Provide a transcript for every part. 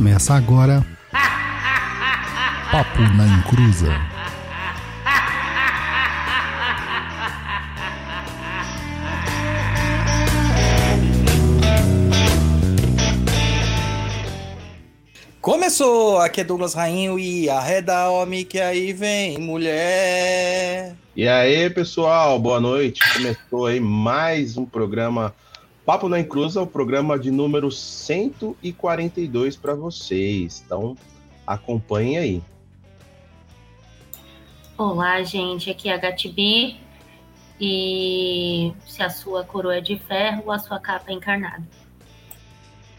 Começa agora. Papo na Encruza. Começou! Aqui é Douglas Rainho e arreda homem que aí vem mulher. E aí, pessoal, boa noite. Começou aí mais um programa Papo na Encruza, o programa de número 142 para vocês. Então, acompanhem aí. Olá, gente. Aqui é a Gatibi. E se a sua coroa é de ferro, a sua capa é encarnada.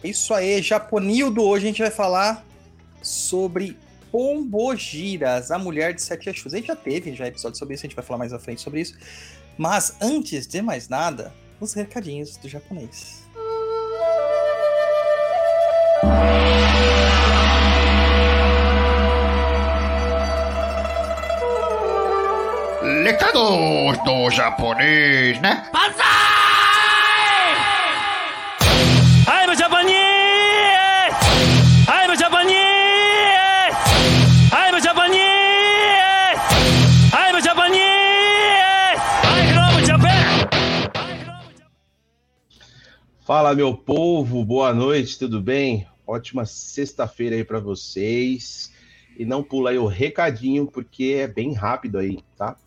Isso aí, Japonildo. Hoje a gente vai falar sobre Pombogiras, a mulher de sete Exus. A gente já teve já episódio sobre isso, a gente vai falar mais à frente sobre isso. Mas antes de mais nada, os recadinhos do japonês. Recados do japonês, né? I'm Fala, meu povo, boa noite, tudo bem? Ótima sexta-feira aí para vocês. E não pula aí o recadinho, porque é bem rápido aí, tá?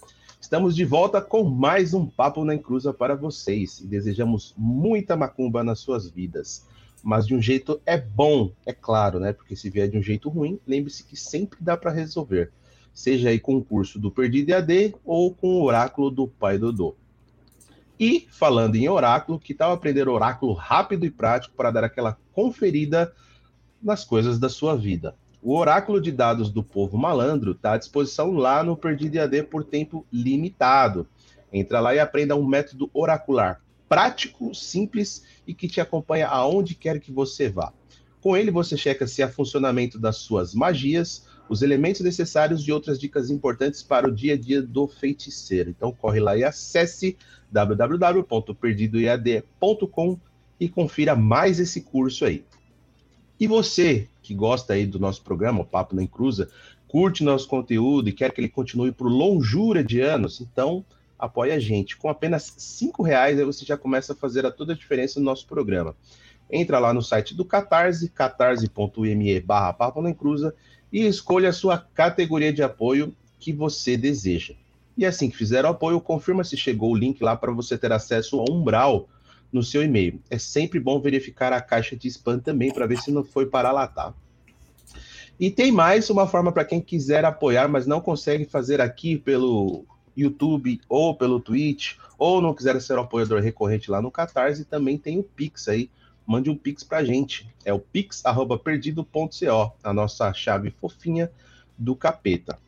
Estamos de volta com mais um Papo na Encruza para vocês e desejamos muita macumba nas suas vidas. Mas de um jeito é bom, é claro, né? Porque se vier de um jeito ruim, lembre-se que sempre dá para resolver. Seja aí com o curso do Perdido EAD ou com o oráculo do Pai Dodô. E falando em oráculo, que tal aprender oráculo rápido e prático para dar aquela conferida nas coisas da sua vida? O oráculo de dados do povo malandro está à disposição lá no Perdido EAD por tempo limitado. Entra lá e aprenda um método oracular prático, simples e que te acompanha aonde quer que você vá. Com ele você checa se há funcionamento das suas magias, os elementos necessários e outras dicas importantes para o dia a dia do feiticeiro. Então corre lá e acesse www.perdidoead.com e confira mais esse curso aí. E você que gosta aí do nosso programa, o Papo na Encruza, curte nosso conteúdo e quer que ele continue por longura de anos, então apoie a gente. Com apenas cinco reais aí você já começa a fazer a toda a diferença no nosso programa. Entra lá no site do Catarse, catarse.me barra Papo na Encruza e escolha a sua categoria de apoio que você deseja. E assim que fizer o apoio, confirma se chegou o link lá para você ter acesso ao umbral no seu e-mail. É sempre bom verificar a caixa de spam também para ver se não foi parar lá, tá? E tem mais uma forma para quem quiser apoiar, mas não consegue fazer aqui pelo YouTube ou pelo Twitch, ou não quiser ser um apoiador recorrente lá no Catarse, também tem o Pix aí. Mande um Pix pra gente. É o pix@perdido.co, a nossa chave fofinha do capeta.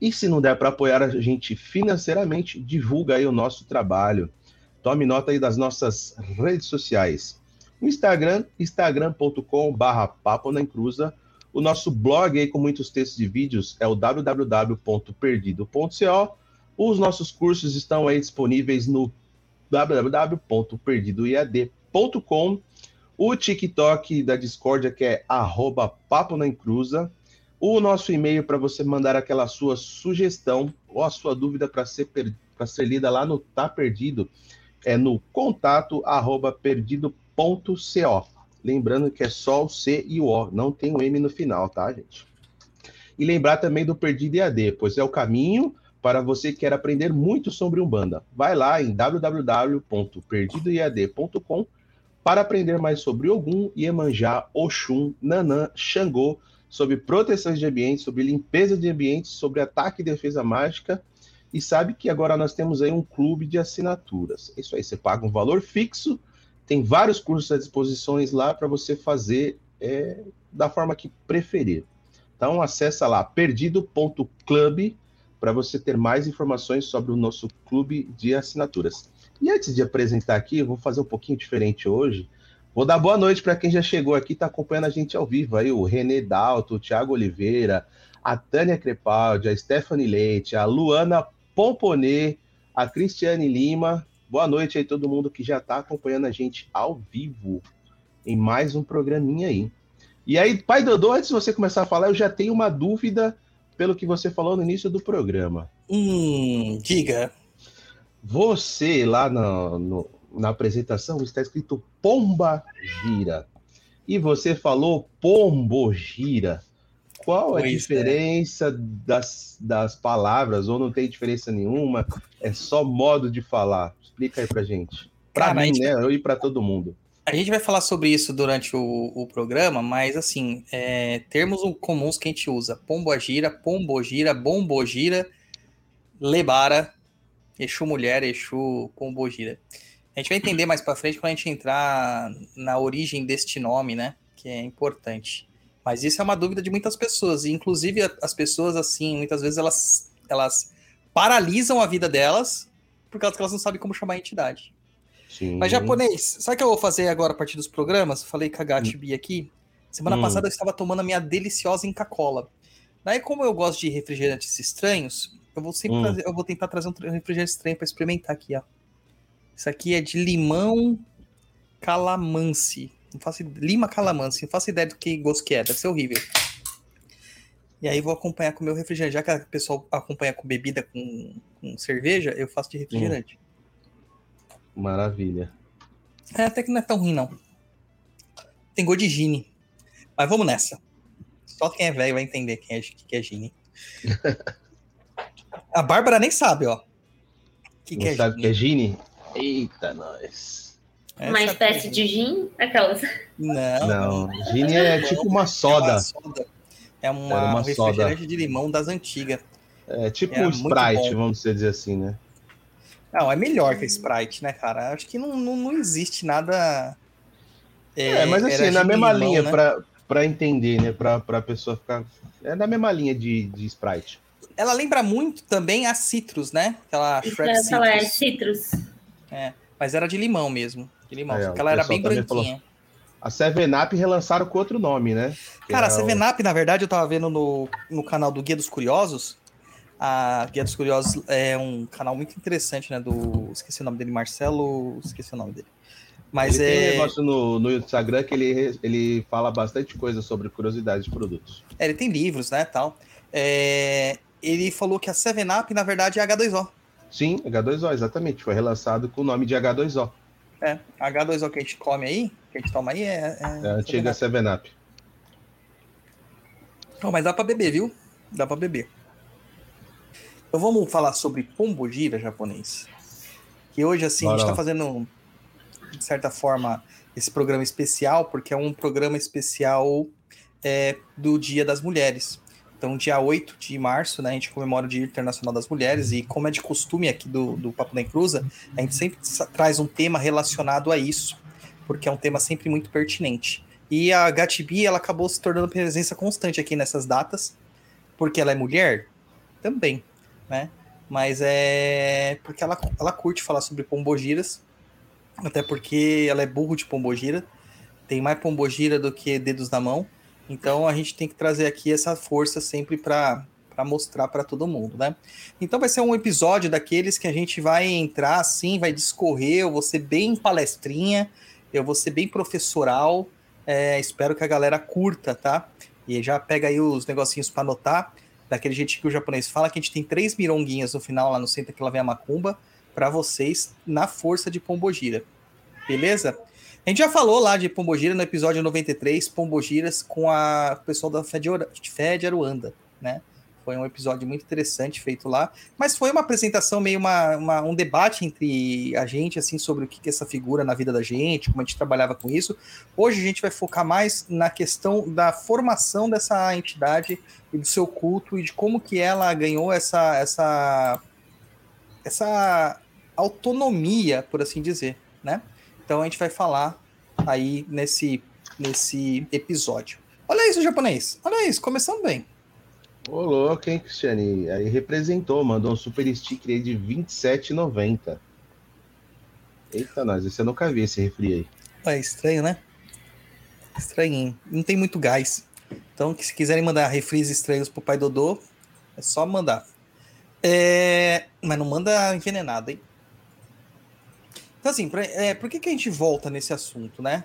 E se não der para apoiar a gente financeiramente, divulga aí o nosso trabalho. Tome nota aí das nossas redes sociais. O Instagram, instagram.com.br papo na encruza. O nosso blog aí com muitos textos e vídeos é o www.perdido.co. Os nossos cursos estão aí disponíveis no www.perdidoiad.com. O TikTok da Discordia que é arroba papo na encruza o nosso e-mail para você mandar aquela sua sugestão ou a sua dúvida para ser, per... ser lida lá no Tá Perdido é no contato arroba perdido.co. Lembrando que é só o C e o O, não tem o M no final, tá, gente? E lembrar também do Perdido EAD, pois é o caminho para você que quer aprender muito sobre Umbanda. Vai lá em www.perdidoead.com para aprender mais sobre Ogum, Iemanjá, Oxum, Nanã, Xangô, sobre proteções de ambiente, sobre limpeza de ambiente, sobre ataque e defesa mágica. E sabe que agora nós temos aí um clube de assinaturas. É isso aí, você paga um valor fixo, tem vários cursos à disposição lá para você fazer é, da forma que preferir. Então acessa lá perdido.club para você ter mais informações sobre o nosso clube de assinaturas. E antes de apresentar aqui, eu vou fazer um pouquinho diferente hoje. Vou dar boa noite para quem já chegou aqui, está acompanhando a gente ao vivo aí, o René Dalto, o Thiago Oliveira, a Tânia Crepaldi, a Stephanie Leite, a Luana Pomponê, a Cristiane Lima. Boa noite aí todo mundo que já está acompanhando a gente ao vivo em mais um programinha aí. E aí, pai Dodô, antes de você começar a falar, eu já tenho uma dúvida pelo que você falou no início do programa. Hum, diga. Você, lá no- no- na apresentação, está escrito Pomba Gira. E você falou Pombo Gira. Qual a Pois é. diferença das, das palavras? Ou não tem diferença nenhuma? É só modo de falar? Explica aí pra gente. Pra Cara, a mim, gente- né? Eu e pra todo mundo. A gente vai falar sobre isso durante o, o programa, mas assim, é, termos comuns que a gente usa: pombogira, pombogira, bombogira, lebara, Exu mulher, Exu pombogira. A gente vai entender mais pra frente quando a gente entrar na origem deste nome, né? Que é importante. Mas isso é uma dúvida de muitas pessoas, e inclusive as pessoas, assim, muitas vezes elas, elas paralisam a vida delas por causa que elas não sabem como chamar a entidade. Sim. Mas japonês, sabe o que eu vou fazer agora a partir dos programas? Falei com a Gatibi aqui. Semana Hum. passada eu estava tomando a minha deliciosa Inca Cola. Daí, como eu gosto de refrigerantes estranhos, eu vou sempre Hum. trazer- eu vou tentar trazer um refrigerante estranho para experimentar aqui, ó. Isso aqui é de limão calamansi. Não faço lima calamansi, não faço ideia do que gosto que é, deve ser horrível. E aí vou acompanhar com o meu refrigerante, já que a pessoa acompanha com bebida com, com cerveja, eu faço de refrigerante. Maravilha. É, até que não é tão ruim, não. Tem gosto de gine. Mas vamos nessa. Só quem é velho vai entender quem é, que é gine. A Bárbara nem sabe, ó. O que, que não é sabe o que é Gini? Eita, nós. É, Uma espécie é de gin, aquelas. Não. Não, Gini é tipo uma É soda. uma soda. É uma, Era uma um refrigerante de limão das antigas. É tipo Era um Sprite, vamos dizer assim, né? Não, é melhor que a Sprite, né, cara? Acho que não, não, não existe nada. É, mas assim, era na gin mesma limão, linha, né? pra, pra entender, né? Pra, pra pessoa ficar. É na mesma linha de, de Sprite. Ela lembra muito também a Citrus, né? Aquela Isso Shrek é aquela é Citrus. citrus. Mas era de limão mesmo. De limão. O ela era bem branquinha. A Seven Up relançaram com outro nome, né? Cara, a é o- Seven Up, na verdade, eu tava vendo no, no canal do Guia dos Curiosos. A Guia dos Curiosos é um canal muito interessante, né? Do. Esqueci o nome dele, Marcelo. Esqueci o nome dele. Mas ele tem um é. negócio no, no Instagram que ele, ele fala bastante coisa sobre curiosidades de produtos. é, ele tem livros, né? Tal. É, ele falou que a Seven Up, na verdade, é H2O. Sim, H2O, exatamente. Foi relançado com o nome de H2O. É, a H2O que a gente come aí, que a gente toma aí, é. É a antiga Seven Up. 7 Up. Não, mas dá pra beber, viu? Dá pra beber. Então vamos falar sobre pombogira japonês. Que hoje, assim, a Bora gente tá fazendo, de certa forma, esse programa especial, porque é um programa especial é, do Dia das Mulheres. Então, dia 8 de março, né, a gente comemora o Dia Internacional das Mulheres, e como é de costume aqui do, do Papo da Encruza, a gente sempre traz um tema relacionado a isso, porque é um tema sempre muito pertinente. E a Gatibi, ela acabou se tornando presença constante aqui nessas datas, porque ela é mulher? Também, né? Mas é porque ela, ela curte falar sobre pombogiras, até porque ela é burro de pombogira, tem mais pombogira do que dedos na mão, então a gente tem que trazer aqui essa força sempre para para mostrar para todo mundo, né? Então vai ser um episódio daqueles que a gente vai entrar assim, vai discorrer, eu vou ser bem palestrinha, eu vou ser bem professoral, é, espero que a galera curta, tá? E já pega aí os negocinhos para anotar, daquele jeito que o japonês fala, que a gente tem três mironguinhas no final, lá no centro que lá vem a macumba, para vocês na força de Pombogira. Beleza? A gente já falou lá de Pombogira no episódio 93, Pombogiras com a o pessoal da Fed Fed Aruanda, né? Foi um episódio muito interessante feito lá, mas foi uma apresentação meio uma, uma- um debate entre a gente assim sobre o que que é essa figura na vida da gente, como a gente trabalhava com isso. Hoje a gente vai focar mais na questão da formação dessa entidade e do seu culto e de como que ela ganhou essa essa essa autonomia, por assim dizer, né? Então a gente vai falar aí nesse nesse episódio. Olha isso, japonês. Olha isso, começando bem. Ô, louco, hein, Cristiane? Aí representou, mandou um super sticker aí de R$27,90. Eita, nós, esse eu nunca vi esse refri aí. É estranho, né? Estranhinho. Não tem muito gás. Então, se quiserem mandar refris estranhos pro pai Dodô, é só mandar. É, Mas não manda envenenado, hein? Então, assim, pra- é, por que, que a gente volta nesse assunto, né?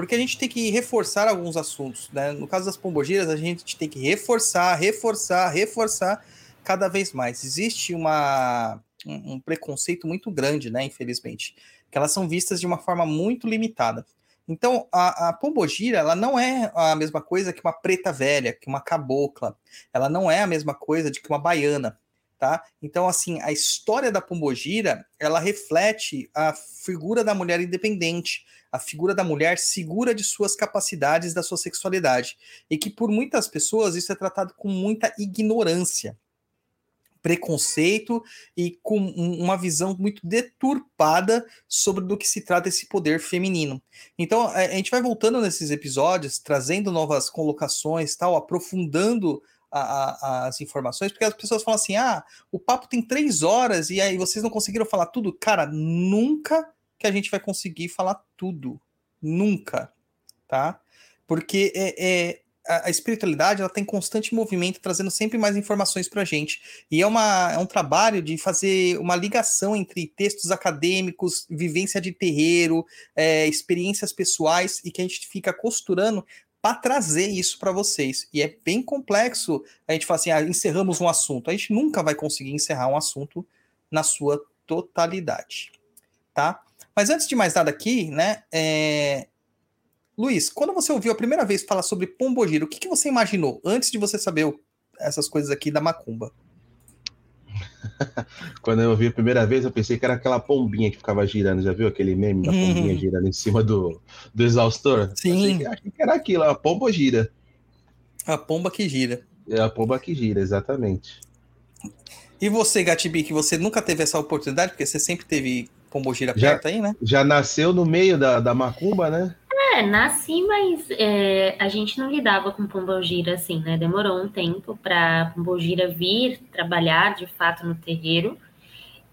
porque a gente tem que reforçar alguns assuntos, né? No caso das pombogiras, a gente tem que reforçar, reforçar, reforçar cada vez mais. Existe uma, um, um preconceito muito grande, né? Infelizmente, que elas são vistas de uma forma muito limitada. Então, a, a pombogira, ela não é a mesma coisa que uma preta velha, que uma cabocla. Ela não é a mesma coisa de que uma baiana, tá? Então, assim, a história da pombogira, ela reflete a figura da mulher independente, a figura da mulher segura de suas capacidades, da sua sexualidade. E que por muitas pessoas isso é tratado com muita ignorância preconceito e com uma visão muito deturpada sobre do que se trata esse poder feminino. Então, a, gente vai voltando nesses episódios, trazendo novas colocações, tal, aprofundando a, a, as informações, porque as pessoas falam assim: ah, o papo tem três horas e aí vocês não conseguiram falar tudo. Cara, nunca que a gente vai conseguir falar tudo. Nunca, tá? Porque é, é a, espiritualidade ela tem constante movimento, trazendo sempre mais informações para a gente. E é, uma, é um trabalho de fazer uma ligação entre textos acadêmicos, vivência de terreiro, é, experiências pessoais, e que a gente fica costurando para trazer isso para vocês. E é bem complexo a gente falar assim, ah, encerramos um assunto. A gente nunca vai conseguir encerrar um assunto na sua totalidade, tá? Mas antes de mais nada aqui, né, é, Luiz, quando você ouviu a primeira vez falar sobre pombogira, o que, que você imaginou antes de você saber essas coisas aqui da macumba? Quando eu ouvi a primeira vez, eu pensei que era aquela pombinha que ficava girando. Já viu aquele meme da pombinha hum. girando em cima do, do exaustor? Sim. Achei que era aquilo, a pomba gira. A pomba que gira. É a pomba que gira, exatamente. E você, Gatibi, que você nunca teve essa oportunidade, porque você sempre teve pombogira perto aí, né? Já nasceu no meio da, da macumba, né? É, nasci, mas é, a gente não lidava com Pombogira assim, né? Demorou um tempo para Pombogira vir trabalhar de fato no terreiro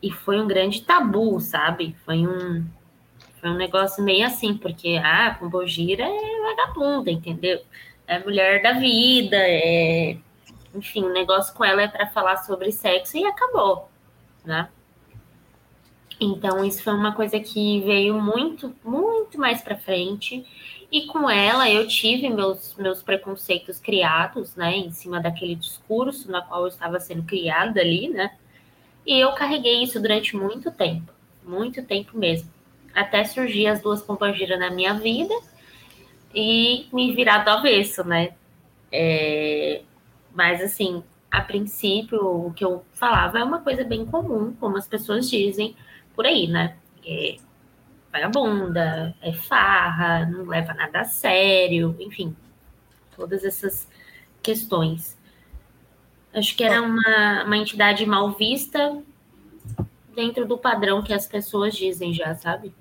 e foi um grande tabu, sabe? Foi um, foi um negócio meio assim, porque ah, Pombogira é vagabunda, entendeu? É mulher da vida, é. Enfim, o negócio com ela é para falar sobre sexo e acabou, né? Então, isso foi uma coisa que veio muito, muito mais para frente. E com ela, eu tive meus, meus preconceitos criados, né, em cima daquele discurso na qual eu estava sendo criada ali, né? E eu carreguei isso durante muito tempo, muito tempo mesmo. Até surgir as duas pombagiras na minha vida e me virar do avesso, né? É... Mas, assim, a princípio, o que eu falava é uma coisa bem comum, como as pessoas dizem por aí, né? É vagabunda, é farra, não leva nada a sério, enfim, todas essas questões. Acho que era uma, uma entidade mal vista dentro do padrão que as pessoas dizem já, sabe?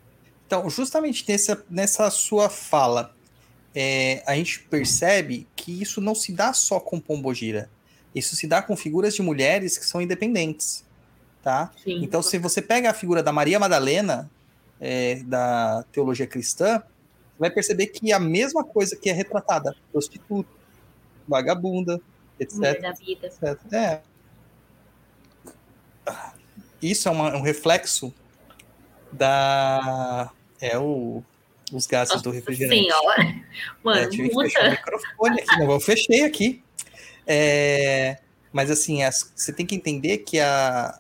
Então, justamente nessa, nessa sua fala, é, a gente percebe que isso não se dá só com Pombogira. Isso se dá com figuras de mulheres que são independentes tá? Sim. Então, se você pega a figura da Maria Madalena, é, da teologia cristã, vai perceber que a mesma coisa que é retratada, prostituta, vagabunda, etc. Da vida. etc. É. Isso é uma, um reflexo da. É o, os gases Nossa do refrigerante. Senhora. Mano, é, tive que fechar o microfone aqui, não, eu fechei aqui. É, mas assim, as, você tem que entender que a,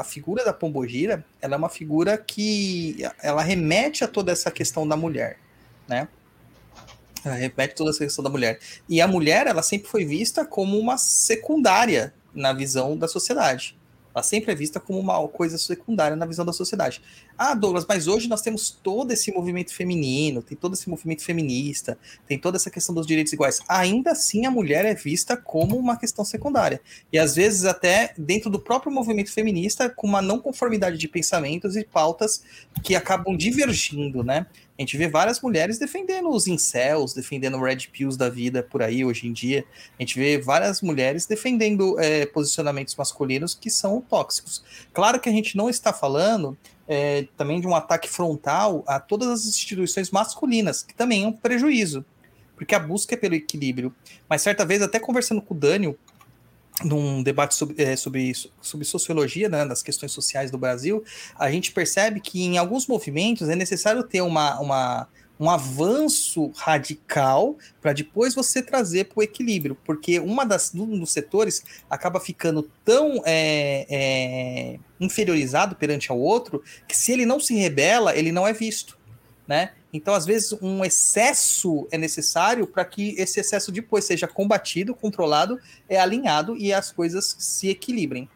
a figura da Pombogira, ela é uma figura que ela remete a toda essa questão da mulher, né? Ela remete a toda essa questão da mulher. E a mulher, ela sempre foi vista como uma secundária na visão da sociedade. Ela sempre é vista como uma coisa secundária na visão da sociedade. Ah, Douglas, mas hoje nós temos todo esse movimento feminino, tem todo esse movimento feminista, tem toda essa questão dos direitos iguais. Ainda assim, a mulher é vista como uma questão secundária. E às vezes, até dentro do próprio movimento feminista, com uma não conformidade de pensamentos e pautas que acabam divergindo, né? A gente vê várias mulheres defendendo os incels, defendendo red pills da vida por aí hoje em dia. A gente vê várias mulheres defendendo é, posicionamentos masculinos que são tóxicos. Claro que a gente não está falando é, também de um ataque frontal a todas as instituições masculinas, que também é um prejuízo, porque a busca é pelo equilíbrio. Mas certa vez, até conversando com o Daniel, num debate sobre, é, sobre, sobre sociologia, né, das questões sociais do Brasil, a gente percebe que em alguns movimentos é necessário ter uma, uma, um avanço radical para depois você trazer para o equilíbrio, porque uma das um dos setores acaba ficando tão é, é, inferiorizado perante ao outro que se ele não se rebela, ele não é visto, né? Então, às vezes, um excesso é necessário para que esse excesso depois seja combatido, controlado, é alinhado e as coisas se equilibrem.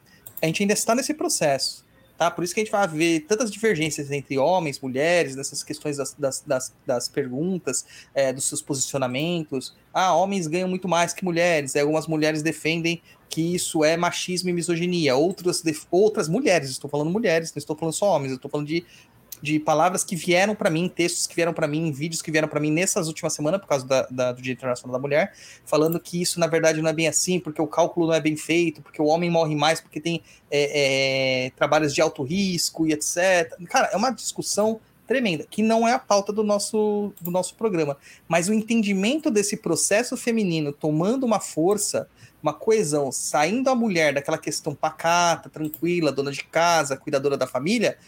A gente ainda está nesse processo. Tá? Por isso que a gente vai ver tantas divergências entre homens, mulheres, nessas questões das, das, das, das perguntas, é, dos seus posicionamentos. Ah, homens ganham muito mais que mulheres. Algumas mulheres defendem que isso é machismo e misoginia. Outras, outras mulheres, estou falando mulheres, não estou falando só homens, estou falando de de palavras que vieram para mim, textos que vieram para mim, vídeos que vieram para mim nessas últimas semanas, por causa da, da, do Dia Internacional da Mulher, falando que isso na verdade não é bem assim, porque o cálculo não é bem feito, porque o homem morre mais, porque tem é, é, trabalhos de alto risco e etc. Cara, é uma discussão tremenda, que não é a pauta do nosso, do nosso programa, mas o entendimento desse processo feminino tomando uma força, uma coesão, saindo a mulher daquela questão pacata, tranquila, dona de casa, cuidadora da família,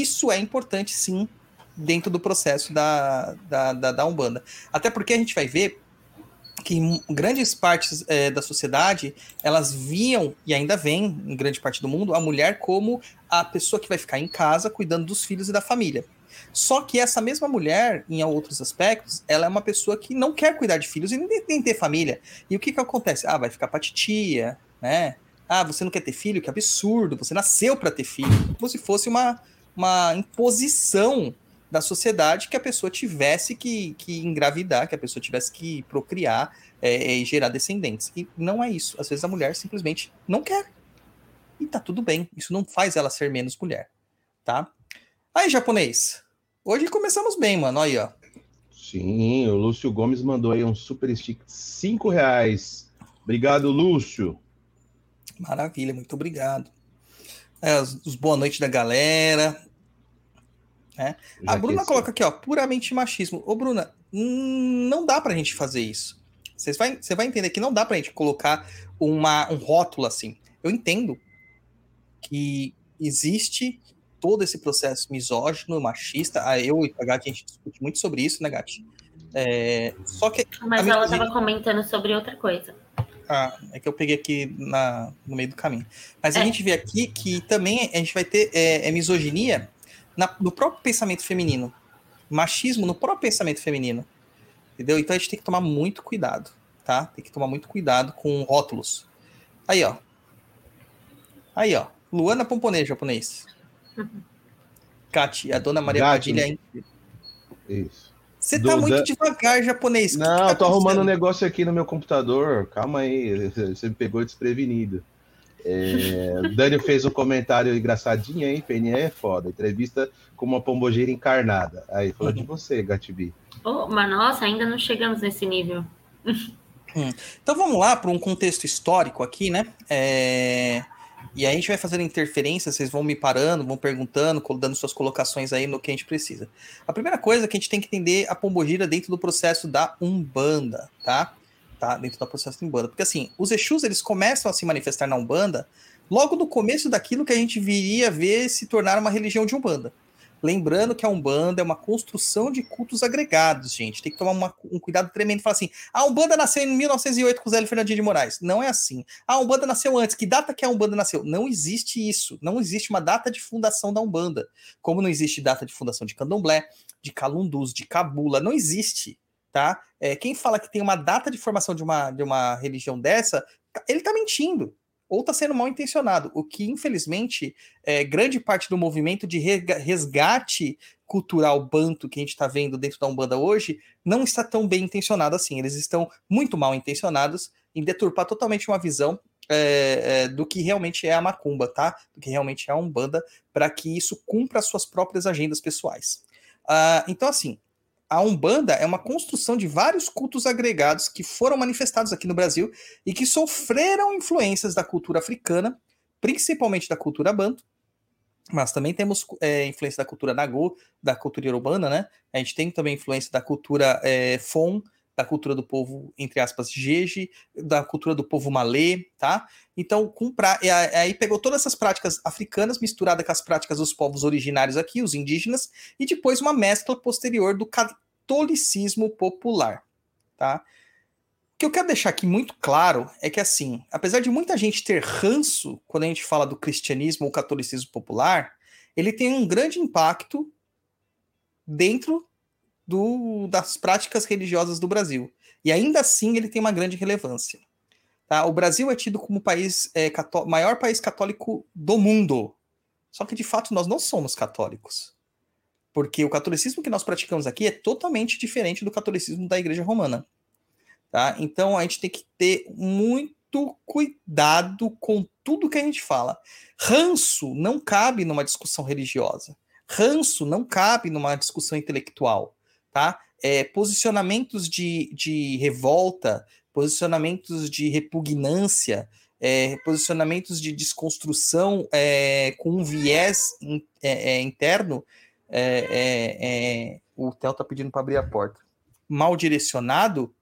isso é importante, sim, dentro do processo da, da, da, da Umbanda. Até porque a gente vai ver que grandes partes é, da sociedade elas viam e ainda veem em grande parte do mundo a mulher como a pessoa que vai ficar em casa cuidando dos filhos e da família. Só que essa mesma mulher, em outros aspectos, ela é uma pessoa que não quer cuidar de filhos e nem, nem ter família. E o que que acontece? Ah, vai ficar pra titia, né? Ah, você não quer ter filho? Que absurdo! Você nasceu para ter filho. Como se fosse uma, uma imposição da sociedade que a pessoa tivesse que, que engravidar, que a pessoa tivesse que procriar é, e gerar descendentes. E não é isso. Às vezes a mulher simplesmente não quer. E tá tudo bem. Isso não faz ela ser menos mulher. Tá? Aí, japonês. Hoje começamos bem, mano. Aí, ó. Sim, o Lúcio Gomes mandou aí um super stick de 5 reais. Obrigado, Lúcio. Maravilha, muito obrigado é, os, os boa noite da galera. Né? A Bruna coloca aqui, ó, puramente machismo. Ô, Bruna, não dá pra gente fazer isso. Você vai, você vai entender que não dá pra gente colocar uma, um rótulo assim. Eu entendo que existe todo esse processo misógino, machista. Ah, eu e a Gati, a gente discute muito sobre isso, né, Gati? É, só que. Mas ela estava comentando sobre outra coisa. Ah, é que eu peguei aqui na, no meio do caminho. Mas é. a gente vê aqui que também a gente vai ter é, é misoginia na, no próprio pensamento feminino. Machismo no próprio pensamento feminino. Entendeu? Então a gente tem que tomar muito cuidado, tá? Tem que tomar muito cuidado com rótulos. Aí, ó. Aí, ó. Luana Pomponês, japonês. Kati, a dona Maria Padilha. Isso. Você tá muito da... devagar, japonês. Não, que que tá tô arrumando um negócio aqui no meu computador. Calma aí, você me pegou desprevenido. É, Dani fez um comentário engraçadinho, hein? PNE é foda. Entrevista com uma pombogeira encarnada. Aí, falou uhum. de você, Gatibi. Oh, mas nossa, ainda não chegamos nesse nível. Hum. Então vamos lá para um contexto histórico aqui, né? É... E aí a gente vai fazendo interferência, vocês vão me parando, vão perguntando, dando suas colocações aí no que a gente precisa. A primeira coisa é que a gente tem que entender a pombogira dentro do processo da Umbanda, tá? Tá? Dentro do processo da Umbanda. Porque assim, os Exus, eles começam a se manifestar na Umbanda logo no começo daquilo que a gente viria ver se tornar uma religião de Umbanda. Lembrando que a Umbanda é uma construção de cultos agregados, gente. Tem que tomar uma, um cuidado tremendo e falar assim: a Umbanda nasceu em 1908 com Zé Fernandinho de Moraes. Não é assim. A Umbanda nasceu antes. Que data que a Umbanda nasceu? Não existe isso. Não existe uma data de fundação da Umbanda. Como não existe data de fundação de Candomblé, de Calundus, de Cabula. Não existe. Tá? É, quem fala que tem uma data de formação de uma, de uma religião dessa, ele está mentindo ou está sendo mal intencionado, o que infelizmente é, grande parte do movimento de resgate cultural banto que a gente está vendo dentro da Umbanda hoje não está tão bem intencionado assim. Eles estão muito mal intencionados em deturpar totalmente uma visão é, é, do que realmente é a macumba, tá? Do que realmente é a Umbanda, para que isso cumpra suas próprias agendas pessoais. Uh, então, assim, a Umbanda é uma construção de vários cultos agregados que foram manifestados aqui no Brasil e que sofreram influências da cultura africana, principalmente da cultura banto, mas também temos é, influência da cultura nagô, da cultura urbana, né? A gente tem também influência da cultura é, fon, da cultura do povo, entre aspas, jeje, da cultura do povo malê, tá? Então, com pra... aí pegou todas essas práticas africanas misturada com as práticas dos povos originários aqui, os indígenas, e depois uma mescla posterior do catolicismo popular, tá? O que eu quero deixar aqui muito claro é que, assim, apesar de muita gente ter ranço quando a gente fala do cristianismo ou catolicismo popular, ele tem um grande impacto dentro do, das práticas religiosas do Brasil. E ainda assim ele tem uma grande relevância. Tá? O Brasil é tido como o país, é, maior país católico do mundo. Só que de fato nós não somos católicos. Porque o catolicismo que nós praticamos aqui é totalmente diferente do catolicismo da Igreja Romana. Tá? Então a gente tem que ter muito cuidado com tudo que a gente fala. Ranço não cabe numa discussão religiosa. Ranço não cabe numa discussão intelectual. Tá? É, posicionamentos de, de revolta, posicionamentos de repugnância, é, posicionamentos de desconstrução é, com um viés in, é, é interno. É, é, o Theo tá pedindo para abrir a porta. Mal direcionado,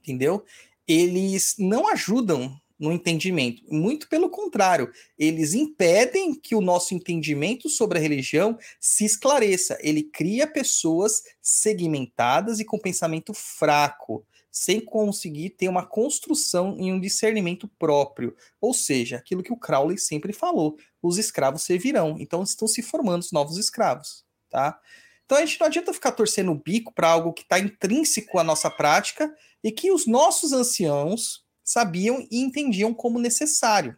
entendeu? Eles não ajudam no entendimento. Muito pelo contrário, eles impedem que o nosso entendimento sobre a religião se esclareça. Ele cria pessoas segmentadas e com pensamento fraco sem conseguir ter uma construção e um discernimento próprio. Ou seja, aquilo que o Crowley sempre falou: os escravos servirão. Então estão se formando os novos escravos, tá? Então a gente não adianta ficar torcendo o bico para algo que está intrínseco à nossa prática e que os nossos anciãos sabiam e entendiam como necessário,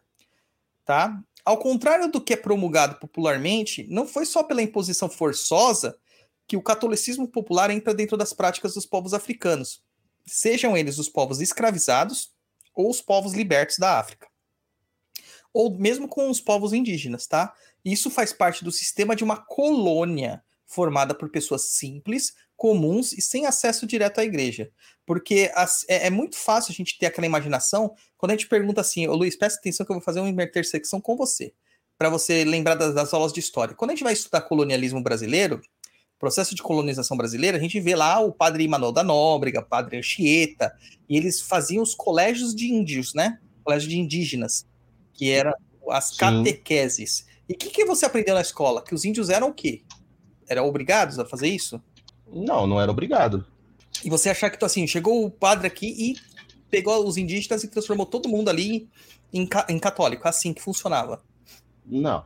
tá? Ao contrário do que é promulgado popularmente, não foi só pela imposição forçosa que o catolicismo popular entra dentro das práticas dos povos africanos sejam eles os povos escravizados ou os povos libertos da África. Ou mesmo com os povos indígenas, tá? Isso faz parte do sistema de uma colônia formada por pessoas simples, comuns e sem acesso direto à igreja. Porque as, é, é, muito fácil a gente ter aquela imaginação quando a gente pergunta assim, ô Luiz, presta atenção que eu vou fazer uma intersecção com você, para você lembrar das, das aulas de história. Quando a gente vai estudar colonialismo brasileiro, processo de colonização brasileira, a gente vê lá o padre Manuel da Nóbrega, o padre Anchieta, e eles faziam os colégios de índios, né? Colégios de indígenas, que eram as Sim. catequeses. E o que, que você aprendeu na escola? Que os índios eram o quê? Eram obrigados a fazer isso? Não, não era obrigado. E você achar que, assim, chegou o padre aqui e pegou os indígenas e transformou todo mundo ali em, em católico, assim que funcionava. Não.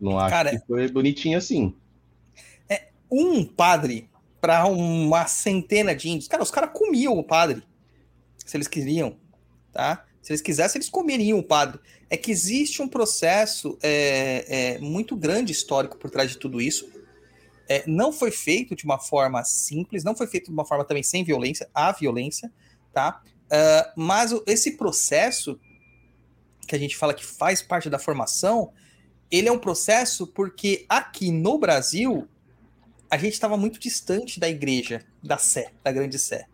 Não acho Cara, que foi bonitinho assim um padre para uma centena de índios. Cara, os caras comiam o padre, se eles queriam, tá? Se eles quisessem, eles comeriam o padre. É que existe um processo é, é, muito grande histórico por trás de tudo isso. É, não foi feito de uma forma simples, não foi feito de uma forma também sem violência, há violência, tá? Uh, mas esse processo que a gente fala que faz parte da formação, ele é um processo porque aqui no Brasil a gente estava muito distante da igreja, da Sé, da Grande Sé,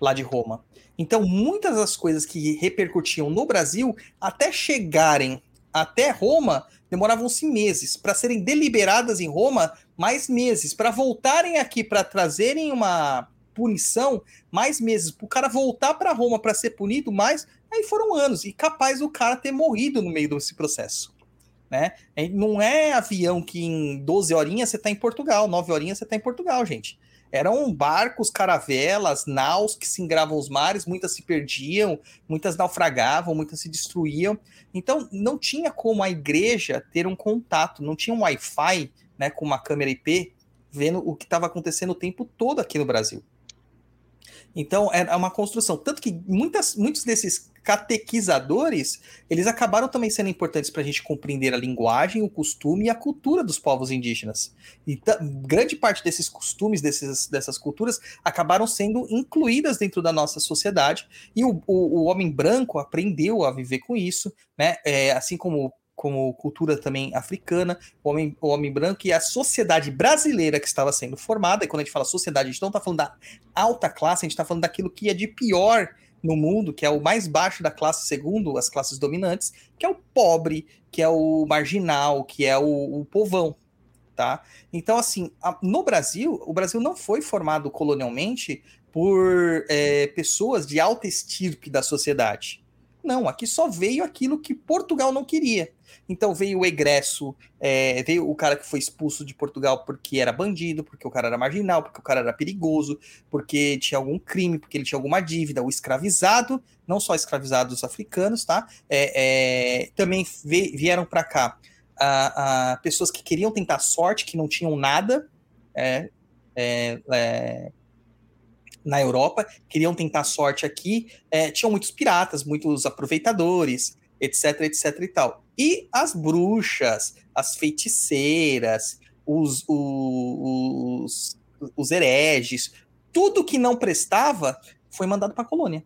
lá de Roma. Então, muitas das coisas que repercutiam no Brasil, até chegarem até Roma, demoravam-se meses. Para serem deliberadas em Roma, mais meses. Para voltarem aqui, para trazerem uma punição, mais meses. Para o cara voltar para Roma para ser punido, mais. Aí foram anos. E capaz o cara ter morrido no meio desse processo né? Não é avião que em 12 horinhas você está em Portugal, 9 horinhas você está em Portugal, gente. Eram barcos, caravelas, naus que se engravam os mares, muitas se perdiam, muitas naufragavam, muitas se destruíam. Então, não tinha como a igreja ter um contato, não tinha um Wi-Fi né, com uma câmera IP vendo o que estava acontecendo o tempo todo aqui no Brasil. Então, é uma construção. Tanto que muitas, muitos desses catequizadores, eles acabaram também sendo importantes para a gente compreender a linguagem, o costume e a cultura dos povos indígenas. E grande parte desses costumes, desses, dessas culturas, acabaram sendo incluídas dentro da nossa sociedade, e o, o, o homem branco aprendeu a viver com isso, né? É, assim como como cultura também africana, o homem, o homem branco e a sociedade brasileira que estava sendo formada. E quando a gente fala sociedade, a gente não está falando da alta classe, a gente está falando daquilo que é de pior no mundo, que é o mais baixo da classe, segundo as classes dominantes, que é o pobre, que é o marginal, que é o, o povão, tá? Então, assim, a, no Brasil, o Brasil não foi formado colonialmente por é, pessoas de alta estirpe da sociedade. Não, aqui só veio aquilo que Portugal não queria. Então veio o egresso, é, veio o cara que foi expulso de Portugal porque era bandido, porque o cara era marginal, porque o cara era perigoso, porque tinha algum crime, porque ele tinha alguma dívida, o escravizado, não só escravizados africanos, tá? É, é, também vieram para cá a, a pessoas que queriam tentar sorte, que não tinham nada, é, é, é, na Europa, queriam tentar sorte aqui, tinham muitos piratas, muitos aproveitadores, etc, etc e tal. E as bruxas, as feiticeiras, os, os, os hereges, tudo que não prestava foi mandado para a colônia.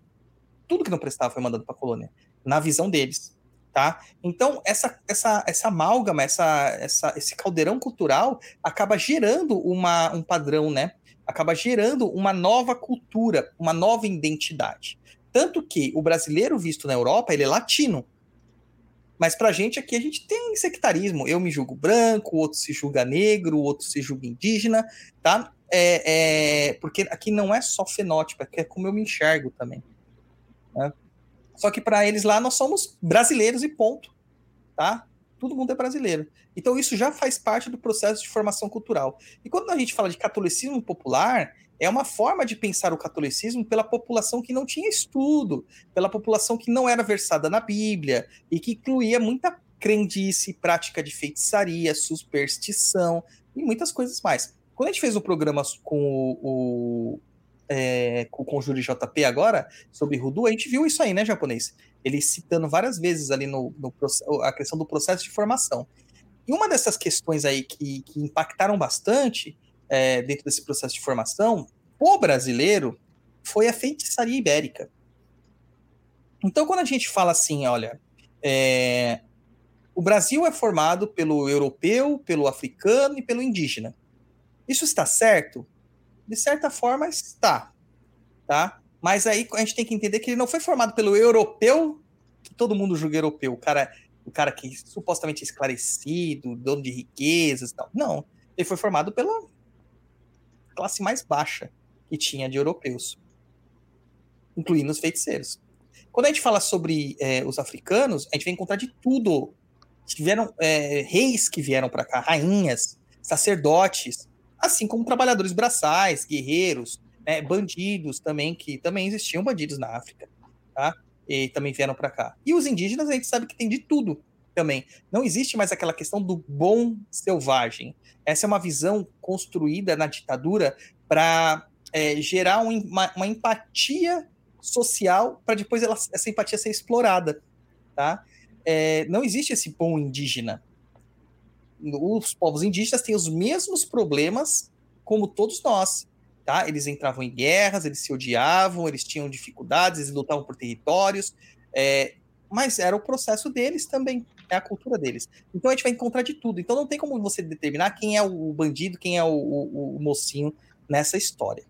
Tudo que não prestava foi mandado para a colônia, na visão deles. Tá? Então, essa, essa, essa amálgama, essa, essa, esse caldeirão cultural acaba gerando uma, um padrão, né? Acaba gerando uma nova cultura, uma nova identidade. Tanto que o brasileiro visto na Europa, ele é latino. Mas pra gente aqui, a gente tem sectarismo. Eu me julgo branco, o outro se julga negro, o outro se julga indígena, tá? É, é, porque aqui não é só fenótipo, é como eu me enxergo também. né? Só que para eles lá nós somos brasileiros e ponto, tá? Todo mundo é brasileiro. Então isso já faz parte do processo de formação cultural. E quando a gente fala de catolicismo popular, é uma forma de pensar o catolicismo pela população que não tinha estudo, pela população que não era versada na Bíblia e que incluía muita crendice, prática de feitiçaria, superstição e muitas coisas mais. Quando a gente fez o programa com o, o é, com o JP agora, sobre Rudu, a gente viu isso aí, né, japonês? Ele citando várias vezes ali no, no a questão do processo de formação. E uma dessas questões aí que, que impactaram bastante é, dentro desse processo de formação, o brasileiro, foi a feitiçaria ibérica. Então, quando a gente fala assim, olha, é, o Brasil é formado pelo europeu, pelo africano e pelo indígena. Isso está certo? De certa forma, está. Tá? Mas aí a gente tem que entender que ele não foi formado pelo europeu, que todo mundo julga europeu, o cara, o cara que supostamente é esclarecido, dono de riquezas e tal. Não. Ele foi formado pela classe mais baixa que tinha de europeus, incluindo os feiticeiros. Quando a gente fala sobre é, os africanos, a gente vai encontrar de tudo. Tiveram é, reis que vieram para cá, rainhas, sacerdotes, assim como trabalhadores braçais, guerreiros, né, bandidos também, que também existiam bandidos na África, tá? E também vieram para cá. E os indígenas, a gente sabe que tem de tudo também. Não existe mais aquela questão do bom selvagem. Essa é uma visão construída na ditadura para é, gerar um, uma, uma, empatia social para depois ela, essa empatia ser explorada, tá? É, não existe esse bom indígena. Os povos indígenas têm os mesmos problemas como todos nós, tá? Eles entravam em guerras, eles se odiavam, eles tinham dificuldades, eles lutavam por territórios, é, mas era o processo deles também, é a cultura deles. Então a gente vai encontrar de tudo. Então não tem como você determinar quem é o bandido, quem é o, o, o mocinho nessa história.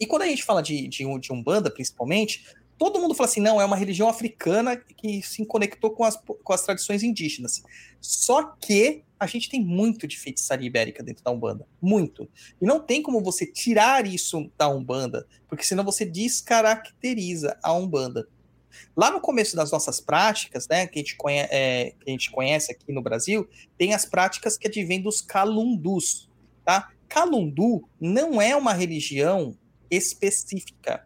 E quando a gente fala de, de, de Umbanda, principalmente, todo mundo fala assim, não, é uma religião africana que se conectou com as, com as tradições indígenas. Só que a gente tem muito de feitiçaria ibérica dentro da Umbanda. Muito. E não tem como você tirar isso da Umbanda, porque senão você descaracteriza a Umbanda. Lá no começo das nossas práticas, né, que a gente conhece, é, que a gente conhece aqui no Brasil, tem as práticas que advêm dos calundus, tá? Calundu não é uma religião específica.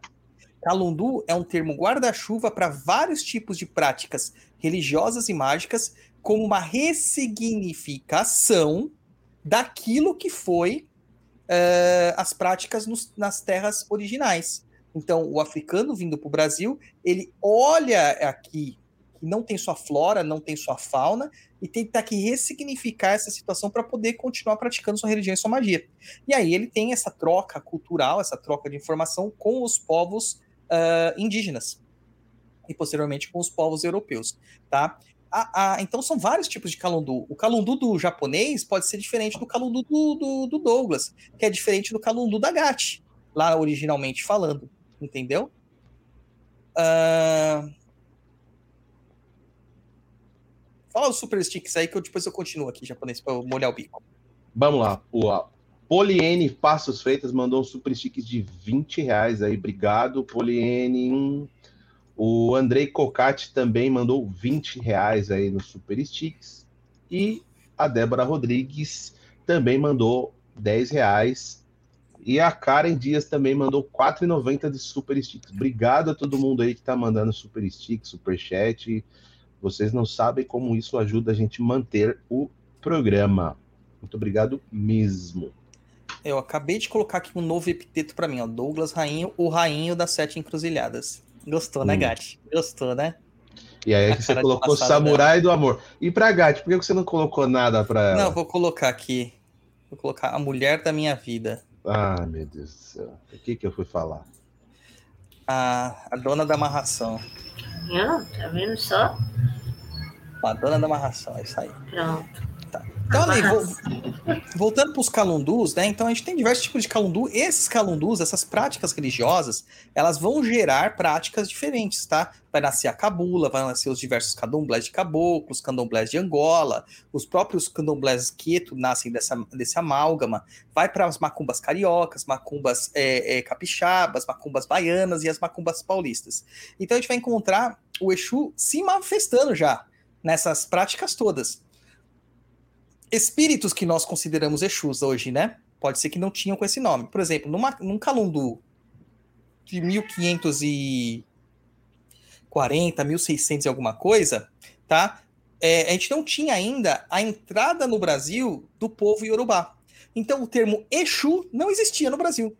Calundu é um termo guarda-chuva para vários tipos de práticas religiosas e mágicas, como uma ressignificação daquilo que foi uh, as práticas nos, nas terras originais. Então, o africano vindo para o Brasil, ele olha aqui que não tem sua flora, não tem sua fauna, e tenta que ressignificar essa situação para poder continuar praticando sua religião e sua magia. E aí ele tem essa troca cultural, essa troca de informação com os povos uh, indígenas e posteriormente com os povos europeus, tá? Então são vários tipos de calundu. O calundu do japonês pode ser diferente do calundu do, do, do Douglas, que é diferente do calundu da Gatti, lá originalmente falando, entendeu? Uh... Fala os super sticks aí que eu, depois eu continuo aqui, japonês, para eu molhar o bico. Vamos lá. O Poliene Passos Feitas mandou um super stick de 20 reais aí. Obrigado, Poliene. O Andrei Cocati também mandou 20 reais aí no Super Sticks. E a Débora Rodrigues também mandou 10 reais. E a Karen Dias também mandou 4,90 de Super Sticks. Obrigado a todo mundo aí que tá mandando Super Sticks, Super Chat. Vocês não sabem como isso ajuda a gente a manter o programa. Muito obrigado mesmo. Eu acabei de colocar aqui um novo epiteto pra mim, ó. Douglas Rainho, o rainho das sete encruzilhadas. Gostou, né, Hum. Gatti? Gostou, né? E aí A que você colocou Samurai do Amor. E pra Gatti, por que você não colocou nada pra ela? Não, vou colocar aqui. Vou colocar a mulher da minha vida. Ah, meu Deus do céu. O que que eu fui falar? A, a dona da amarração. Não, tá vendo só? A dona da amarração, é isso aí. Pronto. Então, ali, vo- voltando para os calundus, né? Então a gente tem diversos tipos de calundu. Esses calundus, essas práticas religiosas, elas vão gerar práticas diferentes, tá? Vai nascer a cabula, vai nascer os diversos candomblés de caboclos, candomblés de Angola, os próprios candomblés quieto nascem dessa, desse amálgama. Vai para as macumbas cariocas, macumbas é, é, capixabas, macumbas baianas e as macumbas paulistas. Então a gente vai encontrar o Exu se manifestando já nessas práticas todas espíritos que nós consideramos Exus hoje, né? Pode ser que não tinham com esse nome. Por exemplo, numa, num calundu de 1540, 1600 e alguma coisa, tá? É, a gente não tinha ainda a entrada no Brasil do povo Yorubá. Então o termo Exu não existia no Brasil.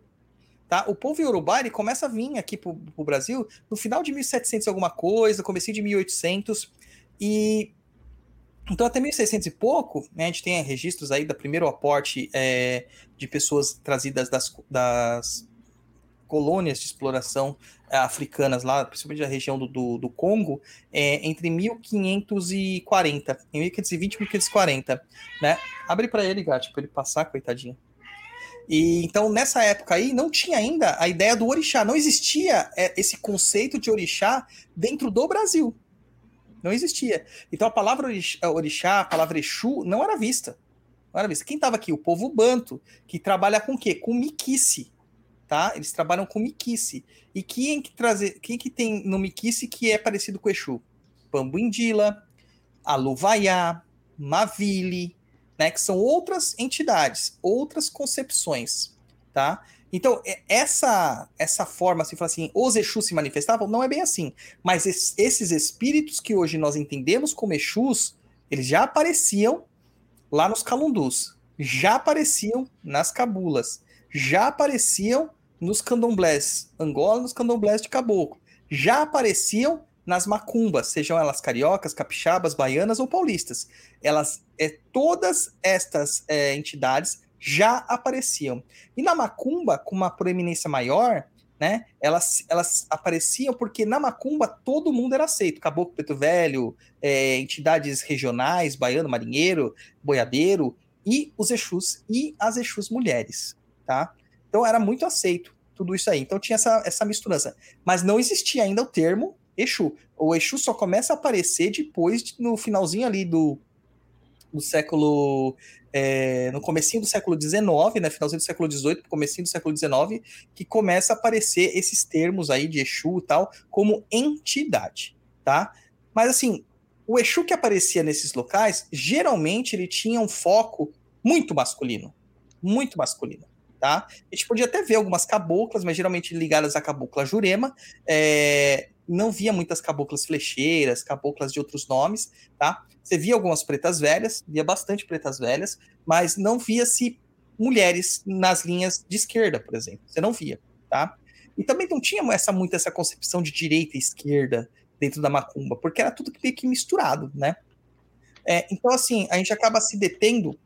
Tá? O povo Yorubá ele começa a vir aqui pro, pro Brasil no final de 1700 e alguma coisa, comecinho de 1800 e então, até 1600 e pouco, né, a gente tem registros aí do primeiro aporte é, de pessoas trazidas das, das colônias de exploração é, africanas lá, principalmente da região do, do, do Congo, é, entre 1540, em 1520 e 1540, né? Abre para ele, gato, para ele passar, coitadinho. E então nessa época aí não tinha ainda a ideia do orixá, não existia é, esse conceito de orixá dentro do Brasil. Não existia. Então a palavra orixá, a palavra Exu, não era vista. Não era vista. Quem estava aqui? O povo banto, que trabalha com o quê? Com miquice. Tá? Eles trabalham com miquice. E quem que, trazer, quem que tem no miquice que é parecido com Exu? Pambuindila, Aluvaiá, Mavile, né? Que são outras entidades, outras concepções. Tá? Então, essa essa forma, assim, falar assim, os Exus se manifestavam, não é bem assim. Mas es, esses espíritos que hoje nós entendemos como Exus, eles já apareciam lá nos calundus, já apareciam nas cabulas, já apareciam nos candomblés Angola, nos candomblés de caboclo, já apareciam nas macumbas, sejam elas cariocas, capixabas, baianas ou paulistas. Elas, é, todas estas é, entidades já apareciam. E na macumba, com uma proeminência maior, né, elas, elas apareciam porque na macumba todo mundo era aceito. Caboclo Preto Velho, é, entidades regionais, baiano, marinheiro, boiadeiro, e os Exus e as Exus mulheres, tá? Então era muito aceito tudo isso aí. Então tinha essa, essa misturança. Mas não existia ainda o termo Exu. O Exu só começa a aparecer depois, de, no finalzinho ali do, do século é, no comecinho do século XIX, né, finalzinho do século XVIII, comecinho do século XIX, que começa a aparecer esses termos aí de Exu e tal, como entidade, tá? Mas assim, o Exu que aparecia nesses locais, geralmente ele tinha um foco muito masculino, muito masculino, tá? A gente podia até ver algumas caboclas, mas geralmente ligadas à cabocla Jurema, é, não via muitas caboclas flecheiras, caboclas de outros nomes, tá? Você via algumas pretas velhas, via bastante pretas velhas, mas não via-se mulheres nas linhas de esquerda, por exemplo. Você não via, tá? E também não tinha essa, muito essa concepção de direita e esquerda dentro da macumba, porque era tudo meio que misturado, né? É, então, assim, a gente acaba se detendo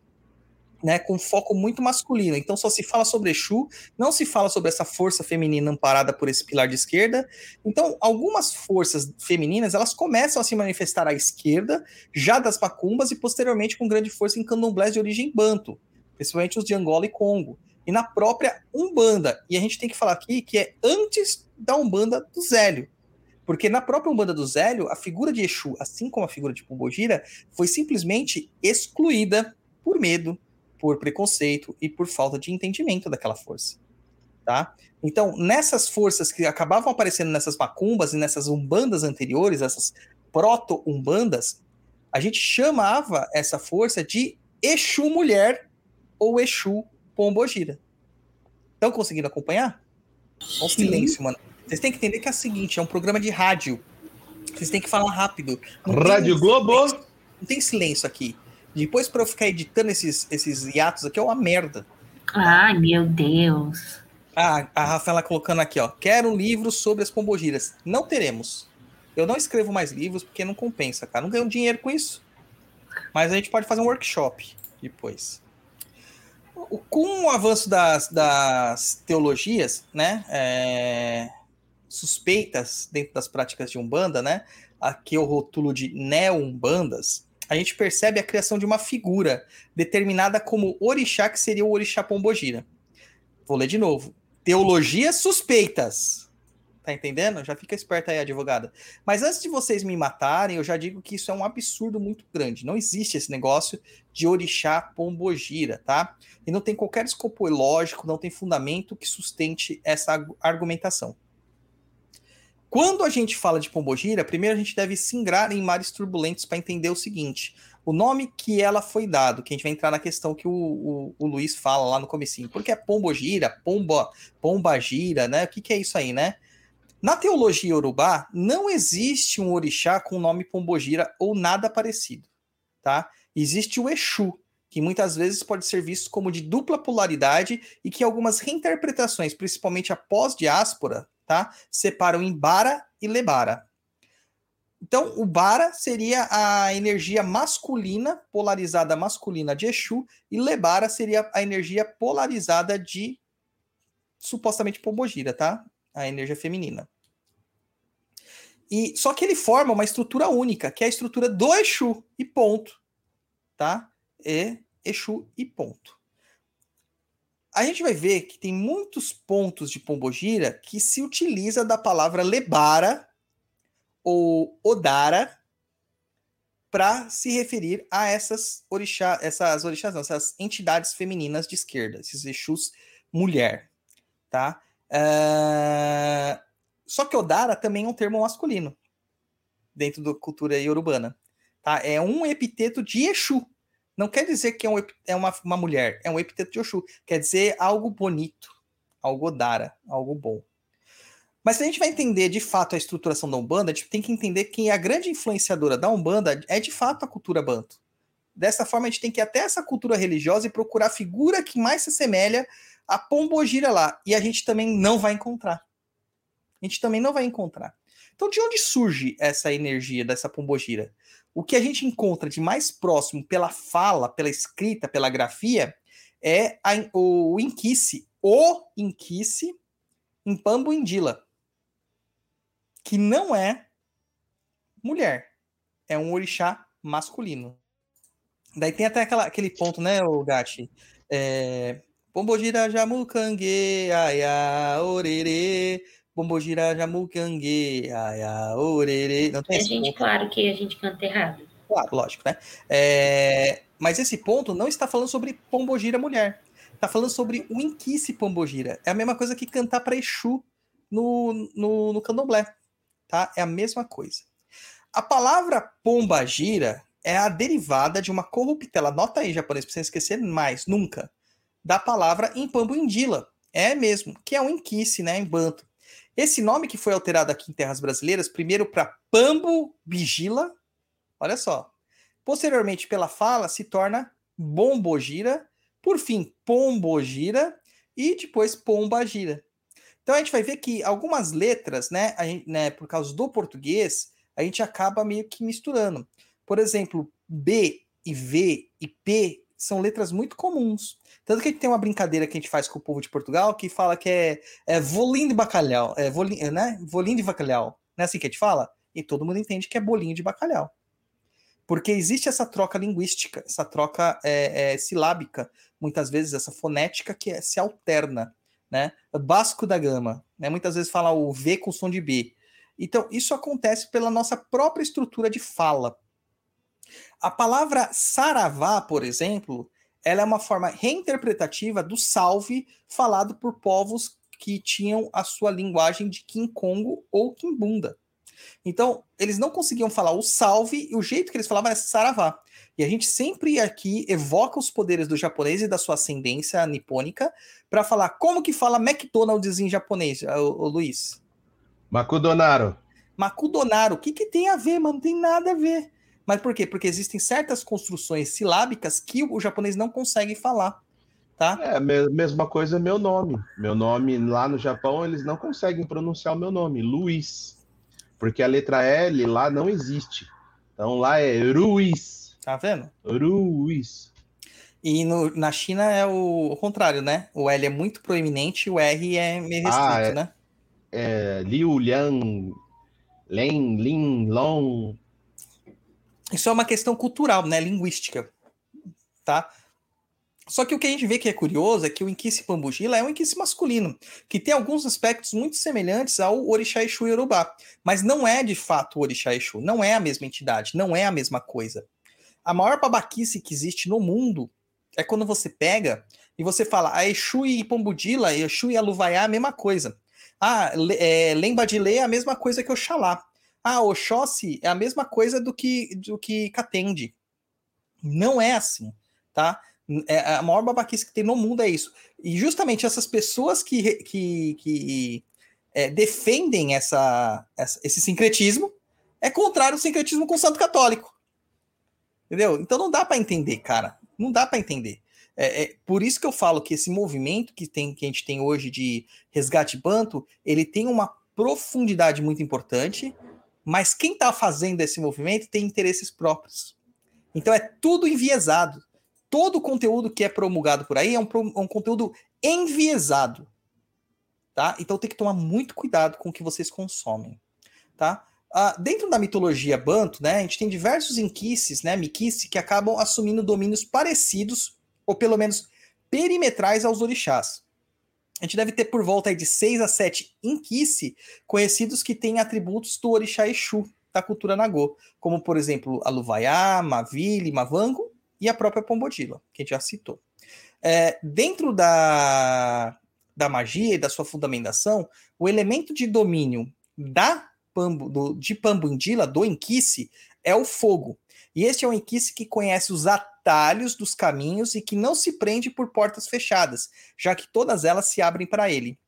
né, com foco muito masculino. Então só se fala sobre Exu, não se fala sobre essa força feminina amparada por esse pilar de esquerda. Então, algumas forças femininas, elas começam a se manifestar à esquerda, já das macumbas e posteriormente com grande força em candomblés de origem banto, principalmente os de Angola e Congo. E na própria Umbanda. E a gente tem que falar aqui que é antes da Umbanda do Zélio. Porque na própria Umbanda do Zélio, a figura de Exu, assim como a figura de Pombogira, foi simplesmente excluída por medo, por preconceito e por falta de entendimento daquela força. tá? Então, nessas forças que acabavam aparecendo nessas macumbas e nessas umbandas anteriores, essas proto-umbandas, a gente chamava essa força de Exu Mulher ou Exu Pombogira. Estão conseguindo acompanhar? Olha o silêncio, mano. Vocês têm que entender que é o seguinte, é um programa de rádio. Vocês têm que falar rápido. Não tem Rádio Globo. Não tem silêncio aqui. Depois para eu ficar editando esses, esses hiatos aqui é uma merda. Ai, meu Deus. Ah, a Rafaela colocando aqui, ó. Quero um livro sobre as pombogiras. Não teremos. Eu não escrevo mais livros porque não compensa, cara. Não ganho dinheiro com isso. Mas a gente pode fazer um workshop depois. Com o avanço das, das teologias, né? é, suspeitas dentro das práticas de Umbanda, né? Aqui eu rotulo de neo-umbandas. A gente percebe a criação de uma figura determinada como orixá, que seria o orixá pombogira. Vou ler de novo. Teologias suspeitas. Tá entendendo? Já fica esperta aí, advogada. Mas antes de vocês me matarem, eu já digo que isso é um absurdo muito grande. Não existe esse negócio de orixá pombogira, tá? E não tem qualquer escopo lógico, não tem fundamento que sustente essa argu- argumentação. Quando a gente fala de pombogira, primeiro a gente deve se ingrar em mares turbulentos para entender o seguinte: o nome que ela foi dado, que a gente vai entrar na questão que o, o, o Luiz fala lá no comecinho. Porque é pombogira, pomba, pombagira, né? O que, que é isso aí, né? Na teologia iorubá, não existe um orixá com o nome pombogira ou nada parecido, tá? Existe o Exu, que muitas vezes pode ser visto como de dupla polaridade e que algumas reinterpretações, principalmente após diáspora, tá? Separam em Bara e Lebara. Então, o Bara seria a energia masculina, polarizada masculina de Exu, e Lebara seria a energia polarizada de supostamente Pombogira, tá? A energia feminina. E só que ele forma uma estrutura única, que é a estrutura do Exu e ponto, tá? E Exu e ponto. A gente vai ver que tem muitos pontos de Pombogira que se utiliza da palavra Lebara ou Odara para se referir a essas orixá, essas orixás, não, essas entidades femininas de esquerda, esses Exus mulher, tá? Ah, Só que Odara também é um termo masculino dentro da cultura iorubana, tá? É um epiteto de Exu. Não quer dizer que é, um, é uma, uma mulher, é um epiteto de Exu. Quer dizer algo bonito, algo Odara, algo bom. Mas se a gente vai entender de fato a estruturação da Umbanda, a gente tem que entender que a grande influenciadora da Umbanda é de fato a cultura banto. Dessa forma, a gente tem que ir até essa cultura religiosa e procurar a figura que mais se assemelha a Pombogira lá. E a gente também não vai encontrar. A gente também não vai encontrar. Então, de onde surge essa energia dessa Pombogira? O que a gente encontra de mais próximo pela fala, pela escrita, pela grafia, é a, o Inquice, o Inquice em Pambuindila, que não é mulher, é um orixá masculino. Daí tem até aquela, aquele ponto, né, o Gati? É, Pombogira jamucangue, aia, orerê. Pombogira jamucangue, aia, orerê. Não tem A gente, ponto? claro que a gente canta errado. Claro, lógico, né? É, Mas esse ponto não está falando sobre Pombogira mulher. Está falando sobre o Inquice Pombogira. É a mesma coisa que cantar para Exu no, no, no candomblé. Tá? É a mesma coisa. A palavra Pombagira é a derivada de uma corruptela. Nota aí, japonês, para você esquecer mais, nunca. Da palavra em Pambuindila. É mesmo, que é um Inquice, né? Em Banto. Esse nome que foi alterado aqui em terras brasileiras, primeiro para Pambo Vigila, Olha só. Posteriormente, pela fala, se torna bombogira, por fim, pombogira e depois pombagira. Então a gente vai ver que algumas letras, né, gente- né, por causa do português, a gente acaba meio que misturando. Por exemplo, B e V e P são letras muito comuns. Tanto que a gente tem uma brincadeira que a gente faz com o povo de Portugal que fala que é, é de bacalhau, é volinho, né? Volinho de bacalhau. Não é assim que a gente fala? E todo mundo entende que é bolinho de bacalhau. Porque existe essa troca linguística, essa troca é, é, silábica, muitas vezes essa fonética que é- se alterna, né? Basco da gama, né? Muitas vezes fala o V com som de B. Então, isso acontece pela nossa própria estrutura de fala. A palavra saravá, por exemplo, ela é uma forma reinterpretativa do salve falado por povos que tinham a sua linguagem de Kinkongo ou Kimbunda. Então, eles não conseguiam falar o salve, e o jeito que eles falavam era saravá. E a gente sempre aqui evoca os poderes do japonês e da sua ascendência nipônica para falar como que fala McDonald's em japonês, o, o Luiz. Makudonaro. Makudonaro, o que, que tem a ver, mano? Não tem nada a ver. Mas por quê? Porque existem certas construções silábicas que o japonês não consegue falar. Tá? É, me- mesma coisa meu nome. Meu nome lá no Japão, eles não conseguem pronunciar o meu nome, Luiz. Porque a letra L lá não existe. Então lá é Ruiz. Tá vendo? Ruiz. E no- na China é o, o contrário, né? O L é muito proeminente e o R é meio restrito, Ah, é. né? É, Liu, Liang, Len, Lin, Long. Isso é uma questão cultural, né? Linguística. Tá? Só que o que a gente vê que é curioso é que o Inkice Pambugila é um Inkice masculino, que tem alguns aspectos muito semelhantes ao Orixá Exu Yorubá, mas não é de fato o Orixá Exu, não é a mesma entidade, não é a mesma coisa. A maior babaquice que existe no mundo é quando você pega e você fala a Exu e Pombudila, Exu e Aluvaiá é a mesma coisa. Ah, é, Lembadilê é a mesma coisa que Oxalá. Ah, Oxóssi é a mesma coisa do que do que Catende. Não é assim, tá? É, a maior babaquice que tem no mundo é isso. E justamente essas pessoas que, que, que é, defendem essa, essa- esse sincretismo é contrário ao sincretismo com o Santo Católico. Entendeu? Então não dá para entender, cara. Não dá para entender. É, é por isso que eu falo que esse movimento que, tem, que a gente tem hoje de resgate banto, ele tem uma profundidade muito importante, mas quem está fazendo esse movimento tem interesses próprios. Então é tudo enviesado. Todo o conteúdo que é promulgado por aí é um, pro- um conteúdo enviesado. Tá? Então tem que tomar muito cuidado com o que vocês consomem. Tá? Ah, dentro da mitologia Banto, né, a gente tem diversos inquices, né, miquice, que acabam assumindo domínios parecidos, ou pelo menos perimetrais aos orixás. A gente deve ter por volta de 6 a 7 inquice conhecidos que têm atributos do orixá Exu, da cultura Nagô, como, por exemplo, Aluvaiá, Mavile, Mavango e a própria Pombodila, que a gente já citou. É, dentro da, da magia e da sua fundamentação, o elemento de domínio da Pambo, do, de Pambundila, do Inquice, é o fogo. E este é um Inquice que conhece os atalhos dos caminhos e que não se prende por portas fechadas, já que todas elas se abrem para ele.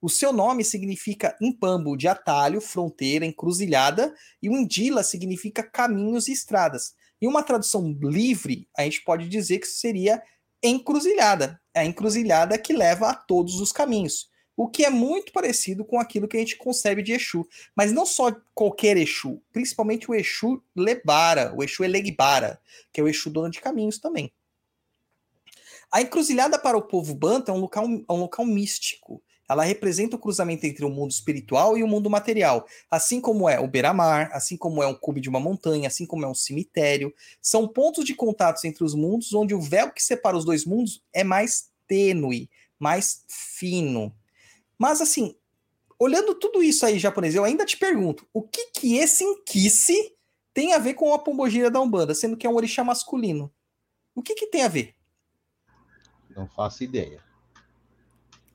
O seu nome significa Impambo, de atalho, fronteira, encruzilhada, e o Indila significa caminhos e estradas. Em uma tradução livre, a gente pode dizer que seria encruzilhada. É a encruzilhada que leva a todos os caminhos. O que é muito parecido com aquilo que a gente concebe de Exu. Mas não só qualquer Exu, principalmente o Exu Lebara, o Exu Elegbara, que é o Exu dono de caminhos também. A encruzilhada para o povo Banta é um local, é um local místico. Ela representa o cruzamento entre o mundo espiritual e o mundo material, assim como é o beira-mar, assim como é um cume de uma montanha, assim como é um cemitério. São pontos de contato entre os mundos onde o véu que separa os dois mundos é mais tênue, mais fino. Mas assim, olhando tudo isso aí japonês, eu ainda te pergunto, o que que esse inquice tem a ver com a pombogira da Umbanda, sendo que é um orixá masculino? O que que tem a ver? Não faço ideia.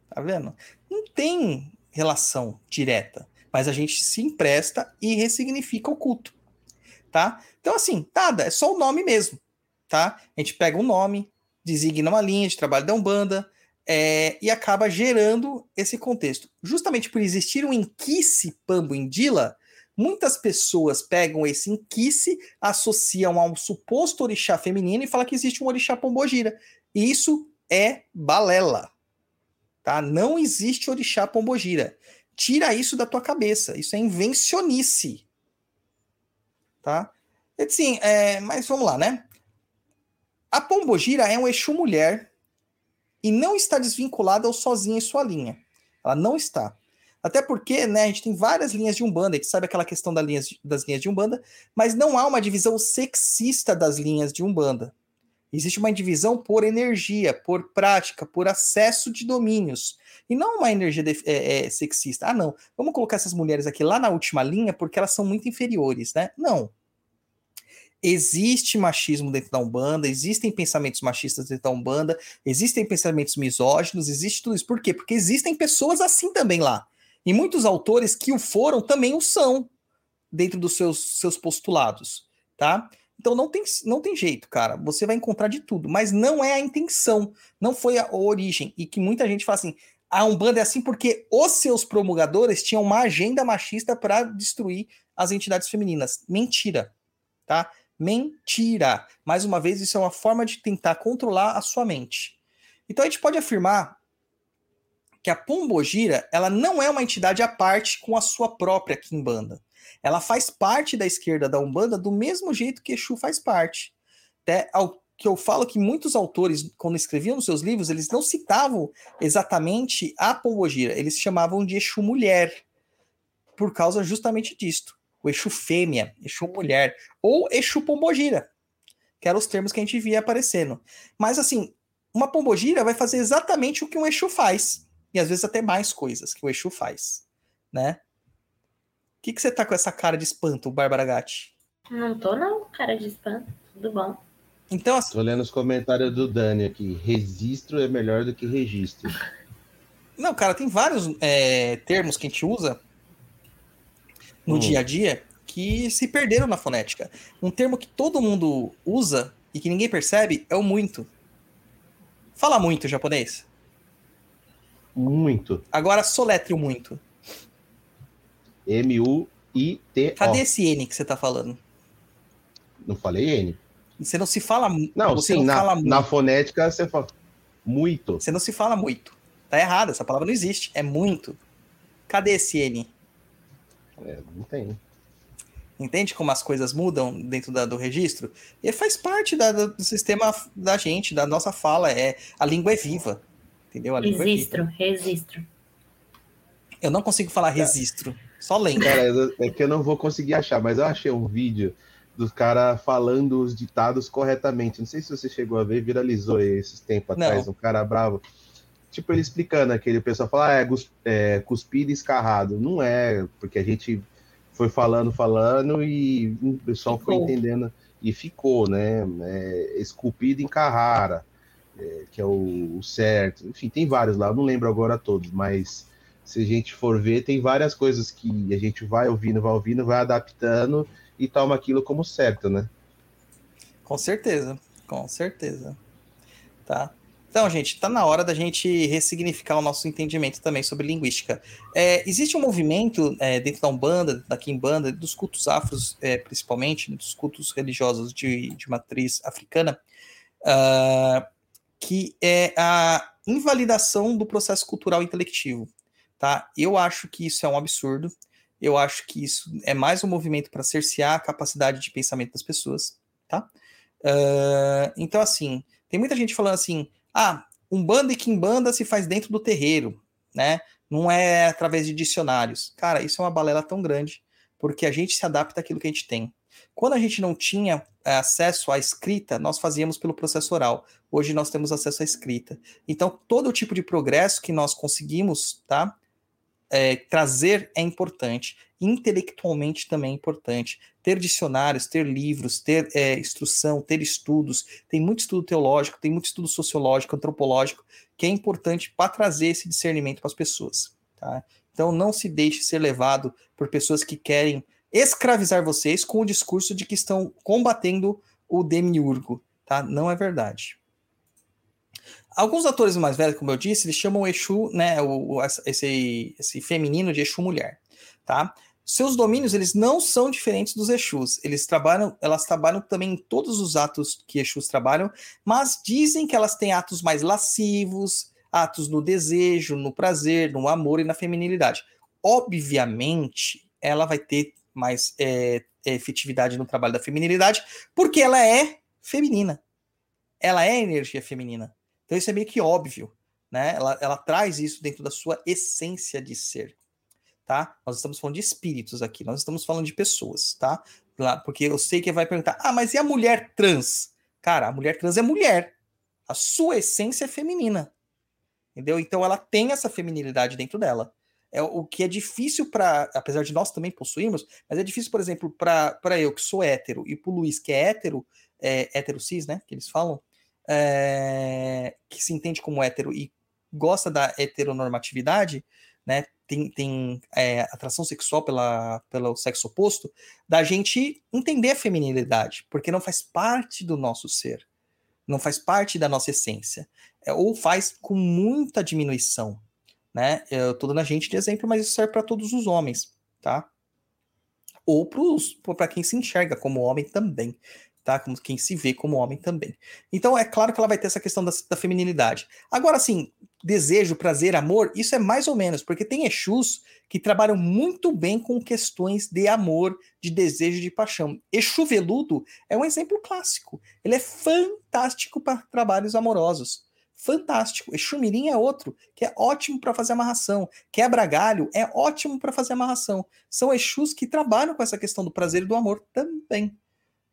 Tá vendo? Não tem relação direta, mas a gente se empresta e ressignifica o culto, tá? Então assim, nada, é só o nome mesmo, tá? A gente pega um nome, designa uma linha de trabalho da Umbanda é, e acaba gerando esse contexto. Justamente por existir um inquice Pambo Indila, muitas pessoas pegam esse inquice, associam a um suposto orixá feminino e falam que existe um orixá pombogira. E isso é balela tá? Não existe orixá pombogira. Tira isso da tua cabeça. Isso é invencionice. Tá? Assim, é, mas vamos lá, né? A pombogira é um Exu mulher e não está desvinculada ao sozinha em sua linha. Ela não está. Até porque, né, a gente tem várias linhas de Umbanda, a gente sabe aquela questão das linhas, das linhas de Umbanda, mas não há uma divisão sexista das linhas de Umbanda. Existe uma divisão por energia, por prática, por acesso de domínios. E não uma energia de, é, é, sexista. Ah, não. Vamos colocar essas mulheres aqui lá na última linha porque elas são muito inferiores, né? Não. Existe machismo dentro da Umbanda, existem pensamentos machistas dentro da Umbanda, existem pensamentos misóginos, existe tudo isso. Por quê? Porque existem pessoas assim também lá. E muitos autores que o foram também o são dentro dos seus, seus postulados, tá? Então não tem, não tem jeito, cara. Você vai encontrar de tudo, mas não é a intenção, não foi a origem. E que muita gente fala assim: a Umbanda é assim porque os seus promulgadores tinham uma agenda machista para destruir as entidades femininas. Mentira, tá? Mentira. Mais uma vez, isso é uma forma de tentar controlar a sua mente. Então a gente pode afirmar que a Pombogira, ela não é uma entidade à parte com a sua própria Kimbanda. Ela faz parte da esquerda da Umbanda do mesmo jeito que Exu faz parte. Até ao que eu falo que muitos autores, quando escreviam nos seus livros, eles não citavam exatamente a Pombogira, eles chamavam de Exu mulher, por causa justamente disto. O Exu fêmea, Exu mulher, ou Exu Pombogira, que eram os termos que a gente via aparecendo. Mas assim, uma Pombogira vai fazer exatamente o que um Exu faz, e às vezes até mais coisas que o Exu faz, né? O que, que você tá com essa cara de espanto, Bárbara Gatti? Não tô não, cara de espanto. Tudo bom. Então, assim, Tô lendo os comentários do Dani aqui. Registro é melhor do que registro. Não, cara, tem vários é, termos que a gente usa no Hum. dia a dia que se perderam na fonética. Um termo que todo mundo usa e que ninguém percebe é o muito. Fala muito japonês. Muito. Agora soletre o muito. M-U-I-T-O. Cadê esse N que você tá falando? Não falei N. Você não se fala Não, você sim, não na, fala muito. na fonética você fala muito. Você não se fala muito. Tá errado, essa palavra não existe. É muito. Cadê esse N? É, não tem. Entende como as coisas mudam dentro da- do registro? E faz parte da- do, sistema da gente, da nossa fala. É, a língua é viva. Entendeu? A língua é viva. Registro, registro. Eu não consigo falar registro. Só lembro. Cara, eu- é que eu não vou conseguir achar, mas eu achei um vídeo dos caras falando os ditados corretamente. Não sei se você chegou a ver, viralizou esses tempos Não. atrás, um cara bravo. Tipo, ele explicando aquele pessoal fala, ah, é, é cuspido e escarrado. Não é, porque a gente foi falando, falando e o pessoal foi Ficou. entendendo e ficou, né? É, esculpido em Carrara, é, que é o, o certo. Enfim, tem vários lá, eu não lembro agora todos, mas se a gente for ver, tem várias coisas que a gente vai ouvindo, vai ouvindo, vai adaptando e toma aquilo como certo, né? Com certeza. Com certeza. Tá? Então, gente, tá na hora da gente ressignificar o nosso entendimento também sobre linguística. É, existe um movimento é, dentro da Umbanda, da Kimbanda, dos cultos afros, é, principalmente, né, dos cultos religiosos de, de matriz africana, ah, que é a invalidação do processo cultural intelectivo. Tá? Eu acho que isso é um absurdo. Eu acho que isso é mais um movimento para cercear a capacidade de pensamento das pessoas. Tá? Ah, então, assim, tem muita gente falando assim: ah, Umbanda e Kimbanda se faz dentro do terreiro, né? Não é através de dicionários. Cara, isso é uma balela tão grande, porque a gente se adapta àquilo que a gente tem. Quando a gente não tinha eh, acesso à escrita, nós fazíamos pelo processo oral. Hoje nós temos acesso à escrita. Então, todo tipo de progresso que nós conseguimos, tá? eh, trazer é importante. Intelectualmente também é importante. Ter dicionários, ter livros, ter eh, instrução, ter estudos. Tem muito estudo teológico, tem muito estudo sociológico, antropológico, que é importante para trazer esse discernimento para as pessoas. Tá? Então, não se deixe ser levado por pessoas que querem escravizar vocês com o discurso de que estão combatendo o demiurgo. Tá? Não é verdade. Alguns atores mais velhos, como eu disse, eles chamam o Exu, né, o, o- esse, esse feminino de Exu mulher, tá? Seus domínios, eles não são diferentes dos Exus. Eles trabalham, elas trabalham também em todos os atos que Exus trabalham, mas dizem que elas têm atos mais lascivos, atos no desejo, no prazer, no amor e na feminilidade. Obviamente, ela vai ter mais é, efetividade no trabalho da feminilidade, porque ela é feminina. Ela é energia feminina. Então isso é meio que óbvio, né? Ela, ela traz isso dentro da sua essência de ser, tá? Nós estamos falando de espíritos aqui, nós estamos falando de pessoas, tá? Porque eu sei que vai perguntar, ah, mas e a mulher trans? Cara, a mulher trans é mulher. A sua essência é feminina. Entendeu? Então ela tem essa feminilidade dentro dela. É o que é difícil para, apesar de nós também possuirmos, mas é difícil, por exemplo, para eu que sou hétero e pro Luiz que é hétero, é, hétero cis, né, que eles falam, é, que se entende como hétero e gosta da heteronormatividade, né, tem, tem é, atração sexual pela, pelo sexo oposto, da gente entender a feminilidade, porque não faz parte do nosso ser, não faz parte da nossa essência, é, ou faz com muita diminuição, né? Eu tô dando a gente de exemplo, mas isso serve para todos os homens, tá? Ou para quem se enxerga como homem também, tá? Como quem se vê como homem também. Então é claro que ela vai ter essa questão da, da feminilidade. Agora, assim, desejo, prazer, amor, isso é mais ou menos, porque tem Exus que trabalham muito bem com questões de amor, de desejo, de paixão. Exu veludo é um exemplo clássico. Ele é fantástico para trabalhos amorosos fantástico. Exu Mirim é outro, que é ótimo para fazer amarração. Quebra galho é ótimo para fazer amarração. São Exus que trabalham com essa questão do prazer e do amor também.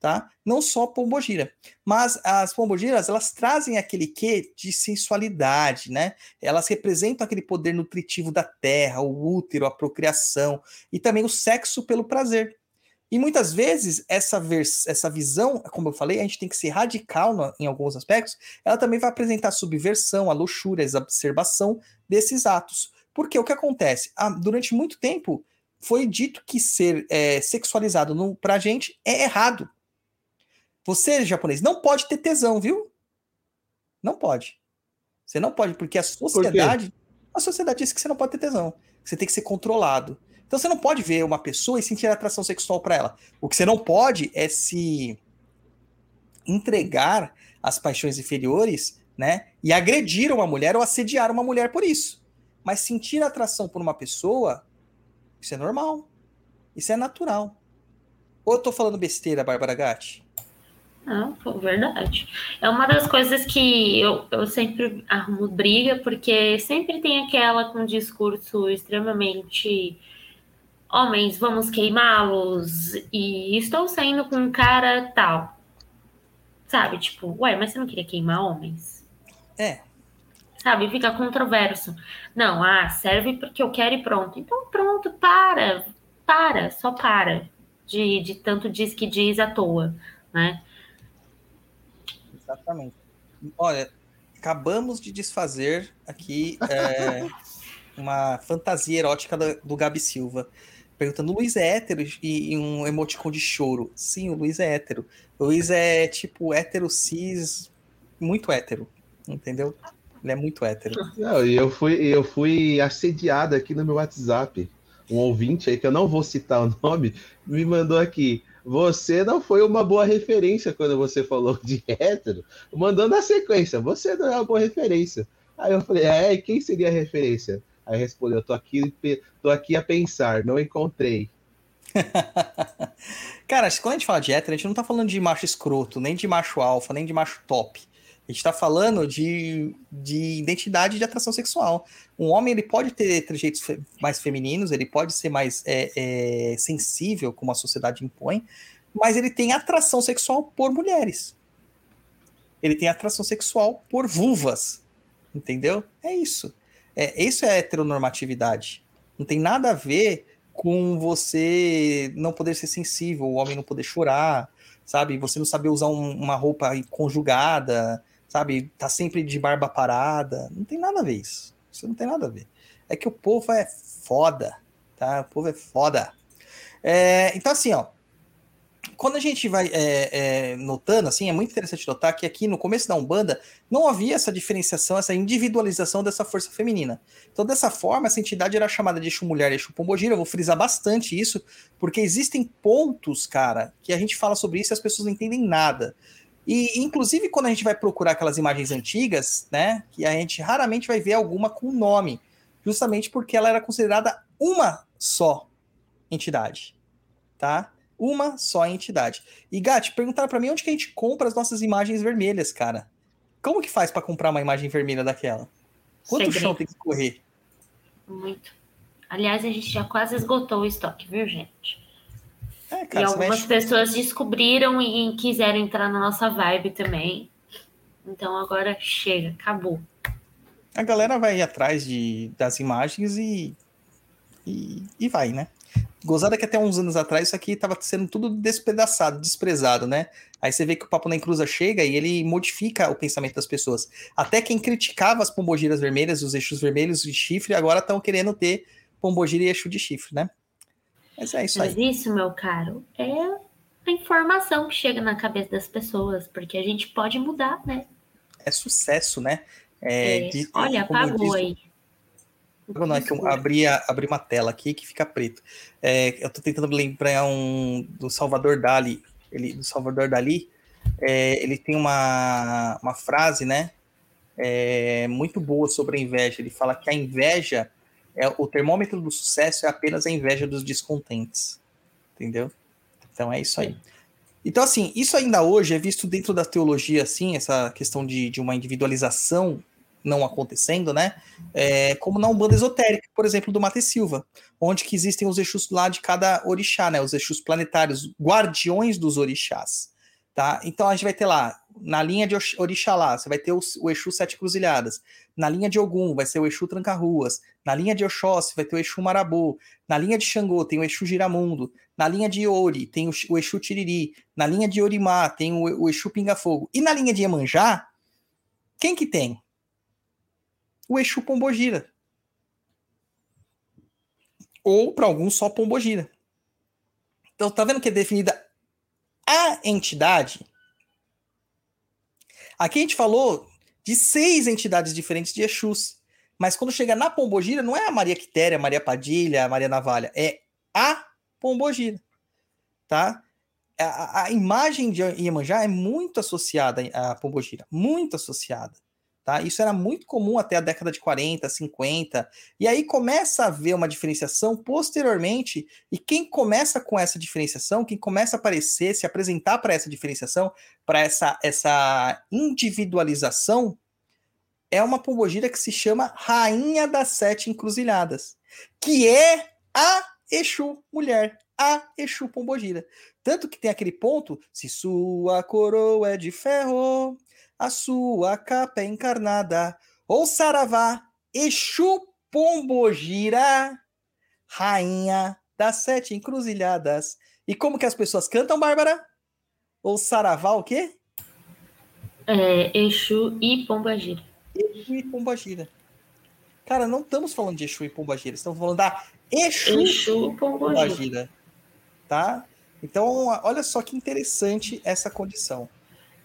Tá? Não só pombogira, mas as pombogiras elas trazem aquele quê de sensualidade, né? Elas representam aquele poder nutritivo da terra, o útero, a procriação e também o sexo pelo prazer. E muitas vezes essa, essa visão, como eu falei, a gente tem que ser radical no, em alguns aspectos, ela também vai apresentar a subversão, a luxúria, a exacerbação desses atos. Porque o que acontece? Ah, durante muito tempo foi dito que ser é, sexualizado no, pra gente é errado. Você, japonês, não pode ter tesão, viu? Não pode. Você não pode, porque a sociedade. Por a sociedade diz que você não pode ter tesão. Você tem que ser controlado. Então você não pode ver uma pessoa e sentir atração sexual para ela. O que você não pode é se entregar às paixões inferiores, né? E agredir uma mulher ou assediar uma mulher por isso. Mas sentir atração por uma pessoa, isso é normal. Isso é natural. Ou eu tô falando besteira, Bárbara Gatti? Não, verdade. É uma das coisas que eu, eu sempre arrumo briga, porque sempre tem aquela com discurso extremamente homens, vamos queimá-los, e estou saindo com um cara tal. Sabe, tipo, ué, mas você não queria queimar homens? É. Sabe, fica controverso. Não, ah, serve porque eu quero e pronto. Então pronto, para, para, só para. De, de tanto diz que diz à toa, né? Exatamente. Olha, acabamos de desfazer aqui é, uma fantasia erótica do, Gabi Silva perguntando: o Luiz é hétero? E, e, um emoticon de choro. Sim, o Luiz é hétero. O Luiz é tipo hétero cis, muito hétero. Entendeu? Ele é muito hétero. Não, eu fui, eu fui assediado aqui no meu WhatsApp. Um ouvinte aí, que eu não vou citar o nome, me mandou aqui. Você não foi uma boa referência quando você falou de hétero, mandando a sequência. Você não é uma boa referência. Aí eu falei, é, quem seria a referência? Aí respondeu: tô aqui, tô aqui a pensar, não encontrei. Cara, quando a gente fala de hétero, a gente não tá falando de macho escroto, nem de macho alfa, nem de macho top. A gente tá falando de, de identidade de atração sexual. Um homem, ele pode ter trejeitos fe mais femininos, ele pode ser mais é, é, sensível, como a sociedade impõe, mas ele tem atração sexual por mulheres. Ele tem atração sexual por vulvas. Entendeu? É isso. É, isso é heteronormatividade. Não tem nada a ver com você não poder ser sensível, o homem não poder chorar, sabe? Você não saber usar um, uma roupa conjugada, sabe? Tá sempre de barba parada. Não tem nada a ver isso. Isso não tem nada a ver. É que o povo é foda, tá? O povo é foda. É, então, assim, ó quando a gente vai é, é, notando, assim, é muito interessante notar que aqui no começo da Umbanda não havia essa diferenciação, essa individualização dessa força feminina. Então, dessa forma, essa entidade era chamada de Exu Mulher e Exu Pombogira. Eu vou frisar bastante isso, porque existem pontos, cara, que a gente fala sobre isso e as pessoas não entendem nada. E, inclusive, quando a gente vai procurar aquelas imagens antigas, né, que a gente raramente vai ver alguma com nome, justamente porque ela era considerada uma só entidade, tá? uma só entidade. E Gat, perguntaram para mim onde que a gente compra as nossas imagens vermelhas, cara. Como que faz para comprar uma imagem vermelha daquela? Quanto Segredo. chão tem que correr? Muito. Aliás, a gente já quase esgotou o estoque, viu, gente? É, cara, e algumas pessoas descobriram e quiseram entrar na nossa vibe também. Então agora chega, acabou. A galera vai atrás de, das imagens e E, e vai, né? Gozada que até uns anos atrás isso aqui estava sendo tudo despedaçado, desprezado, né? Aí você vê que o Papo na Encruza chega e ele modifica o pensamento das pessoas. Até quem criticava as pombogiras vermelhas, os eixos vermelhos de chifre, agora estão querendo ter pombogira e eixo de chifre, né? Mas é isso aí. Mas isso, meu caro, é a informação que chega na cabeça das pessoas, porque a gente pode mudar, né? É sucesso, né? É, É, de- olha, apagou aí. Não, é que eu abri, a- abri uma tela aqui que fica preto. É, eu tô tentando lembrar um do Salvador Dali. Ele, do Salvador Dali, é, ele tem uma, uma frase, né? é, muito boa sobre a inveja. Ele fala que a inveja é o termômetro do sucesso é apenas a inveja dos descontentes. Entendeu? Então é isso aí. Então, assim, isso ainda hoje é visto dentro da teologia, assim, essa questão de, de uma individualização não acontecendo, né? É, como na Umbanda esotérica, por exemplo, do Mate Silva, onde que existem os Exus lá de cada orixá, né? Os Exus planetários, guardiões dos orixás, tá? Então a gente vai ter lá, na linha de Orixalá, você vai ter o, o Exu Sete Cruzilhadas, na linha de Ogum vai ser o Exu Tranca-Ruas, na linha de Oxóssi vai ter o Exu Marabô, na linha de Xangô tem o Exu Giramundo, na linha de Ori tem o, o Exu Tiriri, na linha de Orimá tem o, o Exu Pinga-Fogo, e na linha de Iemanjá, quem que tem? o Exu Pombogira. Ou, para alguns, só Pombogira. Então, tá vendo que é definida a entidade? Aqui a gente falou de seis entidades diferentes de Exus. Mas quando chega na Pombogira, não é a Maria Quitéria, a Maria Padilha, a Maria Navalha. É a Pombogira. Tá? A, a- a imagem de Iemanjá é muito associada à Pombogira. Muito associada. Tá? Isso era muito comum até a década de 40, 50. E aí começa a haver uma diferenciação posteriormente. E quem começa com essa diferenciação, quem começa a aparecer, se apresentar para essa diferenciação, para essa, essa individualização, é uma pombogira que se chama Rainha das Sete Encruzilhadas, que é a Exu mulher, a Exu pombogira. Tanto que tem aquele ponto, se sua coroa é de ferro, a sua capa é encarnada. Ou Saravá, Exu Pombogira, rainha das sete encruzilhadas. E como que as pessoas cantam, Bárbara? Ou Saravá o quê? É, Exu e Pombagira. Exu e Pombagira. Cara, não estamos falando de Exu e Pombagira, estamos falando da Exu, Exu e Pombagira. Pombagira. Tá? Então, olha só que interessante essa condição.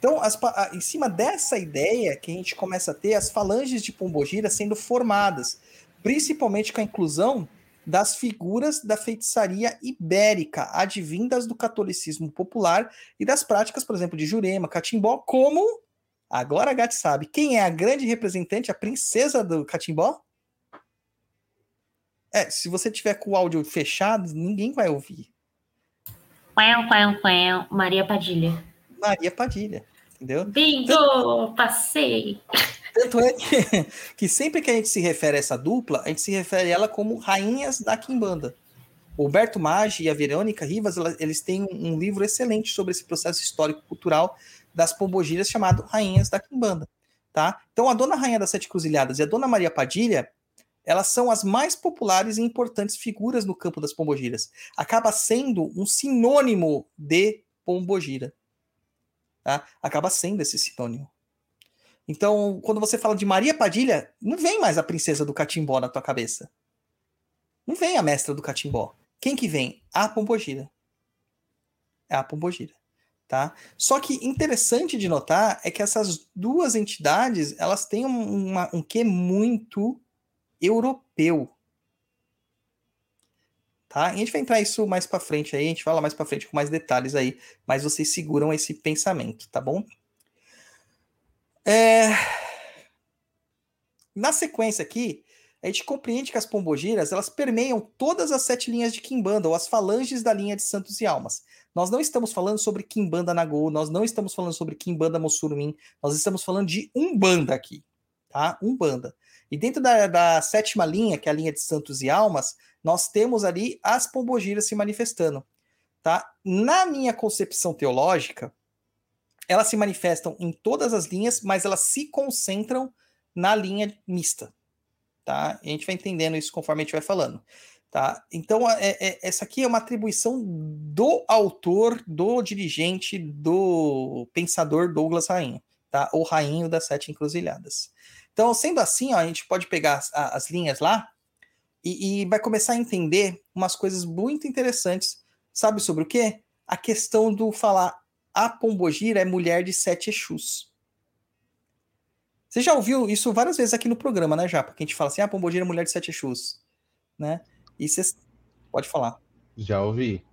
Então, as a- em cima dessa ideia que a gente começa a ter as falanges de Pombogira sendo formadas, principalmente com a inclusão das figuras da feitiçaria ibérica, advindas do catolicismo popular e das práticas, por exemplo, de Jurema, Catimbó, como agora a Gatti sabe quem é a grande representante, a princesa do Catimbó? É, se você tiver com o áudio fechado, ninguém vai ouvir. Quão, quão, quão. Maria Padilha. Maria Padilha, entendeu? Bingo! Passei! Tanto é que, que sempre que a gente se refere a essa dupla, a gente se refere a ela como rainhas da Quimbanda. O Alberto Maggi e a Verônica Rivas, eles têm um, um livro excelente sobre esse processo histórico-cultural das pombogiras chamado Rainhas da Quimbanda. Tá? Então, a Dona Rainha das Sete Cruzilhadas e a Dona Maria Padilha, elas são as mais populares e importantes figuras no campo das pombogiras. Acaba sendo um sinônimo de pombogira. Tá? Acaba sendo esse sinônimo. Então, quando você fala de Maria Padilha, não vem mais a princesa do catimbó na tua cabeça. Não vem a mestra do catimbó. Quem que vem? A Pombogira. É a Pombogira, tá? Só que interessante de notar é que essas duas entidades, elas têm um, uma- um quê muito europeu. Tá? E a gente vai entrar isso mais para frente aí, a gente fala mais para frente com mais detalhes aí, mas vocês seguram esse pensamento, tá bom? É... Na sequência aqui, a gente compreende que as pombogiras elas permeiam todas as sete linhas de Kimbanda, ou as falanges da linha de Santos e Almas. Nós não estamos falando sobre Kimbanda Nagô, nós não estamos falando sobre Kimbanda Mossurumim, nós estamos falando de Umbanda aqui, tá? Umbanda. E dentro da, da sétima linha, que é a linha de Santos e Almas, nós temos ali as pombogiras se manifestando, tá? Na minha concepção teológica, elas se manifestam em todas as linhas, mas elas se concentram na linha mista, tá? E a gente vai entendendo isso conforme a gente vai falando, Tá? Então, é, é- essa aqui é uma atribuição do autor, do dirigente, do pensador Douglas Rainho, tá? Ou Rainho das Sete Encruzilhadas. Então, sendo assim, ó, a gente pode pegar as, a- as linhas lá e, e vai começar a entender umas coisas muito interessantes. Sabe sobre o quê? A questão do falar a Pombogira é mulher de sete Exus. Você já ouviu isso várias vezes aqui no programa, né, Japa? Que a gente fala assim, ah, Pombogira é mulher de sete Exus, né? E você pode falar. Já ouvi.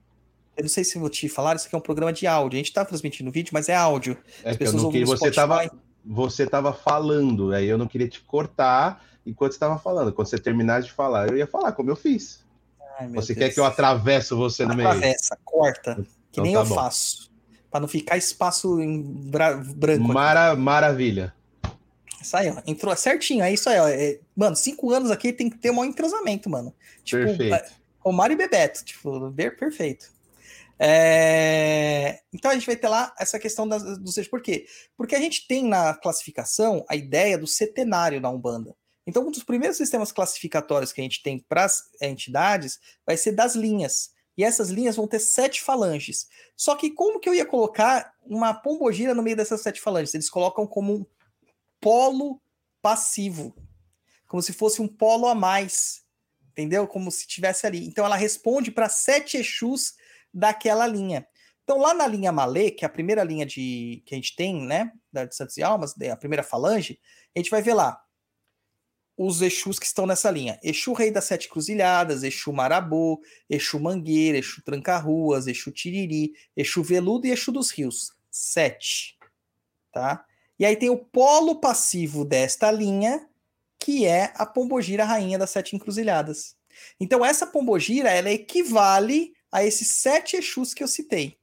Eu não sei se vou te falar, isso aqui é um programa de áudio. A gente tá transmitindo vídeo, mas é áudio. É As que eu pessoas não no você Spotify. Você tava falando, aí eu não queria te cortar enquanto você tava falando. Quando você terminasse de falar, eu ia falar como eu fiz. Ai, Você Deus. quer que eu atravesso você no meio? Atravessa, corta. Que Então nem tá eu bom. faço. Pra não ficar espaço em bra- branco. Mara, maravilha. Isso aí, ó. Entrou certinho. É isso aí, ó. É- mano, cinco anos aqui tem que ter um maior entrosamento, mano. Tipo, Perfeito. é, Romário e Bebeto. Tipo, ver perfeito. É, Então a gente vai ter lá essa questão do seja por quê? Porque a gente tem na classificação a ideia do setenário na Umbanda. Então, um dos primeiros sistemas classificatórios que a gente tem para as entidades vai ser das linhas. E essas linhas vão ter sete falanges. Só que como que eu ia colocar uma pombogira no meio dessas sete falanges? Eles colocam como um polo passivo. Como se fosse um polo a mais. Entendeu? Como se tivesse ali. Então ela responde para sete Exus daquela linha. Então lá na linha Malê, que é a primeira linha de que a gente tem, né, da de Santos e Almas, a primeira falange, a gente vai ver lá os Exus que estão nessa linha. Exu Rei das Sete Cruzilhadas, Exu Marabô, Exu Mangueira, Exu Tranca-Ruas, Exu Tiriri, Exu Veludo e Exu dos Rios. Sete. Tá? E aí tem o polo passivo desta linha, que é a Pombogira Rainha das Sete Encruzilhadas. Então essa Pombogira, ela equivale a esses sete Exus que eu citei,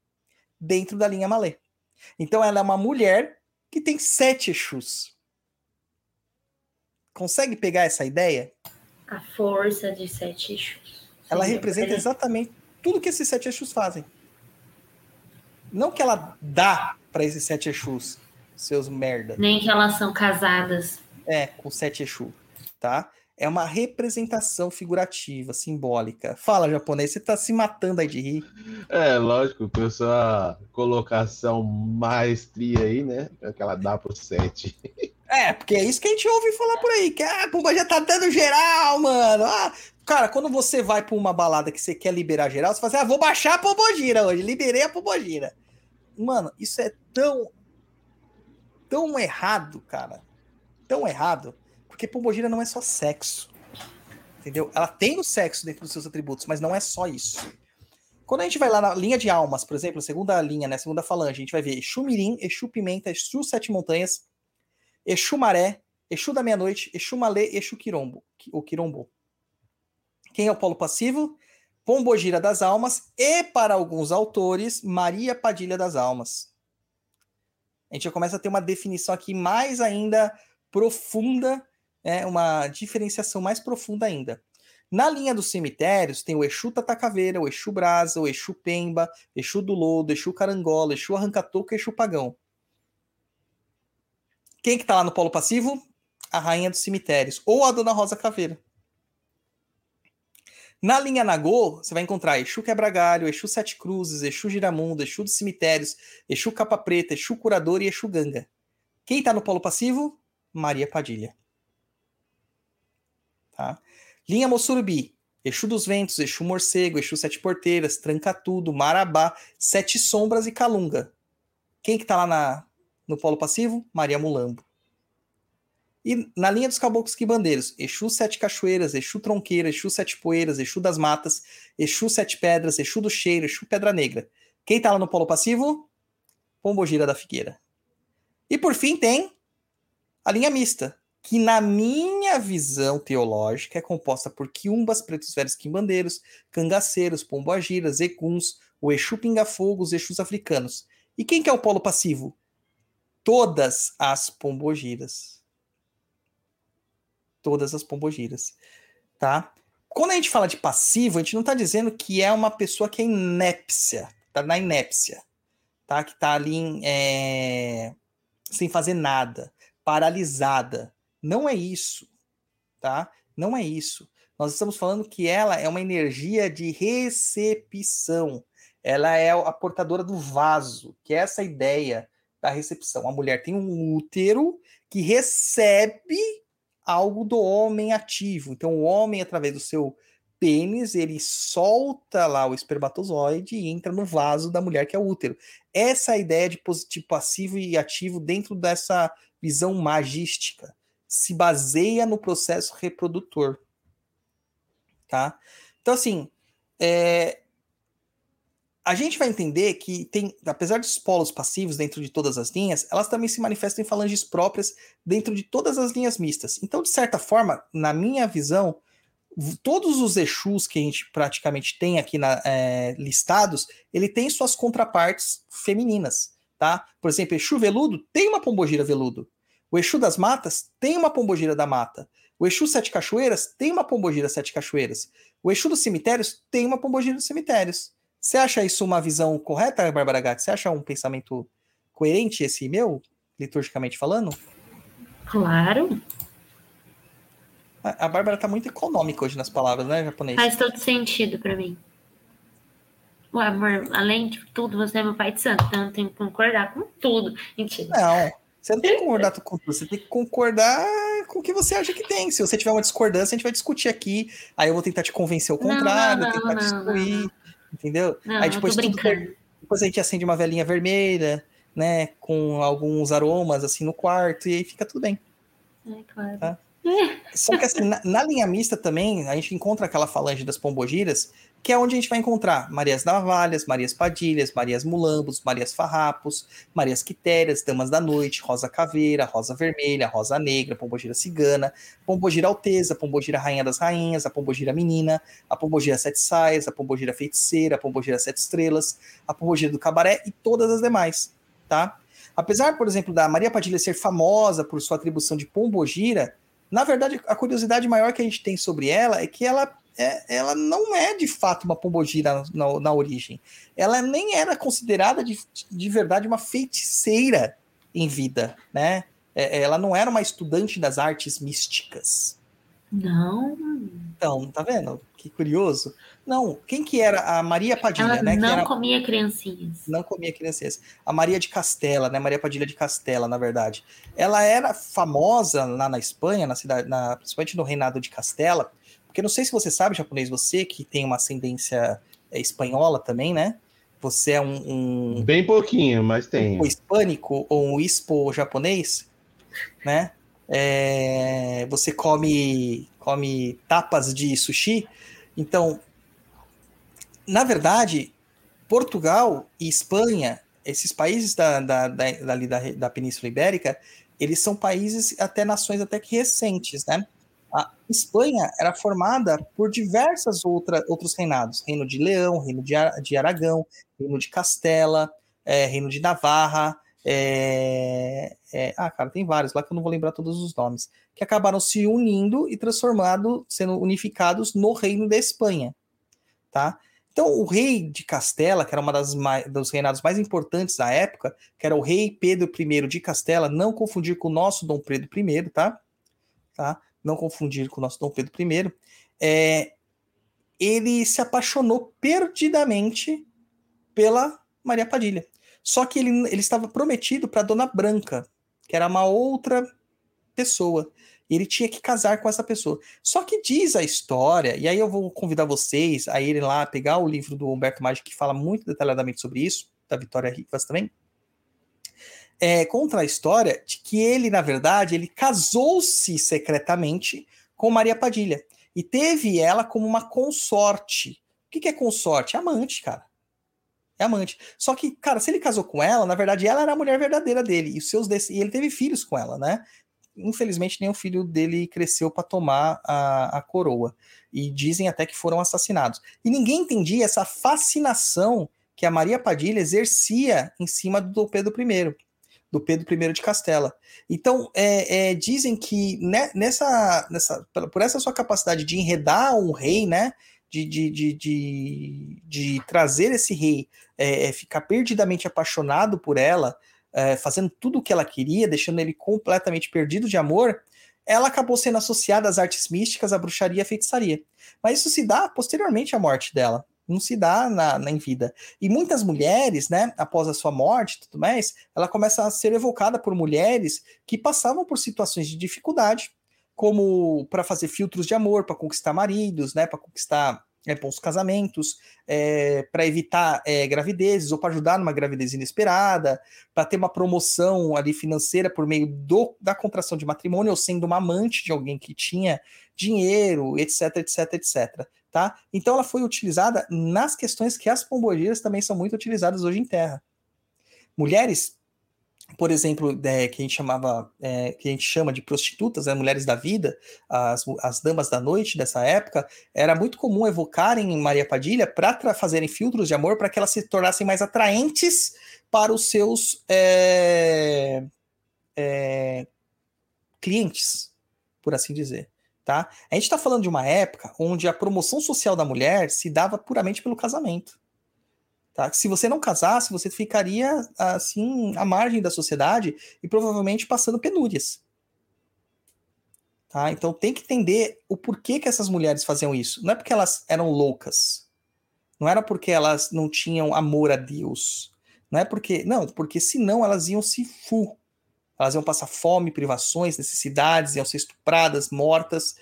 dentro da linha Malê. Então ela é uma mulher que tem sete Exus. Consegue pegar essa ideia? A força de sete eixos. Ela Sim, representa é. exatamente tudo que esses sete Exus fazem. Não que ela dá para esses sete Exus, seus merda. Nem que elas são casadas. É, com sete Exu, tá? É uma representação figurativa, simbólica. Fala, japonês, você tá se matando aí de rir. É, lógico, com a sua colocação maestria aí, né? Que ela dá pro 7. É, porque é isso que a gente ouve falar por aí, que ah, a Pumba já tá dando geral, mano. Ah, cara, quando você vai pra uma balada que você quer liberar geral, você fala assim, ah, vou baixar a Pombogira hoje, liberei a Pombogira. Mano, isso é tão, tão errado, cara. Tão errado, porque Pombogira não é só sexo, entendeu? Ela tem o sexo dentro dos seus atributos, mas não é só isso. Quando a gente vai lá na linha de almas, por exemplo, segunda linha, né, segunda falange, a gente vai ver Exu Mirim, Exu Pimenta, Exu Sete Montanhas, Exu Maré, Exu da Meia-Noite, Exu Malê, Exu Quirombo, Quirombo. Quem é o polo passivo? Pombogira das Almas e, para alguns autores, Maria Padilha das Almas. A gente já começa a ter uma definição aqui mais ainda profunda, né, uma diferenciação mais profunda ainda. Na linha dos cemitérios, tem o Exu Tatacaveira, o Exu Brasa, o Exu Pemba, Exu do Lodo, Exu Carangola, Exu Arrancatoco Exu Pagão. Quem que tá lá no polo passivo? A Rainha dos Cemitérios, ou a Dona Rosa Caveira. Na linha Nagô, você vai encontrar Exu Quebra-Galho, Exu Sete Cruzes, Exu Giramundo, Exu dos Cemitérios, Exu Capa Preta, Exu Curador e Exu Ganga. Quem tá no polo passivo? Maria Padilha. Tá? Linha Mossurubi, Exu dos Ventos, Exu Morcego, Exu Sete Porteiras, Tranca Tudo, Marabá, Sete Sombras e Calunga. Quem que tá lá na, no polo passivo? Maria Mulambo. E na linha dos caboclos quibandeiros, Exu Sete Cachoeiras, Exu Tronqueira, Exu Sete Poeiras, Exu das Matas, Exu Sete Pedras, Exu do Cheiro, Exu Pedra Negra. Quem tá lá no polo passivo? Pombogira da Figueira. E por fim tem a linha mista, que na minha visão teológica é composta por quiumbas, pretos velhos quimbandeiros, cangaceiros, pomboagiras, ecuns, o Exu Pinga-Fogo, os Exus africanos. E quem que é o polo passivo? Todas as pombogiras todas as pombogiras, tá? Quando a gente fala de passivo, a gente não tá dizendo que é uma pessoa que é inépcia, tá na inépcia, tá? Que tá ali em, é, sem fazer nada, paralisada. Não é isso, tá? Não é isso. Nós estamos falando que ela é uma energia de recepção. Ela é a portadora do vaso, que é essa ideia da recepção. A mulher tem um útero que recebe algo do homem ativo. Então, o homem, através do seu pênis, ele solta lá o espermatozoide e entra no vaso da mulher, que é o útero. Essa é a ideia de positivo, passivo e ativo dentro dessa visão magística. Se baseia no processo reprodutor. Tá? Então, assim, é, a gente vai entender que tem, apesar dos polos passivos dentro de todas as linhas, elas também se manifestam em falanges próprias dentro de todas as linhas mistas. Então, de certa forma, na minha visão, todos os Exus que a gente praticamente tem aqui na, é, listados, ele tem suas contrapartes femininas, tá? Por exemplo, Exu veludo tem uma pombogira veludo. O Exu das matas tem uma pombogira da mata. O Exu sete cachoeiras tem uma pombogira sete cachoeiras. O Exu dos cemitérios tem uma pombogira dos cemitérios. Você acha isso uma visão correta, Bárbara Gatti? Você acha um pensamento coerente esse meu, liturgicamente falando? Claro. A, a Bárbara tá muito econômica hoje nas palavras, né, japonês? Faz todo sentido pra mim. O amor, além de tudo, você é meu pai de santo, então eu tenho que concordar com tudo. Mentira. Não, você não tem que concordar com tudo, você tem que concordar com o que você acha que tem. Se você tiver uma discordância, a gente vai discutir aqui. Aí eu vou tentar te convencer o Não, contrário, não, tentar não, destruir, não, entendeu? Não, Aí depois tudo. Depois a gente acende uma velinha vermelha, né? Com alguns aromas assim no quarto, e aí fica tudo bem. É, claro. Tá. Só que assim, na, na linha mista também, a gente encontra aquela falange das pombogiras, que é onde a gente vai encontrar Marias Navalhas, Marias Padilhas, Marias Mulambos, Marias Farrapos, Marias Quitérias, Damas da Noite, Rosa Caveira, Rosa Vermelha, Rosa Negra, Pombogira Cigana, Pombogira Alteza, Pombogira Rainha das Rainhas, a Pombogira Menina, a Pombogira Sete Saias, a Pombogira Feiticeira, a Pombogira Sete Estrelas, a Pombogira do Cabaré e todas as demais, tá? Apesar, por exemplo, da Maria Padilha ser famosa por sua atribuição de Pombogira, na verdade, a curiosidade maior que a gente tem sobre ela é que ela, é, ela não é de fato uma pombogira na, na origem. Ela nem era considerada de, de verdade uma feiticeira em vida, né? É, ela não era uma estudante das artes místicas. Não. Então, tá vendo? Que curioso. Não, quem que era a Maria Padilha, Ela né? que não era- comia criancinhas. não comia crianças. A Maria de Castela, né? Maria Padilha de Castela, na verdade. Ela era famosa lá na Espanha, na cidade, na, principalmente no reinado de Castela, porque não sei se você sabe, japonês, você que tem uma ascendência é, espanhola também, né? Você é um, um, Bem pouquinho, mas tem. um hispânico ou um ispo japonês, né? É, você come come tapas de sushi, então, na verdade, Portugal e Espanha, esses países da, da, da, da, da Península Ibérica, eles são países até nações até que recentes, né? A Espanha era formada por diversas outra, outros reinados, reino de Leão, reino de Aragão, reino de Castela, é, reino de Navarra, é, é, ah, cara, tem vários lá que eu não vou lembrar todos os nomes, que acabaram se unindo e transformado, sendo unificados no reino da Espanha, tá? Então, o rei de Castela, que era mai- dos reinados mais importantes da época, que era o rei Pedro I de Castela, não confundir com o nosso Dom Pedro I, tá? tá? Não confundir com o nosso Dom Pedro I. É, ele se apaixonou perdidamente pela Maria Padilha. Só que ele, ele estava prometido para Dona Branca, que era uma outra pessoa. E ele tinha que casar com essa pessoa. Só que diz a história, e aí eu vou convidar vocês a irem lá pegar o livro do Humberto Mágico, que fala muito detalhadamente sobre isso, da Vitória Rivas também. É, conta a história de que ele, na verdade, ele casou-se secretamente com Maria Padilha. E teve ela como uma consorte. O que, que é consorte? Amante, cara. É amante. Só que, cara, se ele casou com ela, na verdade, ela era a mulher verdadeira dele. E, seus e ele teve filhos com ela, né? Infelizmente, nenhum filho dele cresceu para tomar a, a coroa. E dizem até que foram assassinados. E ninguém entendia essa fascinação que a Maria Padilha exercia em cima do Dom Pedro I, do Pedro I de Castela. Então, é, é, dizem que ne- nessa, nessa, por essa sua capacidade de enredar um rei, né? De, de, de, de, de trazer esse rei, é, é, ficar perdidamente apaixonado por ela, é, fazendo tudo o que ela queria, deixando ele completamente perdido de amor, ela acabou sendo associada às artes místicas, à bruxaria e à feitiçaria. Mas isso se dá posteriormente à morte dela não se dá na, na, em vida. E muitas mulheres, né, após a sua morte e tudo mais, ela começa a ser evocada por mulheres que passavam por situações de dificuldade, como para fazer filtros de amor, para conquistar maridos, né, para conquistar é, bons casamentos, é, para evitar é, gravidezes ou para ajudar numa gravidez inesperada, para ter uma promoção ali financeira por meio do, da contração de matrimônio ou sendo uma amante de alguém que tinha dinheiro, etc, etc, etc tá? Então ela foi utilizada nas questões que as pombogiras também são muito utilizadas hoje em terra. Mulheres, por exemplo, é, que a gente chamava, é, que a gente chama de prostitutas, né, mulheres da vida, as, as damas da noite dessa época, era muito comum evocarem Maria Padilha para fazerem filtros de amor para que elas se tornassem mais atraentes para os seus é, é clientes, por assim dizer. Tá? A gente está falando de uma época onde a promoção social da mulher se dava puramente pelo casamento. Tá? Se você não casasse, você ficaria assim à margem da sociedade e provavelmente passando penúrias. Tá? Então tem que entender o porquê que essas mulheres faziam isso. Não é porque elas eram loucas. Não era porque elas não tinham amor a Deus. Não é porque. Não, porque senão elas iam se fu elas iam passar fome, privações, necessidades, iam ser estupradas, mortas,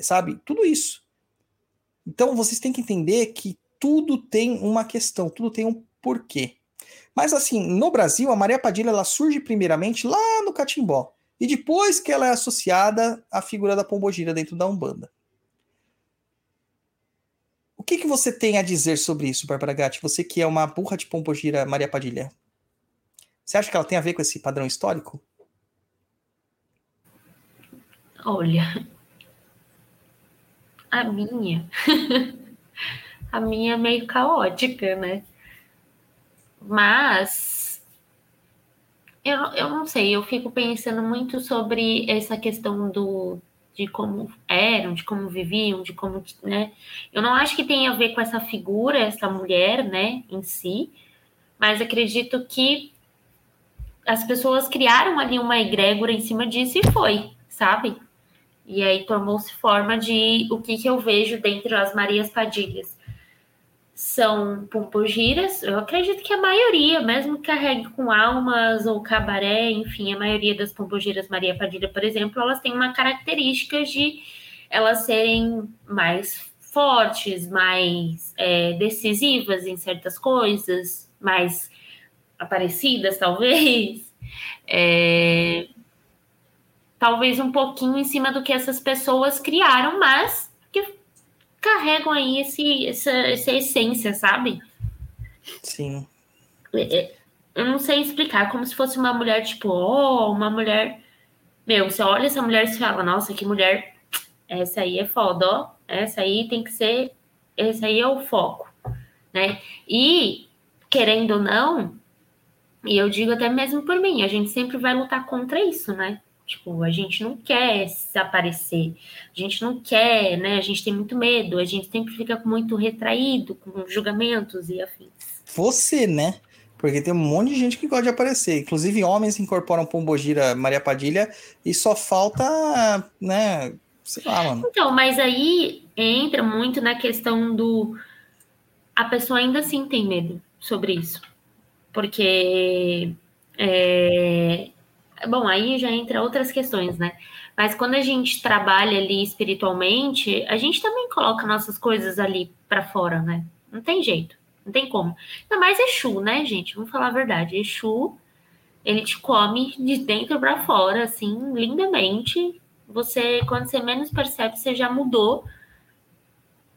sabe? Tudo isso. Então vocês têm que entender que tudo tem uma questão, tudo tem um porquê. Mas assim, no Brasil, a Maria Padilha ela surge primeiramente lá no Catimbó. E depois que ela é associada à figura da Pombogira dentro da Umbanda. O que, que você tem a dizer sobre isso, Bárbara Gatti? Você que é uma burra de Pombogira Maria Padilha. Você acha que ela tem a ver com esse padrão histórico? Olha, a minha, a minha é meio caótica, né? Mas eu, eu não sei, eu fico pensando muito sobre essa questão do de como eram, de como viviam, de como, né? Eu não acho que tenha a ver com essa figura, essa mulher, né, em si, mas acredito que as pessoas criaram ali uma egrégora em cima disso e foi, sabe? E aí tomou-se forma de o que, que eu vejo dentro das Marias Padilhas. São pompogiras, eu acredito que a maioria, mesmo que carregue com almas ou cabaré, enfim, a maioria das pompogiras Maria Padilha, por exemplo, elas têm uma característica de elas serem mais fortes, mais é, decisivas em certas coisas, mais aparecidas, talvez. É, talvez um pouquinho em cima do que essas pessoas criaram, mas carregam aí esse, essa, essa essência, sabe? Sim. É, é, eu não sei explicar, como se fosse uma mulher, tipo, oh, uma mulher. Meu, você olha essa mulher e fala, nossa, que mulher. Essa aí é foda, ó. Essa aí tem que ser. Esse aí é o foco, né? E, querendo ou não, e eu digo até mesmo por mim, a gente sempre vai lutar contra isso, né? Tipo, a gente não quer se aparecer, a gente não quer, né? A gente tem muito medo, a gente sempre fica muito retraído com julgamentos e afins. Você, né? Porque tem um monte de gente que gosta de aparecer. Inclusive, homens incorporam Pombogira Maria Padilha e só falta, né? Sei lá, mano. Então, mas aí entra muito na questão do. A pessoa ainda assim tem medo sobre isso. Porque. É, Bom, aí já entra outras questões, né? Mas quando a gente trabalha ali espiritualmente, a gente também coloca nossas coisas ali para fora, né? Não tem jeito, não tem como. Ainda mais Exu, né, gente? Vamos falar a verdade. Exu, ele te come de dentro para fora, assim, lindamente. Você, quando você menos percebe, você já mudou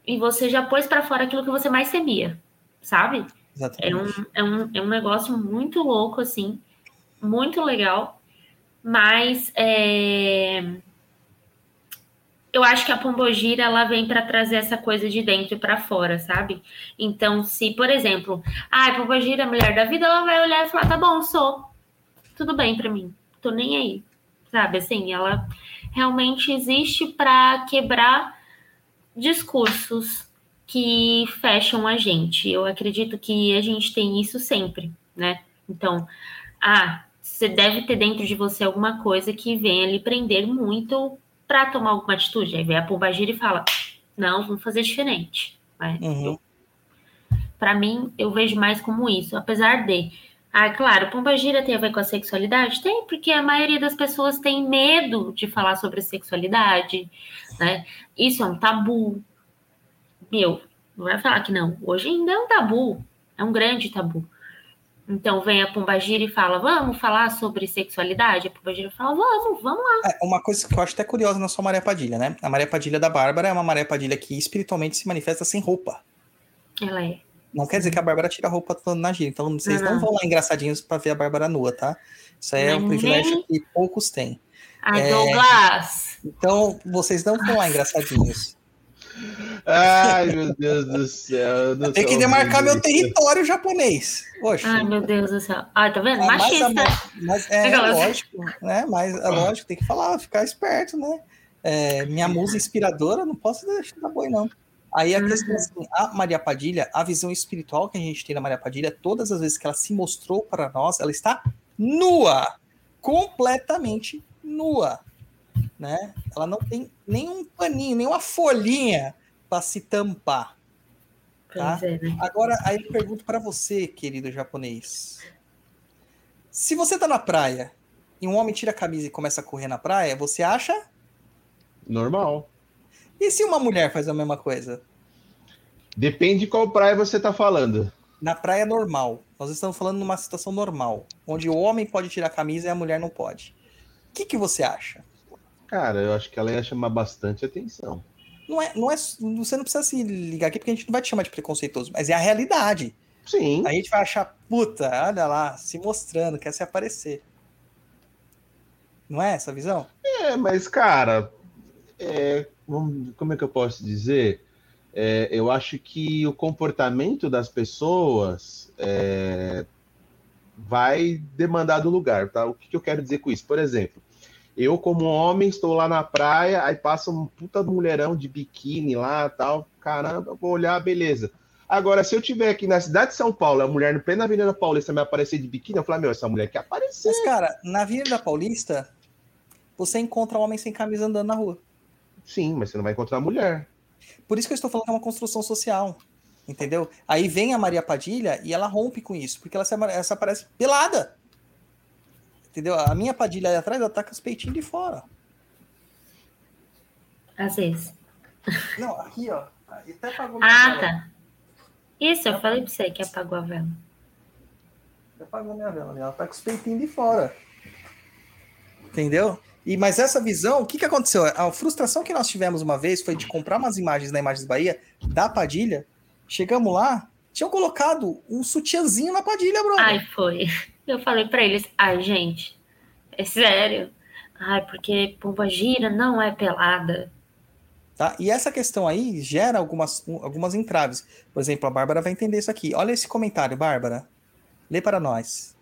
e você já pôs para fora aquilo que você mais temia, sabe? Exatamente. É um, é, um, é um negócio muito louco, assim, muito legal mas é, eu acho que a pombogira ela vem para trazer essa coisa de dentro para fora, sabe? Então, se, por exemplo, ah, a pombogira, mulher da vida, ela vai olhar e falar: tá bom, sou, tudo bem para mim, tô nem aí, sabe? Assim, ela realmente existe para quebrar discursos que fecham a gente. Eu acredito que a gente tem isso sempre, né? Então, ah, você deve ter dentro de você alguma coisa que venha lhe prender muito para tomar alguma atitude. Aí vem a pombagira e fala: não, vamos fazer diferente. Né? Uhum. Para mim, eu vejo mais como isso, apesar de. Ah, claro, pombagira tem a ver com a sexualidade? Tem, porque a maioria das pessoas tem medo de falar sobre sexualidade, né? Isso é um tabu. Meu, não vai falar que não. Hoje ainda é um tabu, é um grande tabu. Então vem a pombagira e fala: Vamos falar sobre sexualidade? A pombagira fala: Vamos, vamos lá. É, uma coisa que eu acho até curiosa na sua Maria Padilha, né? A Maria Padilha da Bárbara é uma Maria Padilha que espiritualmente se manifesta sem roupa. Ela é. Não quer dizer que a Bárbara tira a roupa toda na gira. Então vocês não, Não. vão lá engraçadinhos pra ver a Bárbara nua, tá? Isso aí é um privilégio que poucos têm. Ai, É. Douglas! Então vocês não vão lá engraçadinhos. Ai, meu Deus do céu. não Tem que demarcar meu território japonês. Poxa. Ai, meu Deus do céu. Ah, tá vendo? É, mas, Machista. mas é, Aquelas- lógico, né? Mas é lógico, tem que falar, ficar esperto, né? É, minha musa inspiradora, não posso deixar dar boi, não. Aí a Uhum. questão é assim, a Maria Padilha, a visão espiritual que a gente tem da Maria Padilha, todas as vezes que ela se mostrou para nós, ela está nua, completamente nua, né? Ela não tem nenhum paninho, nenhuma folhinha para se tampar. Pois é, né? Agora, aí eu pergunto para você, querido japonês. Se você tá na praia e um homem tira a camisa e começa a correr na praia, você acha? Normal. E se uma mulher faz a mesma coisa? Depende de qual praia você tá falando. Na praia normal. Nós estamos falando numa situação normal, onde o homem pode tirar a camisa e a mulher não pode. O que, que você acha? Cara, eu acho que ela ia chamar bastante atenção. Não é, não é, você não precisa se ligar aqui porque a gente não vai te chamar de preconceituoso, mas é a realidade. Sim. A gente vai achar, puta, olha lá, se mostrando, quer se aparecer. Não é essa a visão? É, mas, cara, é, como é que eu posso dizer? É, eu acho que o comportamento das pessoas é, vai demandar do lugar, tá? O que, que eu quero dizer com isso? Por exemplo, eu, como homem, estou lá na praia, aí passa um puta mulherão de biquíni lá tal. Caramba, vou olhar, beleza. Agora, se eu tiver aqui na cidade de São Paulo, a mulher no na Avenida Paulista me aparecer de biquíni, eu falo, meu, essa mulher quer aparecer. Mas, cara, na Avenida Paulista, você encontra um homem sem camisa andando na rua. Sim, mas você não vai encontrar mulher. Por isso que eu estou falando que é uma construção social. Entendeu? Aí vem a Maria Padilha e ela rompe com isso, porque ela se, ela se aparece pelada. Entendeu? A minha Padilha aí atrás, ela tá com os peitinhos de fora. Às vezes. Não, aqui, ó. Até apagou minha Ah, vela. tá. Isso, eu falei pra você que apagou a vela. Até apagou minha vela. Ela tá com os peitinhos de fora. Entendeu? E, mas essa visão, o que, que aconteceu? A frustração que nós tivemos uma vez foi de comprar umas imagens na Imagens Bahia da Padilha. Chegamos lá, tinham colocado um sutiãzinho na Padilha, brother. Ai, foi. Eu falei pra eles, ai, gente, é sério. Ai, porque pomba gira não é pelada. Tá? E essa questão aí gera algumas, um- algumas entraves. Por exemplo, a Bárbara vai entender isso aqui. Olha esse comentário, Bárbara. Lê para nós.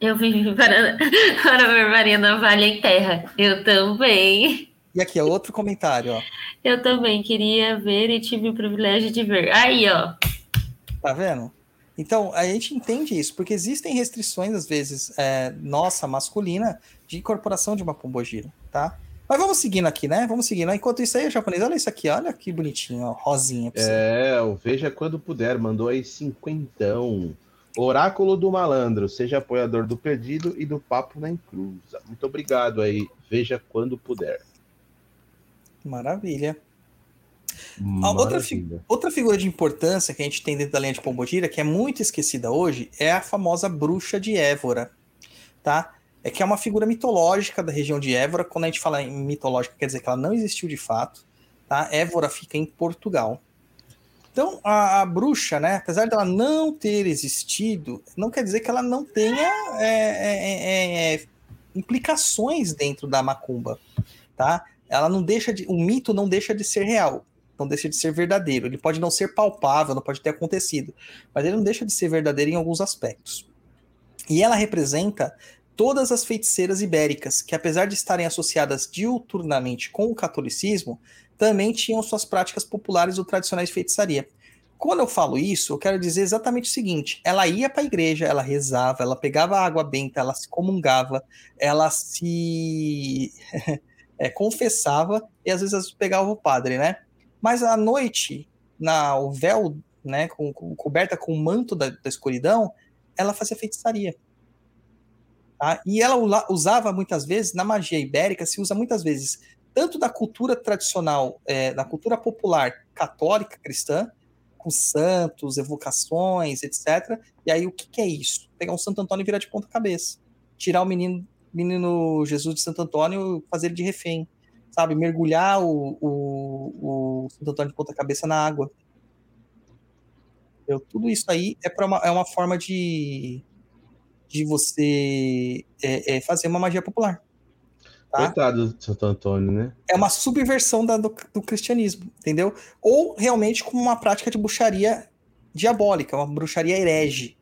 Eu vivi para, para ver Maria Navalha em terra. Eu também. E aqui, ó, outro comentário, ó. Eu também queria ver e tive o privilégio de ver. Aí, ó. Tá vendo? Então, a gente entende isso, porque existem restrições, às vezes, é, nossa, masculina, de incorporação de uma pombogira, tá? Mas vamos seguindo aqui, né? Vamos seguindo. Enquanto isso aí, o japonês, olha isso aqui, olha que bonitinho, ó, rosinha. É, o Veja Quando Puder, mandou aí cinquentão. Oráculo do Malandro, seja apoiador do Perdido e do Papo na Encruza. Muito obrigado aí, Veja Quando Puder. Maravilha. Outra, fi- outra figura de importância que a gente tem dentro da linha de Pombogira, que é muito esquecida hoje, é a famosa bruxa de Évora, tá? É que é uma figura mitológica da região de Évora. Quando a gente fala em mitológica, quer dizer que ela não existiu de fato, tá? Évora fica em Portugal. Então, a, a bruxa, né, apesar dela não ter existido, não quer dizer que ela não tenha é, é, é, é, implicações dentro da macumba, tá? Ela não deixa de, o mito não deixa de ser real, não deixa de ser verdadeiro. Ele pode não ser palpável, não pode ter acontecido, mas ele não deixa de ser verdadeiro em alguns aspectos. E ela representa todas as feiticeiras ibéricas, que apesar de estarem associadas diuturnamente com o catolicismo, também tinham suas práticas populares ou tradicionais de feitiçaria. Quando eu falo isso, eu quero dizer exatamente o seguinte: ela ia para a igreja, ela rezava, ela pegava água benta, ela se comungava, ela se é, confessava e às vezes pegava o padre, né? Mas à noite, na, o véu, né, com, com, coberta com o manto da, da escuridão, ela fazia feitiçaria. Tá? E ela usava muitas vezes, na magia ibérica, se usa muitas vezes, tanto da cultura tradicional, é, da cultura popular católica cristã, com santos, evocações, etc. E aí o que, que é isso? Pegar um Santo Antônio e virar de ponta cabeça. Tirar o menino, menino Jesus de Santo Antônio e fazer ele de refém. Sabe? Mergulhar o, o, o Santo Antônio de ponta cabeça na água. Entendeu? Tudo isso aí é, uma, é uma forma de, de você é, é fazer uma magia popular. Tá? Coitado do Santo Antônio, né? É uma subversão da, do, do, cristianismo, entendeu? Ou realmente como uma prática de bruxaria diabólica, uma bruxaria herege.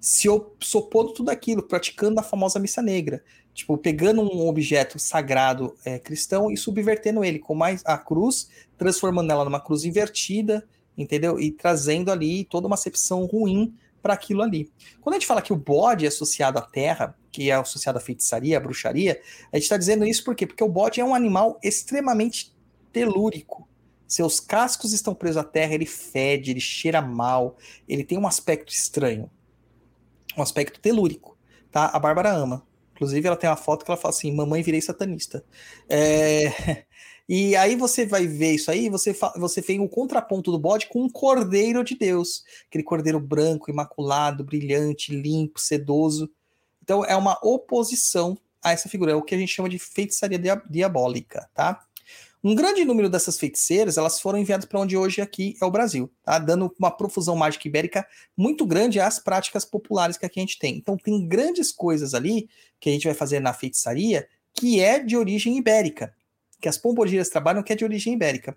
Se opondo tudo aquilo, praticando a famosa missa negra. Tipo, pegando um objeto sagrado é, cristão e subvertendo ele, com mais a cruz, transformando ela numa cruz invertida, entendeu? E trazendo ali toda uma acepção ruim para aquilo ali. Quando a gente fala que o bode é associado à terra, que é associado à feitiçaria, à bruxaria, a gente está dizendo isso por quê? Porque o bode é um animal extremamente telúrico. Seus cascos estão presos à terra, ele fede, ele cheira mal, ele tem um aspecto estranho. Um aspecto telúrico, tá? A Bárbara ama. Inclusive, ela tem uma foto que ela fala assim: Mamãe, virei satanista. É... E aí você vai ver isso aí, você, você tem o contraponto do bode com um cordeiro de Deus, aquele cordeiro branco, imaculado, brilhante, limpo, sedoso. Então é uma oposição a essa figura, é o que a gente chama de feitiçaria diabólica, tá? Um grande número dessas feiticeiras, elas foram enviadas para onde hoje aqui é o Brasil, tá? Dando uma profusão mágica ibérica muito grande às práticas populares que aqui a gente tem. Então tem grandes coisas ali que a gente vai fazer na feitiçaria que é de origem ibérica que as pombogiras trabalham, que é de origem ibérica.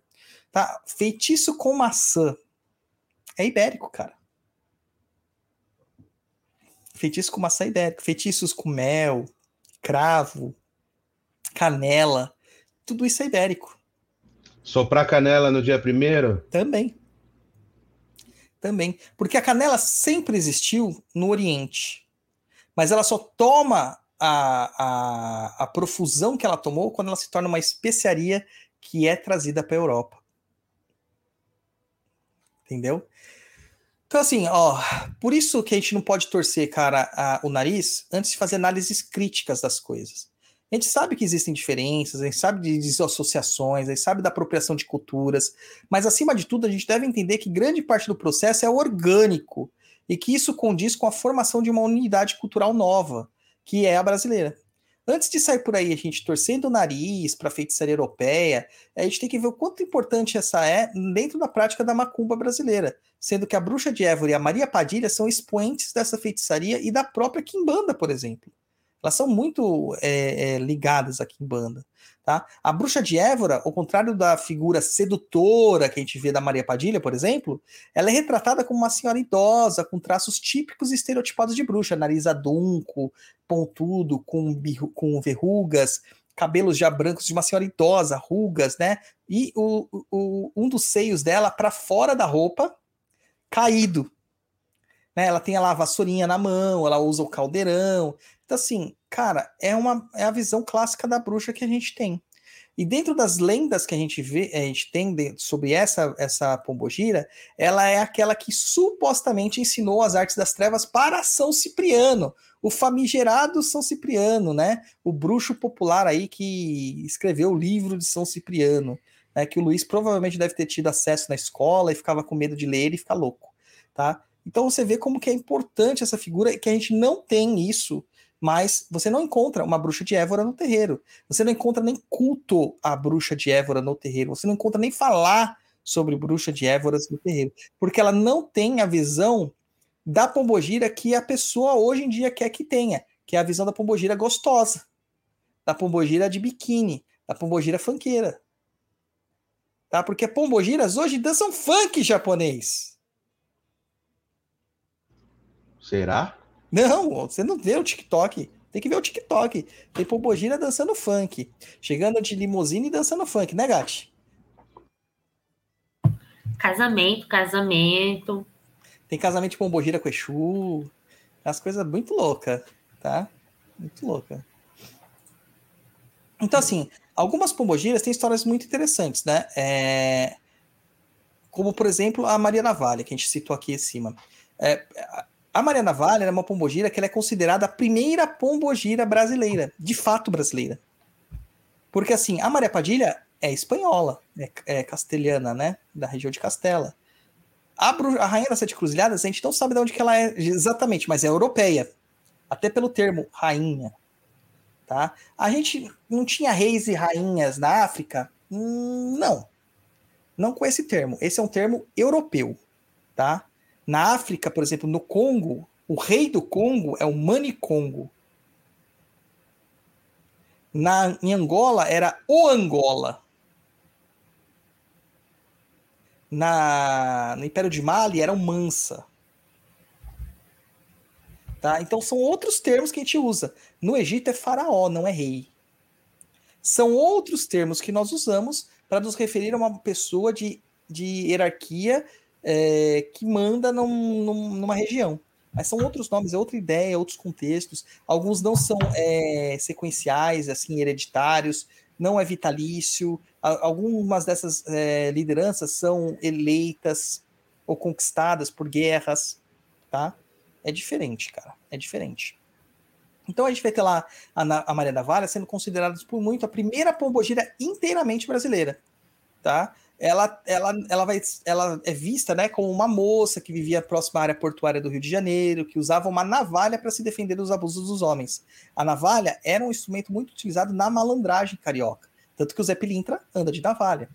Tá? Feitiço com maçã. É ibérico, cara. Feitiço com maçã é ibérico. Feitiços com mel, cravo, canela. Tudo isso é ibérico. Soprar canela no dia primeiro? Também. Também. Porque a canela sempre existiu no Oriente. Mas ela só toma a, a, a profusão que ela tomou quando ela se torna uma especiaria que é trazida para a Europa. Entendeu? Então, assim, ó, por isso que a gente não pode torcer, cara, a, o nariz antes de fazer análises críticas das coisas. A gente sabe que existem diferenças, a gente sabe de desassociações, a gente sabe da apropriação de culturas, mas acima de tudo a gente deve entender que grande parte do processo é orgânico e que isso condiz com a formação de uma unidade cultural nova que é a brasileira. Antes de sair por aí a gente torcendo o nariz para a feitiçaria europeia, a gente tem que ver o quanto importante essa é dentro da prática da macumba brasileira, sendo que a bruxa de Évora e a Maria Padilha são expoentes dessa feitiçaria e da própria Quimbanda, por exemplo. Elas são muito é, é, ligadas à Quimbanda. Tá? A bruxa de Évora, ao contrário da figura sedutora que a gente vê da Maria Padilha, por exemplo, ela é retratada como uma senhora idosa, com traços típicos e estereotipados de bruxa, nariz adunco, pontudo, com, com verrugas, cabelos já brancos de uma senhora idosa, rugas, né? E o, o um dos seios dela para fora da roupa, caído. Né? Ela tem a a vassourinha na mão, ela usa o caldeirão. Então, assim, cara, é, uma, é a visão clássica da bruxa que a gente tem. E dentro das lendas que a gente vê, a gente tem sobre essa essa pombogira, ela é aquela que supostamente ensinou as artes das trevas para São Cipriano, o famigerado São Cipriano, né? O bruxo popular aí que escreveu o livro de São Cipriano, né? Que o Luiz provavelmente deve ter tido acesso na escola e ficava com medo de ler e ficar louco, tá? Então você vê como que é importante essa figura e que a gente não tem isso mas você não encontra uma bruxa de Évora no terreiro. Você não encontra nem culto à bruxa de Évora no terreiro. Você não encontra nem falar sobre bruxa de Évoras no terreiro, porque ela não tem a visão da pombogira que a pessoa hoje em dia quer que tenha, que é a visão da pombogira gostosa, da pombogira de biquíni, da pombogira fanqueira. Tá? Porque pombogiras hoje dançam funk japonês. Será? Não, você não vê o TikTok. Tem que ver o TikTok. Tem Pombogira dançando funk. Chegando de limusine e dançando funk, né, Gati? Casamento, casamento. Tem casamento de Pombogira com Exu. As coisas muito loucas, tá? Muito louca. Então, assim, Algumas pombogiras têm histórias muito interessantes, né? É, Como, por exemplo, a Maria Navalha, que a gente citou aqui em cima. É, a Maria Navalha é uma pombogira que é considerada a primeira pombogira brasileira, de fato brasileira. Porque, assim, a Maria Padilha é espanhola, é, é castelhana, né? Da região de Castela. A, a Rainha das Sete Cruzilhadas, a gente não sabe de onde que ela é exatamente, mas é europeia. Até pelo termo rainha. Tá? A gente não tinha reis e rainhas na África? Hum, não. Não com esse termo. Esse é um termo europeu. Tá? Na África, por exemplo, no Congo, o rei do Congo é o Manicongo. Na, em Angola era o Angola. Na, no Império de Mali era o Mansa. Tá? Então são outros termos que a gente usa. No Egito é faraó, não é rei. São outros termos que nós usamos para nos referir a uma pessoa de, de hierarquia é, que manda num- num- numa região. Mas são outros nomes, é outra ideia, outros contextos. Alguns não são é, sequenciais, assim, hereditários, não é vitalício. Algumas dessas é, lideranças são eleitas ou conquistadas por guerras, tá? É diferente, cara. É diferente. Então a gente vai ter lá a, a Maria da Valha sendo considerada por muito a primeira pombogira inteiramente brasileira, tá? Ela, ela, ela, vai, ela é vista né, como uma moça que vivia próxima à área portuária do Rio de Janeiro, que usava uma navalha para se defender dos abusos dos homens. A navalha era um instrumento muito utilizado na malandragem carioca, tanto que o Zé Pilintra anda de navalha.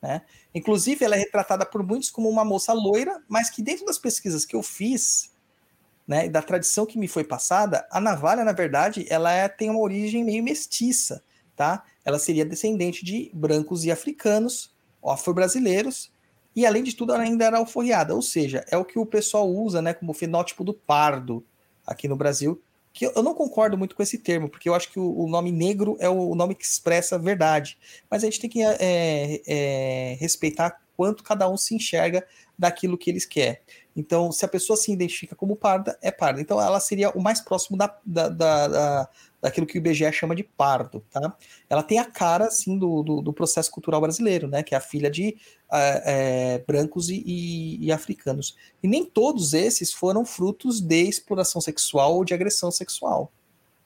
Né? Inclusive, ela é retratada por muitos como uma moça loira, mas que dentro das pesquisas que eu fiz, né, da tradição que me foi passada, a navalha, na verdade, ela é- tem uma origem meio mestiça, tá? Ela seria descendente de brancos e africanos, afro-brasileiros, e além de tudo, ela ainda era alforriada, ou seja, é o que o pessoal usa, né, como fenótipo do pardo aqui no Brasil, que eu- não concordo muito com esse termo, porque eu acho que o, nome negro é o nome que expressa a verdade, mas a gente tem que é, é, respeitar quanto cada um se enxerga daquilo que eles querem. Então, se a pessoa se identifica como parda, é parda. Então, ela seria o mais próximo da, da, da- da- daquilo que o IBGE chama de pardo, tá? Ela tem a cara, assim, do, do, do processo cultural brasileiro, né? Que é a filha de ah, é, brancos e, e- e africanos. E nem todos esses foram frutos de exploração sexual ou de agressão sexual.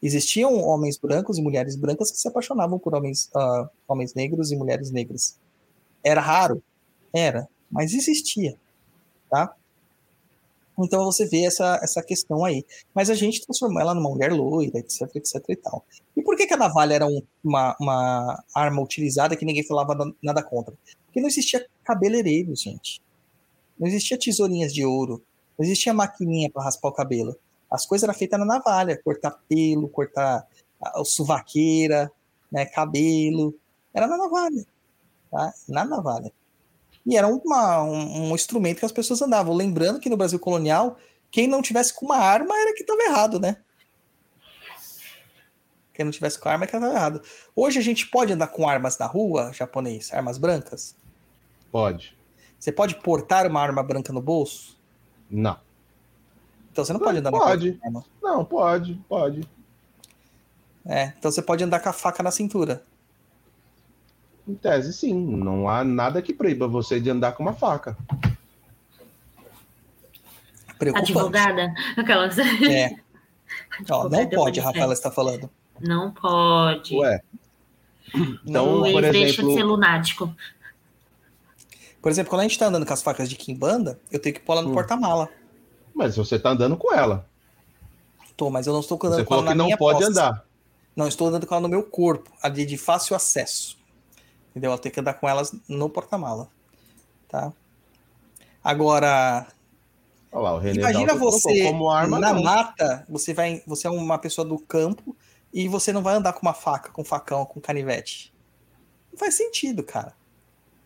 Existiam homens brancos e mulheres brancas que se apaixonavam por homens, ah, homens negros e mulheres negras. Era raro? Era, mas existia, tá? Então você vê essa, essa questão aí. Mas a gente transformou ela numa mulher loira, etc, etc e tal. E por que, que a navalha era um- uma, uma arma utilizada que ninguém falava na- nada contra? Porque não existia cabeleireiro, gente. Não existia tesourinhas de ouro. Não existia maquininha para raspar o cabelo. As coisas eram feitas na navalha. Cortar pelo, cortar a, a suvaqueira, né, cabelo. Era na navalha. Tá? Na navalha. E era uma- um, um instrumento que as pessoas andavam. Lembrando que no Brasil colonial, quem não tivesse com uma arma era que estava errado, né? Quem não tivesse com arma é que estava errado. Hoje a gente pode andar com armas na rua, japonês, armas brancas? Pode. Você pode portar uma arma branca no bolso? Não. Então você não Não, pode andar na pode. com arma. Não, pode, pode. É, então você pode andar com a faca na cintura. Em tese, sim. Não há nada que proíba você de andar com uma faca. Advogada? Aquelas. É. Ó, não pode, Rafaela está falando. Não pode. Ué. Então, Luiz, por deixa de exemplo, ser lunático. Por exemplo, quando a gente está andando com as facas de quimbanda, eu tenho que pôr ela no Hum. porta-mala. mas você tá andando com ela. Tô, mas eu não estou andando Você com ela falou na que não minha pode posse. andar. Não, estou andando com ela no meu corpo, ali de fácil acesso. Entendeu? Eu tenho que andar com elas no porta-mala. Tá? Agora, Olha lá, o René imagina Dalton você como arma, na não. mata, você vai, você é uma pessoa do campo e você não vai andar com uma faca, com facão, com canivete. Não faz sentido, cara.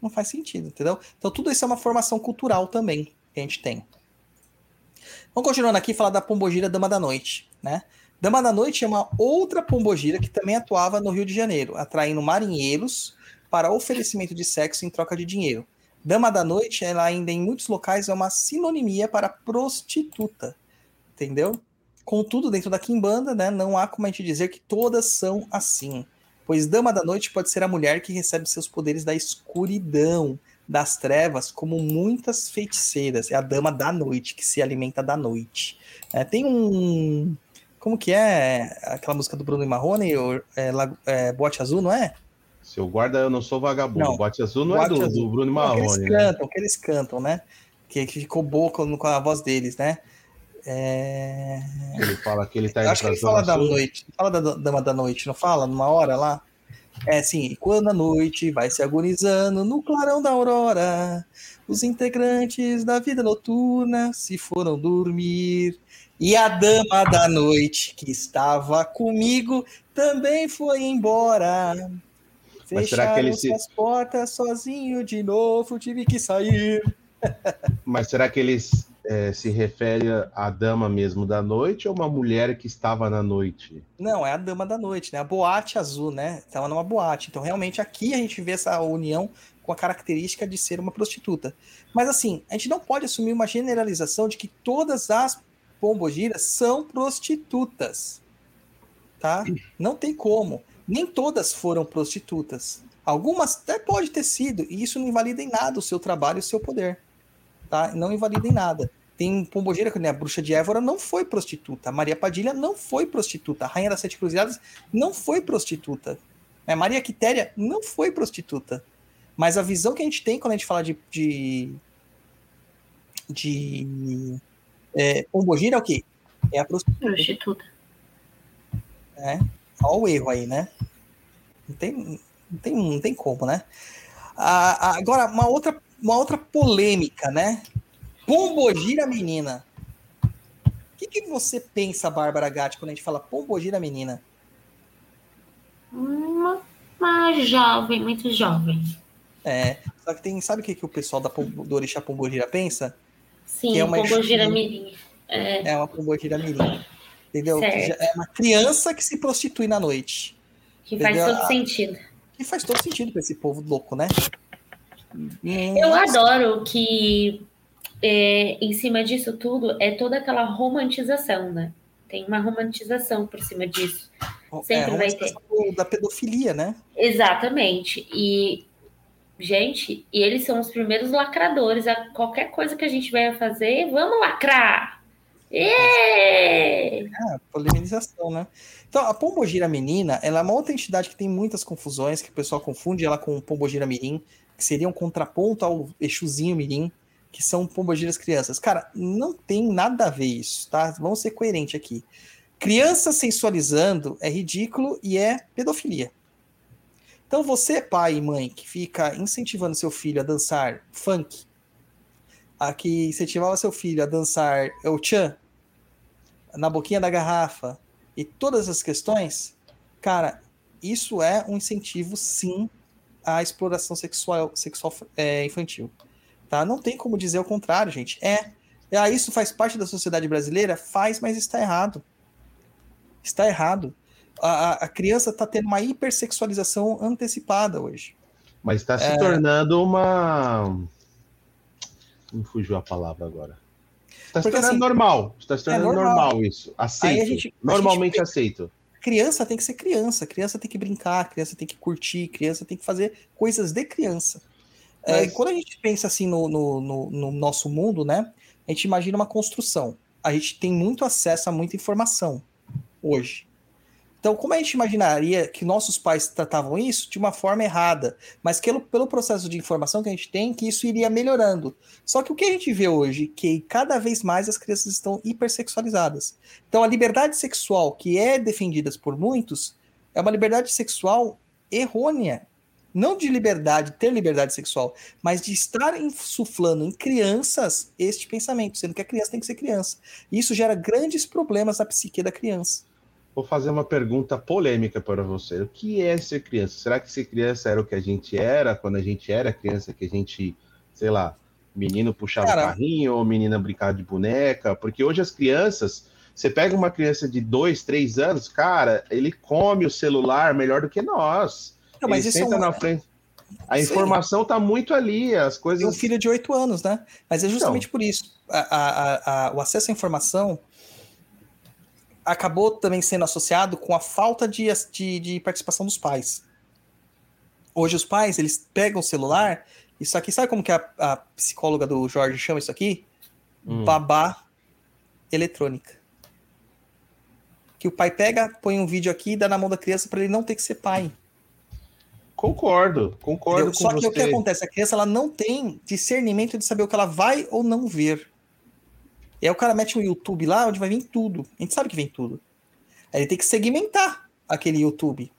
Não faz sentido, entendeu? Então tudo isso é uma formação cultural também que a gente tem. Vamos continuando aqui falar da pombogira Dama da Noite, né? Dama da Noite é uma outra pombogira que também atuava no Rio de Janeiro, atraindo marinheiros para oferecimento de sexo em troca de dinheiro. Dama da Noite, ela ainda em muitos locais é uma sinonimia para prostituta, entendeu? Contudo, dentro da Kimbanda, né, não há como a gente dizer que todas são assim, pois Dama da Noite pode ser a mulher que recebe seus poderes da escuridão, das trevas, como muitas feiticeiras. É a Dama da Noite, que se alimenta da noite. É, tem um. Como que é aquela música do Bruno e Marrone? É, é, Boate Azul, não é? Seu guarda, eu não sou vagabundo. Não. Bote azul não Boate é do, Azul. do Bruno Não, que eles Marrone, né? cantam, que eles cantam, né? Que, que ficou boa com, a voz deles, né? É... Ele fala que ele tá Eu indo acho que ele fala da Sul. noite. Fala da Dama da Noite, não fala? Numa hora lá? É assim, quando a noite vai se agonizando no clarão da aurora, os integrantes da vida noturna se foram dormir. E a dama da noite que estava comigo também foi embora. Mas será que ele se- as portas sozinho de novo, tive que sair. Mas será que ele é, se refere à dama mesmo da noite ou uma mulher que estava na noite? Não, é a dama da noite, né? A boate azul, né? Tava numa boate. Então, realmente, aqui a gente vê essa união com a característica de ser uma prostituta. Mas, assim, a gente não pode assumir uma generalização de que todas as pombogiras são prostitutas. Tá? Não tem como. Nem todas foram prostitutas. Algumas até pode ter sido, e isso não invalida em nada o seu trabalho e o seu poder. Tá? Não invalida em nada. Tem pombogira, que nem a bruxa de Évora não foi prostituta. A Maria Padilha não foi prostituta. A Rainha das Sete Cruzadas não foi prostituta. A Maria Quitéria não foi prostituta. Mas a visão que a gente tem quando a gente fala de. de, de é, pombogira é o quê? É a prostituta. Prostituta. Olha o erro aí, né? Não tem, não tem, não tem como, né? Ah, ah, agora, uma outra, uma outra polêmica, né? Pombogira menina. O que, que você pensa, Bárbara Gatti, quando a gente fala pombogira menina? Uma, uma jovem, muito jovem. É, só que tem, sabe o que, que o pessoal da, do Orixá Pombogira pensa? Sim, Que é uma Pombogira. Mirim. É, É uma pombogira menina. Entendeu? É uma criança que se prostitui na noite. que faz Entendeu? todo Ah, sentido. Que faz todo sentido pra esse povo louco, né? Eu Nossa. adoro que é, em cima disso tudo é toda aquela romantização, né? Tem uma romantização por cima disso. sempre é, vai do- da pedofilia, né? Exatamente. E, gente, e eles são os primeiros lacradores. A qualquer coisa que a gente vai fazer, vamos lacrar! Ê! Ah, polemização, né? Então, a pombogira menina, ela é uma outra entidade que tem muitas confusões, que o pessoal confunde ela com pombogira mirim, que seria um contraponto ao exuzinho mirim, que são pombogiras crianças. Cara, não tem nada a ver isso, tá? Vamos ser coerentes aqui. Criança sensualizando é ridículo e é pedofilia. Então, você, pai e mãe, que fica incentivando seu filho a dançar funk, a que incentivava seu filho a dançar o chan, na boquinha da garrafa e todas as questões, cara, isso é um incentivo, sim, à exploração sexual, sexual é, infantil. Tá? Não tem como dizer o contrário, gente. É. Ah, isso faz parte da sociedade brasileira? Faz, mas está errado. Está errado. A, a- a criança está tendo uma hipersexualização antecipada hoje. Mas está se É. tornando uma. Me fugiu a palavra agora. Está se tornando assim, normal. Está se tornando normal. normal. isso. Aceito. Gente- Normalmente gente- aceito. criança tem que ser criança, criança tem que brincar, criança tem que curtir, criança tem que fazer coisas de criança. É, Mas- quando a gente pensa assim no, no, no- no nosso mundo, né? A gente imagina uma construção. A gente tem muito acesso a muita informação hoje. Então, como a gente imaginaria que nossos pais tratavam isso de uma forma errada, mas pelo, pelo processo de informação que a gente tem, que isso iria melhorando. Só que o que a gente vê hoje, que cada vez mais as crianças estão hipersexualizadas. Então, a liberdade sexual que é defendida por muitos é uma liberdade sexual errônea. Não de liberdade, ter liberdade sexual, mas de estar insuflando em crianças este pensamento, sendo que a criança tem que ser criança. Isso gera grandes problemas na psique da criança. Vou fazer uma pergunta polêmica para você. O que é ser criança? Será que ser criança era o que a gente era quando a gente era criança? Que a gente, sei lá, menino puxava Cara. o carrinho ou menina brincava de boneca? Porque hoje as crianças, você pega uma criança de dois, três anos, cara, ele come o celular melhor do que nós. Não, mas ele isso é senta um- na frente. A Sim. informação tá muito ali, as coisas. Tem um filho de 8 anos, né? Mas é justamente por isso. A- a- a- o acesso à informação acabou também sendo associado com a falta de, de, de participação dos pais. Hoje os pais, eles pegam o celular, isso aqui, sabe como que a, a psicóloga do Jorge chama isso aqui? Hum. Babá eletrônica. Que o pai pega, põe um vídeo aqui e dá na mão da criança para ele não ter que ser pai. Concordo, concordo Entendeu? com Só que você. o que acontece? A criança ela não tem discernimento de saber o que ela vai ou não ver. E aí o cara mete um YouTube lá onde vai vir tudo. A gente sabe que vem tudo. Aí ele tem que segmentar aquele YouTube.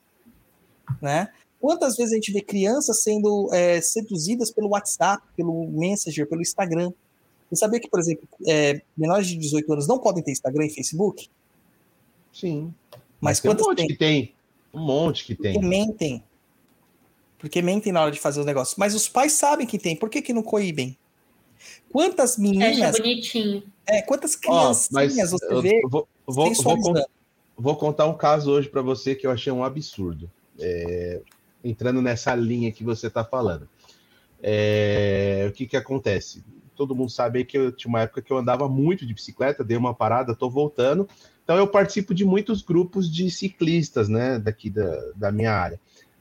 Né? Quantas vezes a gente vê crianças sendo é, seduzidas pelo WhatsApp, pelo Messenger, pelo Instagram? Você sabia que, por exemplo, é, menores de 18 anos não podem ter Instagram e Facebook? Sim. Mas tem um monte tem? que tem. Um monte que Porque tem. mentem. Porque mentem na hora de fazer os negócios. Mas os pais sabem que tem. Por que, que não coíbem? Quantas Acha meninas, bonitinho. É, quantas criancinhas você eu vê vou, vou, vou, vou contar um caso hoje para você que eu achei um absurdo. É, entrando nessa linha que você está falando. É, o que, que acontece? Todo mundo sabe aí que eu tinha uma época que eu andava muito de bicicleta, dei uma parada, estou voltando. Então eu participo de muitos grupos de ciclistas, né, daqui da, da minha área.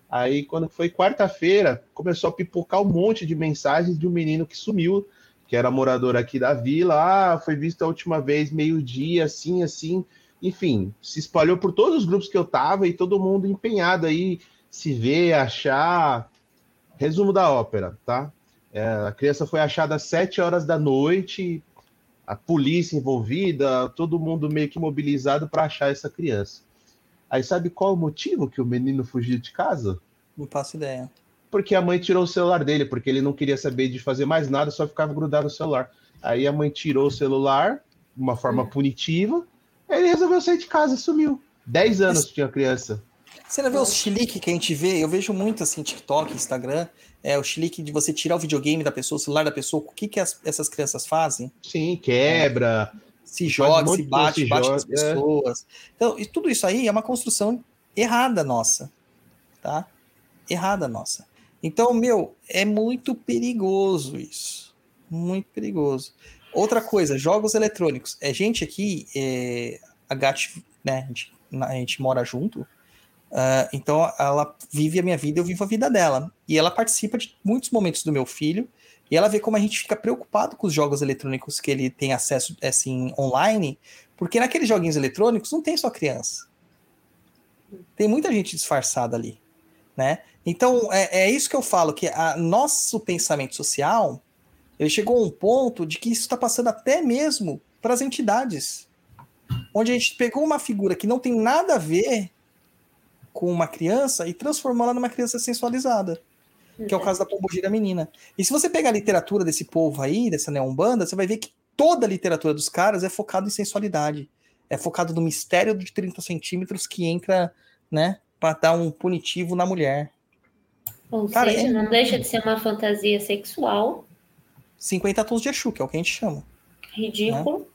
Aí, quando foi quarta-feira, começou a pipocar um monte de mensagens de um menino que sumiu, que era morador aqui da vila. Ah, foi visto a última vez meio-dia, assim, assim. Enfim, se espalhou por todos os grupos que eu tava e todo mundo empenhado aí, se ver, achar. Resumo da ópera, tá? É, a criança foi achada às sete horas da noite, a polícia envolvida, todo mundo meio que mobilizado para achar essa criança. Aí sabe qual o motivo que o menino fugiu de casa? Não faço ideia. Porque a mãe tirou o celular dele, porque ele não queria saber de fazer mais nada, só ficava grudado no celular. Aí a mãe tirou o celular de uma forma punitiva, aí ele resolveu sair de casa e sumiu. Dez anos tinha a criança. Você não vê os chilique que a gente vê? Eu vejo muito assim, TikTok, Instagram. É o chilique de você tirar o videogame da pessoa, o celular da pessoa. O que, que as- essas crianças fazem? Sim, quebra. Se joga, um se bate, se bate as joga, é. pessoas. Então, e tudo isso aí é uma construção errada nossa, tá? Errada nossa. Então, meu, é muito perigoso isso. Muito perigoso. Outra coisa, jogos eletrônicos. É gente aqui, é, a Gat, né, a gente, a gente mora junto, ah, então ela vive a minha vida, eu vivo a vida dela. E ela participa de muitos momentos do meu filho, e ela vê como a gente fica preocupado com os jogos eletrônicos que ele tem acesso assim online, porque naqueles joguinhos eletrônicos não tem só criança. Tem muita gente disfarçada ali, né? Então é, é isso que eu falo que a nosso pensamento social ele chegou a um ponto de que isso está passando até mesmo para as entidades, onde a gente pegou uma figura que não tem nada a ver com uma criança e transformou ela numa criança sensualizada que é o caso da Pombogira Menina. E se você pegar a literatura desse povo aí, dessa neombanda, você vai ver que toda a literatura dos caras é focada em sensualidade. É focado no mistério de 30 centímetros que entra, né, pra dar um punitivo na mulher. Ou Cara, seja, é- não deixa de ser uma fantasia sexual 50 tons de Exu, que é o que a gente chama. ridículo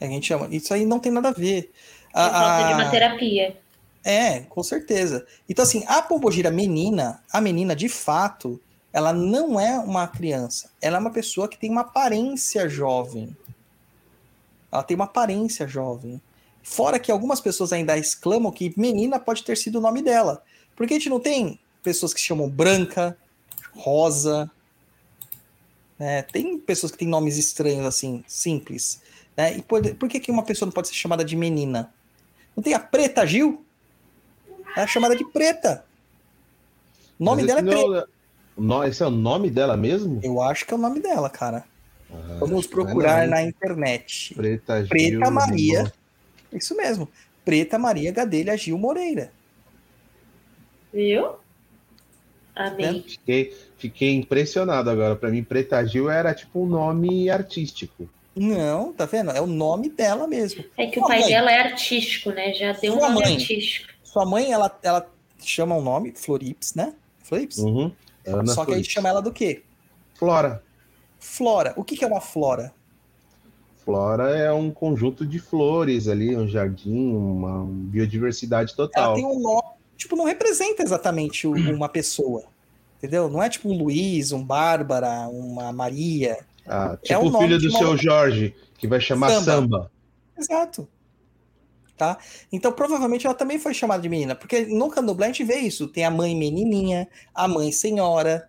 É o que a gente chama. Isso aí não tem nada a ver. por falta de A- uma a- terapia. É, com certeza. Então, assim, a pombogira menina, a menina, de fato, ela não é uma criança. Ela é uma pessoa que tem uma aparência jovem. Ela tem uma aparência jovem. Fora que algumas pessoas ainda exclamam que menina pode ter sido o nome dela. Porque a gente não tem pessoas que chamam branca, rosa. né? Tem pessoas que têm nomes estranhos, assim, simples. Né? E por, por que, que uma pessoa não pode ser chamada de menina? Não tem a Preta Gil? Ela é chamada de Preta. O nome Mas dela é Preta. não é Esse é o nome dela mesmo? Eu acho que é o nome dela, cara. Ah, Vamos é procurar não. na internet. Preta, Preta Gil, Maria. Isso mesmo. Preta Maria Gadelha Gil Moreira. Viu? Amei. Fiquei, fiquei impressionado agora. Pra mim, Preta Gil era tipo um nome artístico. Não, tá vendo? É o nome dela mesmo. É que o Sua pai mãe. dela é artístico, né? Já deu um Sua nome mãe. artístico. Sua mãe, ela, ela chama o nome Florips, né? Florips? Uhum. Ana Só que a gente chama ela do quê? Flora. Flora. O que, que é uma flora? Flora é um conjunto de flores ali, um jardim, uma biodiversidade Ela total. tem um nome, tipo, não representa exatamente o- uma pessoa. Entendeu? Não é tipo um Luiz, um Bárbara, uma Maria. Ah, é tipo o o filho do seu Jorge, que vai chamar Samba. Samba. Exato. tá? Então provavelmente ela também foi chamada de menina, porque no candomblé a gente vê isso, tem a mãe menininha, a mãe senhora,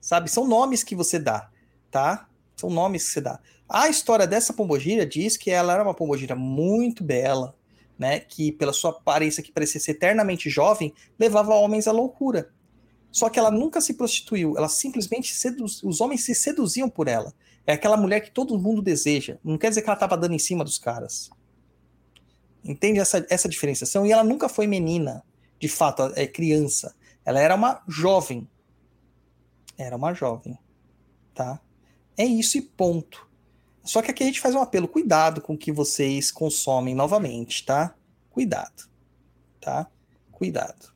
sabe? São nomes que você dá, tá? São nomes que você dá. A história dessa pombogira diz que ela era uma pombogira muito bela, né? Que pela sua aparência que parecia ser eternamente jovem, levava homens à loucura. Só que ela nunca se prostituiu, ela simplesmente seduz... os homens se seduziam por ela. É aquela mulher que todo mundo deseja. Não quer dizer que ela estava dando em cima dos caras. Entende essa, essa diferenciação? E ela nunca foi menina, de fato, é criança. Ela era uma jovem. Era uma jovem, tá? É isso e ponto. Só que aqui a gente faz um apelo, cuidado com o que vocês consomem novamente, tá? Cuidado, tá? Cuidado.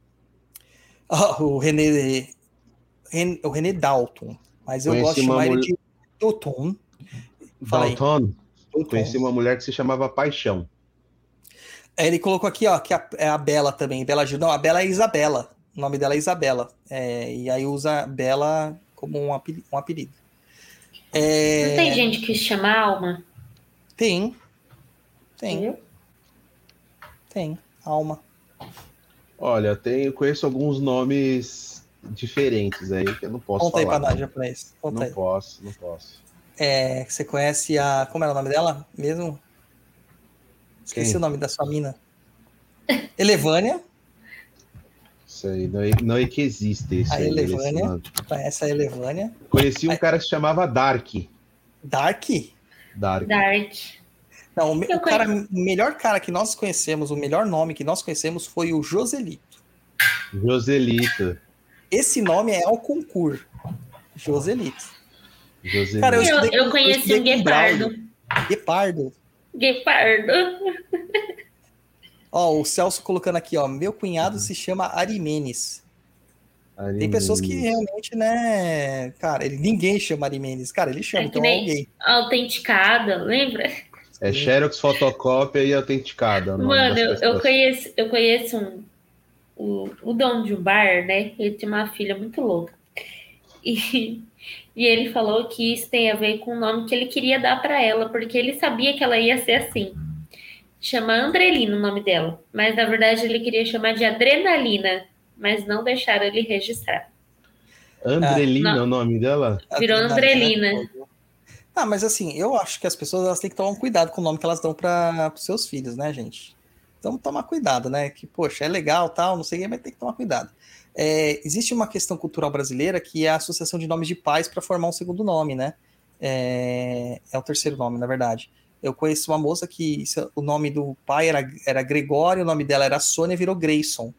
Ah, o René, Ren- o René Dalton, mas eu Conheci gosto de chamar ele mulher- de Dalton. Dalton, conheci uma mulher que se chamava Paixão. Aí Ele colocou aqui, ó, que a- é a Bela também. Bela Gil. Não, a Bela é Isabela. O nome dela é Isabela. É, e aí usa Bela como um apelido. Um apelido. É, Não tem gente que se chama Alma? Tem. Tem, Viu? tem. Alma. Olha, eu tenho, conheço alguns nomes diferentes aí que eu não posso Conta aí falar. pra nós, japonês. Conta não aí. posso, não posso. É, você conhece a. Como era o nome dela mesmo? Esqueci Quem? o nome da sua mina. Elevânia. Isso aí, não é, não é que existe isso A aí. Elevânia. nome. Conhece a Elevânia. Conheci um Aí- cara que se chamava Dark. Dark. Dark. Dark. Não, o, me- Eu o cara, o melhor cara que nós conhecemos, o melhor nome que nós conhecemos foi o Joselito. Joselito. Esse nome é ao concurso. Joselito. Joselito. Cara, Eu, estudei eu com- conheci estudei um guepardo. Guepardo. Guepardo. Ó, o Celso colocando aqui, ó. Meu cunhado se chama Arimenes. Tem pessoas que realmente, né, cara, ele, ninguém chama Arimenes. Cara, ele chama, É então nem- alguém. Autenticada, lembra? É Xerox, fotocópia e autenticada. Mano, eu, eu conheço, eu conheço um, o, o dono de um bar, né? Ele tinha uma filha muito louca. E, e ele falou que isso tem a ver com o nome que ele queria dar pra ela, porque ele sabia que ela ia ser assim. Chama Andrelina o nome dela, mas na verdade ele queria chamar de Adrenalina, mas não deixaram ele registrar. Andrelina Ah, é o nome dela? Virou Adrenalina. Andrelina. Ah, mas assim, eu acho que as pessoas elas têm que tomar um cuidado com o nome que elas dão para os seus filhos, né, gente? Então, tomar cuidado, né? Que, poxa, é legal, tal, não sei o que, mas tem que tomar cuidado. É, existe uma questão cultural brasileira que é a associação de nomes de pais para formar um segundo nome, né? É, é o terceiro nome, na verdade. Eu conheço uma moça que isso- o nome do pai era, era Gregório, o nome dela era Sônia, virou Grayson,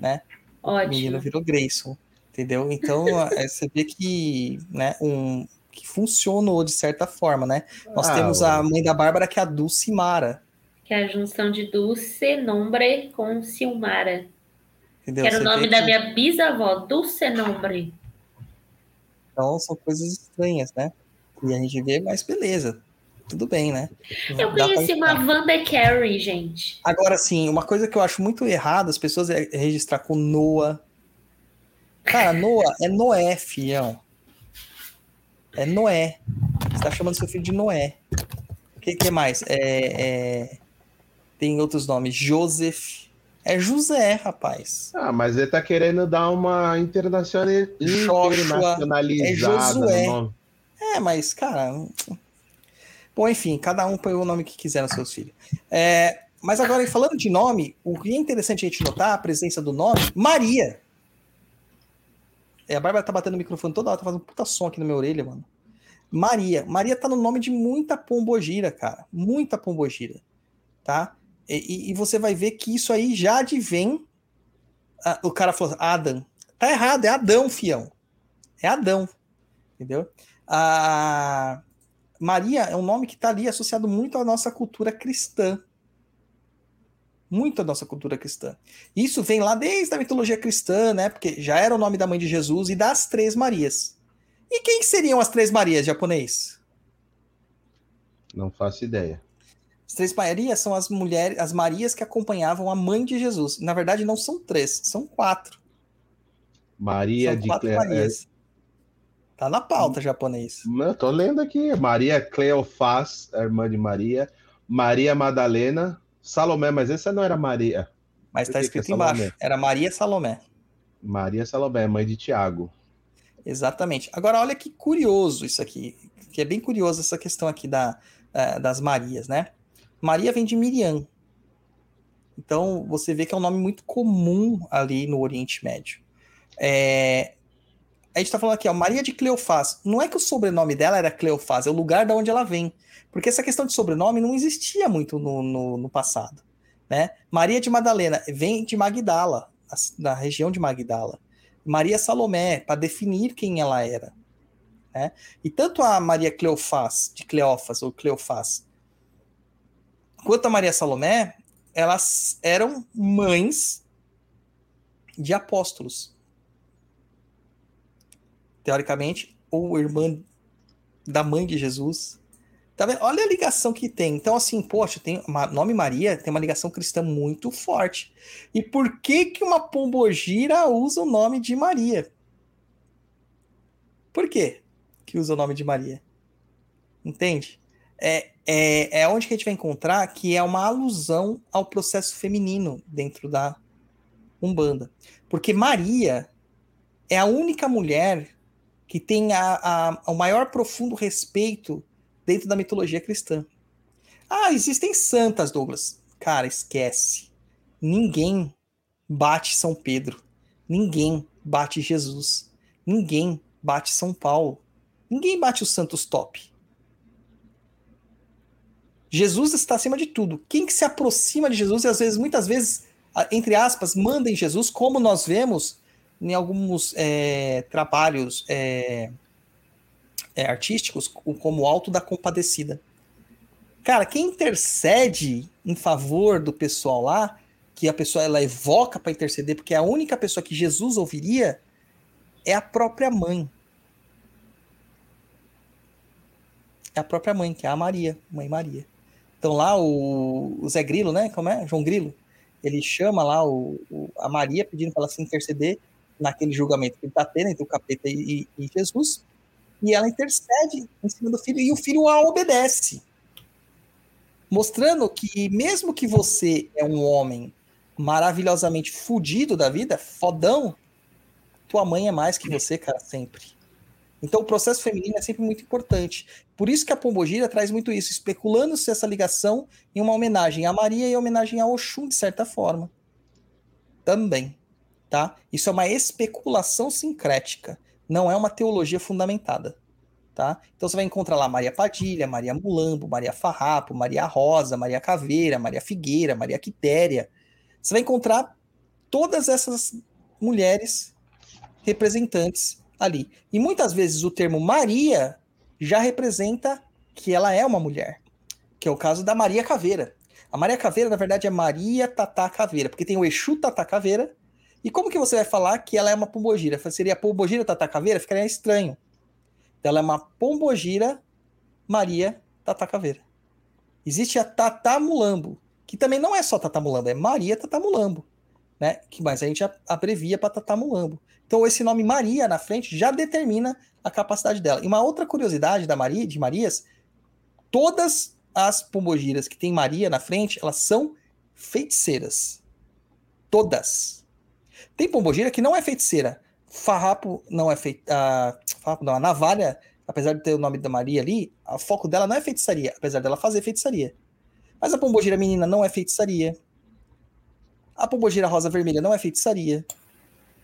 né? O menino Ótimo. virou Grayson, entendeu? Então, é, você vê que, né, um, que funcionou de certa forma, né? Nós Ah, temos o- a mãe da Bárbara, que é a Dulcimara, Que é a junção de Dulce Nombre com Silmara. entendeu? Que era o Você nome vê da que- minha bisavó, Dulce Nombre. Então, são coisas estranhas, né? E a gente vê, mas beleza, tudo bem, né? Eu pra conheci uma. Wanda Carey, gente. Agora, sim, uma coisa que eu acho muito errada as pessoas é registrar com Noah. Cara, Noah é Noé, fião. É Noé. Você tá chamando seu filho de Noé. O que, que mais? É, é, Tem outros nomes. Joseph. É José, rapaz. Ah, mas ele tá querendo dar uma internacional... Joshua, internacionalizada é Josué. no nome. É, mas, cara. Bom, enfim, cada um põe o nome que quiser nos seus filhos. É, mas agora, falando de nome, o que é interessante a gente notar a presença do nome, Maria. É, a Bárbara tá batendo o microfone toda hora, tá fazendo um puta som aqui na minha orelha, mano. Maria. Maria tá no nome de muita pombogira, cara. Muita pombogira. Tá? E, e- e você vai ver que isso aí já advém. ah, o cara falou, Adam. Tá errado, é Adão, fião. É Adão. Entendeu? A Maria é um nome que está ali associado muito à nossa cultura cristã. Muito à nossa cultura cristã. Isso vem lá desde a mitologia cristã, né? Porque já era o nome da mãe de Jesus e das três Marias. E quem seriam as três Marias japonês? Não faço ideia. As três Marias são as mulheres, as Marias que acompanhavam a mãe de Jesus. Na verdade, não são três, são quatro. Maria são de quatro Cle... Marias. Tá na pauta japonês. Eu tô lendo aqui. Maria Cleofás, irmã de Maria. Maria Madalena, Salomé, mas essa não era Maria. Mas tá é escrito embaixo. Salomé? Era Maria Salomé. Maria Salomé, mãe de Tiago. Exatamente. Agora, olha que curioso isso aqui, que é bem curioso essa questão aqui da, eh, das Marias, né? Maria vem de Miriam. Então, você vê que é um nome muito comum ali no Oriente Médio. É, A gente tá falando aqui, ó, Maria de Cleofás. Não é que o sobrenome dela era Cleofás, é o lugar de onde ela vem. Porque essa questão de sobrenome não existia muito no, no, no passado. Né? Maria de Madalena vem de Magdala, da região de Magdala. Maria Salomé, para definir quem ela era. né? E tanto a Maria Cleofás, de Cleófas ou Cleofás, quanto a Maria Salomé, elas eram mães de apóstolos. Teoricamente, ou irmã da mãe de Jesus. Tá vendo? Olha a ligação que tem. Então, assim, poxa, tem o nome Maria tem uma ligação cristã muito forte. E por que que uma pombogira usa o nome de Maria? Por quê que usa o nome de Maria? Entende? É, é, é onde que a gente vai encontrar que é uma alusão ao processo feminino dentro da Umbanda. Porque Maria é a única mulher que tem a, a- o maior profundo respeito dentro da mitologia cristã. Ah, existem santas, Douglas. Cara, esquece. Ninguém bate São Pedro. Ninguém bate Jesus. Ninguém bate São Paulo. Ninguém bate os santos top. Jesus está acima de tudo. Quem que se aproxima de Jesus e às vezes, muitas vezes, entre aspas, manda em Jesus, como nós vemos em alguns é, trabalhos é, é, artísticos, co- como o Alto da Compadecida. Cara, quem intercede em favor do pessoal lá, que a pessoa ela evoca para interceder, porque é a única pessoa que Jesus ouviria, é a própria mãe. É a própria mãe, que é a Maria, mãe Maria. Então lá o, o Zé Grilo, né? Como é? João Grilo. Ele chama lá o, o- a Maria pedindo para ela se interceder naquele julgamento que ele está tendo entre o capeta e, e- Jesus. E ela intercede em cima do filho e o filho a obedece. Mostrando que mesmo que você é um homem maravilhosamente fudido da vida, fodão, tua mãe é mais que você, cara, sempre. Então o processo feminino é sempre muito importante. Por isso que a Pombogira traz muito isso, especulando-se essa ligação em uma homenagem a Maria e homenagem a Oxum, de certa forma. Também. Tá? Isso é uma especulação sincrética, não é uma teologia fundamentada. Tá? Então você vai encontrar lá Maria Padilha, Maria Mulambo, Maria Farrapo, Maria Rosa, Maria Caveira, Maria Figueira, Maria Quitéria. Você vai encontrar todas essas mulheres representantes ali. E muitas vezes o termo Maria já representa que ela é uma mulher, que é o caso da Maria Caveira. A Maria Caveira, na verdade, é Maria Tatá Caveira, porque tem o Exu Tatá Caveira. E como que você vai falar que ela é uma pombogira? Seria pombogira Tatá Caveira? Ficaria estranho. Então, ela é uma pombogira Maria Tatá Caveira. Existe a Tatá Mulambo, que também não é só Tatá Mulambo, é Maria Tatá Mulambo. Né? Que, mas a gente abrevia para Tatá Mulambo. Então, esse nome Maria na frente já determina a capacidade dela. E uma outra curiosidade da Maria, de Marias, todas as pombogiras que tem Maria na frente, elas são feiticeiras. Todas. Tem pombogira que não é feiticeira. Farrapo não é feita. Farrapo não, a navalha, apesar de ter o nome da Maria ali, o foco dela não é feitiçaria, apesar dela fazer feitiçaria. Mas a pombogira menina não é feitiçaria. A pombogira rosa vermelha não é feitiçaria.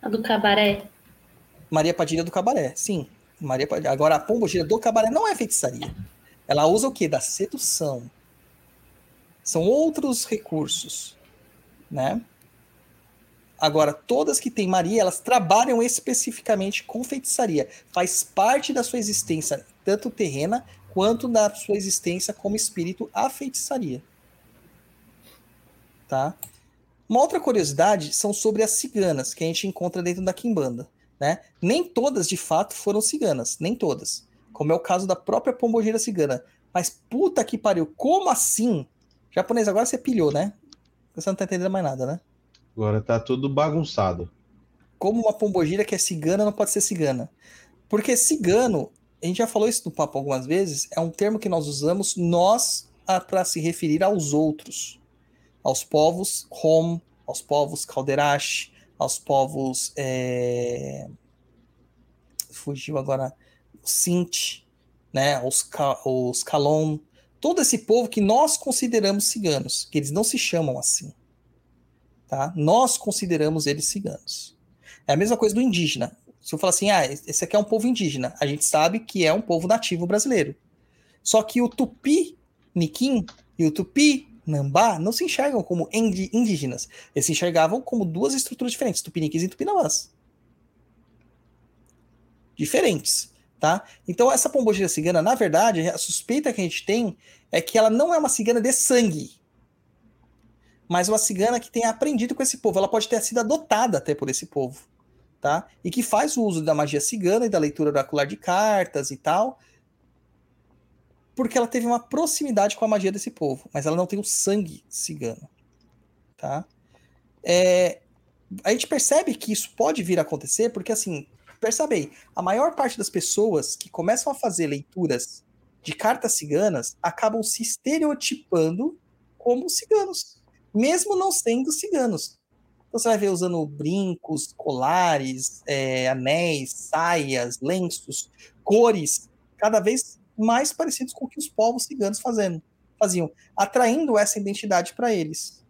A do cabaré. Maria Padilha do Cabaré, sim. Maria Padilha. Agora, a pombogira do Cabaré não é feitiçaria. Ela usa o quê? Da sedução. São outros recursos, né? Agora, todas que têm Maria, elas trabalham especificamente com feitiçaria. Faz parte da sua existência, tanto terrena quanto da sua existência como espírito, a feitiçaria. Tá? Uma outra curiosidade são sobre as ciganas, que a gente encontra dentro da Kimbanda. Né? Nem todas, de fato, foram ciganas. Nem todas. Como é o caso da própria pombogira cigana. Mas puta que pariu, como assim? Japonês, agora você pilhou, né? Você não tá entendendo mais nada, né? Agora tá tudo bagunçado. Como uma pombogira que é cigana não pode ser cigana. Porque cigano, a gente já falou isso no papo algumas vezes, é um termo que nós usamos nós para se referir aos outros. aos povos Rom, aos povos Calderache, aos povos. é, Fugiu agora. Sint, né? Os, Ca- os Calon. Todo esse povo que nós consideramos ciganos, que eles não se chamam assim. Tá? Nós consideramos eles ciganos. É a mesma coisa do indígena. Se eu falar assim, ah, esse aqui é um povo indígena, a gente sabe que é um povo nativo brasileiro. Só que o Tupi Niquim e o Tupi Nambá não se enxergam como indígenas. Eles se enxergavam como duas estruturas diferentes, Tupiniquins e Tupinambás. Diferentes, tá? Então essa pombogira cigana, na verdade, a suspeita que a gente tem é que ela não é uma cigana de sangue, mas uma cigana que tem aprendido com esse povo. Ela pode ter sido adotada até por esse povo, tá? E que faz o uso da magia cigana e da leitura oracular de cartas e tal, porque ela teve uma proximidade com a magia desse povo, mas ela não tem o sangue cigano, tá? É, a gente percebe que isso pode vir a acontecer porque, assim, percebe aí, a maior parte das pessoas que começam a fazer leituras de cartas ciganas acabam se estereotipando como ciganos, mesmo não sendo ciganos. Então você vai ver usando brincos, colares, é, anéis, saias, lenços, cores, cada vez mais parecidos com o que os povos ciganos fazendo, faziam, atraindo essa identidade para eles.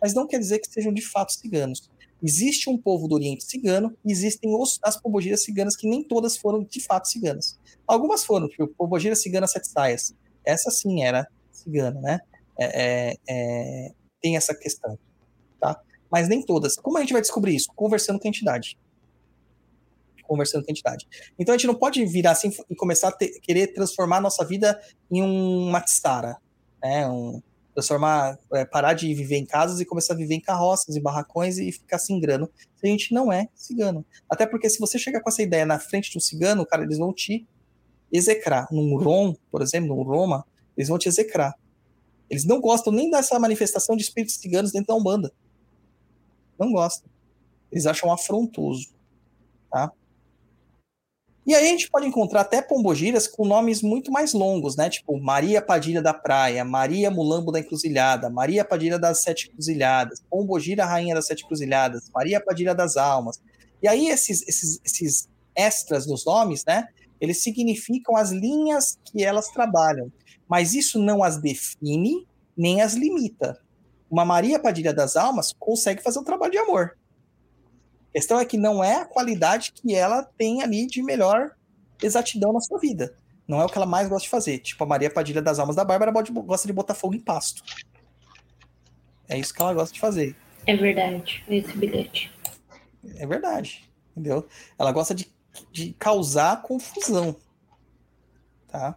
Mas não quer dizer que sejam de fato ciganos. Existe um povo do Oriente cigano, existem os, as pombogiras ciganas que nem todas foram de fato ciganas. Algumas foram, tipo, pombogira cigana sete saias. Essa sim era cigana, né? É, é, é, tem essa questão, tá? Mas nem todas. Como a gente vai descobrir isso? Conversando com a entidade conversando com a entidade. Então a gente não pode virar assim e começar a ter- querer transformar a nossa vida em um Matsara, né? Um, transformar, é, parar de viver em casas e começar a viver em carroças e barracões e ficar se engrando. Se a gente não é cigano. Até porque se você chegar com essa ideia na frente de um cigano, cara, eles vão te execrar. Num Rom, por exemplo, num Roma, eles vão te execrar. Eles não gostam nem dessa manifestação de espíritos ciganos dentro da Umbanda. Não gostam. Eles acham afrontoso. Tá? E aí a gente pode encontrar até pombogiras com nomes muito mais longos, né? Tipo Maria Padilha da Praia, Maria Mulambo da Encruzilhada, Maria Padilha das Sete Cruzilhadas, Pombogira Rainha das Sete Cruzilhadas, Maria Padilha das Almas. E aí esses, esses, esses extras nos nomes, né? Eles significam as linhas que elas trabalham. Mas isso não as define nem as limita. Uma Maria Padilha das Almas consegue fazer um trabalho de amor. A questão é que não é a qualidade que ela tem ali de melhor exatidão na sua vida. Não é o que ela mais gosta de fazer. Tipo, a Maria Padilha das Almas da Bárbara gosta de botar fogo em pasto. É isso que ela gosta de fazer. É verdade, esse bilhete. É verdade. Entendeu? Ela gosta de, de causar confusão. Tá?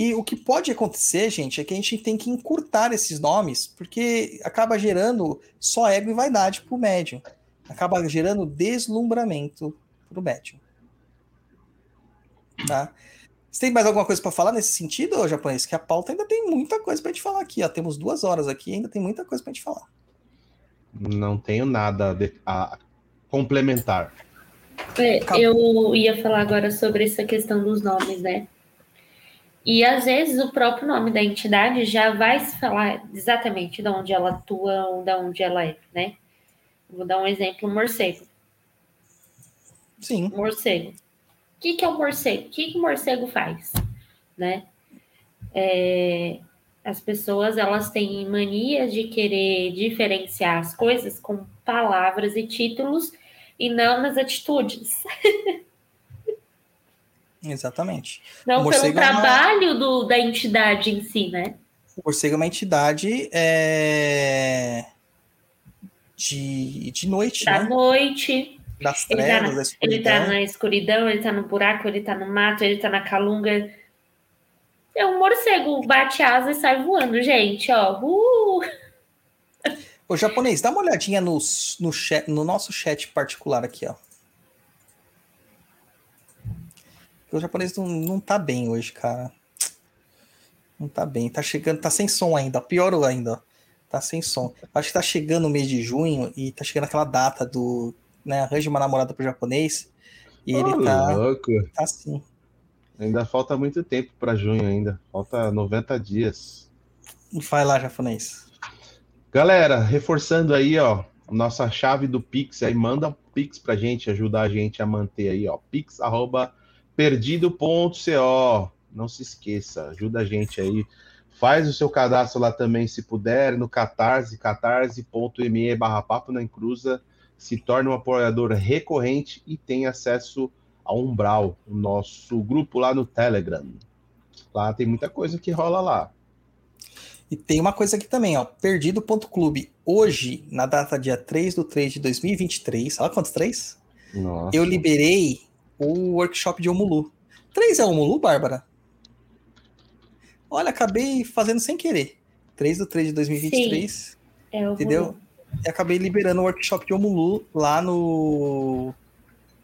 E o que pode acontecer, gente, é que a gente tem que encurtar esses nomes, porque acaba gerando só ego e vaidade pro médium. Acaba gerando deslumbramento pro médium. Tá? Você tem mais alguma coisa para falar nesse sentido, ô japonês? Que a pauta ainda tem muita coisa pra gente falar aqui. Ó. Temos duas horas aqui, ainda tem muita coisa pra gente falar. Não tenho nada a complementar. É, eu ia falar agora sobre essa questão dos nomes, né? E às vezes o próprio nome da entidade já vai se falar exatamente de onde ela atua ou de onde ela é, né? Vou dar um exemplo, morcego. Sim. Morcego. O que, que é o morcego? O que, que o morcego faz? Né? É, as pessoas elas têm mania de querer diferenciar as coisas com palavras e títulos e não nas atitudes. Exatamente. Não O pelo morcego é uma- trabalho do, da entidade em si, né? O morcego é uma entidade é, de, de noite, Da né? noite, Das tá trevas, da ele escuridão. tá na escuridão, ele tá no buraco, ele tá no mato, ele tá na calunga. É um morcego, bate asa e sai voando, gente, ó. Uh! Ô, japonês, dá uma olhadinha no, no, chat, no nosso chat particular aqui, ó. O japonês não, não tá bem hoje, cara. Não tá bem. Tá chegando, tá sem som ainda. Piorou ainda. Tá sem som. Acho que tá chegando o mês de junho e tá chegando aquela data do. Né, arranje uma namorada pro japonês. E ele tá, louco. tá assim. Ainda falta muito tempo para junho ainda. Falta 90 dias. Vai lá, japonês. Galera, reforçando aí, ó, nossa chave do Pix aí, manda um Pix pra gente, ajudar a gente a manter aí, ó, pix arroba perdido.co. Não se esqueça, ajuda a gente aí. Faz o seu cadastro lá também, se puder, no Catarse, catarse.me barra papo na encruza, se torne um apoiador recorrente e tem acesso ao Umbral, o nosso grupo lá no Telegram. Lá tem muita coisa que rola lá. E tem uma coisa aqui também, ó. Perdido.clube. Hoje, na data dia 3 do 3 de 2023, olha quantos três? Nossa. Eu liberei o workshop de Omulu. Três é Omulu, Bárbara? Olha, acabei fazendo sem querer. 3 do 3 de 2023. É o Entendeu? E acabei liberando o workshop de Omulu lá no.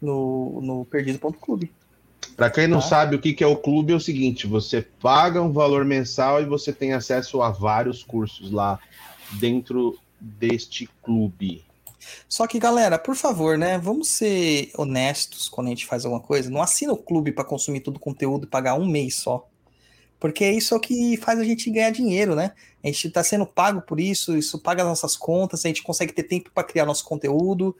No, no Perdido.clube. Para quem não Tá. sabe o que que é o clube, é o seguinte: você paga um valor mensal e você tem acesso a vários cursos lá dentro deste clube. Só que, galera, por favor, né? Vamos ser honestos quando a gente faz alguma coisa. Não assina o clube para consumir todo o conteúdo e pagar um mês só. Porque isso é o que faz a gente ganhar dinheiro, né? A gente está sendo pago por isso, isso paga as nossas contas, a gente consegue ter tempo para criar nosso conteúdo,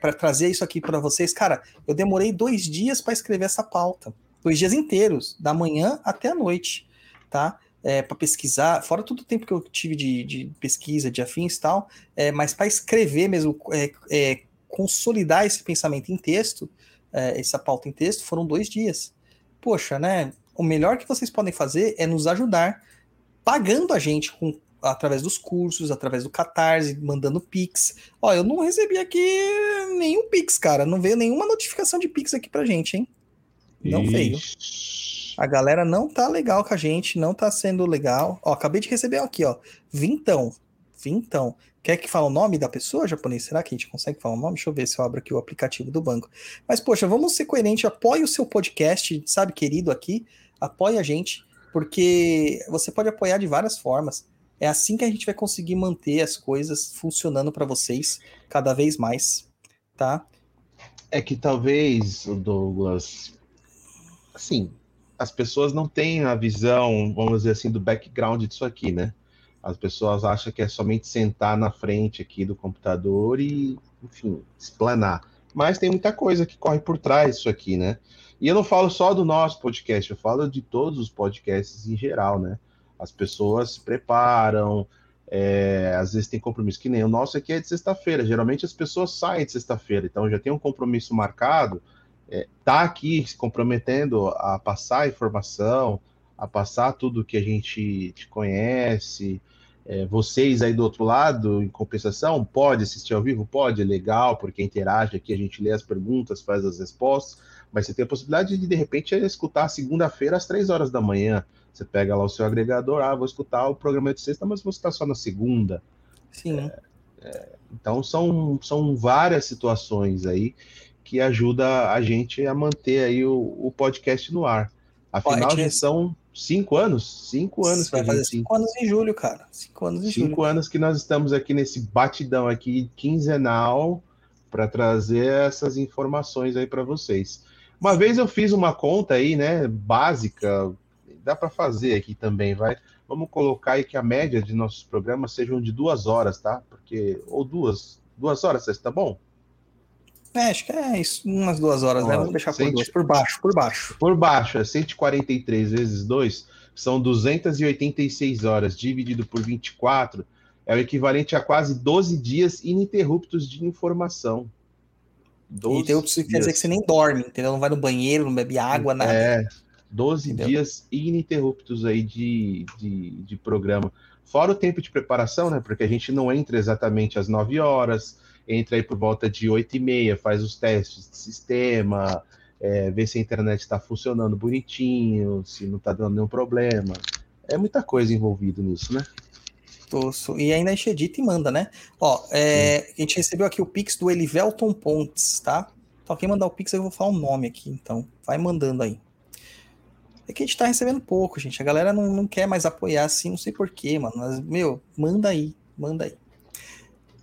para trazer isso aqui para vocês. Cara, eu demorei dois dias para escrever essa pauta. Dois dias inteiros, da manhã até a noite, tá? É, para pesquisar, fora todo o tempo que eu tive de, de pesquisa, de afins e tal, é, mas para escrever mesmo, é, é, consolidar esse pensamento em texto, é, essa pauta em texto, foram dois dias. Poxa, né? O melhor que vocês podem fazer é nos ajudar pagando a gente com, através dos cursos, através do Catarse, mandando Pix. Ó, eu não recebi aqui nenhum Pix, cara. Não veio nenhuma notificação de Pix aqui pra gente, hein? Não veio. A galera não tá legal com a gente, não tá sendo legal. Ó, acabei de receber aqui, ó. Vintão. Vintão. Quer que fale o nome da pessoa, japonês? Será que a gente consegue falar o nome? Deixa eu ver se eu abro aqui o aplicativo do banco. Mas, poxa, vamos ser coerente. Apoie o seu podcast, sabe, querido, aqui. Apoie a gente, porque você pode apoiar de várias formas. É assim que a gente vai conseguir manter as coisas funcionando para vocês cada vez mais, tá? É que talvez, Douglas, assim, as pessoas não têm a visão, vamos dizer assim, do background disso aqui, né? As pessoas acham que é somente sentar na frente aqui do computador e, enfim, explanar. Mas tem muita coisa que corre por trás disso aqui, né? E eu não falo só do nosso podcast, eu falo de todos os podcasts em geral, né? As pessoas se preparam, é, às vezes tem compromisso, que nem o nosso aqui é de sexta-feira. Geralmente as pessoas saem de sexta-feira, então já tem um compromisso marcado, é, tá aqui se comprometendo a passar a informação, a passar tudo que a gente te conhece. É, vocês aí do outro lado, em compensação, pode assistir ao vivo? Pode, é legal, porque interage aqui, a gente lê as perguntas, faz as respostas, mas você tem a possibilidade de, de repente, escutar segunda-feira às três horas da manhã. Você pega lá o seu agregador, ah, vou escutar o programa de sexta, mas vou escutar só na segunda. Sim. Então são, são várias situações aí que ajuda a gente a manter aí o, o podcast no ar. Afinal, já são cinco anos, cinco anos que Vai fazer gente cinco anos em julho, cara. Cinco anos em julho. cinco anos que nós estamos aqui nesse batidão aqui quinzenal para trazer essas informações aí para vocês. Uma vez eu fiz uma conta aí, né, básica, dá para fazer aqui também, vai. Vamos colocar aí que a média de nossos programas sejam de duas horas, tá? Porque ou duas, duas horas, tá bom? É, acho que é isso, umas duas horas, né? Vamos deixar por duas, por baixo, por baixo. Por baixo, é 143 vezes 2, são 286 horas, dividido por 24, é o equivalente a quase 12 dias ininterruptos de informação. E 12 tem outros que quer dizer que você nem dorme, entendeu? Não vai no banheiro, não bebe água, nada. É, 12 Entendeu? dias ininterruptos aí de, de, de programa. Fora o tempo de preparação, né? Porque a gente não entra exatamente às 9 horas, entra aí por volta de 8 e meia, faz os testes de sistema, é, vê se a internet está funcionando bonitinho, se não está dando nenhum problema. É muita coisa envolvida nisso, né? Tosso. E ainda a gente edita e manda, né? Ó, é, a gente recebeu aqui o Pix do Elivelton Pontes, tá? Então, quem mandar o Pix, eu vou falar o nome aqui, então. Vai mandando aí. É que a gente tá recebendo pouco, gente. A galera não, não quer mais apoiar assim, não sei porquê, mano. Mas, meu, manda aí, manda aí.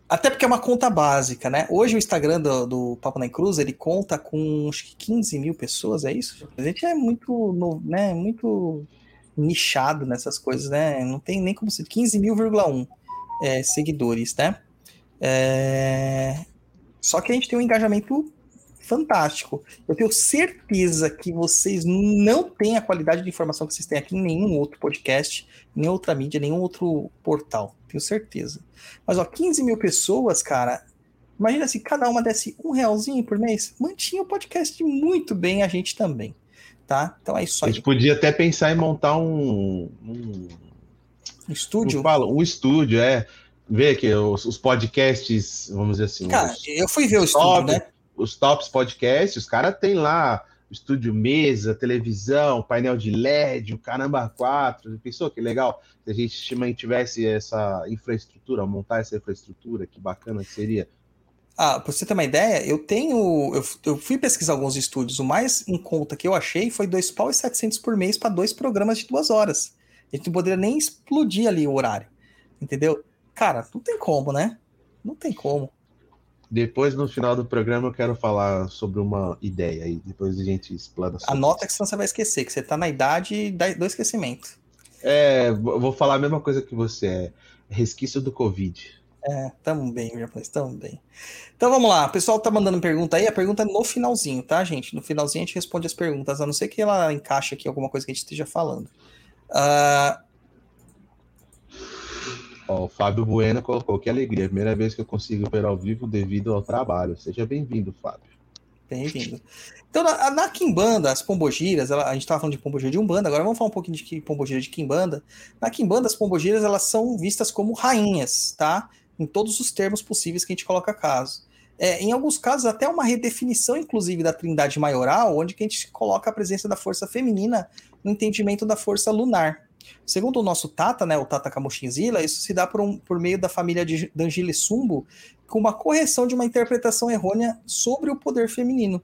Até porque é uma conta básica, né? Hoje o Instagram do, do Papo na Cruz, ele conta com que 15 mil pessoas, é isso? A gente é muito, né? Muito nichado nessas coisas, né? Não tem nem como ser 15 mil,1 é, seguidores, né? É... Só que a gente tem um engajamento fantástico. Eu tenho certeza que vocês não têm a qualidade de informação que vocês têm aqui em nenhum outro podcast, em outra mídia, nenhum outro portal. Tenho certeza. Mas, ó, 15 mil pessoas, cara. Imagina se cada uma desse um realzinho por mês. Mantinha o podcast muito bem, a gente também. Tá? Então é isso A aí. gente podia até pensar em montar um. um Um estúdio. fala? Um estúdio, é. Ver que os, os podcasts, vamos dizer assim. Cara, os, eu fui ver o estúdio, top, né? os tops podcasts, os caras têm lá estúdio mesa, televisão, painel de LED, o caramba 4. Pensou que legal se a gente tivesse essa infraestrutura, montar essa infraestrutura, que bacana que seria. Ah, você ter uma ideia, eu tenho. Eu, eu fui pesquisar alguns estúdios. O mais em conta que eu achei foi dois pau e 700 por mês para dois programas de duas horas. A gente não poderia nem explodir ali o horário. Entendeu? Cara, não tem como, né? Não tem como. Depois, no final do programa, eu quero falar sobre uma ideia aí. Depois a gente explana Anota que senão você vai esquecer, que você tá na idade da- do esquecimento. É, vou falar a mesma coisa que você. É resquício do Covid. É, tamo bem, japonês, tamo bem. Então vamos lá, o pessoal tá mandando pergunta aí, a pergunta é no finalzinho, tá, gente? No finalzinho a gente responde as perguntas, a não ser que ela encaixe aqui alguma coisa que a gente esteja falando. Ah, Ó, o Fábio Bueno colocou que alegria. Primeira vez que eu consigo ver ao vivo devido ao trabalho. Seja bem-vindo, Fábio. Bem-vindo. Então, na, na as pombogiras, ela- a gente estava falando de pombogira de Umbanda, agora vamos falar um pouquinho de pombogira de Kimbanda. Na Kimbanda, as pombogiras, elas são vistas como rainhas, tá? Em todos os termos possíveis que a gente coloca caso. É, em alguns casos, até uma redefinição, inclusive, da trindade maioral, onde a gente coloca a presença da força feminina no entendimento da força lunar. Segundo o nosso Tata, né, o Tata Kamushinzila, isso se dá por, um- por meio da família de Dangile Sumbo, com uma correção de uma interpretação errônea sobre o poder feminino.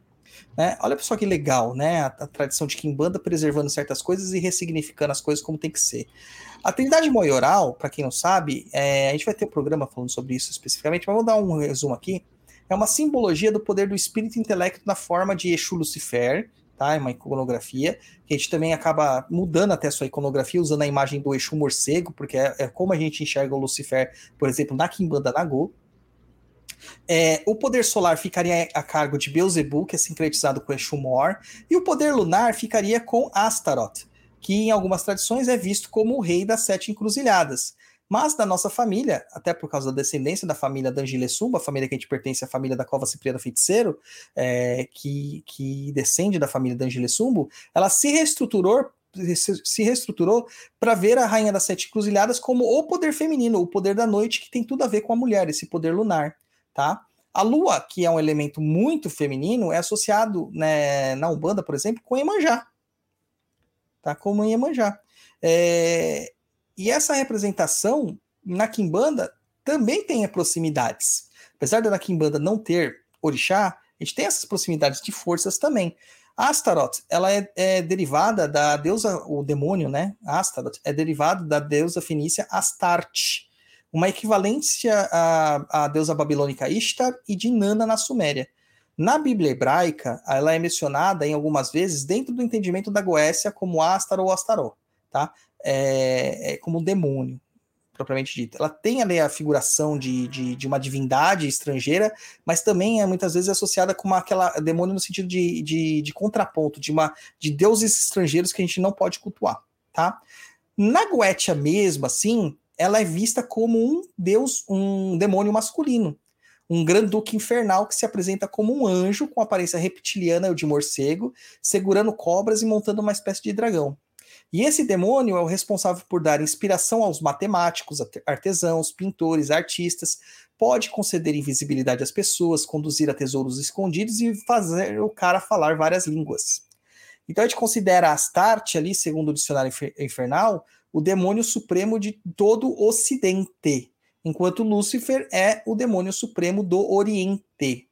Né? Olha só que legal, né? A, a tradição de Kimbanda preservando certas coisas e ressignificando as coisas como tem que ser. A Trindade Maioral, para quem não sabe, é, a gente vai ter um programa falando sobre isso especificamente, mas vou dar um resumo aqui. É uma simbologia do poder do espírito e intelecto na forma de Exu Lucifer, tá? É uma iconografia, que a gente também acaba mudando até a sua iconografia, usando a imagem do Exu morcego, porque é, é como a gente enxerga o Lucifer, por exemplo, na Kimbanda Nagô. É, o poder solar ficaria a cargo de Beelzebub, que é sincretizado com Exu Mor, e o poder lunar ficaria com Astaroth, que em algumas tradições é visto como o rei das sete encruzilhadas. Mas da nossa família, até por causa da descendência da família Dangile Sumba, a família que a gente pertence à família da Cova Cipriano Feiticeiro, é, que, que descende da família Dangile Sumbo, ela se reestruturou se reestruturou para ver a rainha das sete encruzilhadas como o poder feminino, o poder da noite que tem tudo a ver com a mulher, esse poder lunar, tá? A lua, que é um elemento muito feminino, é associado né, na Umbanda, por exemplo, com Iemanjá. Tá? Como em Iemanjá. É, e essa representação na Kimbanda também tem proximidades. Apesar da Kimbanda não ter orixá, a gente tem essas proximidades de forças também. Astaroth, ela é, é derivada da deusa, o demônio, né? Astaroth é derivado da deusa fenícia Astarte, uma equivalência à, à deusa babilônica Ishtar e de Nana na Suméria. Na Bíblia hebraica, ela é mencionada em algumas vezes dentro do entendimento da Goécia como Astar ou Astaró, tá? É, é como um demônio, propriamente dito. Ela tem ali a figuração de, de, de uma divindade estrangeira, mas também é muitas vezes associada com uma, aquela demônio no sentido de, de, de contraponto, de, uma, de deuses estrangeiros que a gente não pode cultuar, tá? Na Goetia mesmo, assim, ela é vista como um deus, um demônio masculino, um granduque infernal que se apresenta como um anjo com aparência reptiliana ou de morcego, segurando cobras e montando uma espécie de dragão. E esse demônio é o responsável por dar inspiração aos matemáticos, artesãos, pintores, artistas, pode conceder invisibilidade às pessoas, conduzir a tesouros escondidos e fazer o cara falar várias línguas. Então a gente considera Astarte ali, segundo o dicionário infernal, o demônio supremo de todo o Ocidente, enquanto Lúcifer é o demônio supremo do Oriente.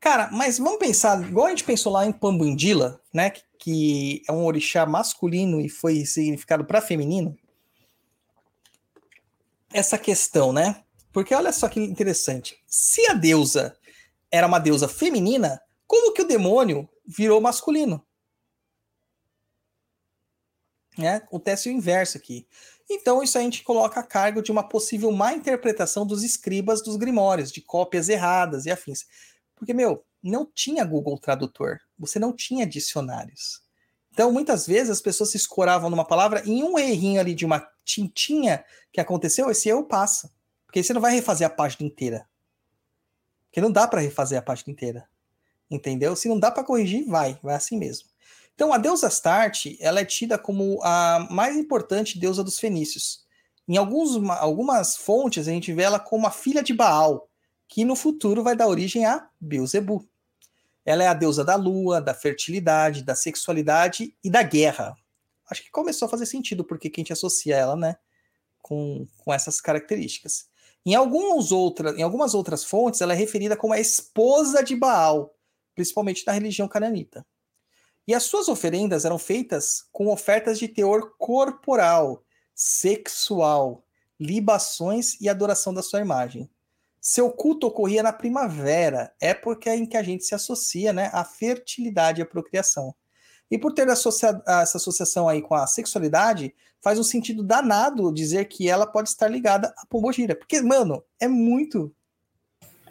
Cara, mas vamos pensar, igual a gente pensou lá em Pambandila, né, que é um orixá masculino e foi significado para feminino. Essa questão, né? Porque olha só que interessante. Se a deusa era uma deusa feminina, como que o demônio virou masculino? Né? O inverso aqui. Então, isso a gente coloca a cargo de uma possível má interpretação dos escribas dos grimórios, de cópias erradas e afins. Porque, meu, não tinha Google Tradutor, você não tinha dicionários. Então, muitas vezes as pessoas se escoravam numa palavra e em um errinho ali de uma tintinha que aconteceu, esse erro passa. Porque você não vai refazer a página inteira. Porque não dá para refazer a página inteira. Entendeu? Se não dá para corrigir, vai, vai assim mesmo. Então, a deusa Astarte, ela é tida como a mais importante deusa dos fenícios. Em alguns, algumas fontes, a gente vê ela como a filha de Baal, que no futuro vai dar origem a Beuzebu. Ela é a deusa da lua, da fertilidade, da sexualidade e da guerra. Acho que começou a fazer sentido porque que a gente associa ela, né, com, com essas características. Em, alguns outra, em algumas outras fontes, ela é referida como a esposa de Baal, principalmente na religião cananita. E as suas oferendas eram feitas com ofertas de teor corporal, sexual, libações e adoração da sua imagem. Seu culto ocorria na primavera, época em que a gente se associa né, à fertilidade e à procriação. E por ter associa essa associação aí com a sexualidade, faz um sentido danado dizer que ela pode estar ligada à pombogira. Porque, mano, é muito.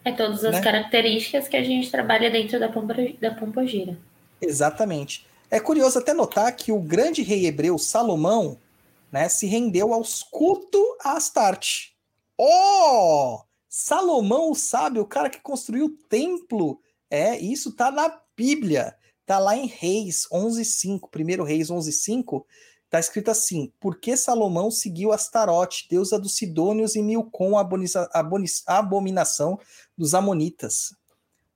É todas as Né? características que a gente trabalha dentro da, pombo, da pombogira. Exatamente. É curioso até notar que o grande rei hebreu Salomão né, se rendeu aos culto a Astarte. Oh! Salomão, o sábio, o cara que construiu o templo. É, isso tá na Bíblia. Tá lá em Reis 11.5, primeiro Reis 11.5, tá escrito assim, porque Salomão seguiu Astarote, deusa dos Sidônios e Milcom, a abominação dos Amonitas.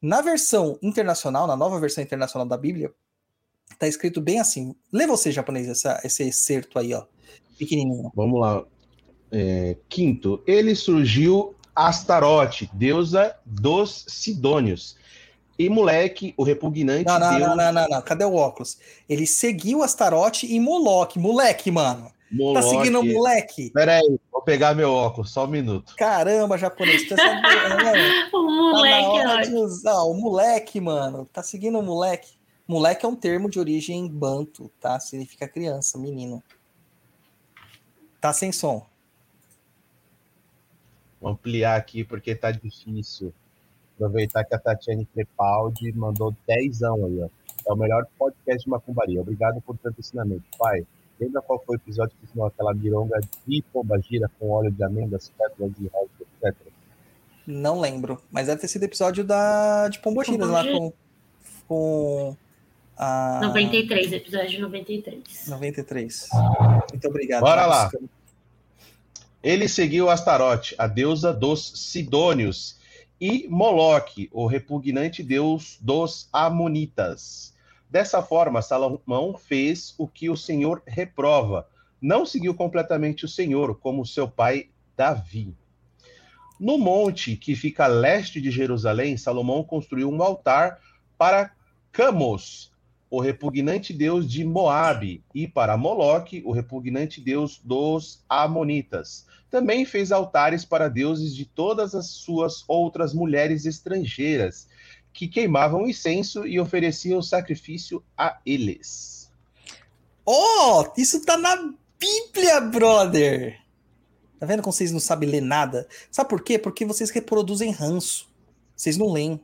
Na versão internacional, na nova versão internacional da Bíblia, tá escrito bem assim. Lê você, japonês, essa, esse excerto aí, ó. Pequenininho. Vamos lá. É, quinto, ele surgiu Astarote, deusa dos Sidônios. E moleque, o repugnante Não, não, deus não, não, não, não. Cadê o óculos? Ele seguiu Astarote e Moloch. Moleque, mano. Tá Moloque. seguindo o moleque? Pera aí, vou pegar meu óculos, só um minuto. Caramba, japonês. Tá, sabendo, O tá na moleque é hora de usar. O moleque, mano. Tá seguindo o moleque. Moleque é um termo de origem banto, tá? Significa criança, menino. Tá sem som. Vou ampliar aqui porque tá difícil. Aproveitar que a Tatiane Crepaldi mandou dezão aí, ó. É o melhor podcast de macumbaria. Obrigado por tanto ensinamento. Pai, lembra qual foi o episódio que ensinou aquela mironga de pomba gira com óleo de amêndoas, pétalas de rosa, etc. Não lembro. Mas deve ter sido episódio da, de Pombogiras lá com, com a 93, episódio 93. 93. Muito obrigado. Bora lá. Marcos. Ele seguiu Astarote, a deusa dos Sidônios, e Moloque, o repugnante deus dos Amonitas. Dessa forma, Salomão fez o que o Senhor reprova. Não seguiu completamente o Senhor, como seu pai Davi. No monte que fica a leste de Jerusalém, Salomão construiu um altar para Camos, o repugnante deus de Moabe, e para Moloque, o repugnante deus dos Amonitas. Também fez altares para deuses de todas as suas outras mulheres estrangeiras, que queimavam incenso e ofereciam sacrifício a eles. Oh, isso tá na Bíblia, brother! Tá vendo como vocês não sabem ler nada? Sabe por quê? Porque vocês reproduzem ranço. Vocês não leem.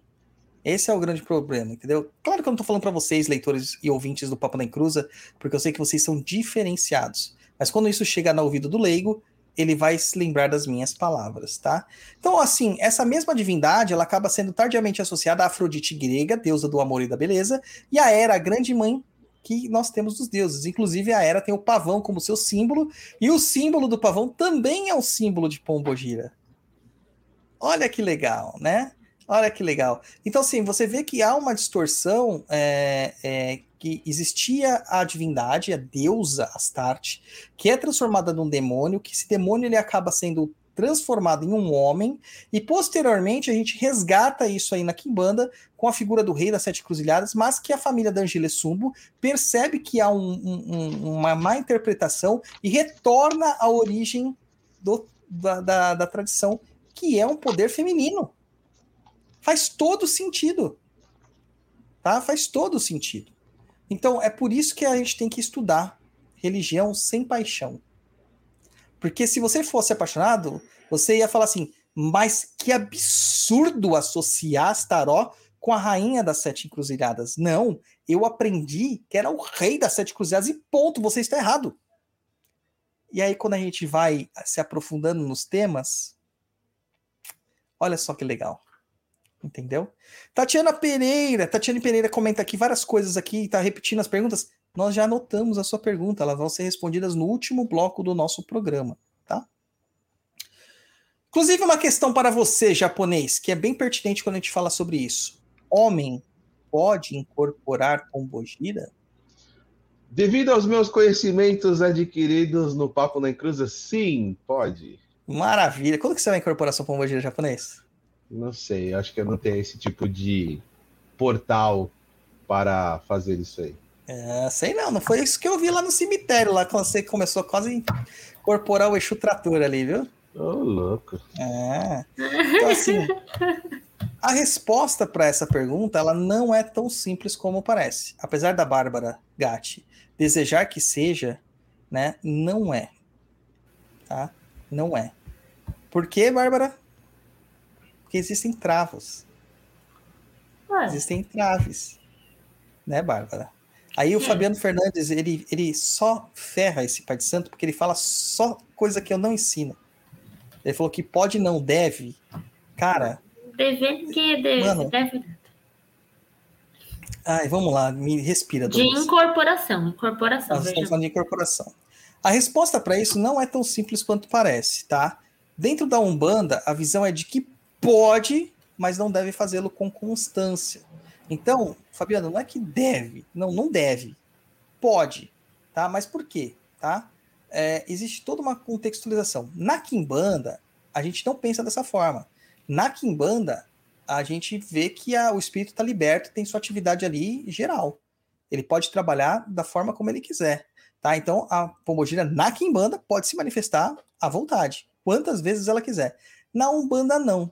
Esse é o grande problema, entendeu? Claro que eu não tô falando para vocês, leitores e ouvintes do Papo da Encruza, porque eu sei que vocês são diferenciados. Mas quando isso chega no ouvido do leigo, ele vai se lembrar das minhas palavras, tá? Então, assim, essa mesma divindade, ela acaba sendo tardiamente associada à Afrodite grega, deusa do amor e da beleza, e a Hera, a grande mãe que nós temos dos deuses. Inclusive, a Hera tem o pavão como seu símbolo, e o símbolo do pavão também é um símbolo de Pombogira. Olha que legal, né? Olha que legal. Então, assim, você vê que há uma distorção é, é, que existia a divindade, a deusa Astarte, que é transformada num demônio, que esse demônio ele acaba sendo transformado em um homem, e posteriormente a gente resgata isso aí na Kimbanda com a figura do rei das sete cruzilhadas, mas que a família da Angela Sumbo percebe que há um- um- um- uma má interpretação e retorna à origem do- da, da- da tradição, que é um poder feminino. Faz todo sentido. Tá? Faz todo sentido. Então, é por isso que a gente tem que estudar religião sem paixão. Porque se você fosse apaixonado, você ia falar assim, mas que absurdo associar Astaró com a rainha das sete encruzilhadas. Não, eu aprendi que era o rei das sete encruzilhadas e ponto, você está errado. E aí, quando a gente vai se aprofundando nos temas, olha só que legal. Entendeu? Tatiana Pereira, Tatiana Pereira comenta aqui várias coisas aqui, tá repetindo as perguntas. Nós já anotamos a sua pergunta, elas vão ser respondidas no último bloco do nosso programa, tá? Inclusive, uma questão para você, japonês, que é bem pertinente quando a gente fala sobre isso. Homem pode incorporar pombogira? Devido aos meus conhecimentos adquiridos no Papo na Encruza, sim, pode. Maravilha. Quando que você vai incorporar sua pombogira japonês? Não sei, acho que eu não tenho esse tipo de portal para fazer isso aí. É, sei não, não foi isso que eu vi lá no cemitério, lá quando você começou a quase incorporar o Exu Trator ali, viu? Ô, louco. É. Então, assim, a resposta para essa pergunta, ela não é tão simples como parece. Apesar da Bárbara Gatti desejar que seja, né, não é. Tá? Não é. Por quê, Bárbara? Porque existem travos. Ué, Existem traves. Né, Bárbara? Aí o. Fabiano Fernandes, ele, ele só ferra esse pai de santo porque ele fala só coisa que eu não ensino. Ele falou que pode não deve. Cara, devendo que deve, Mano, deve ai, vamos lá, me respira, de Douglas. incorporação, incorporação. Nós estamos falando de incorporação. A resposta para isso não é tão simples quanto parece, tá? Dentro da Umbanda, a visão é de que pode, mas não deve fazê-lo com constância. Então, Fabiano, não é que deve, não, não deve. Pode, tá? Mas por quê, tá? É, existe toda uma contextualização. Na Kimbanda, a gente não pensa dessa forma. Na Kimbanda, a gente vê que a- o espírito está liberto, tem sua atividade ali geral. Ele pode trabalhar da forma como ele quiser. Tá? Então, a pombogira na Kimbanda pode se manifestar à vontade, quantas vezes ela quiser. Na Umbanda, não.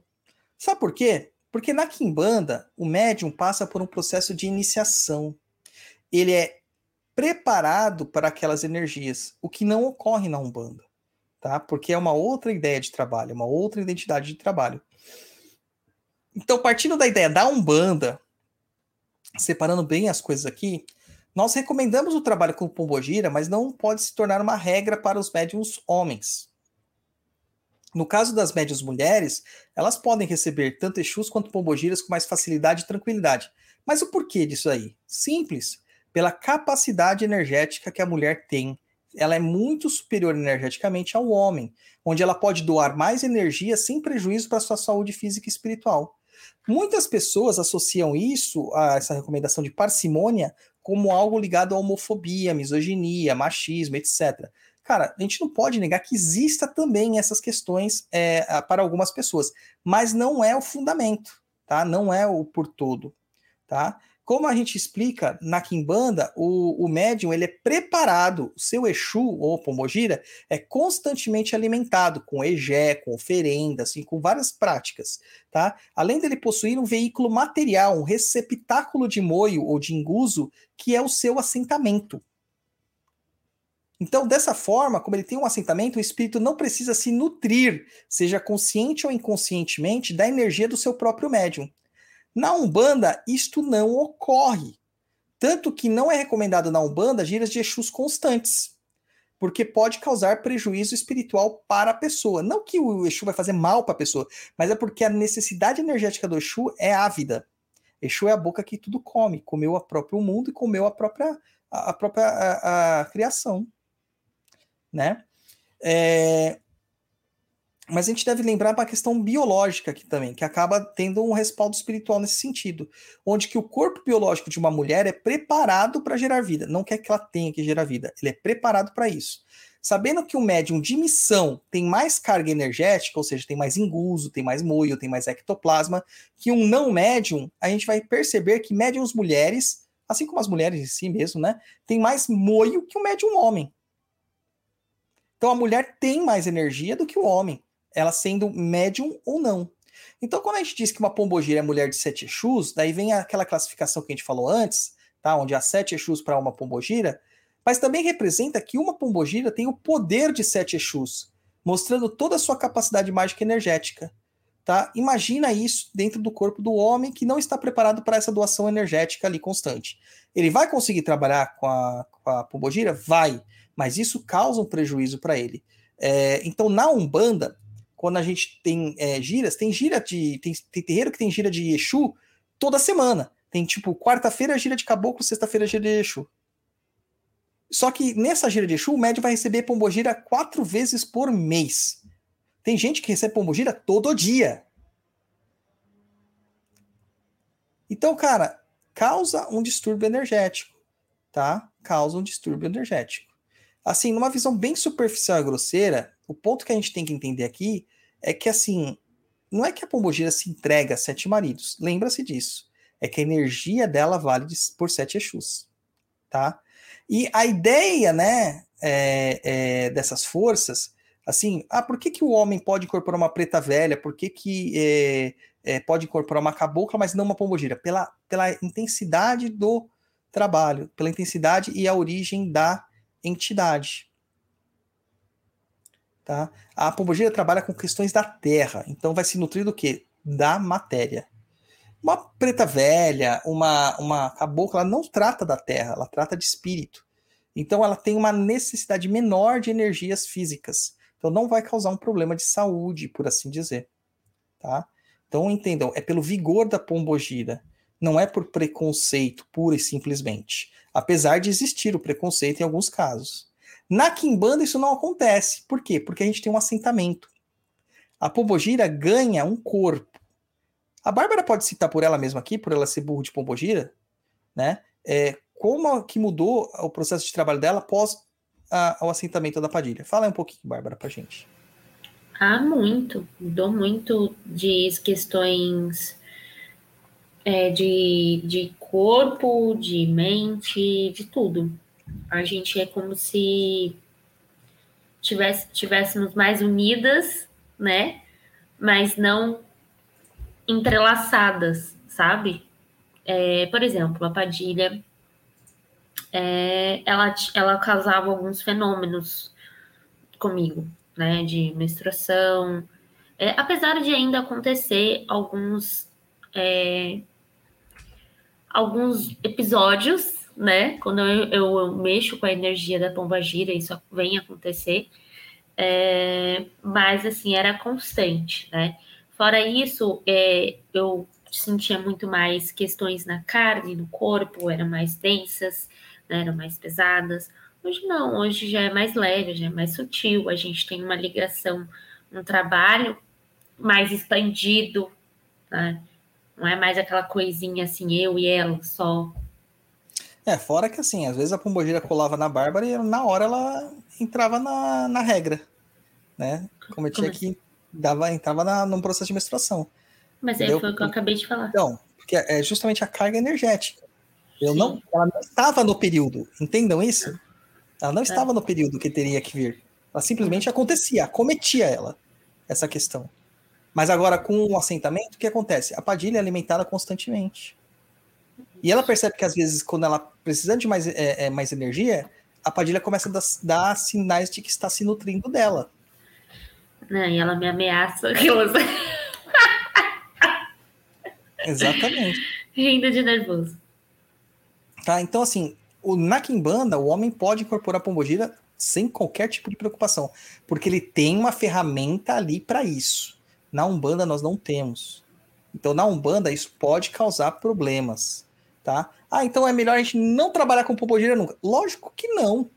Sabe por quê? Porque na Kimbanda, o médium passa por um processo de iniciação. Ele é preparado para aquelas energias, o que não ocorre na Umbanda. Tá? Porque é uma outra ideia de trabalho, uma outra identidade de trabalho. Então, partindo da ideia da Umbanda, separando bem as coisas aqui, nós recomendamos o trabalho com pombogira, mas não pode se tornar uma regra para os médiums homens. No caso das médiums mulheres, elas podem receber tanto Exus quanto pombogiras com mais facilidade e tranquilidade. Mas o porquê disso aí? Simples. Pela capacidade energética que a mulher tem. Ela é muito superior energeticamente ao homem, onde ela pode doar mais energia sem prejuízo para sua saúde física e espiritual. Muitas pessoas associam isso, a essa recomendação de parcimônia, como algo ligado à homofobia, misoginia, machismo, etc. Cara, a gente não pode negar que exista também essas questões é, para algumas pessoas, mas não é o fundamento, tá? Não é o por todo, tá? Como a gente explica na Kimbanda, o, o médium ele é preparado, o seu Exu ou Pombogira é constantemente alimentado com egé, com oferenda, assim, com várias práticas, tá? Além dele possuir um veículo material, um receptáculo de moio ou de enguso, que é o seu assentamento. Então, dessa forma, como ele tem um assentamento, o espírito não precisa se nutrir, seja consciente ou inconscientemente, da energia do seu próprio médium. Na Umbanda, isto não ocorre. Tanto que não é recomendado na Umbanda giras de Exus constantes, porque pode causar prejuízo espiritual para a pessoa. Não que o Exu vai fazer mal para a pessoa, mas é porque a necessidade energética do Exu é ávida. Exu é a boca que tudo come, comeu o próprio mundo e comeu a própria, a, a própria a, a criação. Né? É, Mas a gente deve lembrar uma questão biológica aqui também, que acaba tendo um respaldo espiritual nesse sentido, onde que o corpo biológico de uma mulher é preparado para gerar vida, não quer que ela tenha que gerar vida, ele é preparado para isso. Sabendo que o médium de missão tem mais carga energética, ou seja, tem mais enguso, tem mais moio, tem mais ectoplasma, que um não médium, a gente vai perceber que médiums mulheres, assim como as mulheres em si mesmo, né, tem mais moio que o médium homem. Então a mulher tem mais energia do que o homem ela sendo médium ou não. Então, quando a gente diz que uma pombogira é mulher de sete Exus, daí vem aquela classificação que a gente falou antes, tá? Onde há sete Exus para uma pombogira, mas também representa que uma pombogira tem o poder de sete Exus, mostrando toda a sua capacidade mágica energética. Tá? Imagina isso dentro do corpo do homem que não está preparado para essa doação energética ali constante. Ele vai conseguir trabalhar com a, com a pombogira? Vai, mas isso causa um prejuízo para ele. É, então, na Umbanda, quando a gente tem é, giras, tem gira de. Tem, tem terreiro que tem gira de Exu toda semana. Tem tipo, quarta-feira gira de caboclo, sexta-feira gira de Exu. Só que nessa gira de Exu, o médio vai receber pombogira quatro vezes por mês. Tem gente que recebe pombogira todo dia. Então, cara, causa um distúrbio energético, tá? Causa um distúrbio energético. Assim, numa visão bem superficial e grosseira, o ponto que a gente tem que entender aqui é que, assim, não é que a pombogira se entrega a sete maridos. Lembra-se disso. É que a energia dela vale por sete Exus, tá? E a ideia, né, é, é, dessas forças Assim, ah, por que, que o homem pode incorporar uma preta velha? Por que, que é, é, pode incorporar uma cabocla, mas não uma pombogira? Pela, pela intensidade do trabalho, pela intensidade e a origem da entidade. Tá? A pombogira trabalha com questões da terra, então vai se nutrir do quê? Da matéria. Uma preta velha, uma, uma cabocla, ela não trata da terra, ela trata de espírito. Então ela tem uma necessidade menor de energias físicas. Então não vai causar um problema de saúde, por assim dizer. Tá? Então entendam, é pelo vigor da pombogira, não é por preconceito, pura e simplesmente. Apesar de existir o preconceito em alguns casos. Na Kimbanda isso não acontece. Por quê? Porque a gente tem um assentamento. A pombogira ganha um corpo. A Bárbara pode citar por ela mesma aqui, por ela ser burro de pombogira, né? É, como que mudou o processo de trabalho dela após a, ao assentamento da Padilha. Fala um pouquinho, Bárbara, pra gente. Ah, muito. Mudou muito de questões é, de, de corpo, de mente, de tudo. A gente é como se tivesse, tivéssemos mais unidas, né? Mas não entrelaçadas, sabe? É, por exemplo, a Padilha é, ela, ela causava alguns fenômenos comigo, né, de menstruação, é, apesar de ainda acontecer alguns é, alguns episódios, né, quando eu, eu, eu, mexo com a energia da pomba gira, isso vem acontecer, é, mas assim era constante, né. Fora isso, é, eu sentia muito mais questões na carne, no corpo, eram mais densas, né, eram mais pesadas. Hoje não, hoje já é mais leve, já é mais sutil, a gente tem uma ligação, um trabalho mais expandido, né? Não é mais aquela coisinha assim, eu e ela só. É, fora que assim, às vezes a pombogira colava na Bárbara e na hora ela entrava na, na regra, né? Cometia Como que dava, entrava na, num processo de menstruação. Mas aí foi o que eu acabei de falar. Então, porque é justamente a carga energética. Eu não, ela não estava no período, entendam isso? Ela não é. estava no período que teria que vir. Ela simplesmente acontecia, acometia ela, essa questão. Mas agora, com o assentamento, o que acontece? A padilha é alimentada constantemente. E ela percebe que, às vezes, quando ela precisa de mais, é, é, mais energia, a padilha começa a dar, dar, sinais de que está se nutrindo dela. Não, e ela me ameaça. Exatamente. Rindo de nervoso. Tá? Então, assim, o, na Kimbanda, o homem pode incorporar a pombogira sem qualquer tipo de preocupação, porque ele tem uma ferramenta ali para isso. Na Umbanda, nós não temos. Então, na Umbanda, isso pode causar problemas. Tá? Ah, então é melhor a gente não trabalhar com pombogira nunca. Lógico que não.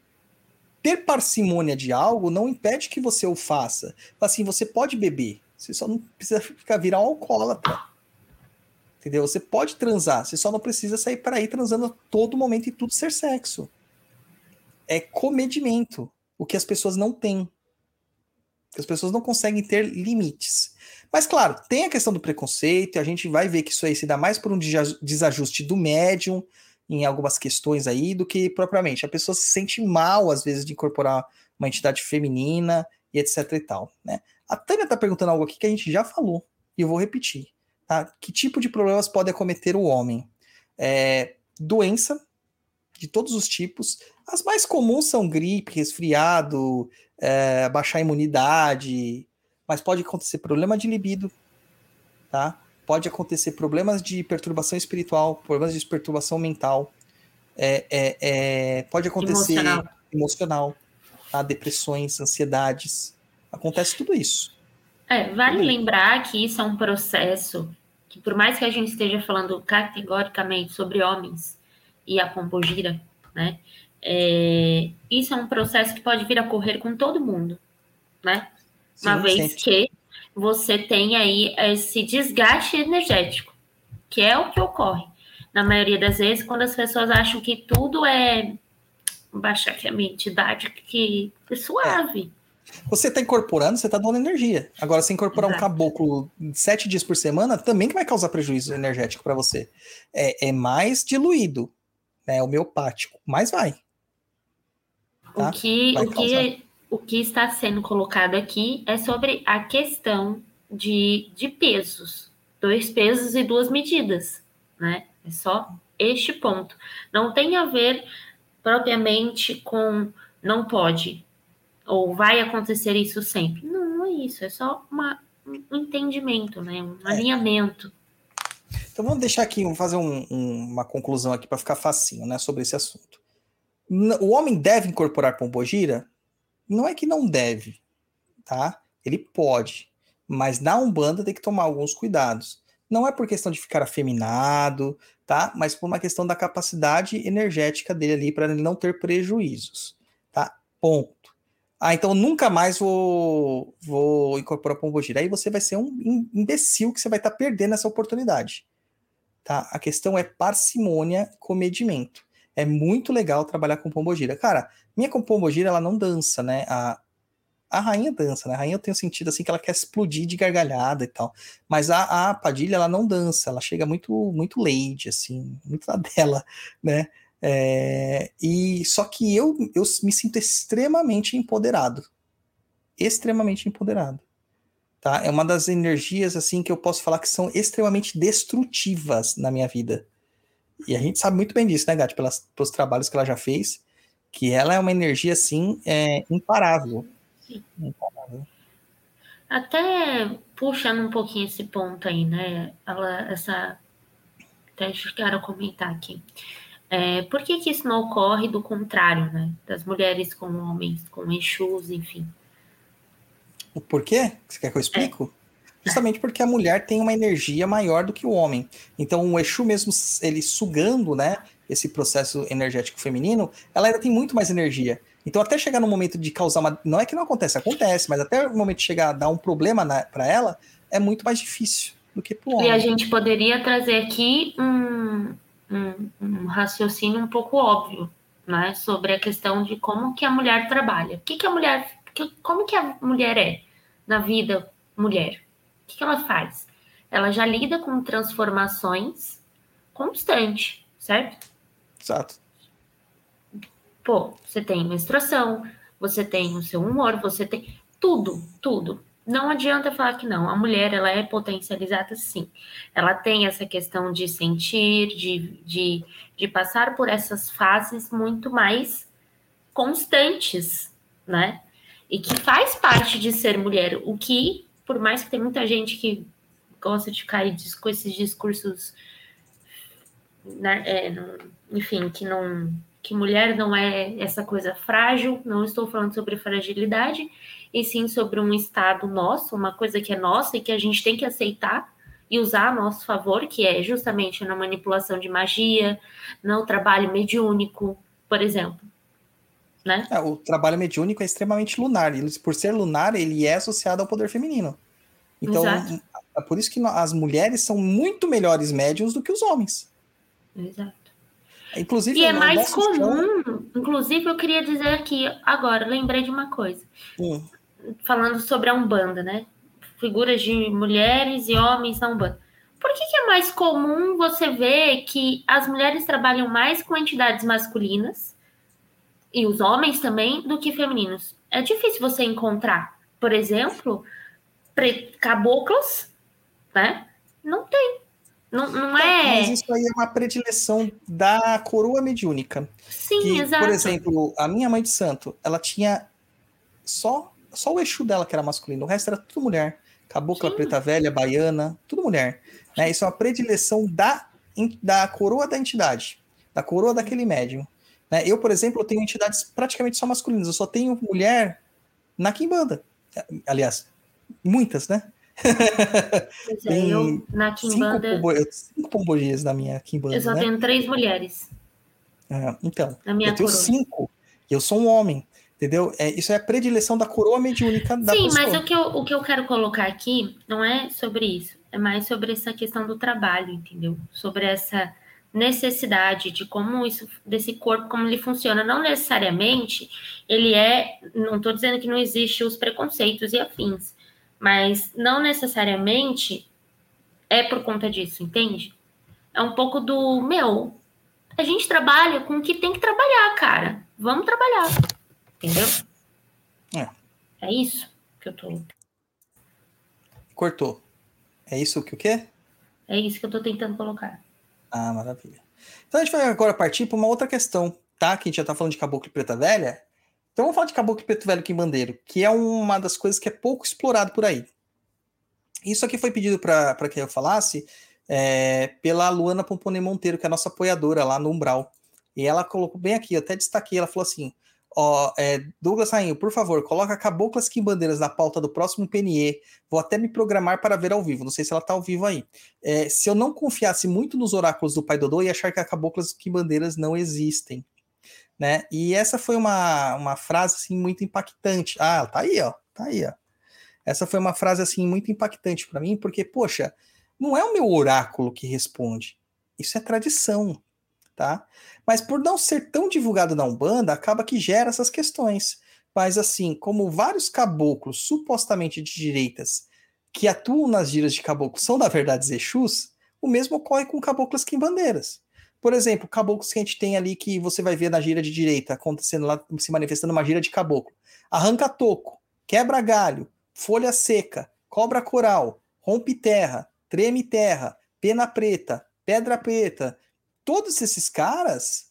Ter parcimônia de algo não impede que você o faça. Assim, você pode beber, você só não precisa ficar virar um alcoólatra. Entendeu? Você pode transar, você só não precisa sair para aí transando a todo momento e tudo ser sexo. É comedimento, o que as pessoas não têm. As pessoas não conseguem ter limites. Mas, claro, tem a questão do preconceito, e a gente vai ver que isso aí se dá mais por um desajuste do médium em algumas questões aí do que propriamente. A pessoa se sente mal, às vezes, de incorporar uma entidade feminina e etc e tal. Né? A Tânia está perguntando algo aqui que a gente já falou, e eu vou repetir. Tá? Que tipo de problemas pode acometer o homem? É, doença, de todos os tipos. As mais comuns são gripe, resfriado, é, baixar a imunidade, mas pode acontecer problema de libido, tá? Pode acontecer problemas de perturbação espiritual, problemas de perturbação mental, é, é, é, pode acontecer Emocional. emocional, tá? depressões, ansiedades, acontece tudo isso. É, vale lembrar que isso é um processo que, por mais que a gente esteja falando categoricamente sobre homens e a pombogira, né? É, isso é um processo que pode vir a ocorrer com todo mundo, né? Uma Sim, vez sempre. que você tem aí esse desgaste energético, que é o que ocorre. Na maioria das vezes, quando as pessoas acham que tudo é baixar aqui a minha entidade, que é suave. Você está incorporando, você está dando energia. Agora, se incorporar um Exato. caboclo sete dias por semana, também que vai causar prejuízo energético para você. É, é mais diluído, né? Homeopático, mas vai. Tá? O, que, Vai o, que, o que está sendo colocado aqui é sobre a questão de, de pesos. Dois pesos e duas medidas, né? É só este ponto. Não tem a ver propriamente com não pode ou vai acontecer isso sempre. Não, não é isso. É só uma, um entendimento, né? Um É. alinhamento. Então vamos deixar aqui, vamos fazer um- um- uma conclusão aqui para ficar facinho, né, sobre esse assunto. O homem deve incorporar pombogira? Não é que não deve, tá? Ele pode, mas na Umbanda tem que tomar alguns cuidados. Não é por questão de ficar afeminado, tá? Mas por uma questão da capacidade energética dele ali para ele não ter prejuízos, tá? Ponto. Ah, então nunca mais vou, vou incorporar pombogira. Aí você vai ser um im- imbecil que você vai estar perdendo essa oportunidade tá? A questão é parcimônia comedimento. É muito legal trabalhar com pombogira. Cara, minha pombogira, ela não dança, né? A, a rainha dança, né? A rainha eu tenho sentido assim que ela quer explodir de gargalhada e tal. Mas a, a padilha, ela não dança. Ela chega muito muito lady, assim, muito na dela, né? É, e só que eu, eu me sinto extremamente empoderado. Extremamente empoderado tá? É uma das energias assim que eu posso falar que são extremamente destrutivas na minha vida. E a gente sabe muito bem disso, né, Gatti, pelas, pelos trabalhos que ela já fez, que ela é uma energia assim é, imparável. Até puxando um pouquinho esse ponto aí, né? Ela, essa. Até chegaram a comentar aqui. É, por que, que isso não ocorre do contrário, né? Das mulheres com homens, com Exus, enfim. O porquê? Você quer que eu explico? Justamente porque a mulher tem uma energia maior do que o homem. Então o Exu mesmo, ele sugando, né, esse processo energético feminino, ela ainda tem muito mais energia. Então até chegar no momento de causar uma... Não é que não acontece, acontece, mas até o momento de chegar a dar um problema para ela, é muito mais difícil do que pro homem. E a gente poderia trazer aqui um, um, um raciocínio um pouco óbvio, né? Sobre a questão de como que a mulher trabalha. O que, que a mulher. que- como que a mulher é na vida mulher? O que, que ela faz? Ela já lida com transformações constante, certo? Exato. Pô, você tem menstruação, você tem o seu humor, você tem tudo, tudo. Não adianta falar que não. A mulher, ela é potencializada sim. Ela tem essa questão de sentir, de, de, de passar por essas fases muito mais constantes, né? E que faz parte de ser mulher. O que, por mais que tem muita gente que gosta de cair com esses discursos, né, é, não- enfim, que não que mulher não é essa coisa frágil, não estou falando sobre fragilidade, e sim sobre um estado nosso, uma coisa que é nossa e que a gente tem que aceitar e usar a nosso favor, que é justamente na manipulação de magia, no trabalho mediúnico, por exemplo. Né? É, o trabalho mediúnico é extremamente lunar. Ele, por ser lunar, ele é associado ao poder feminino. Então, Exato. é por isso que as mulheres são muito melhores médiums do que os homens. Exato. Inclusive, E é mais comum, inclusive eu queria dizer aqui, agora, lembrei de uma coisa. Hum, falando sobre a Umbanda, né? Figuras de mulheres e homens na Umbanda. Por que, que é mais comum você ver que as mulheres trabalham mais com entidades masculinas e os homens também do que femininos? É difícil você encontrar, por exemplo, caboclos, né? Não tem. Não, não Mas é. isso aí é uma predileção da coroa mediúnica. Sim, Que, exato. por exemplo, a minha mãe de santo, ela tinha só, só o eixo dela que era masculino, o resto era tudo mulher. Cabocla Sim. preta velha, baiana, tudo mulher. Né? Isso é uma predileção da, da coroa da entidade, da coroa daquele médium. Né? Eu, por exemplo, eu tenho entidades praticamente só masculinas, eu só tenho mulher na Quimbanda. Aliás, muitas, né? Pois é, eu na Cinco, pombo, cinco pombogias na minha Quimbanda, eu só né? tenho três mulheres É, então, eu tenho coroa. cinco e eu sou um homem, entendeu? É, isso é a predileção da coroa mediúnica da Sim, pessoa. mas o que, eu, o que eu quero colocar aqui não é sobre isso, é mais sobre essa questão do trabalho, entendeu? Sobre essa necessidade de como isso, desse corpo, como ele funciona. Não necessariamente ele é, não estou dizendo que não existe os preconceitos e afins, mas não necessariamente é por conta disso, entende? É um pouco do, meu, a gente trabalha com o que tem que trabalhar, cara. Vamos trabalhar, entendeu? É. É isso que eu tô Cortou. É isso que o quê? É isso que eu tô tentando colocar. Ah, maravilha. Então a gente vai agora partir para uma outra questão, tá? Que a gente já tá falando de caboclo e preta velha. Então vamos falar de caboclo e preto velho quimbandeiro, que é uma das coisas que é pouco explorado por aí. Isso aqui foi pedido para que eu falasse é, pela Luana Pompone Monteiro, que é a nossa apoiadora lá no Umbral. E ela colocou bem aqui, eu até destaquei, ela falou assim: é, Douglas Rainho, por favor, coloca caboclas quimbandeiras na pauta do próximo PNE. Vou até me programar para ver ao vivo. Não sei se ela tá ao vivo aí. É, se eu não confiasse muito nos oráculos do Pai Dodô, ia achar que a caboclas quimbandeiras não existem. Né? E essa foi uma, uma frase assim, muito impactante. Ah, tá aí, ó. Tá aí, ó. Essa foi uma frase assim muito impactante para mim, porque, poxa, não é o meu oráculo que responde. Isso é tradição, tá? Mas por não ser tão divulgado na Umbanda, acaba que gera essas questões. Mas assim, como vários caboclos supostamente de direitas que atuam nas giras de caboclo são, na verdade, Exus, o mesmo ocorre com caboclas quimbandeiras. Por exemplo, caboclos que a gente tem ali que você vai ver na gira de direita, acontecendo lá, se manifestando uma gira de caboclo. Arranca toco, quebra galho, folha seca, cobra coral, rompe terra, treme terra, pena preta, pedra preta. Todos esses caras,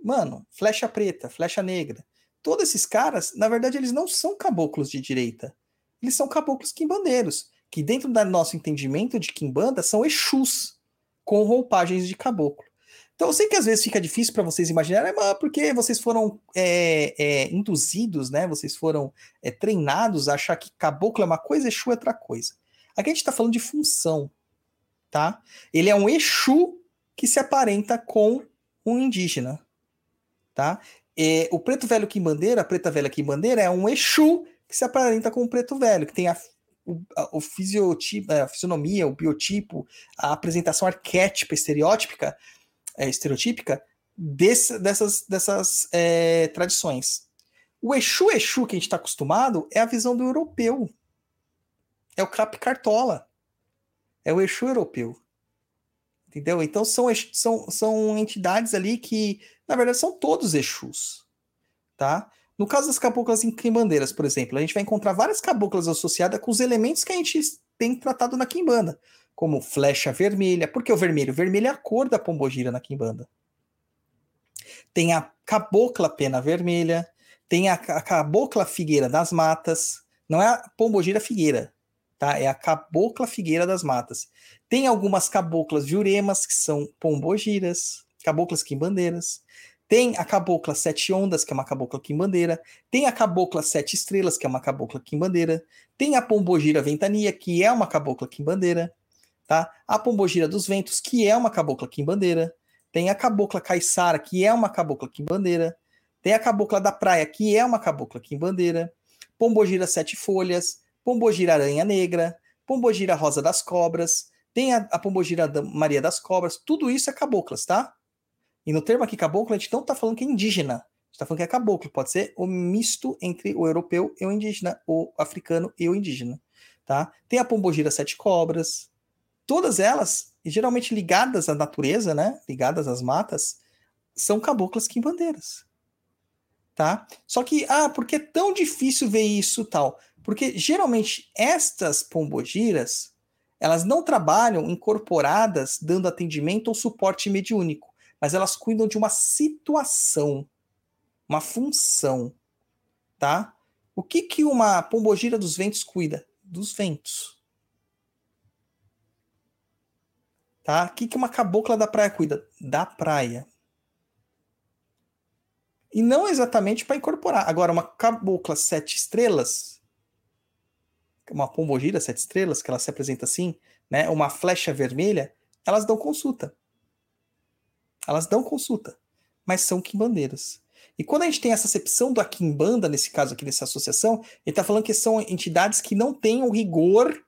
mano, flecha preta, flecha negra. Todos esses caras, na verdade, eles não são caboclos de direita. Eles são caboclos quimbandeiros, que dentro do nosso entendimento de quimbanda são exus com roupagens de caboclo. Então eu sei que às vezes fica difícil para vocês imaginarem, mas porque vocês foram é, é, induzidos, né? Vocês foram é, treinados a achar que caboclo é uma coisa, Exu é outra coisa. Aqui a gente está falando de função, tá? Ele é um Exu que se aparenta com um indígena, tá? É, o preto velho quimbandeira, a preta velha quimbandeira é um Exu que se aparenta com o preto velho, que tem a, o, a, o fisiotipo, a fisionomia, o biotipo, a apresentação arquétipa, estereótipica, é, estereotípica desse, dessas, dessas é, tradições. O Exu Exu que a gente está acostumado é a visão do europeu. É o Cap Cartola. É o Exu europeu. Entendeu? Então são, são, são entidades ali que, na verdade, são todos Exus. Tá? No caso das caboclas em quimbandeiras, por exemplo, a gente vai encontrar várias caboclas associadas com os elementos que a gente tem tratado na quimbanda, como flecha vermelha. Por que o vermelho? O vermelho é a cor da pombogira na quimbanda. Tem a cabocla pena vermelha, tem a, a cabocla figueira das matas, não é a pombogira figueira, tá? É a cabocla figueira das matas. Tem algumas caboclas juremas, que são pombogiras, caboclas quimbandeiras. Tem a cabocla sete ondas, que é uma cabocla quimbandeira. Tem a cabocla sete estrelas, que é uma cabocla quimbandeira. Tem a pombogira ventania, que é uma cabocla quimbandeira. Tá? A pombogira dos ventos, que é uma cabocla quimbandeira. Tem a cabocla caiçara, que é uma cabocla quimbandeira. Tem a cabocla da praia, que é uma cabocla quimbandeira. Pombogira sete folhas. Pombogira aranha negra. Pombogira rosa das cobras. Tem a, a pombogira da Maria das cobras. Tudo isso é caboclas, tá? E no termo aqui caboclo, a gente não está falando que é indígena. A gente está falando que é caboclo. Pode ser o misto entre o europeu e o indígena, o africano e o indígena. Tá? Tem a pombogira sete cobras. Todas elas, geralmente ligadas à natureza, né? ligadas às matas, são caboclas quimbandeiras. Tá? Só que, ah, por que é tão difícil ver isso tal? Porque geralmente estas pombogiras, Elas não trabalham incorporadas dando atendimento ou suporte mediúnico, mas elas cuidam de uma situação, uma função, tá? O que que uma pombogira dos ventos cuida? Dos ventos. Tá? O que que uma cabocla da praia cuida? Da praia. E não exatamente para incorporar. Agora, uma cabocla sete estrelas, uma pombogira sete estrelas, que ela se apresenta assim, né? Uma flecha vermelha, elas dão consulta. Elas dão consulta, mas são quimbandeiras. E quando a gente tem essa acepção do Akimbanda, nesse caso aqui, nessa associação, ele está falando que são entidades que não têm o rigor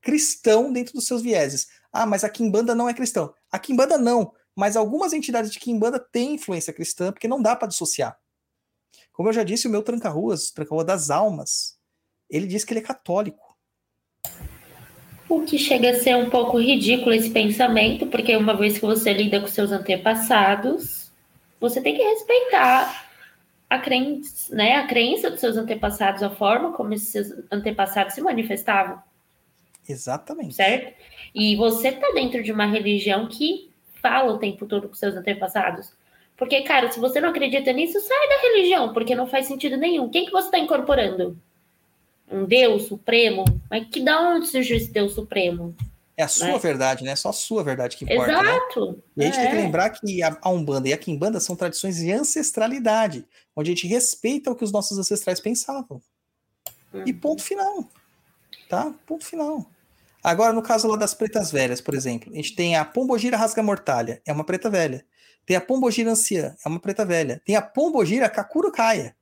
cristão dentro dos seus vieses. Ah, mas a Kimbanda não é cristão. A Kimbanda não, mas algumas entidades de Kimbanda têm influência cristã, porque não dá para dissociar. Como eu já disse, o meu tranca-ruas, tranca-rua das almas, ele diz que ele é católico. O que chega a ser um pouco ridículo esse pensamento, porque uma vez que você lida com seus antepassados, você tem que respeitar a crença, né, a crença dos seus antepassados, a forma como esses antepassados se manifestavam. Exatamente. Certo? E você está dentro de uma religião que fala o tempo todo com seus antepassados. Porque, cara, se você não acredita nisso, sai da religião, porque não faz sentido nenhum. Quem que você está incorporando? Um Deus supremo? Mas que da onde surgiu esse Deus supremo? É a sua né? verdade, né? Só a sua verdade que importa. Né? Exato. E a gente tem que É. lembrar que a a Umbanda e a Kimbanda são tradições de ancestralidade, onde a gente respeita o que os nossos ancestrais pensavam. E ponto final. Tá? Ponto final. Agora, no caso lá das pretas velhas, por exemplo, a gente tem a Pombogira Rasga-Mortalha, é uma preta velha. Tem a Pombogira Anciã, é uma preta velha. Tem a Pombogira Kakurukaia,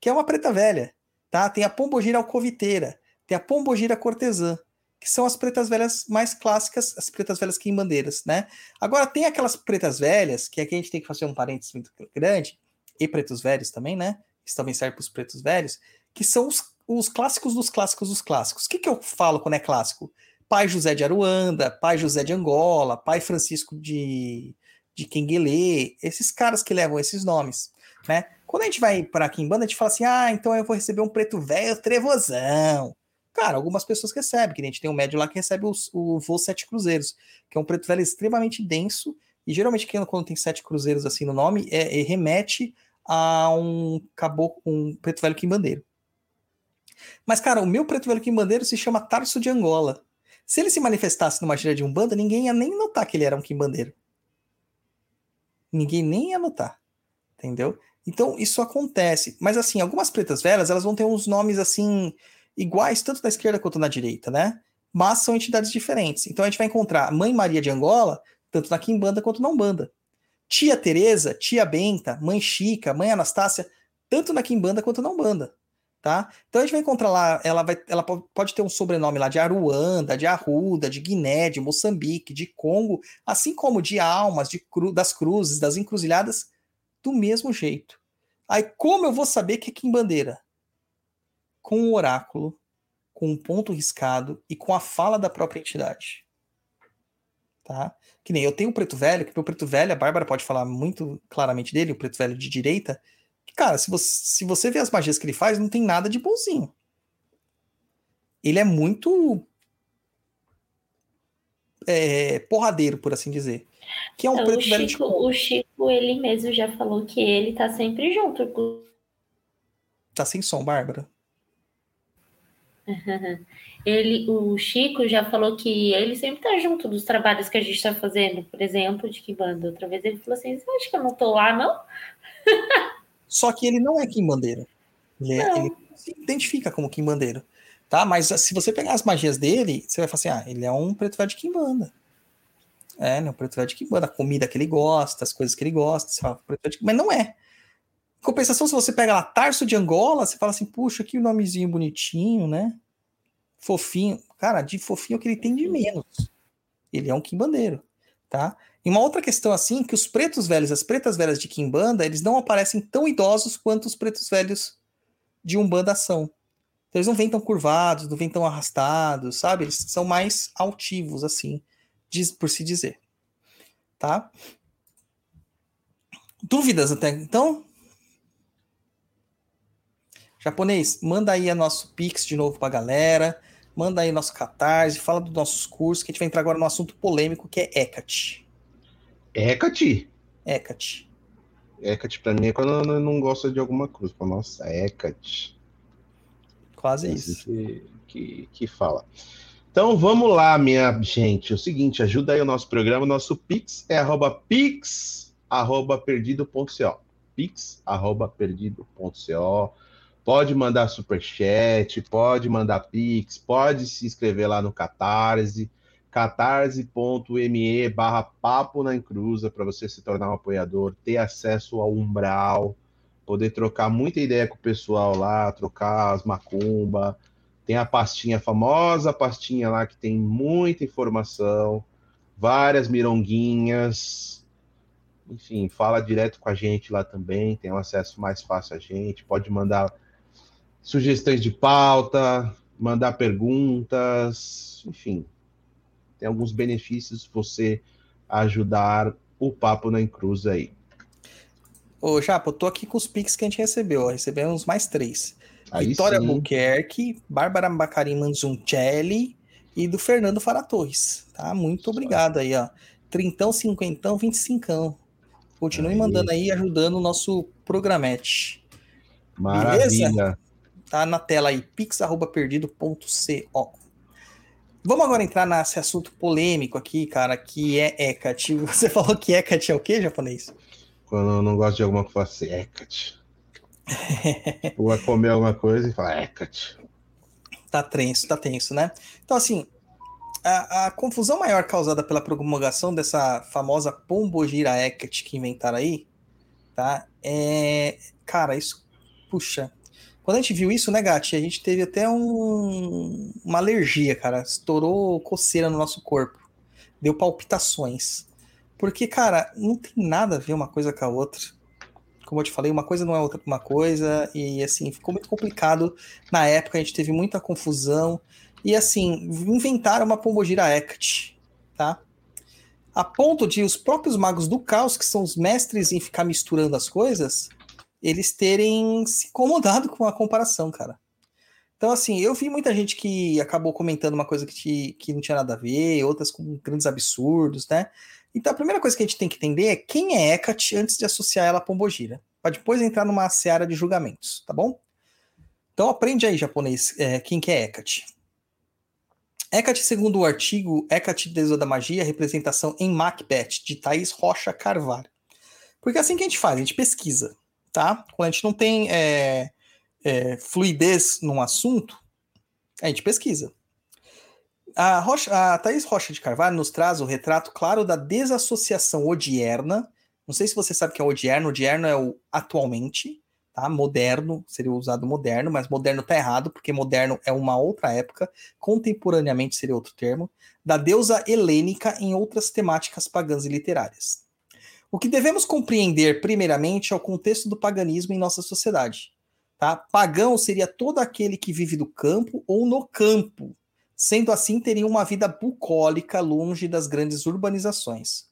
que é uma preta velha. Tá? Tem a Pombogira Alcoviteira. Tem a Pombogira Cortesã, que são as pretas velhas mais clássicas, as pretas velhas quimbandeiras, né? Agora, tem aquelas pretas velhas, que aqui a gente tem que fazer um parênteses muito grande, e pretos velhos também, né? Isso também serve para os pretos velhos, que são os, os clássicos dos clássicos dos clássicos. O que, que eu falo quando é clássico? Pai José de Aruanda, pai José de Angola, pai Francisco de, de Quenguelê, esses caras que levam esses nomes, né? Quando a gente vai para Quimbanda, a gente fala assim, ah, então eu vou receber um preto velho trevosão. Cara, algumas pessoas recebem, que a gente tem um médio lá que recebe os- o voo Sete Cruzeiros, que é um preto velho extremamente denso, e geralmente quando tem sete cruzeiros assim no nome, é, é- remete a um caboclo, um preto velho quimbandeiro. Mas, cara, o meu preto velho quimbandeiro se chama Tarso de Angola. Se ele se manifestasse numa gira de Umbanda, ninguém ia nem notar que ele era um quimbandeiro. Ninguém nem ia notar. Entendeu? Então, isso acontece. Mas, assim, algumas pretas velhas, elas vão ter uns nomes, assim, iguais, tanto na esquerda quanto na direita, né? Mas são entidades diferentes. Então, a gente vai encontrar Mãe Maria de Angola, tanto na Quimbanda quanto na Umbanda. Tia Teresa, Tia Benta, Mãe Chica, Mãe Anastácia, tanto na Quimbanda quanto na Umbanda. Tá? Então a gente vai encontrar lá, ela, vai, ela po- pode ter um sobrenome lá de Aruanda, de Arruda, de Guiné, de Moçambique, de Congo, assim como de Almas, de cru, das Cruzes, das Encruzilhadas, do mesmo jeito. Aí como eu vou saber que é Quimbandeira? Com o oráculo, com um ponto riscado e com a fala da própria entidade. Tá? Que nem eu tenho o preto velho, que o preto velho, a Bárbara pode falar muito claramente dele, o preto velho de direita, que, cara, se você, se você vê as magias que ele faz, não tem nada de bonzinho. Ele é muito é, porradeiro, por assim dizer. Que é um Então, o, preto velho de Chico, o Chico, ele mesmo já falou que ele tá sempre junto com Tá sem som, Bárbara. Ele, o Chico já falou que ele sempre tá junto dos trabalhos que a gente tá fazendo, por exemplo, de que banda. Outra vez ele falou assim: você acha que eu não tô lá, não? Só que ele não é quimbandeiro. Ele, é- Não. ele se identifica como quimbandeiro. Tá? Mas se você pegar as magias dele, você vai falar assim: ah, ele é um preto velho de quimbanda. É, né? Preto velho de quimbanda. A comida que ele gosta, as coisas que ele gosta. Você fala. Mas não é. Em compensação, se você pega lá Tarso de Angola, você fala assim: puxa, que nomezinho bonitinho, né? Fofinho. Cara, de fofinho é o que ele tem de menos. Ele é um quimbandeiro. Tá? E uma outra questão assim, que os pretos velhos, as pretas velhas de Kimbanda, eles não aparecem tão idosos quanto os pretos velhos de Umbanda são. Então, eles não vêm tão curvados, não vêm tão arrastados, sabe? Eles são mais altivos, assim, diz, por se dizer. Tá? Dúvidas até então? Japonês, manda aí a nosso Pix de novo pra galera. Manda aí nosso catarse, fala dos nossos cursos, que a gente vai entrar agora no assunto polêmico que é Hecate. Hecate. Hecate. Hecate pra mim é quando eu não- gosto de alguma. Fala, Nossa, Hecate. Quase É isso. que, que, que fala. Então vamos lá, minha gente. É o seguinte, ajuda aí o nosso programa. Nosso Pix é arroba pix arroba perdido.co. Pix arroba perdido.co. Pode mandar superchat, pode mandar Pix, pode se inscrever lá no Catarse, catarse.me barra papo na encruza para você se tornar um apoiador, ter acesso ao umbral, poder trocar muita ideia com o pessoal lá, trocar as macumba. Tem a pastinha a famosa, pastinha lá que tem muita informação, várias mironguinhas. Enfim, fala direto com a gente lá também, tem um acesso mais fácil a gente, pode mandar sugestões de pauta, mandar perguntas, enfim. Tem alguns benefícios você ajudar o papo na encruz aí. Ô, Japa, eu tô aqui com os Pix que a gente recebeu. ó. Recebemos mais três. Aí Vitória sim. Buquerque, Bárbara Bacarim Manzuncelli e do Fernando Fara Torres. Tá? Muito obrigado aí, ó. Trintão, cinquentão, vinte e cincão. Continue Aí. mandando aí, ajudando o nosso programete. Maravilha. Tá na tela aí, pix.perdido.co. Vamos agora entrar nesse assunto polêmico aqui, cara, que é Hecate. Você falou que Hecate é o quê, japonês? Quando eu não gosto de alguma coisa, Hecate. Ou vai comer alguma coisa e fala Hecate. Tá tenso, tá tenso, né? Então, assim, a, a confusão maior causada pela promulgação dessa famosa pombogira Hecate que inventaram aí, tá? É. Cara, isso. Puxa. Quando a gente viu isso, né, Gati? A gente teve até um, uma alergia, cara. Estourou coceira no nosso corpo. Deu palpitações. Porque, cara, não tem nada a ver uma coisa com a outra. Como eu te falei, uma coisa não é outra uma coisa. E, assim, ficou muito complicado na época a gente teve muita confusão. E assim, inventaram uma pombogira Hecate, tá? A ponto de os próprios magos do caos, que são os mestres em ficar misturando as coisas, eles terem se incomodado com a comparação, cara. Então, assim, eu vi muita gente que acabou comentando uma coisa que, te- que não tinha nada a ver, outras com grandes absurdos, né? Então, a primeira coisa que a gente tem que entender é quem é Hecate antes de associar ela a pombogira, para depois entrar numa seara de julgamentos, tá bom? Então, aprende aí, japonês, é, quem que é Hecate. Hecate, segundo o artigo Hecate, Deusa da Magia, representação em Macbeth, de Thaís Rocha Carvalho. Porque é assim que a gente faz, a gente pesquisa, tá? Quando a gente não tem é, é, fluidez num assunto, a gente pesquisa. A, Rocha, a Thaís Rocha de Carvalho nos traz o retrato claro da desassociação odierna. Não sei se você sabe o que é odierno. Odierno é o atualmente, tá? Moderno, seria usado moderno, mas moderno tá errado, porque moderno é uma outra época, contemporaneamente seria outro termo, da deusa helênica em outras temáticas pagãs e literárias. O que devemos compreender, primeiramente, é o contexto do paganismo em nossa sociedade. Tá? Pagão seria todo aquele que vive do campo ou no campo, sendo assim, teria uma vida bucólica longe das grandes urbanizações.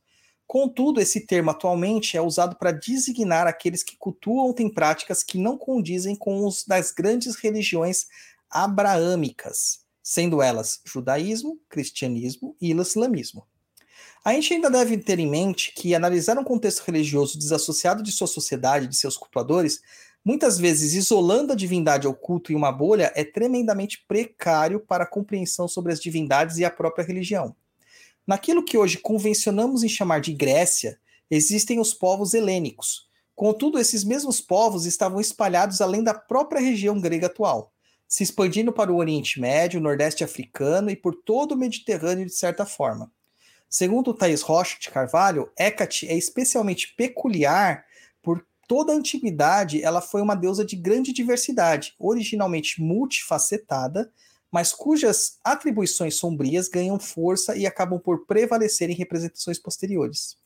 Contudo, esse termo atualmente é usado para designar aqueles que cultuam têm práticas que não condizem com os das grandes religiões abraâmicas, sendo elas judaísmo, cristianismo e islamismo. A gente ainda deve ter em mente que analisar um contexto religioso desassociado de sua sociedade, de seus cultuadores, muitas vezes isolando a divindade ao culto em uma bolha, é tremendamente precário para a compreensão sobre as divindades e a própria religião. Naquilo que hoje convencionamos em chamar de Grécia, existem os povos helênicos. Contudo, esses mesmos povos estavam espalhados além da própria região grega atual, se expandindo para o Oriente Médio, Nordeste africano e por todo o Mediterrâneo de certa forma. Segundo Thais Rocha de Carvalho, Hecate é especialmente peculiar toda a antiguidade, ela foi uma deusa de grande diversidade, originalmente multifacetada, mas cujas atribuições sombrias ganham força e acabam por prevalecer em representações posteriores.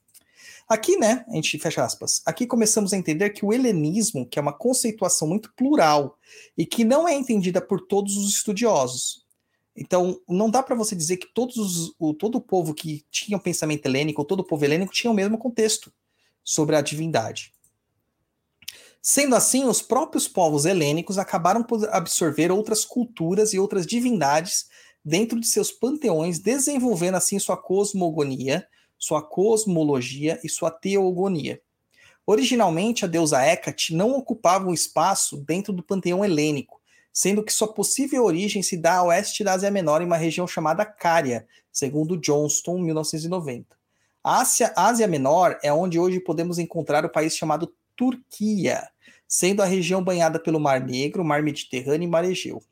Aqui, né, a gente fecha aspas. Aqui começamos a entender que o helenismo, que é uma conceituação muito plural e que não é entendida por todos os estudiosos. Então, não dá para você dizer que todos os, o, todo o povo que tinha o pensamento helênico, ou todo o povo helênico tinha o mesmo contexto sobre a divindade. Sendo assim, os próprios povos helênicos acabaram por absorver outras culturas e outras divindades dentro de seus panteões, desenvolvendo assim sua cosmogonia, sua cosmologia e sua teogonia. Originalmente, a deusa Hecate não ocupava um espaço dentro do panteão helênico, sendo que sua possível origem se dá a oeste da Ásia Menor, em uma região chamada Cária, segundo Johnston, 1990. A Ásia, Ásia Menor é onde hoje podemos encontrar o país chamado Turquia, sendo a região banhada pelo Mar Negro, Mar Mediterrâneo e Mar Egeu.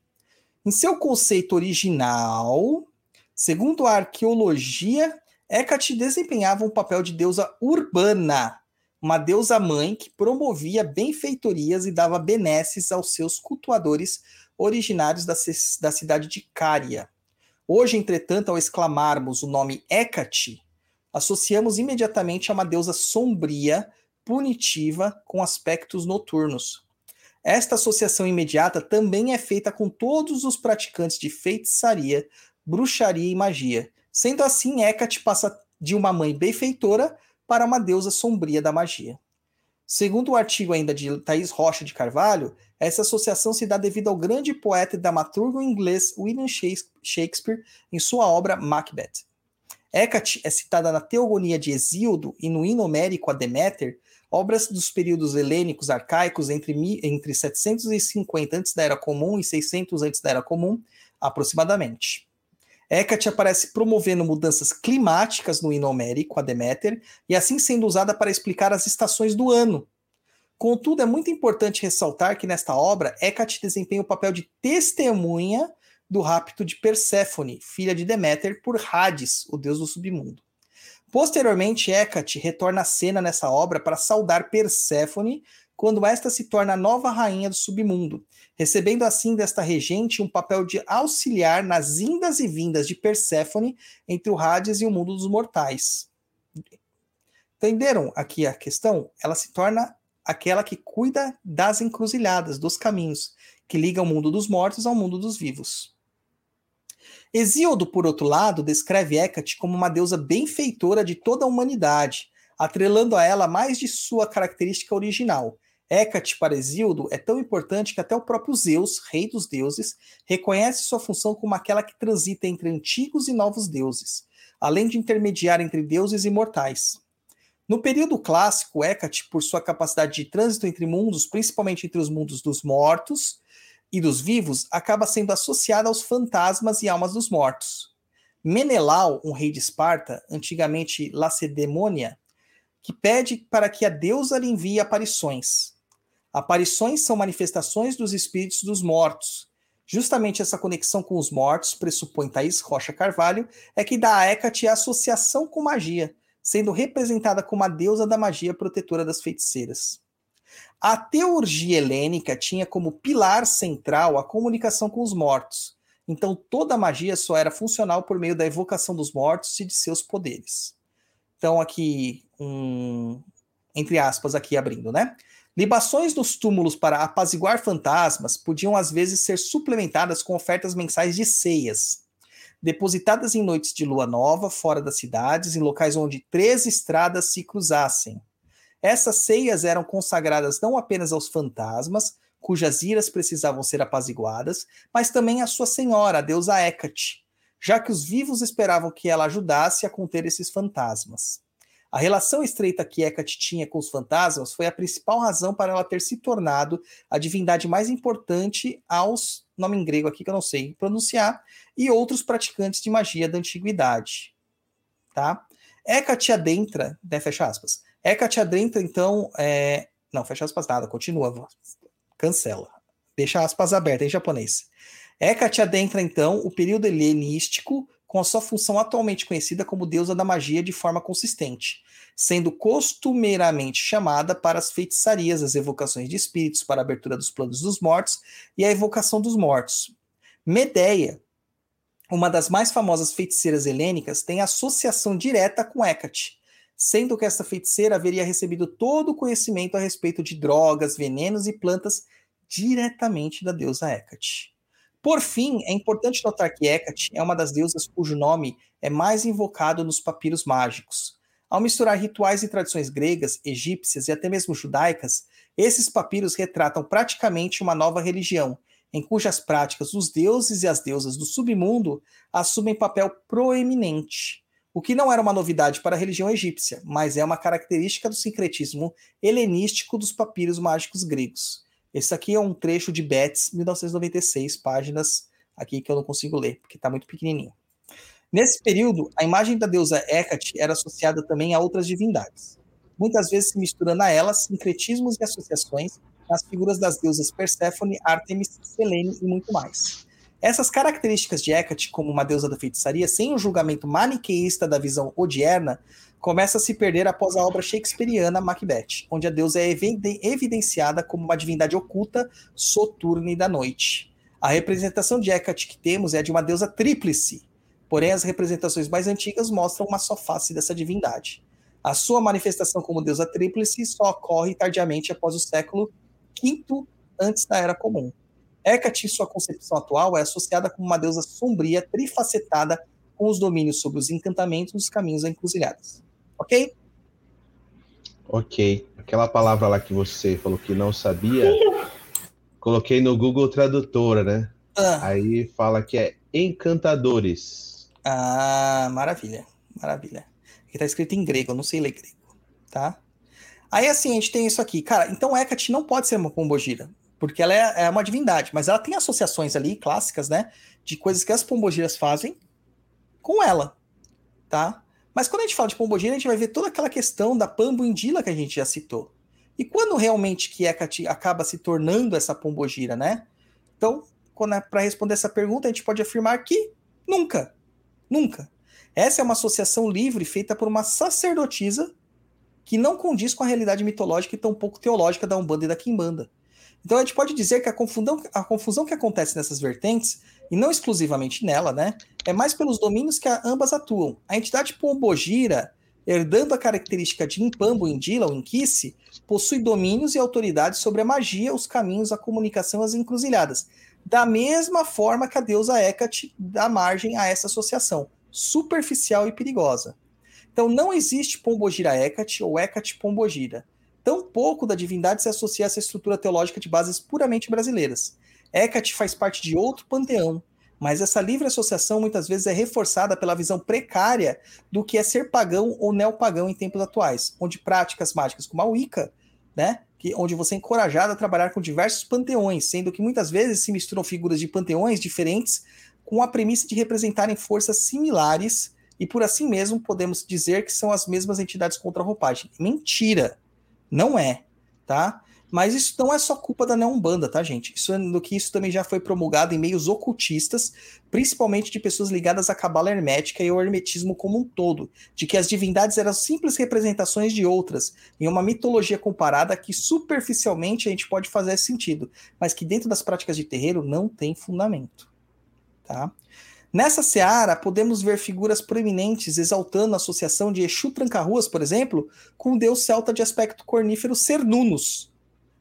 Em seu conceito original, segundo a arqueologia, Hecate desempenhava um papel de deusa urbana, uma deusa mãe que promovia benfeitorias e dava benesses aos seus cultuadores originários da, da cidade de Cária. Hoje, entretanto, ao exclamarmos o nome Hecate, associamos imediatamente a uma deusa sombria, punitiva, com aspectos noturnos. Esta associação imediata também é feita com todos os praticantes de feitiçaria, bruxaria e magia. Sendo assim, Hecate passa de uma mãe benfeitora para uma deusa sombria da magia. Segundo o artigo ainda de Thaís Rocha de Carvalho, essa associação se dá devido ao grande poeta e dramaturgo inglês William Shakespeare em sua obra Macbeth. Hecate é citada na Teogonia de Hesíodo e no hino homérico a Deméter, obras dos períodos helênicos arcaicos entre, entre 750 antes da Era Comum e 600 antes da Era Comum, aproximadamente. Hecate aparece promovendo mudanças climáticas no hino homérico a Deméter e assim sendo usada para explicar as estações do ano. Contudo, é muito importante ressaltar que nesta obra Hecate desempenha o papel de testemunha do rapto de Perséfone, filha de Deméter, por Hades, o deus do submundo. Posteriormente, Hecate retorna à cena nessa obra para saudar Perséfone quando esta se torna a nova rainha do submundo, recebendo assim desta regente um papel de auxiliar nas indas e vindas de Perséfone entre o Hades e o mundo dos mortais. Entenderam aqui a questão? Ela se torna aquela que cuida das encruzilhadas, dos caminhos, que ligam o mundo dos mortos ao mundo dos vivos. Hesíodo, por outro lado, descreve Hecate como uma deusa benfeitora de toda a humanidade, atrelando a ela mais de sua característica original. Hecate para Hesíodo é tão importante que até o próprio Zeus, rei dos deuses, reconhece sua função como aquela que transita entre antigos e novos deuses, além de intermediar entre deuses e mortais. No período clássico, Hecate, por sua capacidade de trânsito entre mundos, principalmente entre os mundos dos mortos e dos vivos acaba sendo associada aos fantasmas e almas dos mortos. Menelau, um rei de Esparta, antigamente Lacedemônia, que pede para que a deusa lhe envie aparições. Aparições são manifestações dos espíritos dos mortos. Justamente essa conexão com os mortos, pressupõe Thaís Rocha Carvalho, é que dá a Hecate a associação com magia, sendo representada como a deusa da magia protetora das feiticeiras. A teurgia helênica tinha como pilar central a comunicação com os mortos. Então toda a magia só era funcional por meio da evocação dos mortos e de seus poderes. Então aqui um entre aspas aqui abrindo, né? Libações nos túmulos para apaziguar fantasmas podiam às vezes ser suplementadas com ofertas mensais de ceias, depositadas em noites de lua nova, fora das cidades, em locais onde três estradas se cruzassem. Essas ceias eram consagradas não apenas aos fantasmas, cujas iras precisavam ser apaziguadas, mas também à sua senhora, a deusa Hecate, já que os vivos esperavam que ela ajudasse a conter esses fantasmas. A relação estreita que Hecate tinha com os fantasmas foi a principal razão para ela ter se tornado a divindade mais importante aos, nome em grego aqui que eu não sei pronunciar, e outros praticantes de magia da antiguidade. Tá? Hecate adentra, né, fecha aspas, Hecate adentra, então. É... Não, fecha aspas nada, continua. Cancela. Deixa aspas abertas em japonês. Hecate adentra, então, o período helenístico com a sua função atualmente conhecida como deusa da magia de forma consistente, sendo costumeiramente chamada para as feitiçarias, as evocações de espíritos para a abertura dos planos dos mortos e a evocação dos mortos. Medeia, uma das mais famosas feiticeiras helênicas, tem associação direta com Hecate, sendo que esta feiticeira haveria recebido todo o conhecimento a respeito de drogas, venenos e plantas diretamente da deusa Hecate. Por fim, é importante notar que Hecate é uma das deusas cujo nome é mais invocado nos papiros mágicos. Ao misturar rituais e tradições gregas, egípcias e até mesmo judaicas, esses papiros retratam praticamente uma nova religião, em cujas práticas os deuses e as deusas do submundo assumem papel proeminente, o que não era uma novidade para a religião egípcia, mas é uma característica do sincretismo helenístico dos papiros mágicos gregos. Esse aqui é um trecho de Betts, 1996, páginas aqui que eu não consigo ler, porque está muito pequenininho. Nesse período, a imagem da deusa Hecate era associada também a outras divindades, muitas vezes se misturando a elas sincretismos e associações nas figuras das deusas Perséfone, Ártemis, Selene e muito mais. Essas características de Hecate como uma deusa da feitiçaria, sem o julgamento maniqueísta da visão odierna, começa a se perder após a obra shakespeariana Macbeth, onde a deusa é evidenciada como uma divindade oculta, soturne da noite. A representação de Hecate que temos é de uma deusa tríplice, porém as representações mais antigas mostram uma só face dessa divindade. A sua manifestação como deusa tríplice só ocorre tardiamente após o século V antes da Era Comum. Hecate, em sua concepção atual, é associada como uma deusa sombria, trifacetada, com os domínios sobre os encantamentos e os caminhos encruzilhadas. Ok? Ok. Aquela palavra lá que você falou que não sabia, coloquei no Google Tradutora, né? Ah, Aí fala que é encantadores. ah, maravilha. Maravilha. Aqui tá escrito em grego, eu não sei ler grego, tá? Aí assim, a gente tem isso aqui. Cara, então Hecate não pode ser uma pombogira, porque ela é, é uma divindade, mas ela tem associações ali, clássicas, né? De coisas que as pombogiras fazem com ela, tá? Mas quando a gente fala de pombogira, a gente vai ver toda aquela questão da pamboindila que a gente já citou. E quando realmente que Hecate acaba se tornando essa pombogira, né? Então, para responder essa pergunta, a gente pode afirmar que nunca. Nunca. Essa é uma associação livre feita por uma sacerdotisa que não condiz com a realidade mitológica e tampouco teológica da Umbanda e da Quimbanda. Então a gente pode dizer que a confusão, a confusão que acontece nessas vertentes, e não exclusivamente nela, né, é mais pelos domínios que ambas atuam. A entidade Pombogira, herdando a característica de Impambo Indila ou Inquice, possui domínios e autoridades sobre a magia, os caminhos, a comunicação e as encruzilhadas. Da mesma forma que a deusa Hecate dá margem a essa associação, superficial e perigosa. Então não existe Pombogira Hecate ou Hecate Pombogira. Tão pouco da divindade se associa a essa estrutura teológica de bases puramente brasileiras. Hecate faz parte de outro panteão, mas essa livre associação muitas vezes é reforçada pela visão precária do que é ser pagão ou neopagão em tempos atuais, onde práticas mágicas como a Wicca, né, que, onde você é encorajado a trabalhar com diversos panteões, sendo que muitas vezes se misturam figuras de panteões diferentes com a premissa de representarem forças similares e por assim mesmo podemos dizer que são as mesmas entidades contra a roupagem. Mentira! Não é, tá? Mas isso não é só culpa da Neombanda, tá, gente? Isso é do que isso também já foi promulgado em meios ocultistas, principalmente de pessoas ligadas à cabala hermética e ao hermetismo como um todo, de que as divindades eram simples representações de outras, em uma mitologia comparada que superficialmente a gente pode fazer sentido, mas que dentro das práticas de terreiro não tem fundamento, tá? Nessa seara, podemos ver figuras proeminentes exaltando a associação de Exu Tranca-Ruas, por exemplo, com o deus celta de aspecto cornífero Cernunnos,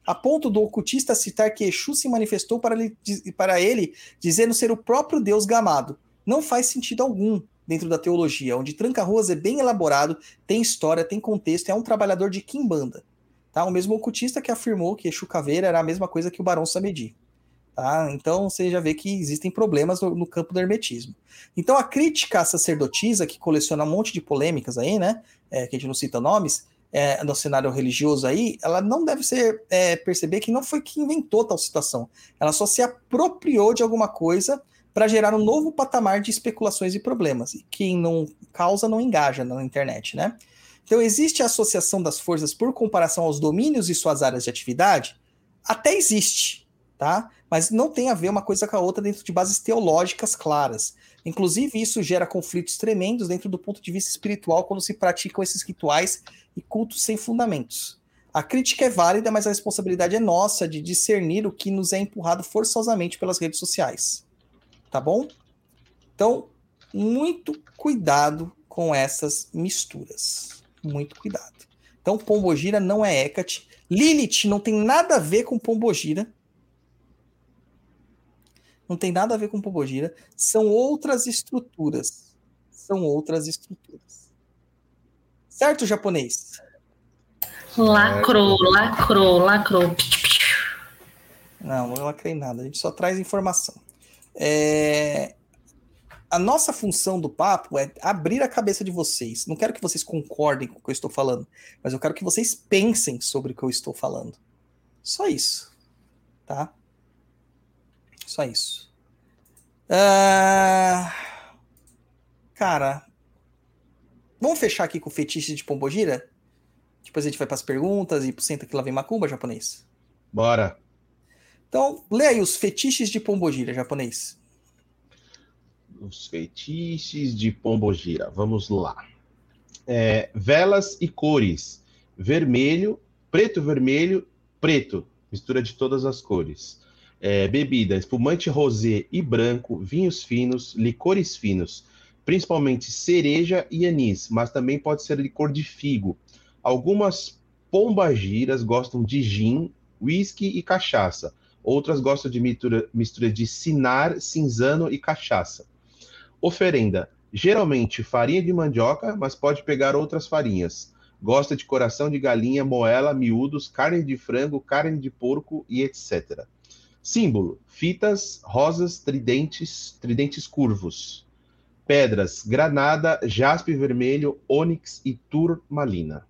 a ponto do ocultista citar que Exu se manifestou para ele, para ele dizendo ser o próprio deus gamado. Não faz sentido algum dentro da teologia, onde Tranca-Ruas é bem elaborado, tem história, tem contexto, é um trabalhador de Kimbanda. Tá? O mesmo ocultista que afirmou que Exu Caveira era a mesma coisa que o Barão Samedi. Tá? Então você já vê que existem problemas no, no, campo do hermetismo. Então a crítica à sacerdotisa, que coleciona um monte de polêmicas aí, né? É, que a gente não cita nomes, é, no cenário religioso aí, ela não deve ser é, perceber que não foi que inventou tal situação. Ela só se apropriou de alguma coisa para gerar um novo patamar de especulações e problemas. E quem não causa não engaja na internet, né? Então existe a associação das forças por comparação aos domínios e suas áreas de atividade? Até existe, tá? Mas não tem a ver uma coisa com a outra dentro de bases teológicas claras. Inclusive, isso gera conflitos tremendos dentro do ponto de vista espiritual quando se praticam esses rituais e cultos sem fundamentos. A crítica é válida, mas a responsabilidade é nossa de discernir o que nos é empurrado forçosamente pelas redes sociais. Tá bom? Então, muito cuidado com essas misturas. Muito cuidado. Então, Pombogira não é Hecate. Lilith não tem nada a ver com Pombogira não tem nada a ver com Pombogira, são outras estruturas. São outras estruturas. Certo, japonês? Lacrou, lacrou, lacrou. Não, não lacrei nada. A gente só traz informação. É, A nossa função do papo é abrir a cabeça de vocês. Não quero que vocês concordem com o que eu estou falando, mas eu quero que vocês pensem sobre o que eu estou falando. Só isso. Tá? Só isso. Ah, Cara, vamos fechar aqui com o fetiche de Pombogira? Depois a gente vai para as perguntas e senta que lá vem macumba, japonês. Bora. Então, lê aí os fetiches de Pombogira, japonês. Os feitiços de Pombogira. Vamos lá. É, velas e cores. Vermelho, preto, vermelho, preto. Mistura de todas as cores. É, bebida, espumante rosé e branco, vinhos finos, licores finos, principalmente cereja e anis, mas também pode ser licor de figo. Algumas pombagiras gostam de gin, whisky e cachaça. Outras gostam de mistura, mistura de cinar, cinzano e cachaça. Oferenda. Geralmente farinha de mandioca, mas pode pegar outras farinhas. Gosta de coração de galinha, moela, miúdos, carne de frango, carne de porco e etc. Símbolo: fitas, rosas, tridentes, tridentes curvos. Pedras: granada, jaspe vermelho, ônix e turmalina.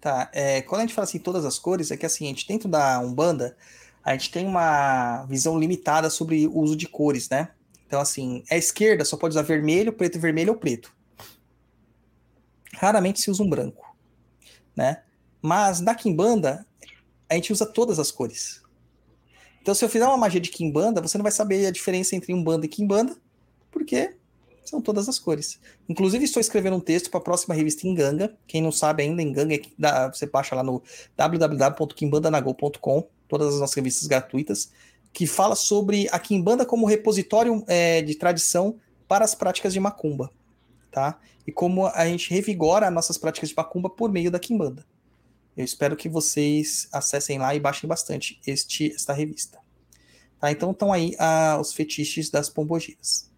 Tá, é, quando a gente fala assim, todas as cores, é que assim, a gente dentro da Umbanda, a gente tem uma visão limitada sobre o uso de cores, né? Então, assim, a esquerda só pode usar vermelho, preto vermelho ou preto. Raramente se usa um branco, né? Mas na Kimbanda, a gente usa todas as cores. Então, se eu fizer uma magia de Kimbanda, você não vai saber a diferença entre Umbanda e Kimbanda, porque são todas as cores. Inclusive, estou escrevendo um texto para a próxima revista Enganga. Quem não sabe ainda, Enganga, é você baixa lá no www.kimbandanago.com, todas as nossas revistas gratuitas, que fala sobre a Kimbanda como repositório é, de tradição para as práticas de macumba, tá? E como a gente revigora nossas práticas de macumba por meio da Kimbanda. Eu espero que vocês acessem lá e baixem bastante este, esta revista. Tá? Então estão aí ah, os fetiches das pombogiras.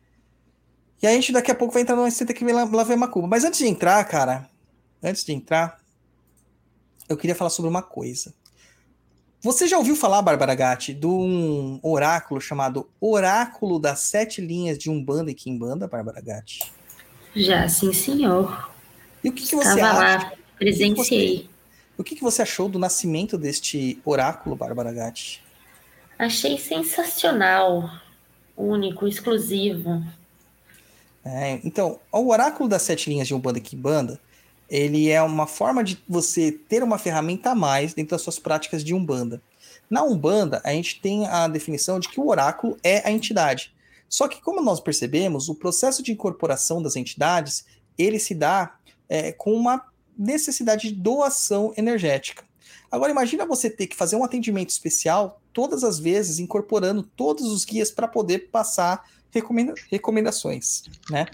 E a gente daqui a pouco vai entrar no Senta que lá, lá vem macumba. Mas antes de entrar, cara, antes de entrar, eu queria falar sobre uma coisa. Você já ouviu falar, Bárbara Gatti, de um oráculo chamado Oráculo das Sete Linhas de Umbanda e Quimbanda, Bárbara Gatti? Já, sim, senhor. E o que, que você Estava acha? lá, presenciei. O que, que você achou do nascimento deste oráculo, Bárbara Gatti? Achei sensacional. Único, exclusivo. É, então, o oráculo das sete linhas de Umbanda e Quimbanda, ele é uma forma de você ter uma ferramenta a mais dentro das suas práticas de Umbanda. Na Umbanda, a gente tem a definição de que o oráculo é a entidade. Só que, como nós percebemos, o processo de incorporação das entidades, ele se dá é, com uma necessidade de doação energética. Agora, imagina você ter que fazer um atendimento especial todas as vezes, incorporando todos os guias para poder passar recomenda recomendações, né?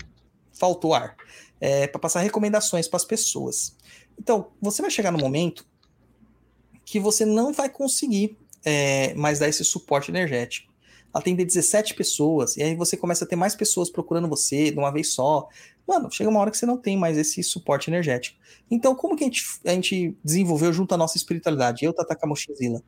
Faltou ar. É, para passar recomendações para as pessoas. Então, você vai chegar no momento que você não vai conseguir é, mais dar esse suporte energético. Atender 17 pessoas, e aí você começa a ter mais pessoas procurando você de uma vez só. Mano, chega uma hora que você não tem mais esse suporte energético. Então, como que a gente, a gente desenvolveu junto à nossa espiritualidade? Eu, Tata Kamoshizila.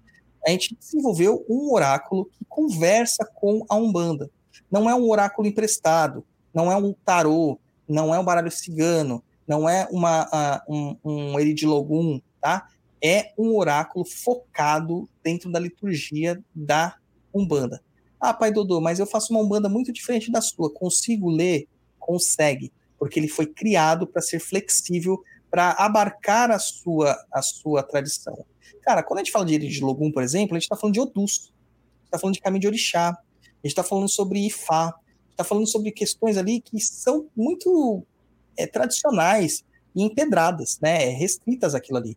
A gente desenvolveu um oráculo que conversa com a Umbanda. Não é um oráculo emprestado, não é um tarô, não é um baralho cigano, não é uma, uh, um, um Eridilogum, tá? É um oráculo focado dentro da liturgia da Umbanda. Ah, pai Dodô, mas eu faço uma Umbanda muito diferente da sua. Consigo ler? Consegue, porque ele foi criado para ser flexível, para abarcar a sua, a sua tradição. Cara, quando a gente fala de Eridilogum, por exemplo, a gente está falando de Odus, está falando de caminho de Orixá, a gente está falando sobre Ifá, está falando sobre questões ali que são muito é, tradicionais e empedradas, né, restritas aquilo ali.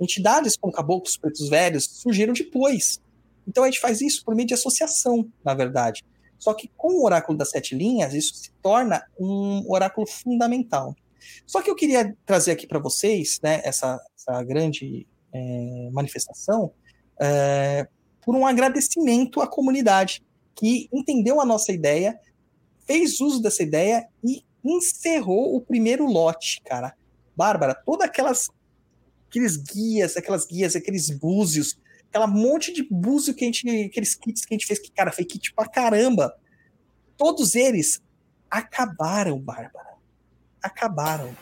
Entidades como caboclos pretos velhos surgiram depois. Então a gente faz isso por meio de associação, na verdade. Só que com o oráculo das sete linhas, isso se torna um oráculo fundamental. Só que eu queria trazer aqui para vocês, né, essa, essa grande é, manifestação, é, por um agradecimento à comunidade que entendeu a nossa ideia, fez uso dessa ideia e encerrou o primeiro lote, cara. Bárbara, todas aquelas aqueles guias, aquelas guias, aqueles búzios aquela monte de búzio que a gente, aqueles kits que a gente fez, que, cara, foi kit pra caramba. Todos eles acabaram, Bárbara. Acabaram.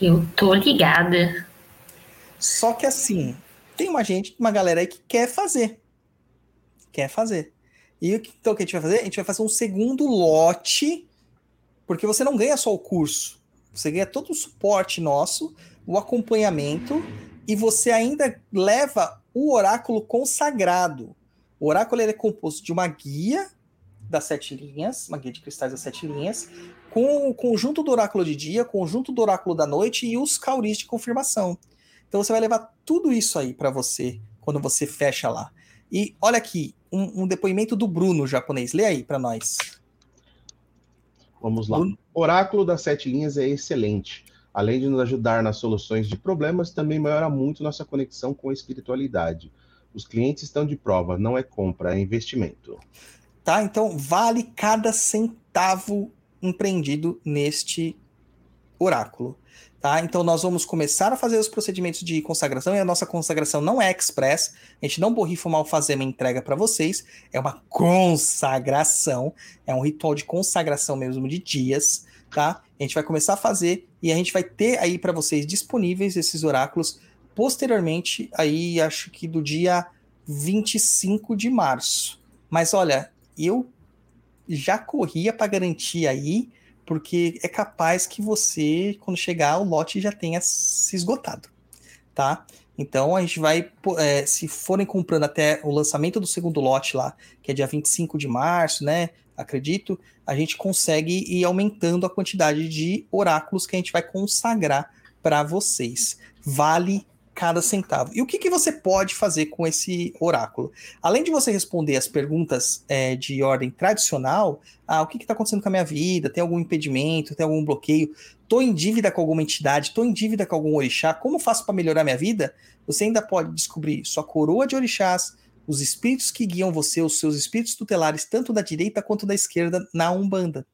Eu tô ligada. Só que assim, tem uma gente, uma galera aí que quer fazer. Quer fazer. E o que- então o que a gente vai fazer? A gente vai fazer um segundo lote, porque você não ganha só o curso. Você ganha todo o suporte nosso, o acompanhamento, e você ainda leva o oráculo consagrado. O oráculo ele é composto de uma guia das sete linhas, uma guia de cristais das sete linhas, com o conjunto do oráculo de dia, conjunto do oráculo da noite e os cauris de confirmação. Então você vai levar tudo isso aí para você quando você fecha lá. E olha aqui, um, um depoimento do Bruno japonês. Lê aí para nós. Vamos lá. Bruno? O oráculo das sete linhas é excelente. Além de nos ajudar nas soluções de problemas, também melhora muito nossa conexão com a espiritualidade. Os clientes estão de prova, não é compra, é investimento. Tá? Então vale cada centavo empreendido neste oráculo. Tá? Então nós vamos começar a fazer os procedimentos de consagração e a nossa consagração não é express, a gente não borrifa uma alfazema e entrega para vocês, é uma consagração, é um ritual de consagração mesmo de dias, tá? A gente vai começar a fazer e a gente vai ter aí para vocês disponíveis esses oráculos posteriormente, aí acho que do dia 25 de março. Mas olha, eu já corria para garantir aí, porque é capaz que você, quando chegar, o lote já tenha se esgotado, tá? Então a gente vai, é, se forem comprando até o lançamento do segundo lote lá, que é dia 25 de março, né? Acredito, a gente consegue ir aumentando a quantidade de oráculos que a gente vai consagrar para vocês. Vale cada centavo. E o que, que você pode fazer com esse oráculo? Além de você responder as perguntas é, de ordem tradicional, ah, o que está acontecendo com a minha vida? Tem algum impedimento? Tem algum bloqueio? Estou em dívida com alguma entidade? Estou em dívida com algum orixá? Como faço para melhorar minha vida? Você ainda pode descobrir sua coroa de orixás, os espíritos que guiam você, os seus espíritos tutelares, tanto da direita quanto da esquerda, na Umbanda,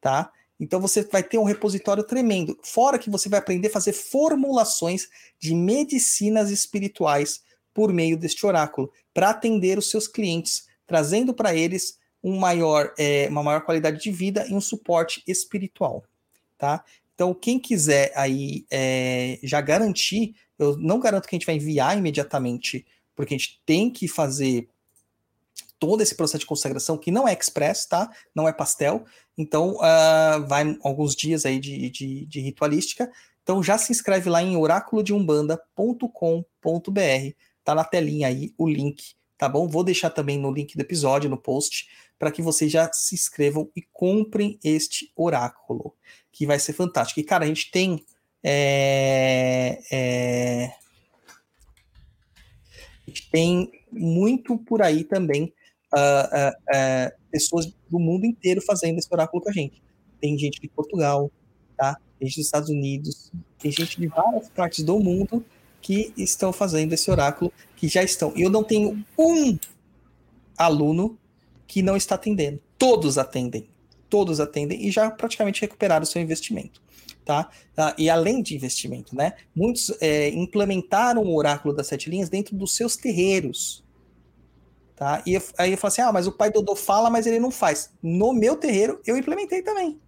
tá? Então você vai ter um repositório tremendo. Fora que você vai aprender a fazer formulações de medicinas espirituais por meio deste oráculo, para atender os seus clientes, trazendo para eles um maior, é, uma maior qualidade de vida e um suporte espiritual, tá? Então, quem quiser aí é, já garantir, eu não garanto que a gente vai enviar imediatamente, porque a gente tem que fazer todo esse processo de consagração, que não é express, tá? Não é pastel. Então, uh, vai alguns dias aí de, de, de, ritualística. Então, já se inscreve lá em oraculodeumbanda.com.br. Tá na telinha aí o link, tá bom? Vou deixar também no link do episódio, no post, para que vocês já se inscrevam e comprem este oráculo, que vai ser fantástico. E, cara, a gente tem. É, é, gente tem muito por aí também Uh, uh, uh, pessoas do mundo inteiro fazendo esse oráculo com a gente. Tem gente de Portugal, tá? Tem gente dos Estados Unidos, tem gente de várias partes do mundo que estão fazendo esse oráculo, que já estão. Eu não tenho um aluno que não está atendendo. Todos atendem. Todos atendem e já praticamente recuperaram o seu investimento. Tá? e além de investimento, né? Muitos é, implementaram o oráculo das sete linhas dentro dos seus terreiros. Tá? E eu, aí eu falo assim: ah, mas o pai Dodô fala, mas ele não faz. No meu terreiro, eu implementei também.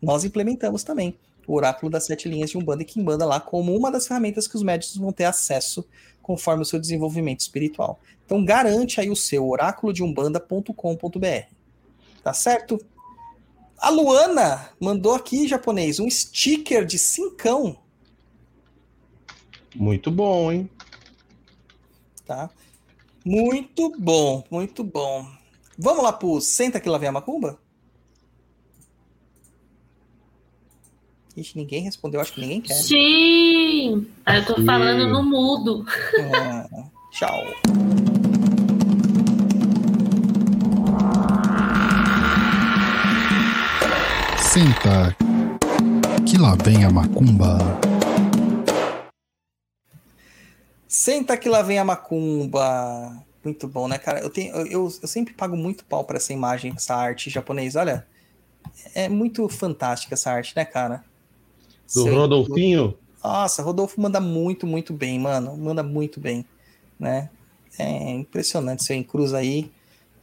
Nós implementamos também o oráculo das sete linhas de Umbanda e Kimbanda lá como uma das ferramentas que os médicos vão ter acesso conforme o seu desenvolvimento espiritual. Então garante aí o seu oráculo de umbanda.com.br. Tá certo? A Luana mandou aqui, japonês, um sticker de cincão. Muito bom, hein? Tá? Muito bom, muito bom. Vamos lá pro Senta que lá vem a macumba? Ixi, ninguém respondeu, acho que ninguém quer. Sim! Eu tô falando no mudo. Ah, tchau. Senta, que lá vem a macumba. Senta que lá vem a macumba. Muito bom, né, cara? Eu, tenho, eu, eu, sempre pago muito pau pra essa imagem, essa arte japonesa. Olha, é muito fantástica essa arte, né, cara? Do Sei. Rodolfinho? Nossa, Rodolfo manda muito, muito bem, mano. Manda muito bem, né? É impressionante seu encruz aí,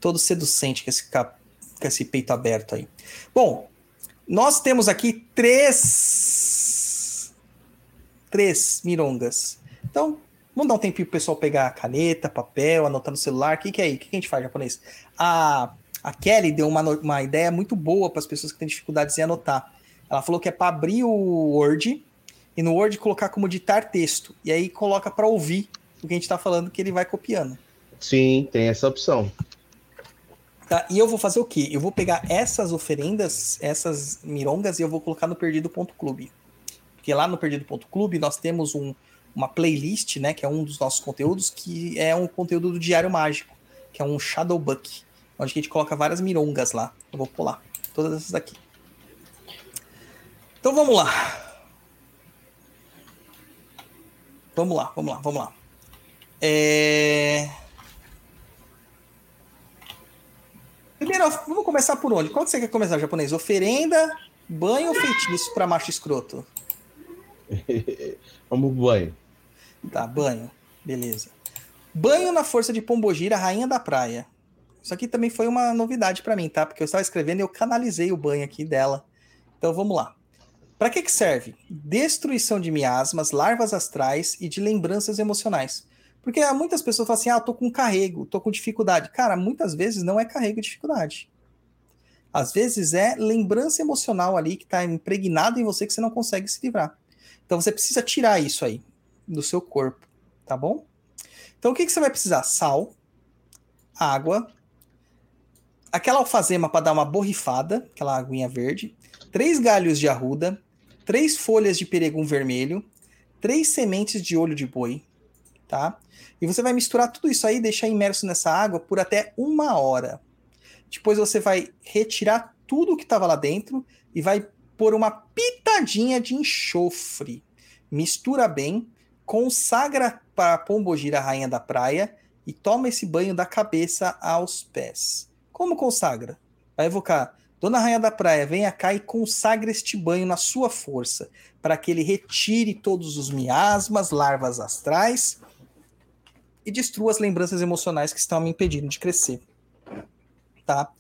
todo seducente com esse, cap... com esse peito aberto aí. Bom, nós temos aqui três. Três mirongas. Então, vamos dar um tempinho pro pessoal pegar caneta, papel, anotar no celular. O que, que é aí? O que, que a gente faz, japonês? A, a Kelly deu uma, uma ideia muito boa para as pessoas que têm dificuldades em anotar. Ela falou que é para abrir o Word e no Word colocar como ditar texto. E aí coloca para ouvir o que a gente está falando, que ele vai copiando. Sim, tem essa opção. Tá? E eu vou fazer o quê? Eu vou pegar essas oferendas, essas mirongas, e eu vou colocar no Perdido.clube. Porque lá no Perdido.clube nós temos um, uma playlist, né? Que é um dos nossos conteúdos, que é um conteúdo do Diário Mágico, que é um Shadowbuck, onde a gente coloca várias mirongas lá. Eu vou pular todas essas aqui. Então vamos lá. Vamos lá, vamos lá, vamos lá. É... Primeiro, vamos começar por onde? Qual que você quer começar, japonês? Oferenda, banho ou feitiço para macho escroto? Vamos pro banho. Tá, banho. Beleza. Banho na força de Pombogira, rainha da praia. Isso aqui também foi uma novidade para mim, tá? Porque eu estava escrevendo e eu canalizei o banho aqui dela. Então vamos lá. Para que que serve? Destruição de miasmas, larvas astrais e de lembranças emocionais. Porque muitas pessoas falam assim: ah, tô com carrego, tô com dificuldade. Cara, muitas vezes não é carrego e dificuldade. Às vezes é lembrança emocional ali que está impregnada em você que você não consegue se livrar. Então você precisa tirar isso aí do seu corpo, tá bom? Então o que, que você vai precisar? Sal, água, aquela alfazema para dar uma borrifada, aquela aguinha verde, três galhos de arruda, três folhas de peregum vermelho, três sementes de olho de boi, tá? E você vai misturar tudo isso aí deixar imerso nessa água por até uma hora. Depois você vai retirar tudo que estava lá dentro e vai pôr uma pitadinha de enxofre. Mistura bem, consagra para Pombogira, rainha da praia, e toma esse banho da cabeça aos pés. Como consagra? Vai evocar Dona Rainha da Praia, venha cá e consagre este banho na sua força, para que ele retire todos os miasmas, larvas astrais e destrua as lembranças emocionais que estão me impedindo de crescer. Tá?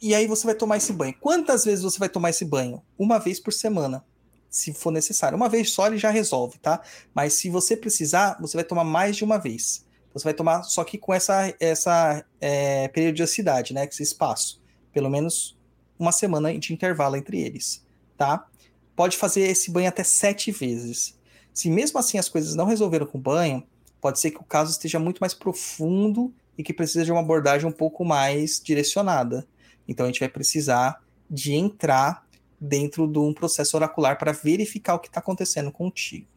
E aí você vai tomar esse banho. Quantas vezes você vai tomar esse banho? Uma vez por semana, se for necessário. Uma vez só ele já resolve, tá? Mas se você precisar, você vai tomar mais de uma vez. Você vai tomar só que com essa, essa é, periodicidade, né? Esse espaço. Pelo menos uma semana de intervalo entre eles, tá? Pode fazer esse banho até sete vezes. Se mesmo assim as coisas não resolveram com o banho, pode ser que o caso esteja muito mais profundo e que precisa de uma abordagem um pouco mais direcionada. Então a gente vai precisar de entrar dentro de um processo oracular para verificar o que está acontecendo contigo,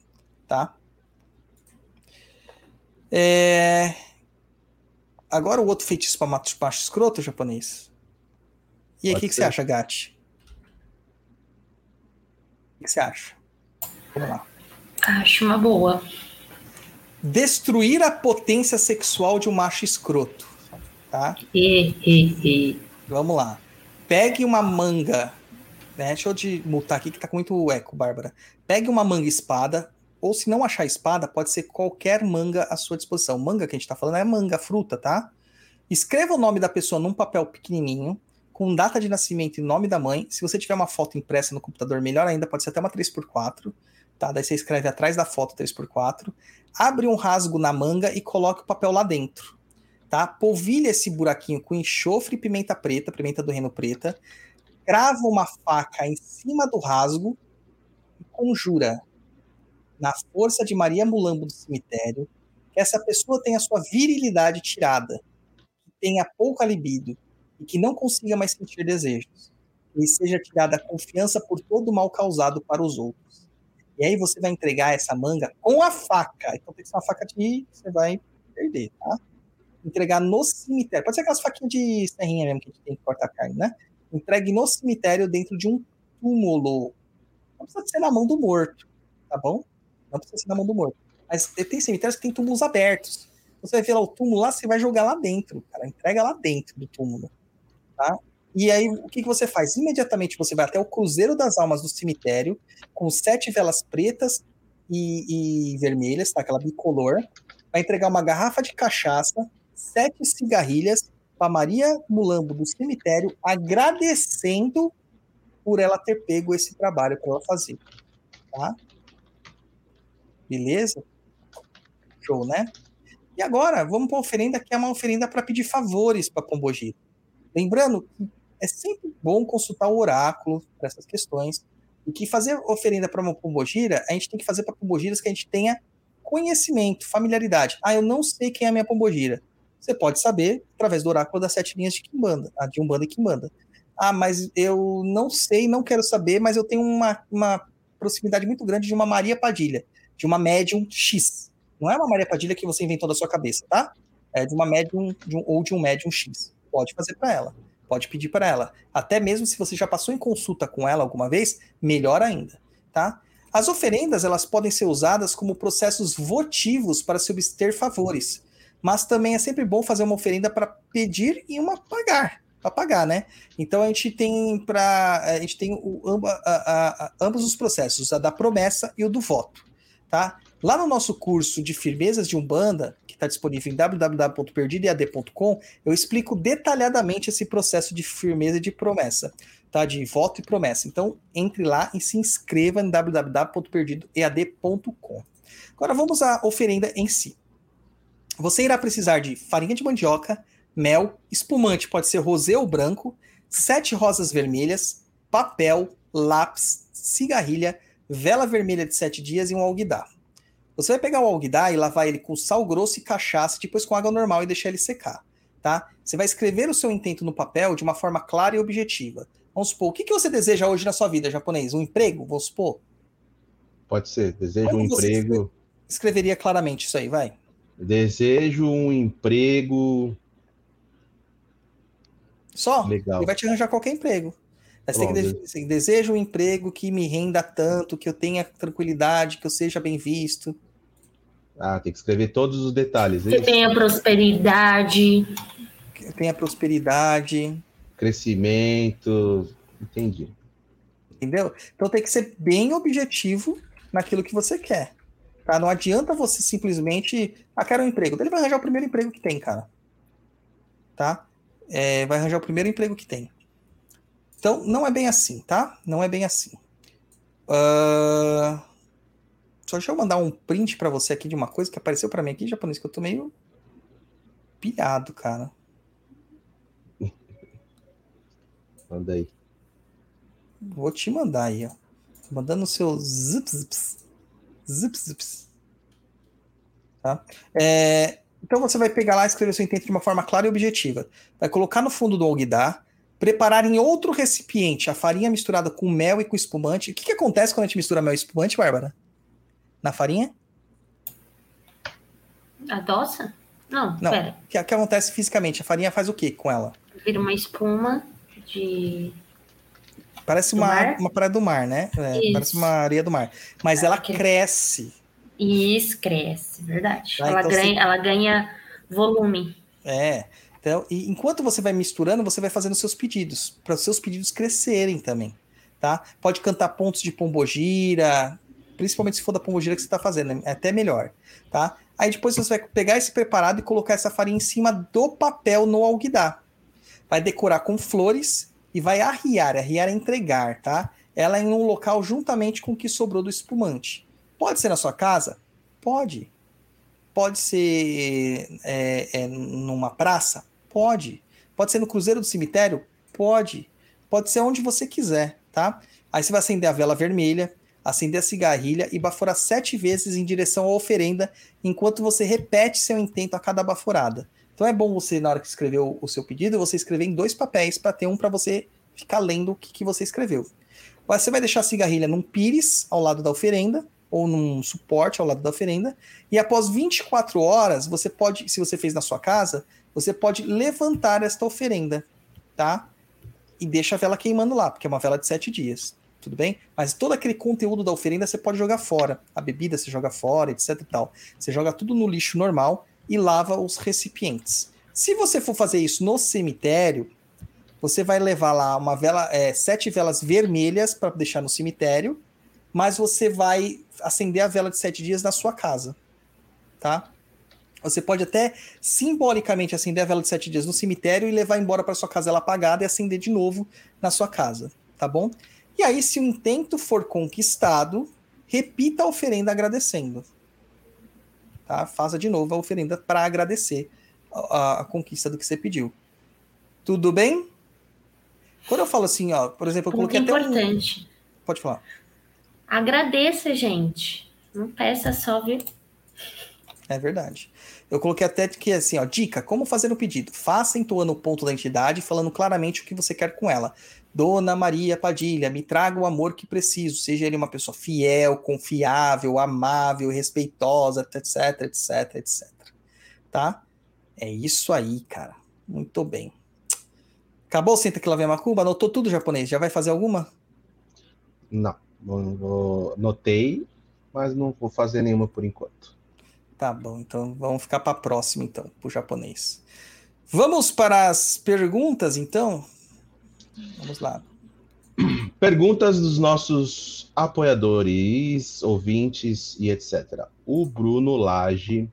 tá? É... Agora o outro feitiço para macho, macho escroto japonês. E aí, o que, que você acha, Gatti? O que que você acha? Vamos lá. Acho uma boa. Destruir a potência sexual de um macho escroto. Tá? E, e, e. Vamos lá. Pegue uma manga. Né? Deixa eu te multar aqui que tá com muito eco, Bárbara. Pegue uma manga espada. Ou se não achar espada, pode ser qualquer manga à sua disposição. Manga que a gente tá falando é manga, fruta, tá? Escreva o nome da pessoa num papel pequenininho, com data de nascimento e nome da mãe. Se você tiver uma foto impressa no computador, melhor ainda, pode ser até uma 3x4. Tá? Daí você escreve atrás da foto 3x4. Abre um rasgo na manga e coloque o papel lá dentro. Tá? Polvilha esse buraquinho com enxofre e pimenta preta, pimenta do reino preta. Crava uma faca em cima do rasgo e conjura na força de Maria Mulambo do cemitério que essa pessoa tenha sua virilidade tirada, que tenha pouca libido e que não consiga mais sentir desejos. Lhe seja tirada a confiança por todo o mal causado para os outros. E aí você vai entregar essa manga com a faca. Então tem que ser uma faca de você vai perder, tá? Entregar no cemitério. Pode ser aquelas faquinhas de serrinha mesmo que a gente tem que cortar carne, né? Entregue no cemitério dentro de um túmulo. Não precisa ser na mão do morto, tá bom? Não precisa ser na mão do morto. Mas tem cemitérios que tem túmulos abertos. Você vai ver lá o túmulo lá, você vai jogar lá dentro, cara. Entrega lá dentro do túmulo, tá? E aí, o que, que você faz? Imediatamente você vai até o Cruzeiro das Almas do cemitério, com sete velas pretas e, e vermelhas, tá? Aquela bicolor. vai entregar uma garrafa de cachaça, sete cigarrilhas para Maria Mulambo do cemitério, agradecendo por ela ter pego esse trabalho para ela fazer. Tá? Beleza? Show, né? E agora, vamos para a oferenda, que é uma oferenda para pedir favores para Pombogira. Lembrando é sempre bom consultar o oráculo para essas questões. E que fazer oferenda para uma pombogira, a gente tem que fazer para pombogiras que a gente tenha conhecimento, familiaridade. Ah, eu não sei quem é a minha pombogira. Você pode saber através do oráculo das sete linhas de Kimbanda, a de Umbanda e Kimbanda. Ah, mas eu não sei, não quero saber, mas eu tenho uma, uma proximidade muito grande de uma Maria Padilha, de uma médium X. Não é uma Maria Padilha que você inventou da sua cabeça, tá? É de uma médium de um, ou de um médium X. Pode fazer para ela. Pode pedir para ela. Até mesmo se você já passou em consulta com ela alguma vez, melhor ainda, tá? As oferendas, elas podem ser usadas como processos votivos para se obter favores, mas também é sempre bom fazer uma oferenda para pedir e uma pagar, para pagar, né? Então a gente tem para a gente tem o, amba, a, a, ambos os processos, a da promessa e o do voto, tá? Lá no nosso curso de firmezas de Umbanda, que está disponível em www.perdidead.com, eu explico detalhadamente esse processo de firmeza de promessa, tá? De voto e promessa. Então, entre lá e se inscreva em www.perdidoead.com. Agora vamos à oferenda em si. Você irá precisar de farinha de mandioca, mel, espumante, pode ser rosé ou branco, sete rosas vermelhas, papel, lápis, cigarrilha, vela vermelha de sete dias e um alguidar. Você vai pegar o alguidar e lavar ele com sal grosso e cachaça, depois com água normal e deixar ele secar, tá? Você vai escrever o seu intento no papel de uma forma clara e objetiva. Vamos supor, o que, que você deseja hoje na sua vida, japonês? Um emprego? Vamos supor? Pode ser, desejo Como um emprego. Escreveria claramente isso aí, vai. Desejo um emprego. Só? Legal. Ele vai te arranjar qualquer emprego. Mas tem que assim, desejo um emprego que me renda tanto, que eu tenha tranquilidade, que eu seja bem visto. Ah, tem que escrever todos os detalhes. é Que tenha prosperidade. que tenha prosperidade, Crescimento. Entendi. entendeu? Então tem que ser bem objetivo naquilo que você quer. Tá? Não adianta você simplesmente. Ah, quero um emprego. Ele vai arranjar o primeiro emprego que tem, cara. Tá? É, vai arranjar o primeiro emprego que tem. Então, não é bem assim, tá? Não é bem assim. Ah, Só deixa eu mandar um print pra você aqui de uma coisa que apareceu pra mim aqui, em japonês, que eu tô meio pilhado, cara. Manda aí. Vou te mandar aí, ó. Tô mandando o seu zips, zips. Zips, zips. Tá? É, então você vai pegar lá e escrever seu intento de uma forma clara e objetiva. Vai colocar no fundo do alguidar, preparar em outro recipiente a farinha misturada com mel e com espumante. O que, que acontece quando a gente mistura mel e espumante, Bárbara? Na farinha? Adoça? Não, Não. pera. O que, que acontece fisicamente? A farinha faz o que com ela? Vira uma espuma de. Parece Do uma, mar? uma praia do mar, né? É, parece uma areia do mar. Mas ela cresce. Isso cresce, verdade. Ah, ela, então ganha, você- ela ganha volume. É. Então, e enquanto você vai misturando, você vai fazendo seus pedidos, para os seus pedidos crescerem também, tá? Pode cantar pontos de pombogira, principalmente se for da pombogira que você está fazendo, é até melhor, tá? Aí depois você vai pegar esse preparado e colocar essa farinha em cima do papel no alguidar. Vai decorar com flores e vai arriar, arriar é entregar, tá? Ela em um local juntamente com o que sobrou do espumante. Pode ser na sua casa? Pode. Pode ser é, é, numa praça? Pode. Pode ser no cruzeiro do cemitério? Pode. Pode ser onde você quiser, tá? Aí você vai acender a vela vermelha, acender a cigarrilha e baforar sete vezes em direção à oferenda, enquanto você repete seu intento a cada baforada. Então é bom você, na hora que escrever o, o seu pedido, você escrever em dois papéis para ter um para você ficar lendo o que, que você escreveu. Você vai deixar a cigarrilha num pires ao lado da oferenda, ou num suporte ao lado da oferenda, e após 24 horas, você pode, se você fez na sua casa, você pode levantar esta oferenda, tá? E deixa a vela queimando lá, porque é uma vela de sete dias, tudo bem? Mas todo aquele conteúdo da oferenda você pode jogar fora. A bebida você joga fora, etc e tal. Você joga tudo no lixo normal e lava os recipientes. Se você for fazer isso no cemitério, você vai levar lá uma vela, é, sete velas vermelhas para deixar no cemitério, mas você vai acender a vela de sete dias na sua casa, tá? Você pode até simbolicamente acender a vela de sete dias no cemitério e levar embora para sua casa ela apagada e acender de novo na sua casa, tá bom? E aí, se o intento for conquistado, repita a oferenda agradecendo. Tá? Faça de novo a oferenda para agradecer a, a conquista do que você pediu. Tudo bem? Quando eu falo assim, ó, por exemplo, eu Ponto coloquei até um... importante. Pode falar. Agradeça, gente. Não peça só, viu? É verdade. Eu coloquei até que assim, ó, dica, como fazer o pedido? Faça entoando o ponto da entidade, falando claramente o que você quer com ela. Dona Maria Padilha, me traga o amor que preciso, seja ele uma pessoa fiel, confiável, amável, respeitosa, etc, etc, etc. Tá? É isso aí, cara. Muito bem. Acabou Senta que lá vem macumba? Anotou tudo japonês? Já vai fazer alguma? Não, não vou, notei, mas não vou fazer nenhuma por enquanto. Tá bom, então vamos ficar para a próxima, então, pro japonês. Vamos para as perguntas, então? Vamos lá. Perguntas dos nossos apoiadores, ouvintes e etc. O Bruno Lage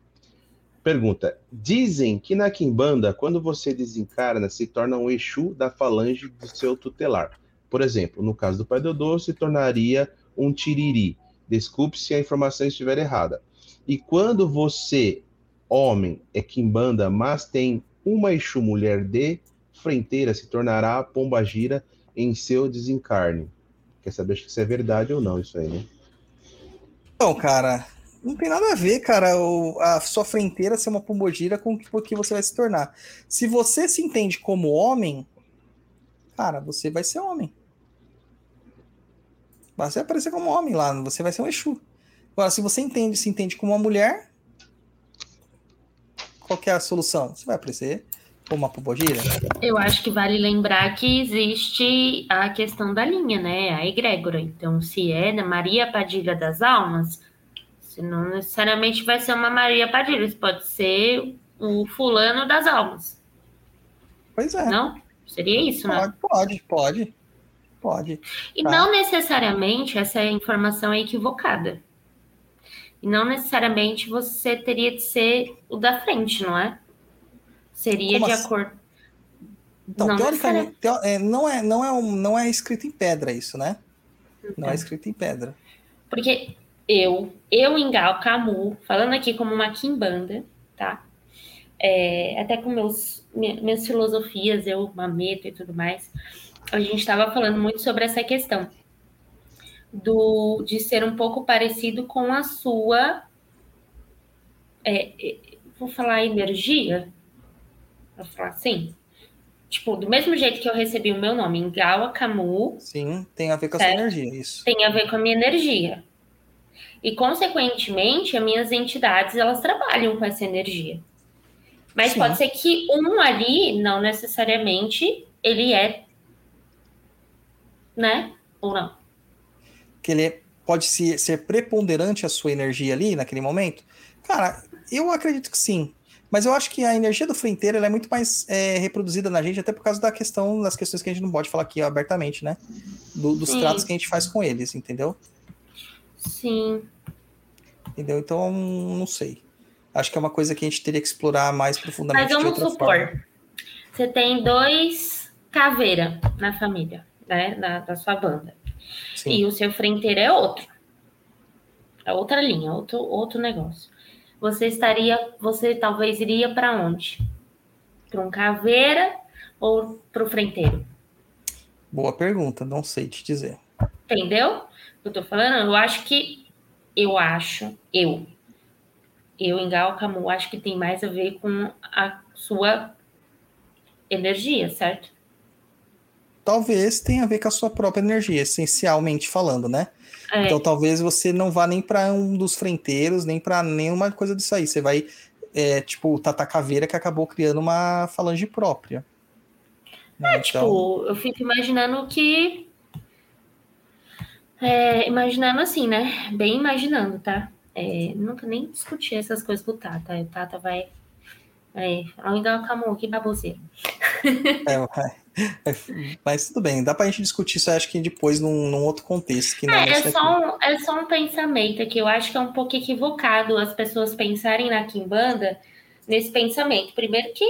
pergunta: Dizem que na Kimbanda, quando você desencarna, se torna um Exu da falange do seu tutelar. Por exemplo, no caso do Pai Dodô, se tornaria um Tiriri. Desculpe se a informação estiver errada. E quando você, homem, é Kimbanda, mas tem uma Exu mulher de fronteira, se tornará Pombagira em seu desencarne. Quer saber se é verdade ou não isso aí, né? Não, cara, não tem nada a ver, cara, a sua fronteira ser uma pombogira com o que você vai se tornar. Se você se entende como homem, cara, você vai ser homem. Você vai aparecer como homem lá, você vai ser um Exu. Agora, se você entende, se entende como uma mulher, qual é a solução? Você vai aparecer uma pombogira? Eu acho que vale lembrar que existe a questão da linha, né? A egrégora. Então, se é da Maria Padilha das Almas, se não necessariamente vai ser uma Maria Padilha, isso pode ser o fulano das almas, Pois é. não? Seria isso, né? Pode, pode, pode. Pode. E Tá. não necessariamente essa informação é equivocada. E não necessariamente você teria de ser o da frente, não é? Seria Como de assim? acordo. Então, Não teoricamente, teo- é, não, é, não, é um, não é escrito em pedra isso, né? Não é escrito em pedra. Porque eu, eu em Gal Camu, falando aqui como uma quimbanda, tá? É, até com meus, mi- minhas filosofias, eu, Mameto e tudo mais, a gente estava falando muito sobre essa questão do de ser um pouco parecido com a sua. é, é, vou falar energia? Vou falar assim? Tipo, do mesmo jeito que eu recebi o meu nome, Ngawa Camu, Sim, tem a ver com a sua energia, isso. tem a ver com a minha energia. E, consequentemente, as minhas entidades, elas trabalham com essa energia. Mas Sim. pode ser que um ali, não necessariamente, ele é, né? Ou não. Que ele é- pode se, ser preponderante a sua energia ali naquele momento. Cara, eu acredito que sim. Mas eu acho que a energia do fronteiro é muito mais é, reproduzida na gente, até por causa da questão, das questões que a gente não pode falar aqui abertamente, né? Do- dos Sim. tratos que a gente faz com eles, entendeu? Sim. Entendeu? Então, não sei. Acho que é uma coisa que a gente teria que explorar mais profundamente Mas vamos supor, forma. você tem dois caveira na família, né? Da, da sua banda. Sim. E o seu frenteiro é outro. É outra linha, outro, outro negócio. Você estaria, você talvez iria para onde? Para um caveira ou para o frenteiro? Boa pergunta, não sei te dizer. Entendeu? Eu tô falando, eu acho que eu acho, eu, eu em Gal Camu, acho que tem mais a ver com a sua energia, certo? Talvez tenha a ver com a sua própria energia, essencialmente falando, né? É, Então talvez você não vá nem para um dos frenteiros, nem para nenhuma coisa disso aí. Você vai, é, tipo, o Tata Caveira que acabou criando uma falange própria. Né? Tipo, eu fico imaginando que. É, imaginando assim, né? Bem imaginando, tá? É, nunca nem discuti essas coisas com o Tata. O Tata vai. É, ao enganar Camu, que baboseiro. É, vai- é, mas tudo bem, dá pra gente discutir isso, acho que depois num, num outro contexto. Que não É, é, nesse só aqui. um, é só um pensamento que eu acho que é um pouco equivocado as pessoas pensarem na Kimbanda nesse pensamento. Primeiro que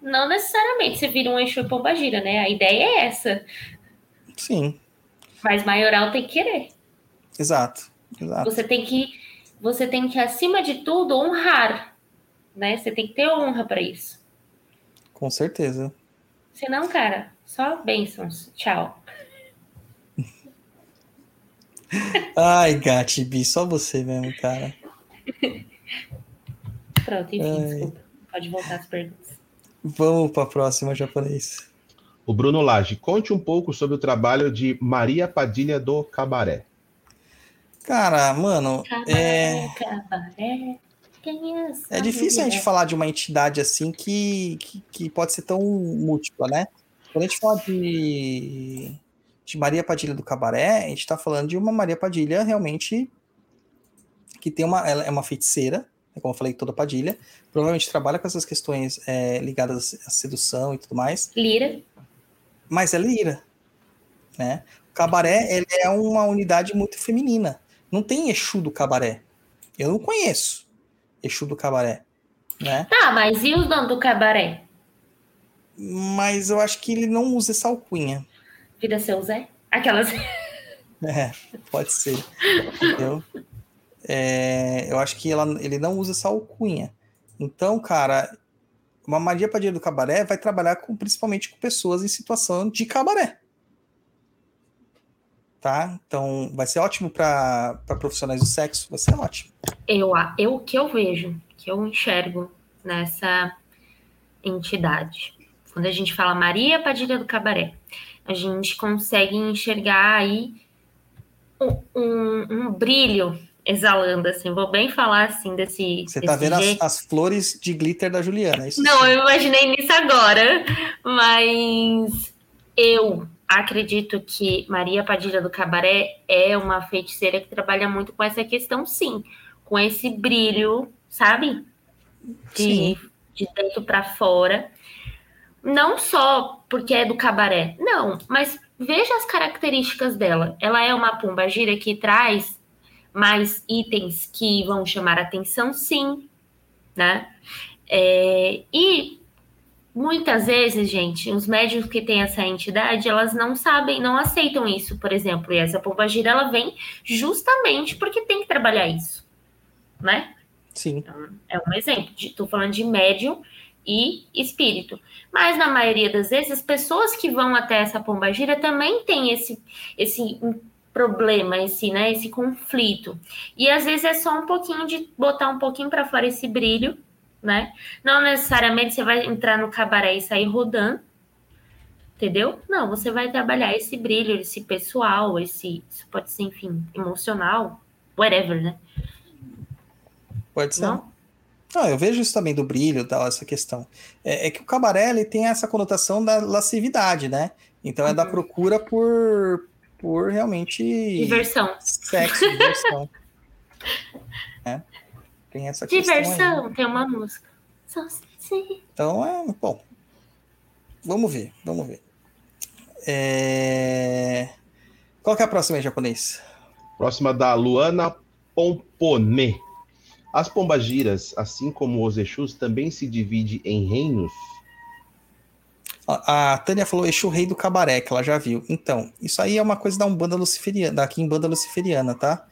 não necessariamente você vira um Exu Pombagira, né? A ideia é essa. Sim, Mas maioral tem que querer. exato. Exato. Você tem que, você tem que acima de tudo honrar, né? Você tem que ter honra para isso. Com certeza. Senão, cara, só bênçãos. Tchau. Ai, Gatibi, só você mesmo, cara. Pronto, enfim, Ai. desculpa. Pode voltar as perguntas. Vamos para a próxima, japonês. O Bruno Lage, conte um pouco sobre o trabalho de Maria Padilha do Cabaré. Cara, mano, é, Cabaré, cabaré. Quem é é difícil a gente falar de uma entidade assim que, que, que pode ser tão múltipla, né? Quando a gente fala de, de Maria Padilha do Cabaré, a gente tá falando de uma Maria Padilha realmente que tem uma, ela é uma feiticeira, né, como eu falei, toda Padilha, provavelmente trabalha com essas questões é, ligadas à sedução e tudo mais, Lira. mas ela é ira, né? O cabaré ele é uma unidade muito feminina. Não tem Exu do cabaré. Eu não conheço Exu do cabaré, né? Tá, mas e os donos do cabaré? Mas eu acho que ele não usa essa alcunha. Vira seu Zé? Aquelas. É, pode ser. Entendeu? É, eu acho que ela, ele não usa essa alcunha. Então, cara, uma Maria Padilha do Cabaré vai trabalhar com, principalmente com pessoas em situação de cabaré. Tá? Então, vai ser ótimo para profissionais do sexo, vai ser ótimo. Eu, eu, o que eu vejo, que eu enxergo nessa entidade. Quando a gente fala Maria Padilha do Cabaré, a gente consegue enxergar aí um, um, um brilho exalando, assim. Vou bem falar assim desse. Você tá desse vendo as, as flores de glitter da Juliana. é Isso Não, eu imaginei nisso agora, mas eu acredito que Maria Padilha do Cabaré é uma feiticeira que trabalha muito com essa questão, sim, com esse brilho, sabe? De, Sim. de dentro para fora. Não só porque é do cabaré, não, mas veja as características dela. Ela é uma pombagira que traz mais itens que vão chamar atenção, sim, né? É, e muitas vezes, gente, os médios que têm essa entidade, elas não sabem, não aceitam isso, por exemplo. E essa pombagira, ela vem justamente porque tem que trabalhar isso, né? Sim. É um exemplo. Estou falando de médium e espírito. Mas na maioria das vezes, as pessoas que vão até essa pombagira também têm esse, esse problema, esse, né, esse conflito. E às vezes é só um pouquinho de botar um pouquinho para fora esse brilho, né? Não necessariamente você vai entrar no cabaré e sair rodando. Entendeu? Não, você vai trabalhar esse brilho, esse pessoal, esse, isso pode ser, enfim, emocional, whatever, né? Pode ser. Não? Não, eu vejo isso também do brilho, tal, essa questão. É, é que o cabaré ele tem essa conotação da lascividade, né? Então é da Uhum. procura por, por realmente Diversão. sexo, diversão. Tem essa. Diversão, tem uma música. Então é. Bom. Vamos ver, vamos ver. É... Qual que é a próxima em japonês? Próxima da Luana Pompone. As pombagiras, assim como os Exus, também se dividem em reinos. A a Tânia falou Exu Rei do Cabaré, que ela já viu. Então, isso aí é uma coisa da Umbanda Luciferiana, da Quimbanda Luciferiana, tá?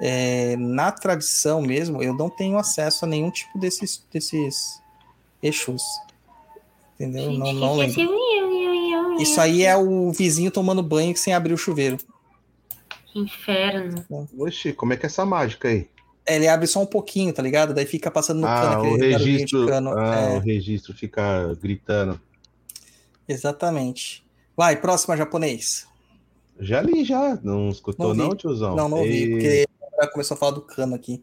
É, na tradição mesmo, eu não tenho acesso a nenhum tipo desses, desses Exus. Entendeu? Gente, não, não que é lembro. esse? Isso aí é o vizinho tomando banho sem abrir o chuveiro. Que inferno. Oxi, como é que é essa mágica aí? Ele abre só um pouquinho, tá ligado? Daí fica passando no ah, cano, o aquele registro. cano. Ah, É, o registro fica gritando. exatamente. Vai, próxima japonês. Já li, já. Não escutou, Não não, tiozão? Não, não vi, Ei. porque começou a falar do cano aqui.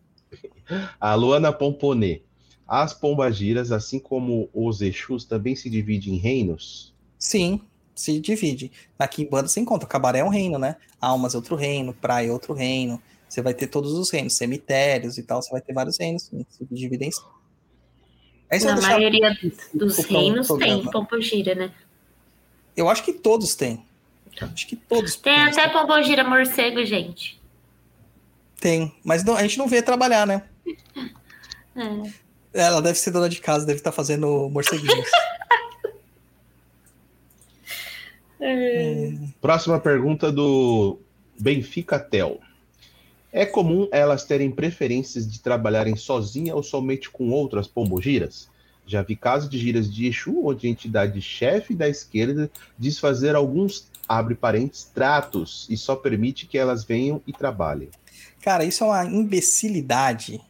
A Luana Pompone. As pombagiras, assim como os Exus, também se dividem em reinos? Sim, se divide. Na Kimbanda você encontra. Cabaré é um reino, né? Almas é outro reino, praia é outro reino. Você vai ter todos os reinos, cemitérios e tal. Você vai ter vários reinos, sim, se dividem. Na maioria dos reinos tem pombogira, né? Eu acho que todos têm. Acho que todos Tem têm. até pombogira morcego, gente. Tem, mas não- a gente não vê trabalhar, né? É. Ela deve ser dona de casa, deve estar fazendo morceguinhos. Próxima pergunta do Benfica Tel. É comum elas terem preferências de trabalharem sozinha ou somente com outras pombogiras? Já vi casos de giras de Exu onde a entidade chefe da esquerda diz fazer alguns, abre parênteses, tratos e só permite que elas venham e trabalhem. Cara, isso é uma imbecilidade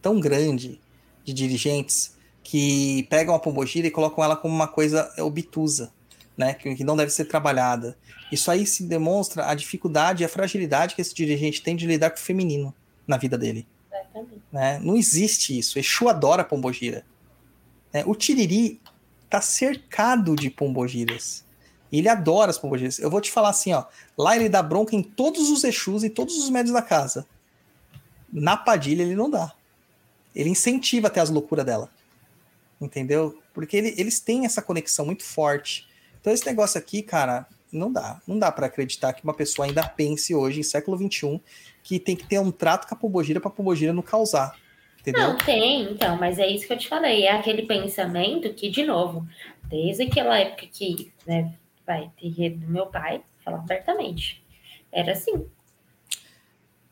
tão grande de dirigentes que pegam a pombogira e colocam ela como uma coisa obtusa, né? Que, não deve ser trabalhada. Isso aí se demonstra a dificuldade e a fragilidade que esse dirigente tem de lidar com o feminino na vida dele. Né? Não existe isso. Exu adora pombogira. né? O Tiriri tá cercado de pombogiras. Ele adora as pombogiras. Eu vou te falar assim, ó. Lá ele dá bronca em todos os Exus e todos os médios da casa. Na Padilha ele não dá. Ele incentiva até as loucuras dela. Entendeu? Porque ele- eles têm essa conexão muito forte. Então esse negócio aqui, cara, não dá. Não dá pra acreditar que uma pessoa ainda pense hoje, em século XXI, que tem que ter um trato com a pombogira pra pombogira não causar. Entendeu? Não, tem, então, mas é isso que eu te falei. É aquele pensamento que, de novo, desde aquela época que, né, vai, terreiro do meu pai, falar abertamente, era assim.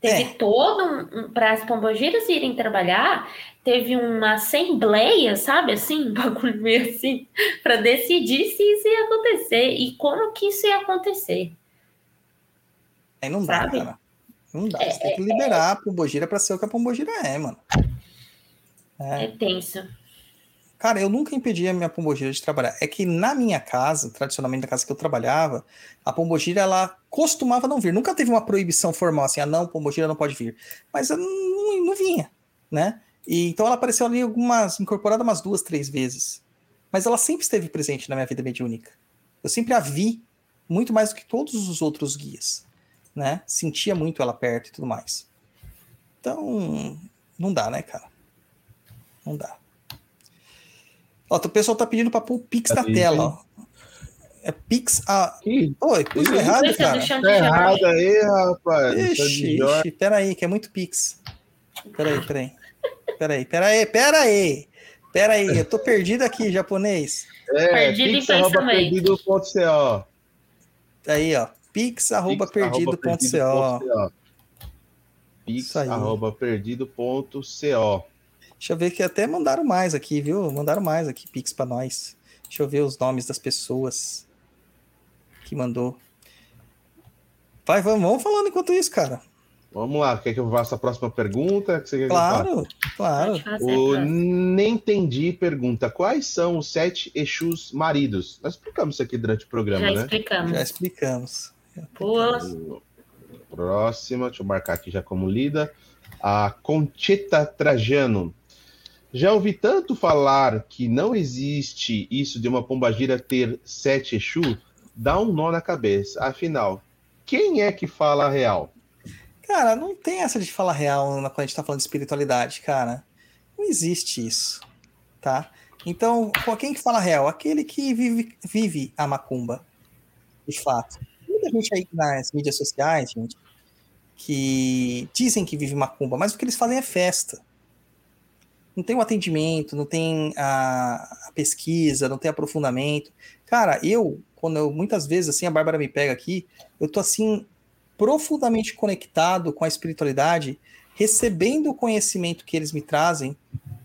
Teve É. todo um. um para as pombogiras irem trabalhar, teve uma assembleia, sabe, assim, um bagulho meio assim, para decidir se isso ia acontecer e como que isso ia acontecer. Aí não dá, Sabe? cara. Não dá. Você tem que liberar a pombogira pra ser o que a pombogira é, mano. É. É tenso. Cara, eu nunca impedi a minha pombogira de trabalhar. É que na minha casa, tradicionalmente na casa que eu trabalhava, a pombogira ela costumava não vir. Nunca teve uma proibição formal assim, ah, não, pombogira não pode vir. Mas não, não vinha, né? E, então ela apareceu ali algumas, incorporada umas duas, três vezes. Mas ela sempre esteve presente na minha vida mediúnica. Eu sempre a vi muito mais do que todos os outros guias, né? Sentia muito ela perto e tudo mais. Então, não dá, né, cara? Não dá. Ó, o pessoal tá pedindo pra pôr o Pix na tela, ó. É Pix a. Ih, Oi, pus Ih, errado, Coisa cara. tá errado aí, rapaz. Isso é Ixi, ixi, peraí, que é muito Pix. Peraí, peraí. Peraí, peraí, peraí. Peraí, eu tô perdido aqui, japonês. É, Perdido em pix pensamento. perdido.co. Aí, ó. Pix arroba Pix perdido ponto co. perdido.co. Pix Isso arroba perdido.co. Deixa eu ver que até mandaram mais aqui, viu? Mandaram mais aqui, Pix pra nós. Deixa eu ver os nomes das pessoas que mandou. Vai, vamos, vamos falando enquanto isso, cara. Vamos lá, quer que eu faça a próxima pergunta? Claro, claro. O. Nem Entendi pergunta: quais são os sete Exus maridos? Nós explicamos isso aqui durante o programa, Já né? explicamos. Já explicamos. Pula. Próxima, deixa eu marcar aqui já como lida. A Concheta Trajano. Já ouvi tanto falar que não existe isso de uma pombagira ter sete Exu, dá um nó na cabeça. Afinal, quem é que fala a real? Cara, não tem essa de falar real quando a gente tá falando de espiritualidade, cara. Não existe isso, tá? Então, quem que fala real? Aquele que vive, vive a macumba, de fato. Muita gente aí nas mídias sociais, gente, que dizem que vive macumba, mas o que eles fazem é festa. Não tem o atendimento, não tem a, a pesquisa, não tem aprofundamento. Cara, eu, quando eu, muitas vezes, assim, a Bárbara me pega aqui, eu tô assim, profundamente conectado com a espiritualidade, recebendo o conhecimento que eles me trazem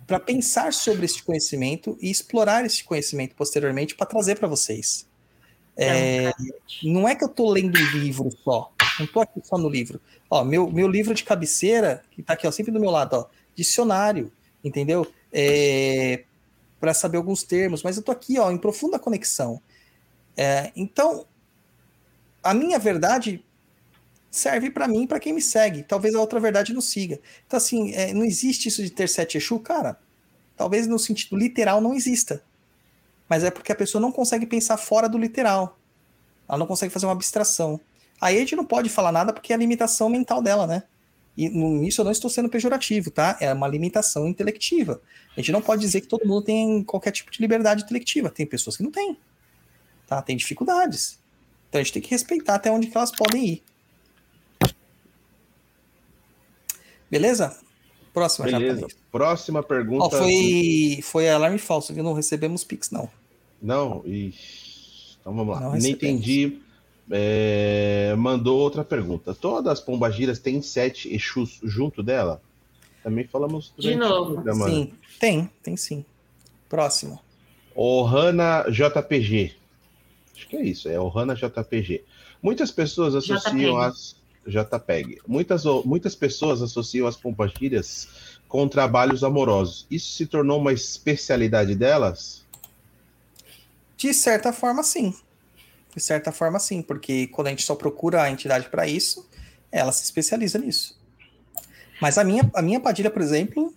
para pensar sobre esse conhecimento e explorar esse conhecimento posteriormente para trazer para vocês. É, não é que eu tô lendo livro só, não tô aqui só no livro. Ó, meu, meu livro de cabeceira, que tá aqui ó, sempre do meu lado, ó, dicionário, entendeu? É, para saber alguns termos, mas eu tô aqui ó, em profunda conexão. É, então, a minha verdade serve para mim para quem me segue. Talvez a outra verdade não siga. Então, assim, é, não existe isso de ter sete Exu, cara. Talvez no sentido literal não exista. Mas é porque a pessoa não consegue pensar fora do literal. Ela não consegue fazer uma abstração. Aí a gente não pode falar nada porque é a limitação mental dela, né? E nisso eu não estou sendo pejorativo, tá? É uma limitação intelectiva. A gente não pode dizer que todo mundo tem qualquer tipo de liberdade intelectiva. Tem pessoas que não têm. Tá? Tem dificuldades. Então a gente tem que respeitar até onde elas podem ir. Beleza? Próxima, Beleza. japonês. Próxima pergunta. Ó, foi, foi alarme falso, que não recebemos Pix, não. Não. Então vamos lá. Não Nem entendi. É, Mandou outra pergunta. Todas as pombagiras têm sete Exus junto dela? Também falamos De novo. Sim, tem, tem sim. Próximo. Ohana JPG. Acho que é isso, é Ohana JPG. Muitas pessoas associam JPEG. as JPEG. Muitas, muitas pessoas associam as pombagiras com trabalhos amorosos. Isso se tornou uma especialidade delas? De certa forma, sim. De certa forma, sim, porque quando a gente só procura a entidade para isso, ela se especializa nisso. Mas a minha, a minha Padilha, por exemplo,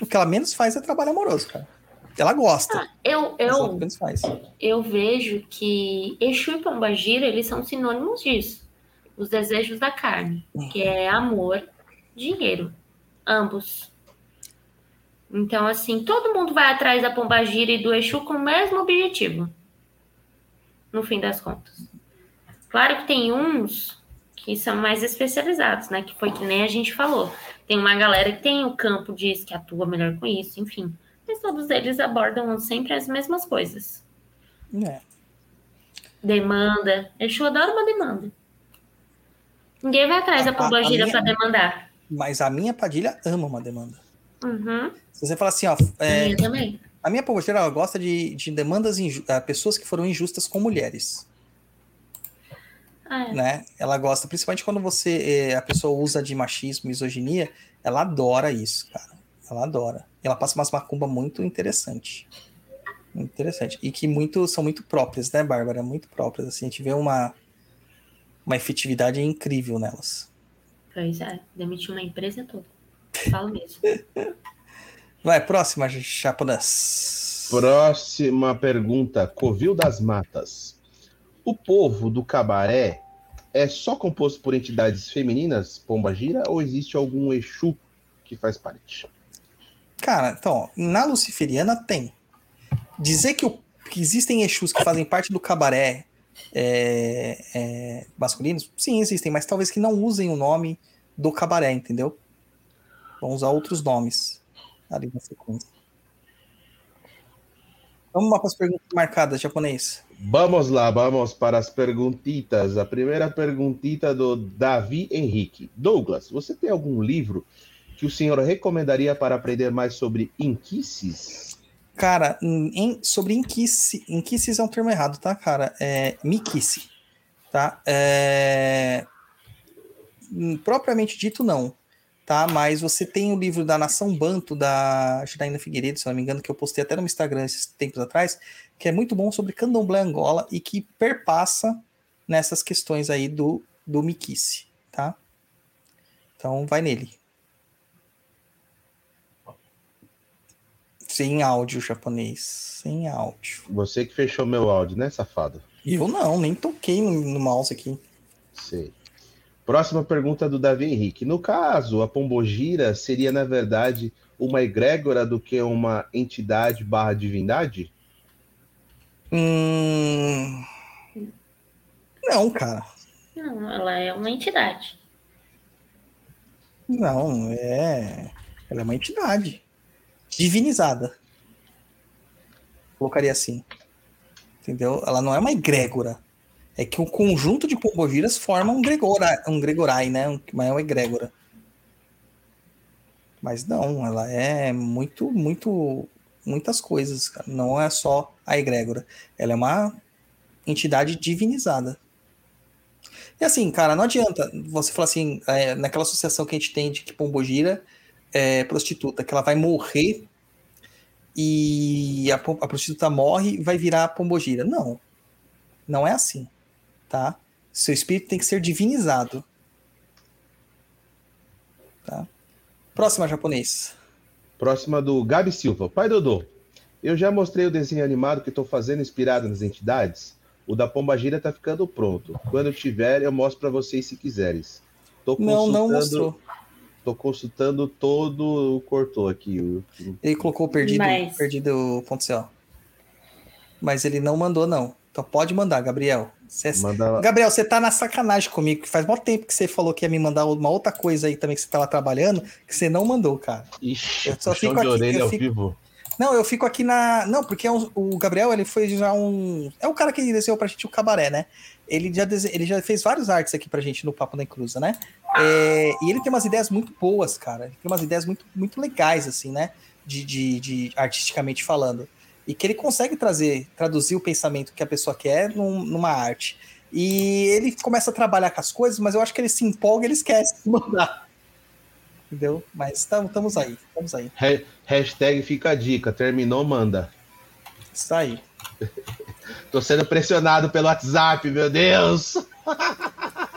o que ela menos faz é trabalho amoroso, cara. Ela gosta. Eu, mas ela eu, menos faz. eu vejo que Exu e Pombagira, eles são sinônimos disso. Os desejos da carne, que é amor, dinheiro. Ambos. Então, assim, todo mundo vai atrás da Pombagira e do Exu com o mesmo objetivo. No fim das contas. Claro que tem uns que são mais especializados, né? Que foi que nem a gente falou. Tem uma galera que tem o campo diz que atua melhor com isso, enfim. Mas todos eles abordam sempre as mesmas coisas. É. Demanda. Exu adora uma demanda. Ninguém vai atrás da A- a- pombagira para demandar. Mas a minha Padilha ama uma demanda. Uhum. Se você falar assim, ó, é, minha também. A minha pombogira ela gosta de, de demandas inju ah, pessoas que foram injustas com mulheres. Ah, é. né? Ela gosta, principalmente quando você eh, a pessoa usa de machismo, misoginia, ela adora isso, cara. Ela adora. Ela passa umas macumba muito interessante. Interessante. E que muito são muito próprias, né, Bárbara? Muito próprias. Assim, a gente vê uma, uma efetividade incrível nelas. Pois é. Demitiu uma empresa toda. Falo mesmo. Vai, próxima, japonês. Próxima pergunta. Covil das Matas. O povo do cabaré é só composto por entidades femininas, pombagira, ou existe algum Exu que faz parte? Cara, então, na Luciferiana tem. Dizer que, o- que existem Exus que fazem parte do cabaré é, é, masculinos, sim, existem, mas talvez que não usem o nome do cabaré, entendeu? Vão usar outros nomes ali na sequência. Vamos lá para as perguntas marcadas, japonês. Vamos lá, vamos para as perguntitas. A primeira perguntita do Davi Henrique. Douglas, você tem algum livro que o senhor recomendaria para aprender mais sobre inquices? Cara, em- sobre inquice, inquices é um termo errado, tá, cara? É miquice, tá? É, propriamente dito, não, tá? Mas você tem o livro da Nação Banto, da Janaína Figueiredo, se não me engano, que eu postei até no Instagram esses tempos atrás, que é muito bom sobre candomblé Angola e que perpassa nessas questões aí do, do miquice, tá? Então, vai nele. Sem áudio japonês. Sem áudio. Você que fechou meu áudio, né, safado? Eu não, nem toquei no, no mouse aqui. Sei. Próxima pergunta do Davi Henrique. No caso, a pombogira seria, na verdade, uma egrégora do que uma entidade barra divindade? Hum... Não, cara. Não, ela é uma entidade. Não, é. Ela é uma entidade. Divinizada. Colocaria assim. Entendeu? Ela não é uma egrégora. É que o conjunto de pombogiras forma um, gregora, um gregorai, né? Um, mas é uma egrégora. Mas não, ela é muito, muito, muitas coisas, cara. Não é só a egrégora. Ela é uma entidade divinizada. E assim, cara, não adianta você falar assim, é, naquela associação que a gente tem de que pombogira é prostituta, que ela vai morrer e a, a prostituta morre e vai virar pombogira. Não. Não é assim, tá? Seu espírito tem que ser divinizado. Tá? Próxima, japonês. Próxima do Gabi Silva. Pai Dodô, eu já mostrei o desenho animado que estou fazendo inspirado nas entidades. O da pombagira tá ficando pronto. Quando eu tiver, eu mostro para vocês se quiseres. Tô Não, não mostrou. Tô consultando todo o cortou aqui. o- Ele colocou perdido, Mas- perdido ponto .co. Mas ele não mandou, não. Então pode mandar, Gabriel. Cê- Manda Gabriel, você tá na sacanagem comigo, que faz mó tempo que você falou que ia me mandar uma outra coisa aí também que você tava trabalhando, que você não mandou, cara. Ixi, Eu só fico de aqui, orelha eu ao fico- vivo. Não, eu fico aqui na. Não, porque é um- o Gabriel, ele foi já um. É o cara que desenhou pra gente o cabaré, né? Ele já, dese- ele já fez vários artes aqui pra gente no Papo da Encruza, né? É, E ele tem umas ideias muito boas, cara. Ele tem umas ideias muito, muito legais, assim, né? De, de, de artisticamente falando. E que ele consegue trazer, traduzir o pensamento que a pessoa quer num- numa arte. E ele começa a trabalhar com as coisas, mas eu acho que ele se empolga e ele esquece de mandar. Entendeu? Mas estamos aí, estamos aí. Ha- Hashtag fica a dica. Terminou, manda. Isso aí. Tô sendo pressionado pelo WhatsApp, meu Deus!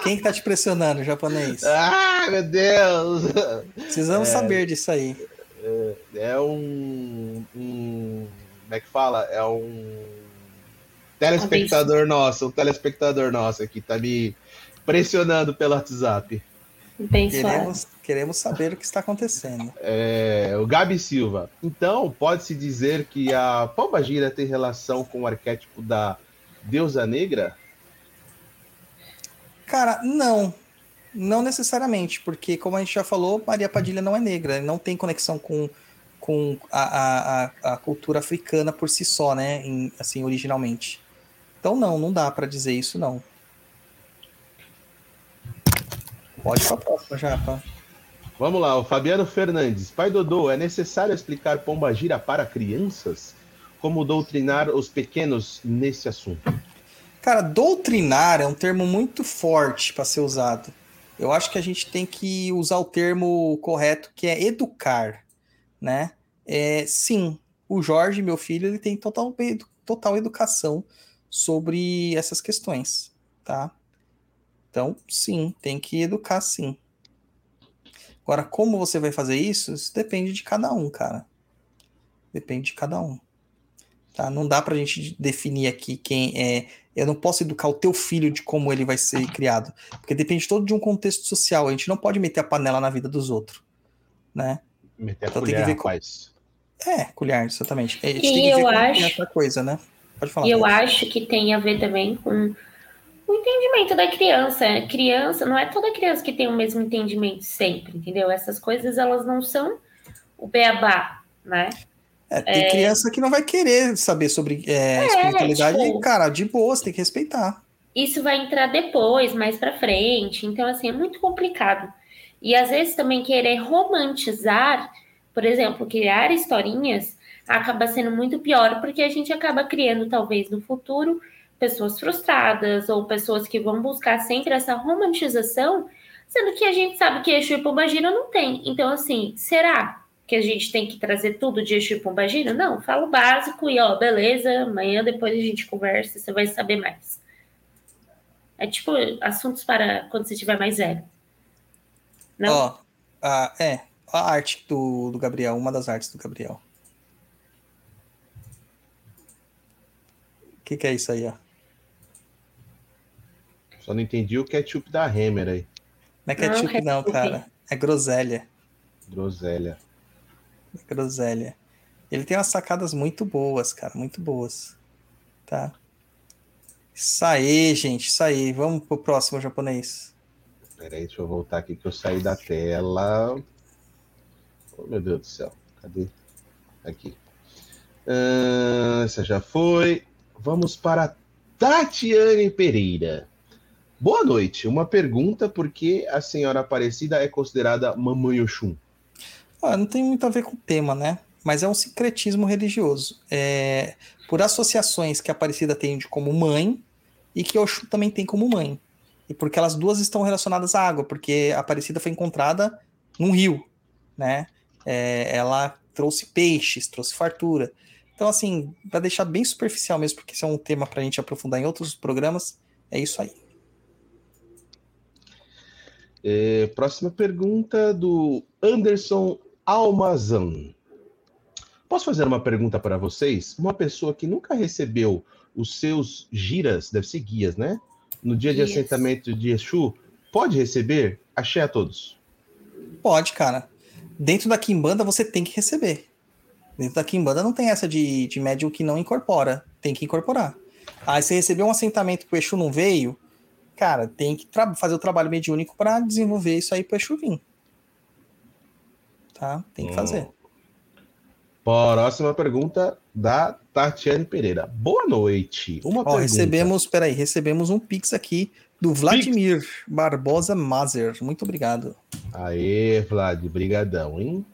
Quem que tá te pressionando, japonês? Ah, meu Deus! Precisamos saber disso aí. É um, um. Como é que fala? É um. Telespectador nosso, um telespectador nosso aqui, tá me pressionando pelo WhatsApp. Queremos, queremos saber o que está acontecendo. É, o Gabi Silva. Então, pode-se dizer que a Pomba Gira tem relação com o arquétipo da deusa negra? Cara, não. Não necessariamente, porque, como a gente já falou, Maria Padilha não é negra, não tem conexão com, com a, a, a, a cultura africana por si só, né? em- assim, originalmente. Então, não, não dá pra dizer isso, não. Pode ir pra próxima, Japa. Vamos lá, o Fabiano Fernandes. Pai Dodô, é necessário explicar Pomba Gira para crianças? Como doutrinar os pequenos nesse assunto? Cara, doutrinar é um termo muito forte para ser usado. Eu acho que a gente tem que usar o termo correto, que é educar, né? É, sim, o Jorge, meu filho, ele tem total, total educação sobre essas questões, tá? Então, sim, tem que educar, sim. Agora, como você vai fazer isso? Isso depende de cada um, cara. Depende de cada um. Tá? Não dá pra gente definir aqui quem é eu não posso educar o teu filho de como ele vai ser criado, porque depende todo de um contexto social. A gente não pode meter a panela na vida dos outros, né? Meter a Então tem colher, que ver com- rapaz. É, colher, exatamente. A gente E tem que ver eu como é acho- essa coisa, né? Pode falar. E eu acho que tem a ver também com o entendimento da criança. Criança, não é toda criança que tem o mesmo entendimento sempre, entendeu? Essas coisas, elas não são o beabá, né? É, tem criança que não vai querer saber sobre é, espiritualidade, tipo- e, cara, de boa, você tem que respeitar. Isso vai entrar depois, mais pra frente. Então, assim, é muito complicado. E às vezes também querer romantizar, por exemplo, criar historinhas, acaba sendo muito pior, porque a gente acaba criando, talvez, no futuro, pessoas frustradas ou pessoas que vão buscar sempre essa romantização, sendo que a gente sabe que Exu e Pombagira não tem. Então, assim, será que a gente tem que trazer tudo de Exu e Pombagira? Não, fala o básico e, ó, beleza, amanhã depois a gente conversa, você vai saber mais. É tipo assuntos para quando você estiver mais velho. Não? Ó, a, é, a arte do, do Gabriel, uma das artes do Gabriel. O que, que é isso aí, ó? Só não entendi o ketchup da Hammer aí. Não é ketchup, Não, não, cara. É groselha. Groselha. Groselha. Ele tem umas sacadas muito boas, cara, muito boas. Tá? Isso aí, gente, isso aí. Vamos pro próximo japonês. Peraí, deixa eu voltar aqui que eu saí da tela. Oh, meu Deus do céu. Cadê? Aqui. Ah, essa já foi. Vamos para Tatiane Pereira. Boa noite. Uma pergunta: por que a senhora Aparecida é considerada Mamãe Oxum? Ah, não tem muito a ver com o tema, né? Mas é um sincretismo religioso. É, por associações que a Aparecida tem de como mãe e que Oxum também tem como mãe. E porque elas duas estão relacionadas à água, porque a Aparecida foi encontrada num rio, né? É, ela trouxe peixes, trouxe fartura. Então, assim, para deixar bem superficial mesmo, porque isso é um tema para a gente aprofundar em outros programas, é isso aí. É, próxima pergunta do Anderson Almazan. Posso fazer uma pergunta para vocês? Uma pessoa que nunca recebeu os seus giras, deve ser guias, né? No dia de Guias. assentamento de Exu, pode receber? Achei a todos. Pode, cara. Dentro da Kimbanda você tem que receber. Dentro da Kimbanda não tem essa de, de médium que não incorpora. Tem que incorporar. Aí você recebeu um assentamento que o Exu não veio, cara, tem que fazer o trabalho mediúnico para desenvolver isso aí pro Exu vir. Tá? Tem que Hum. fazer. Próxima pergunta da Tatiane Pereira. Boa noite. Uma Ó, pergunta. recebemos, peraí, recebemos um pix aqui do Vladimir Barbosa Mazer. Muito obrigado. Aê, Vlad, brigadão, hein?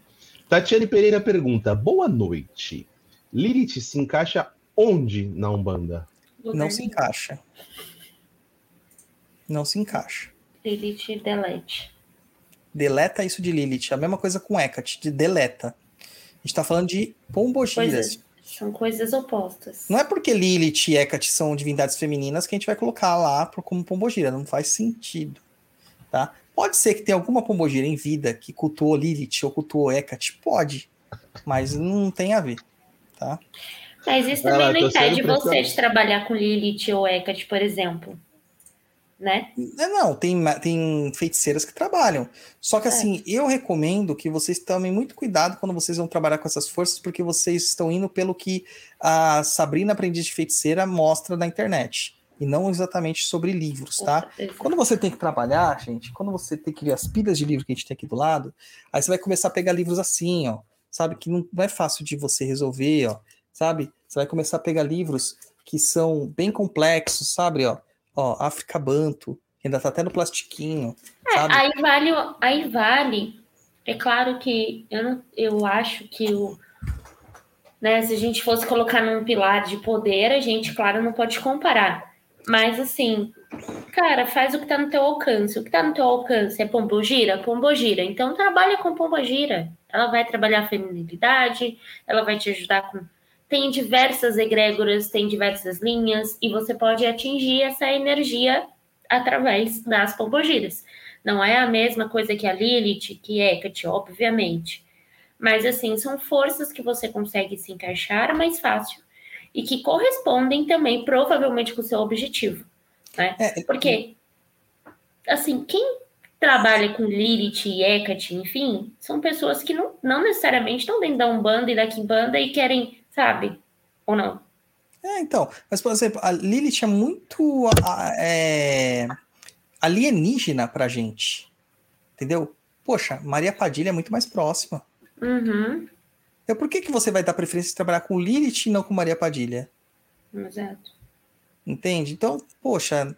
Tatiane Pereira pergunta: Boa noite. Lilith se encaixa onde na Umbanda? Não se encaixa. Não se encaixa. Lilith delete. Deleta isso de Lilith. A mesma coisa com Hecate, de deleta. A gente tá falando de pombogiras. Coisas, são coisas opostas. Não é porque Lilith e Hecate são divindades femininas que a gente vai colocar lá como pombogira. Não faz sentido. Tá? Pode ser que tenha alguma pombogira em vida que cultuou Lilith ou cultuou Hecate. Pode. Mas não tem a ver. Tá? Mas isso também lá, não impede você de trabalhar com Lilith ou Hecate, por exemplo. Né? É, Não, tem, tem feiticeiras que trabalham. Só que É. assim, eu recomendo que vocês tomem muito cuidado quando vocês vão trabalhar com essas forças, porque vocês estão indo pelo que a Sabrina Aprendiz de Feiticeira mostra na internet. E não exatamente sobre livros, tá? Quando você tem que trabalhar, gente, quando você tem que ver as pilhas de livro que a gente tem aqui do lado, aí você vai começar a pegar livros assim, ó. Sabe? Que não, não é fácil de você resolver, ó. Sabe? Você vai começar a pegar livros que são bem complexos, sabe? Ó, ó África Banto, ainda tá até no plastiquinho, sabe? Aí vale, aí vale. É claro que eu, não, eu acho que o. Né, se a gente fosse colocar num pilar de poder, a gente, claro, não pode comparar. Mas assim, cara, faz o que tá no teu alcance. O que tá no teu alcance é pombogira? Pombogira. Então trabalha com pombogira. Ela vai trabalhar a feminilidade, ela vai te ajudar com. Tem diversas egrégoras, tem diversas linhas, e você pode atingir essa energia através das pombogiras. Não é a mesma coisa que a Lilith, que é Hecate, obviamente. Mas, assim, são forças que você consegue se encaixar mais fácil e que correspondem também, provavelmente, com o seu objetivo. Né? É, Porque, assim, quem trabalha com Lilith e Hecate, enfim, são pessoas que não, não necessariamente estão dentro da Umbanda e da Kimbanda e querem, sabe? Ou não? É, então, mas por exemplo, a Lilith é muito é, alienígena pra gente. Entendeu? Poxa, Maria Padilha é muito mais próxima. Uhum. Então por que, que você vai dar preferência de trabalhar com Lilith e não com Maria Padilha? Exato. Entende? Então, poxa,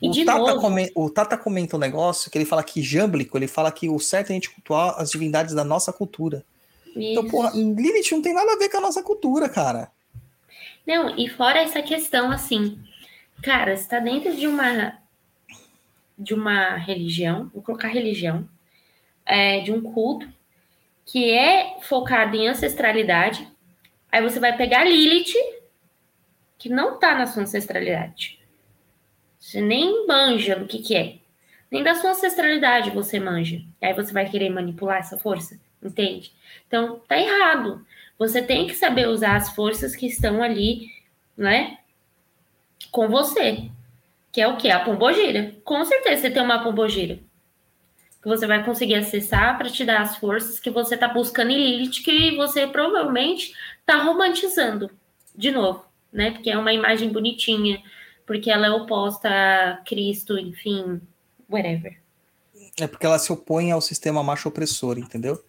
E o, Tata come- o Tata comenta um negócio que ele fala que jâmblico, ele fala que o certo é a gente cultuar as divindades da nossa cultura. Então, isso. porra, Lilith não tem nada a ver com a nossa cultura, cara. Não, e fora essa questão, assim, cara, está dentro de uma de uma religião, vou colocar religião, é, de um culto que é focado em ancestralidade. Aí você vai pegar Lilith, que não tá na sua ancestralidade. Você nem manja do que que é. Nem da sua ancestralidade você manja. Aí você vai querer manipular essa força, entende? Então, tá errado. Você tem que saber usar as forças que estão ali, né? Com você. Que é o quê? A pombogira. Com certeza você tem uma pombogira. Que você vai conseguir acessar para te dar as forças que você tá buscando em Lilith, que você provavelmente tá romantizando. De novo, né? Porque é uma imagem bonitinha. Porque ela é oposta a Cristo, enfim, whatever. É porque ela se opõe ao sistema macho opressor, entendeu?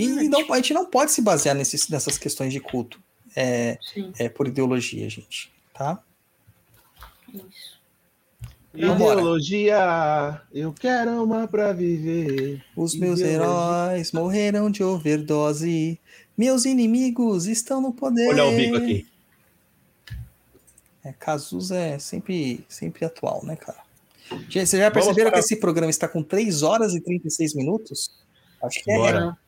E não- a gente não pode se basear nesses, nessas questões de culto. É, é por ideologia, gente. Tá? isso. Ideologia, eu quero uma pra viver. Os meus Ideologia. heróis morreram de overdose. Meus inimigos estão no poder. Olha o bico aqui. É, Cazuza é sempre, sempre atual, né, cara? Gente, vocês já perceberam para- que esse programa está com 3 horas e 36 minutos? Acho que é Bora.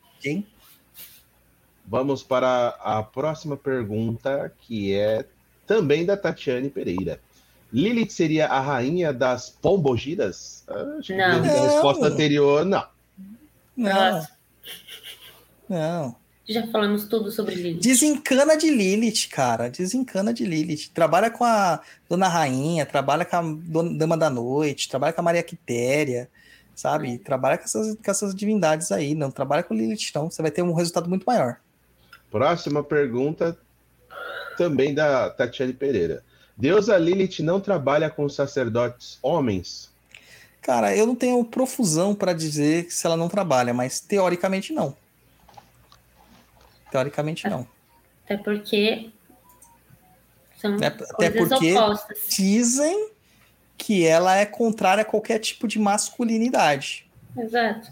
Vamos para a próxima pergunta, que é também da Tatiane Pereira. Lilith seria a rainha das pombogiras? Ah, Acho que Não. à resposta anterior, não. Não, Nossa, não. já falamos tudo sobre Lilith. Desencana de Lilith, cara. Desencana de Lilith. Trabalha com a Dona Rainha, trabalha com a Dona- Dama da Noite, trabalha com a Maria Quitéria, sabe? Trabalha com essas, com essas divindades aí. Não trabalha com Lilith, não. Você vai ter um resultado muito maior. Próxima pergunta, também da Tatiane Pereira. Deusa Lilith não trabalha com sacerdotes homens. Cara, eu não tenho profusão pra dizer se ela não trabalha, mas teoricamente não. Teoricamente não. Até porque são Né? Até coisas porque opostas. dizem que ela é contrária a qualquer tipo de masculinidade. Exato.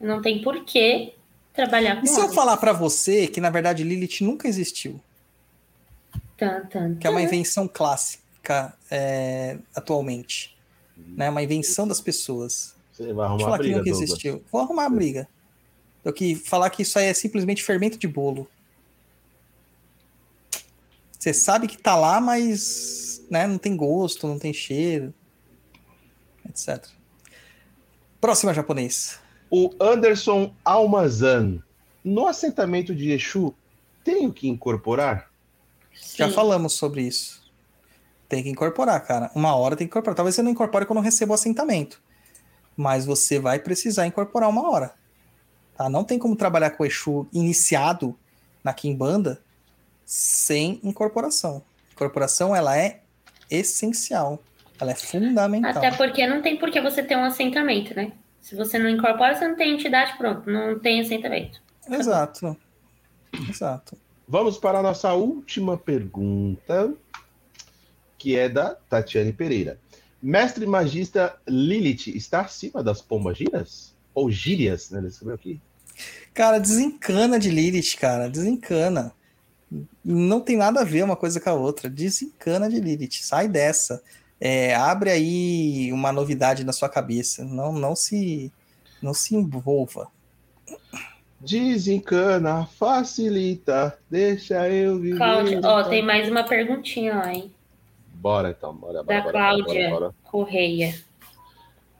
Não tem por que trabalhar com E se eu falar pra você que na verdade Lilith nunca existiu, Tan, tan, que é uma tan. invenção clássica é, atualmente, né? Uma invenção das pessoas. Você vai Deixa eu arrumar falar que briga, nunca Douglas. existiu. Vou arrumar a briga. Do que falar que isso aí é simplesmente fermento de bolo. Você sabe que tá lá, mas né, não tem gosto, não tem cheiro, etc. Próxima japonês. O Anderson Almazan. No assentamento de Exu, tenho que incorporar? Já Sim. falamos sobre isso. Tem que incorporar, cara. Uma hora tem que incorporar. Talvez você não incorpore quando receba o assentamento. Mas você vai precisar incorporar uma hora. Tá? Não tem como trabalhar com o Exu iniciado na Kimbanda sem incorporação. Incorporação, ela é essencial. Ela é fundamental. Até porque não tem por que você ter um assentamento, né? Se você não incorpora, você não tem entidade, pronto. Não tem assentamento. Exato. Exato. Vamos para a nossa última pergunta, que é da Tatiane Pereira. Mestre magista Lilith está acima das pombas giras? Ou gírias, né? Ele escreveu aqui. Cara, desencana de Lilith, cara. Desencana. Não tem nada a ver uma coisa com a outra. Desencana de Lilith. Sai dessa. É, abre aí uma novidade na sua cabeça. Não, não se, não se envolva. Desencana, facilita, deixa eu viver. Cláudia, ó, tem mais uma perguntinha lá, hein? Bora então, bora, bora. Da bora, Cláudia. bora, bora. Correia.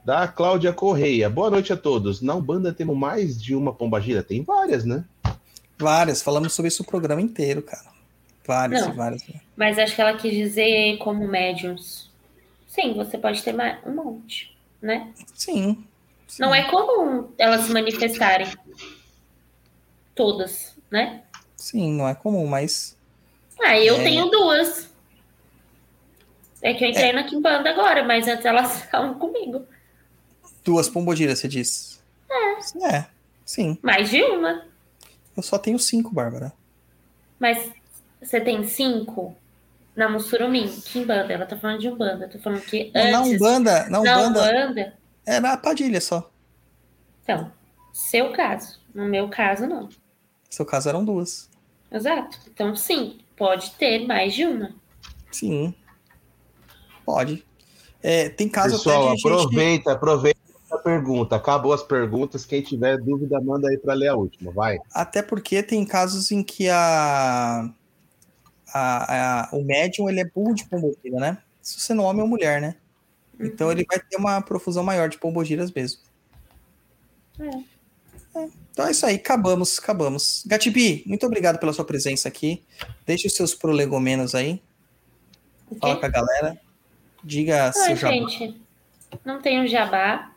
Da Cláudia Correia. Boa noite a todos. Na Umbanda temos mais de uma pombagira? Tem várias, né? Várias. Falamos sobre isso o programa inteiro, cara. Várias, Não. várias. Mas acho que ela quis dizer como médiums. Sim, você pode ter mais um monte, né? Sim. sim. Não é comum elas se manifestarem. Todas, né? Sim, não é comum, mas. Ah, eu É. tenho duas. É que eu entrei na Kimbanda agora, mas antes elas estavam comigo. Duas pombogiras, você diz? É. É, sim. Mais de uma. Eu só tenho cinco, Bárbara. Mas você tem cinco na Mussurumim, Kimbanda. Ela tá falando de Umbanda. Eu tô falando que Na antes Umbanda, na na Umbanda Umbanda. é na Padilha só. Então, seu caso. No meu caso, não. Seu caso eram duas. Exato. Então, sim, pode ter mais de uma. Sim. Pode. É, tem caso Pessoal, até de gente... aproveita, aproveita a pergunta. Acabou as perguntas. Quem tiver dúvida, manda aí para ler a última. Vai. Até porque tem casos em que a, a, a- o médium ele é burro de pombogira, né? Se você não é homem ou mulher, né? Então ele vai ter uma profusão maior de pombogiras mesmo. É, Então é isso aí, acabamos, acabamos. Gatibi, muito obrigado pela sua presença aqui. Deixe os seus prolegomenos aí. O Fala com a galera. Diga Ah, seu jabá. gente, não tenho jabá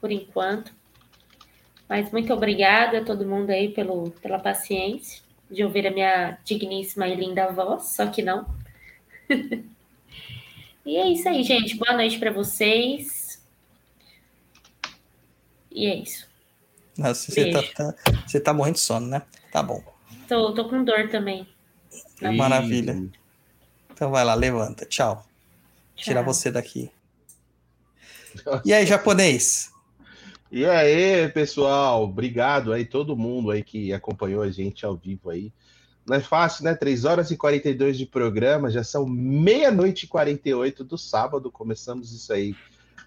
por enquanto. Mas muito obrigada a todo mundo aí pelo, pela paciência de ouvir a minha digníssima e linda voz, só que não. e é isso aí, gente. Boa noite para vocês. E é isso. Nossa, você, tá, tá- você tá morrendo de sono, né? Tá bom. Tô, tô com dor também. Tá Maravilha. Então vai lá, levanta. Tchau. Tirar Tchau. você daqui. E aí, japonês? E aí, pessoal, obrigado aí todo mundo aí que acompanhou a gente ao vivo aí. Não é fácil, né? 3 horas e 42 de programa, já são meia-noite e 48 do sábado. Começamos isso aí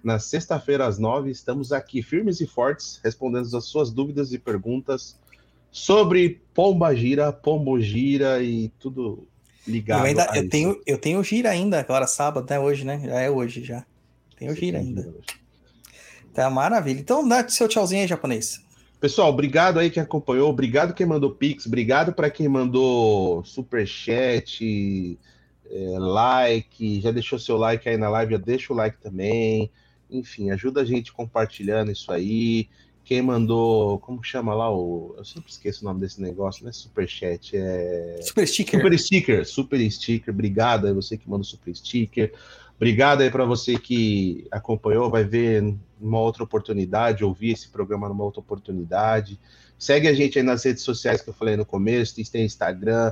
na sexta-feira às nove. Estamos aqui firmes e fortes, respondendo as suas dúvidas e perguntas sobre Pomba Gira, Pombogira e tudo ligado. Eu, ainda, eu, tenho, eu tenho gira ainda, agora sábado, né? Hoje, né? Já é hoje já. Tenho gira ainda. Tá maravilha. Então dá seu tchauzinho aí, japonês. Pessoal, obrigado aí quem acompanhou, obrigado quem mandou Pix, obrigado para quem mandou superchat, é, like, já deixou seu like aí na live, já deixa o like também. Enfim, ajuda a gente compartilhando isso aí. quem mandou. Como chama lá o. Eu sempre esqueço o nome desse negócio, não é superchat, é. Super sticker. Super sticker, super sticker. Obrigado aí você que manda o super sticker. Obrigado aí para você que acompanhou, vai ver numa outra oportunidade, ouvir esse programa numa outra oportunidade. Segue a gente aí nas redes sociais que eu falei no começo, tem Instagram.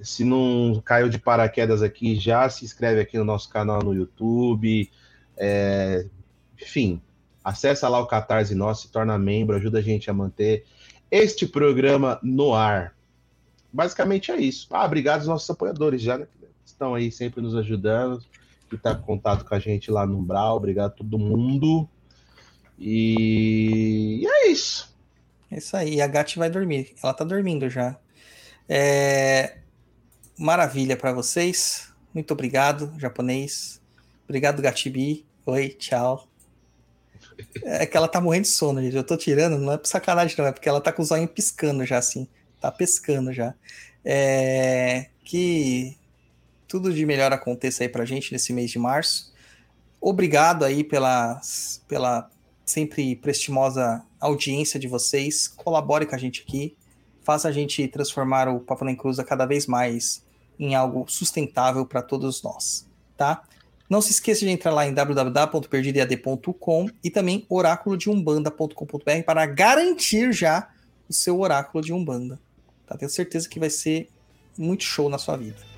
Se não caiu de paraquedas aqui, já se inscreve aqui no nosso canal no YouTube. É, enfim, acessa lá o Catarse Nosso, se torna membro, ajuda a gente a manter este programa no ar. Basicamente é isso. Ah, obrigado aos nossos apoiadores já, né? Estão aí sempre nos ajudando, que está em contato com a gente lá no Umbral. Obrigado a todo mundo. E, e é isso. É isso aí. A Gati vai dormir. Ela tá dormindo já. É... Maravilha para vocês. Muito obrigado, japonês. Obrigado, Gatibi. Oi, tchau. É que ela tá morrendo de sono, gente. Eu tô tirando, não é por sacanagem, não. É porque ela tá com o zóio piscando já, assim. Tá pescando já. É... Que tudo de melhor aconteça aí pra gente nesse mês de março. Obrigado aí pela, pela sempre prestimosa audiência de vocês. Colabore com a gente aqui. Faça a gente transformar o Papo na Encruza cada vez mais em algo sustentável para todos nós, tá? Não se esqueça de entrar lá em www.perdidead.com e também oraculodeumbanda.com.br para garantir já o seu oráculo de Umbanda. Tá? Tenho certeza que vai ser muito show na sua vida.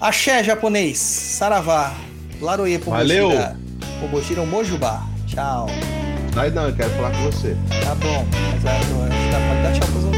Axé, japonês. Saravá. Laroye, Valeu. Pombogira, Mojubá. Tchau. Sai não, eu quero falar com você. Tá bom. Mas a, a gente dá- pode dar tchau pros ouvintes.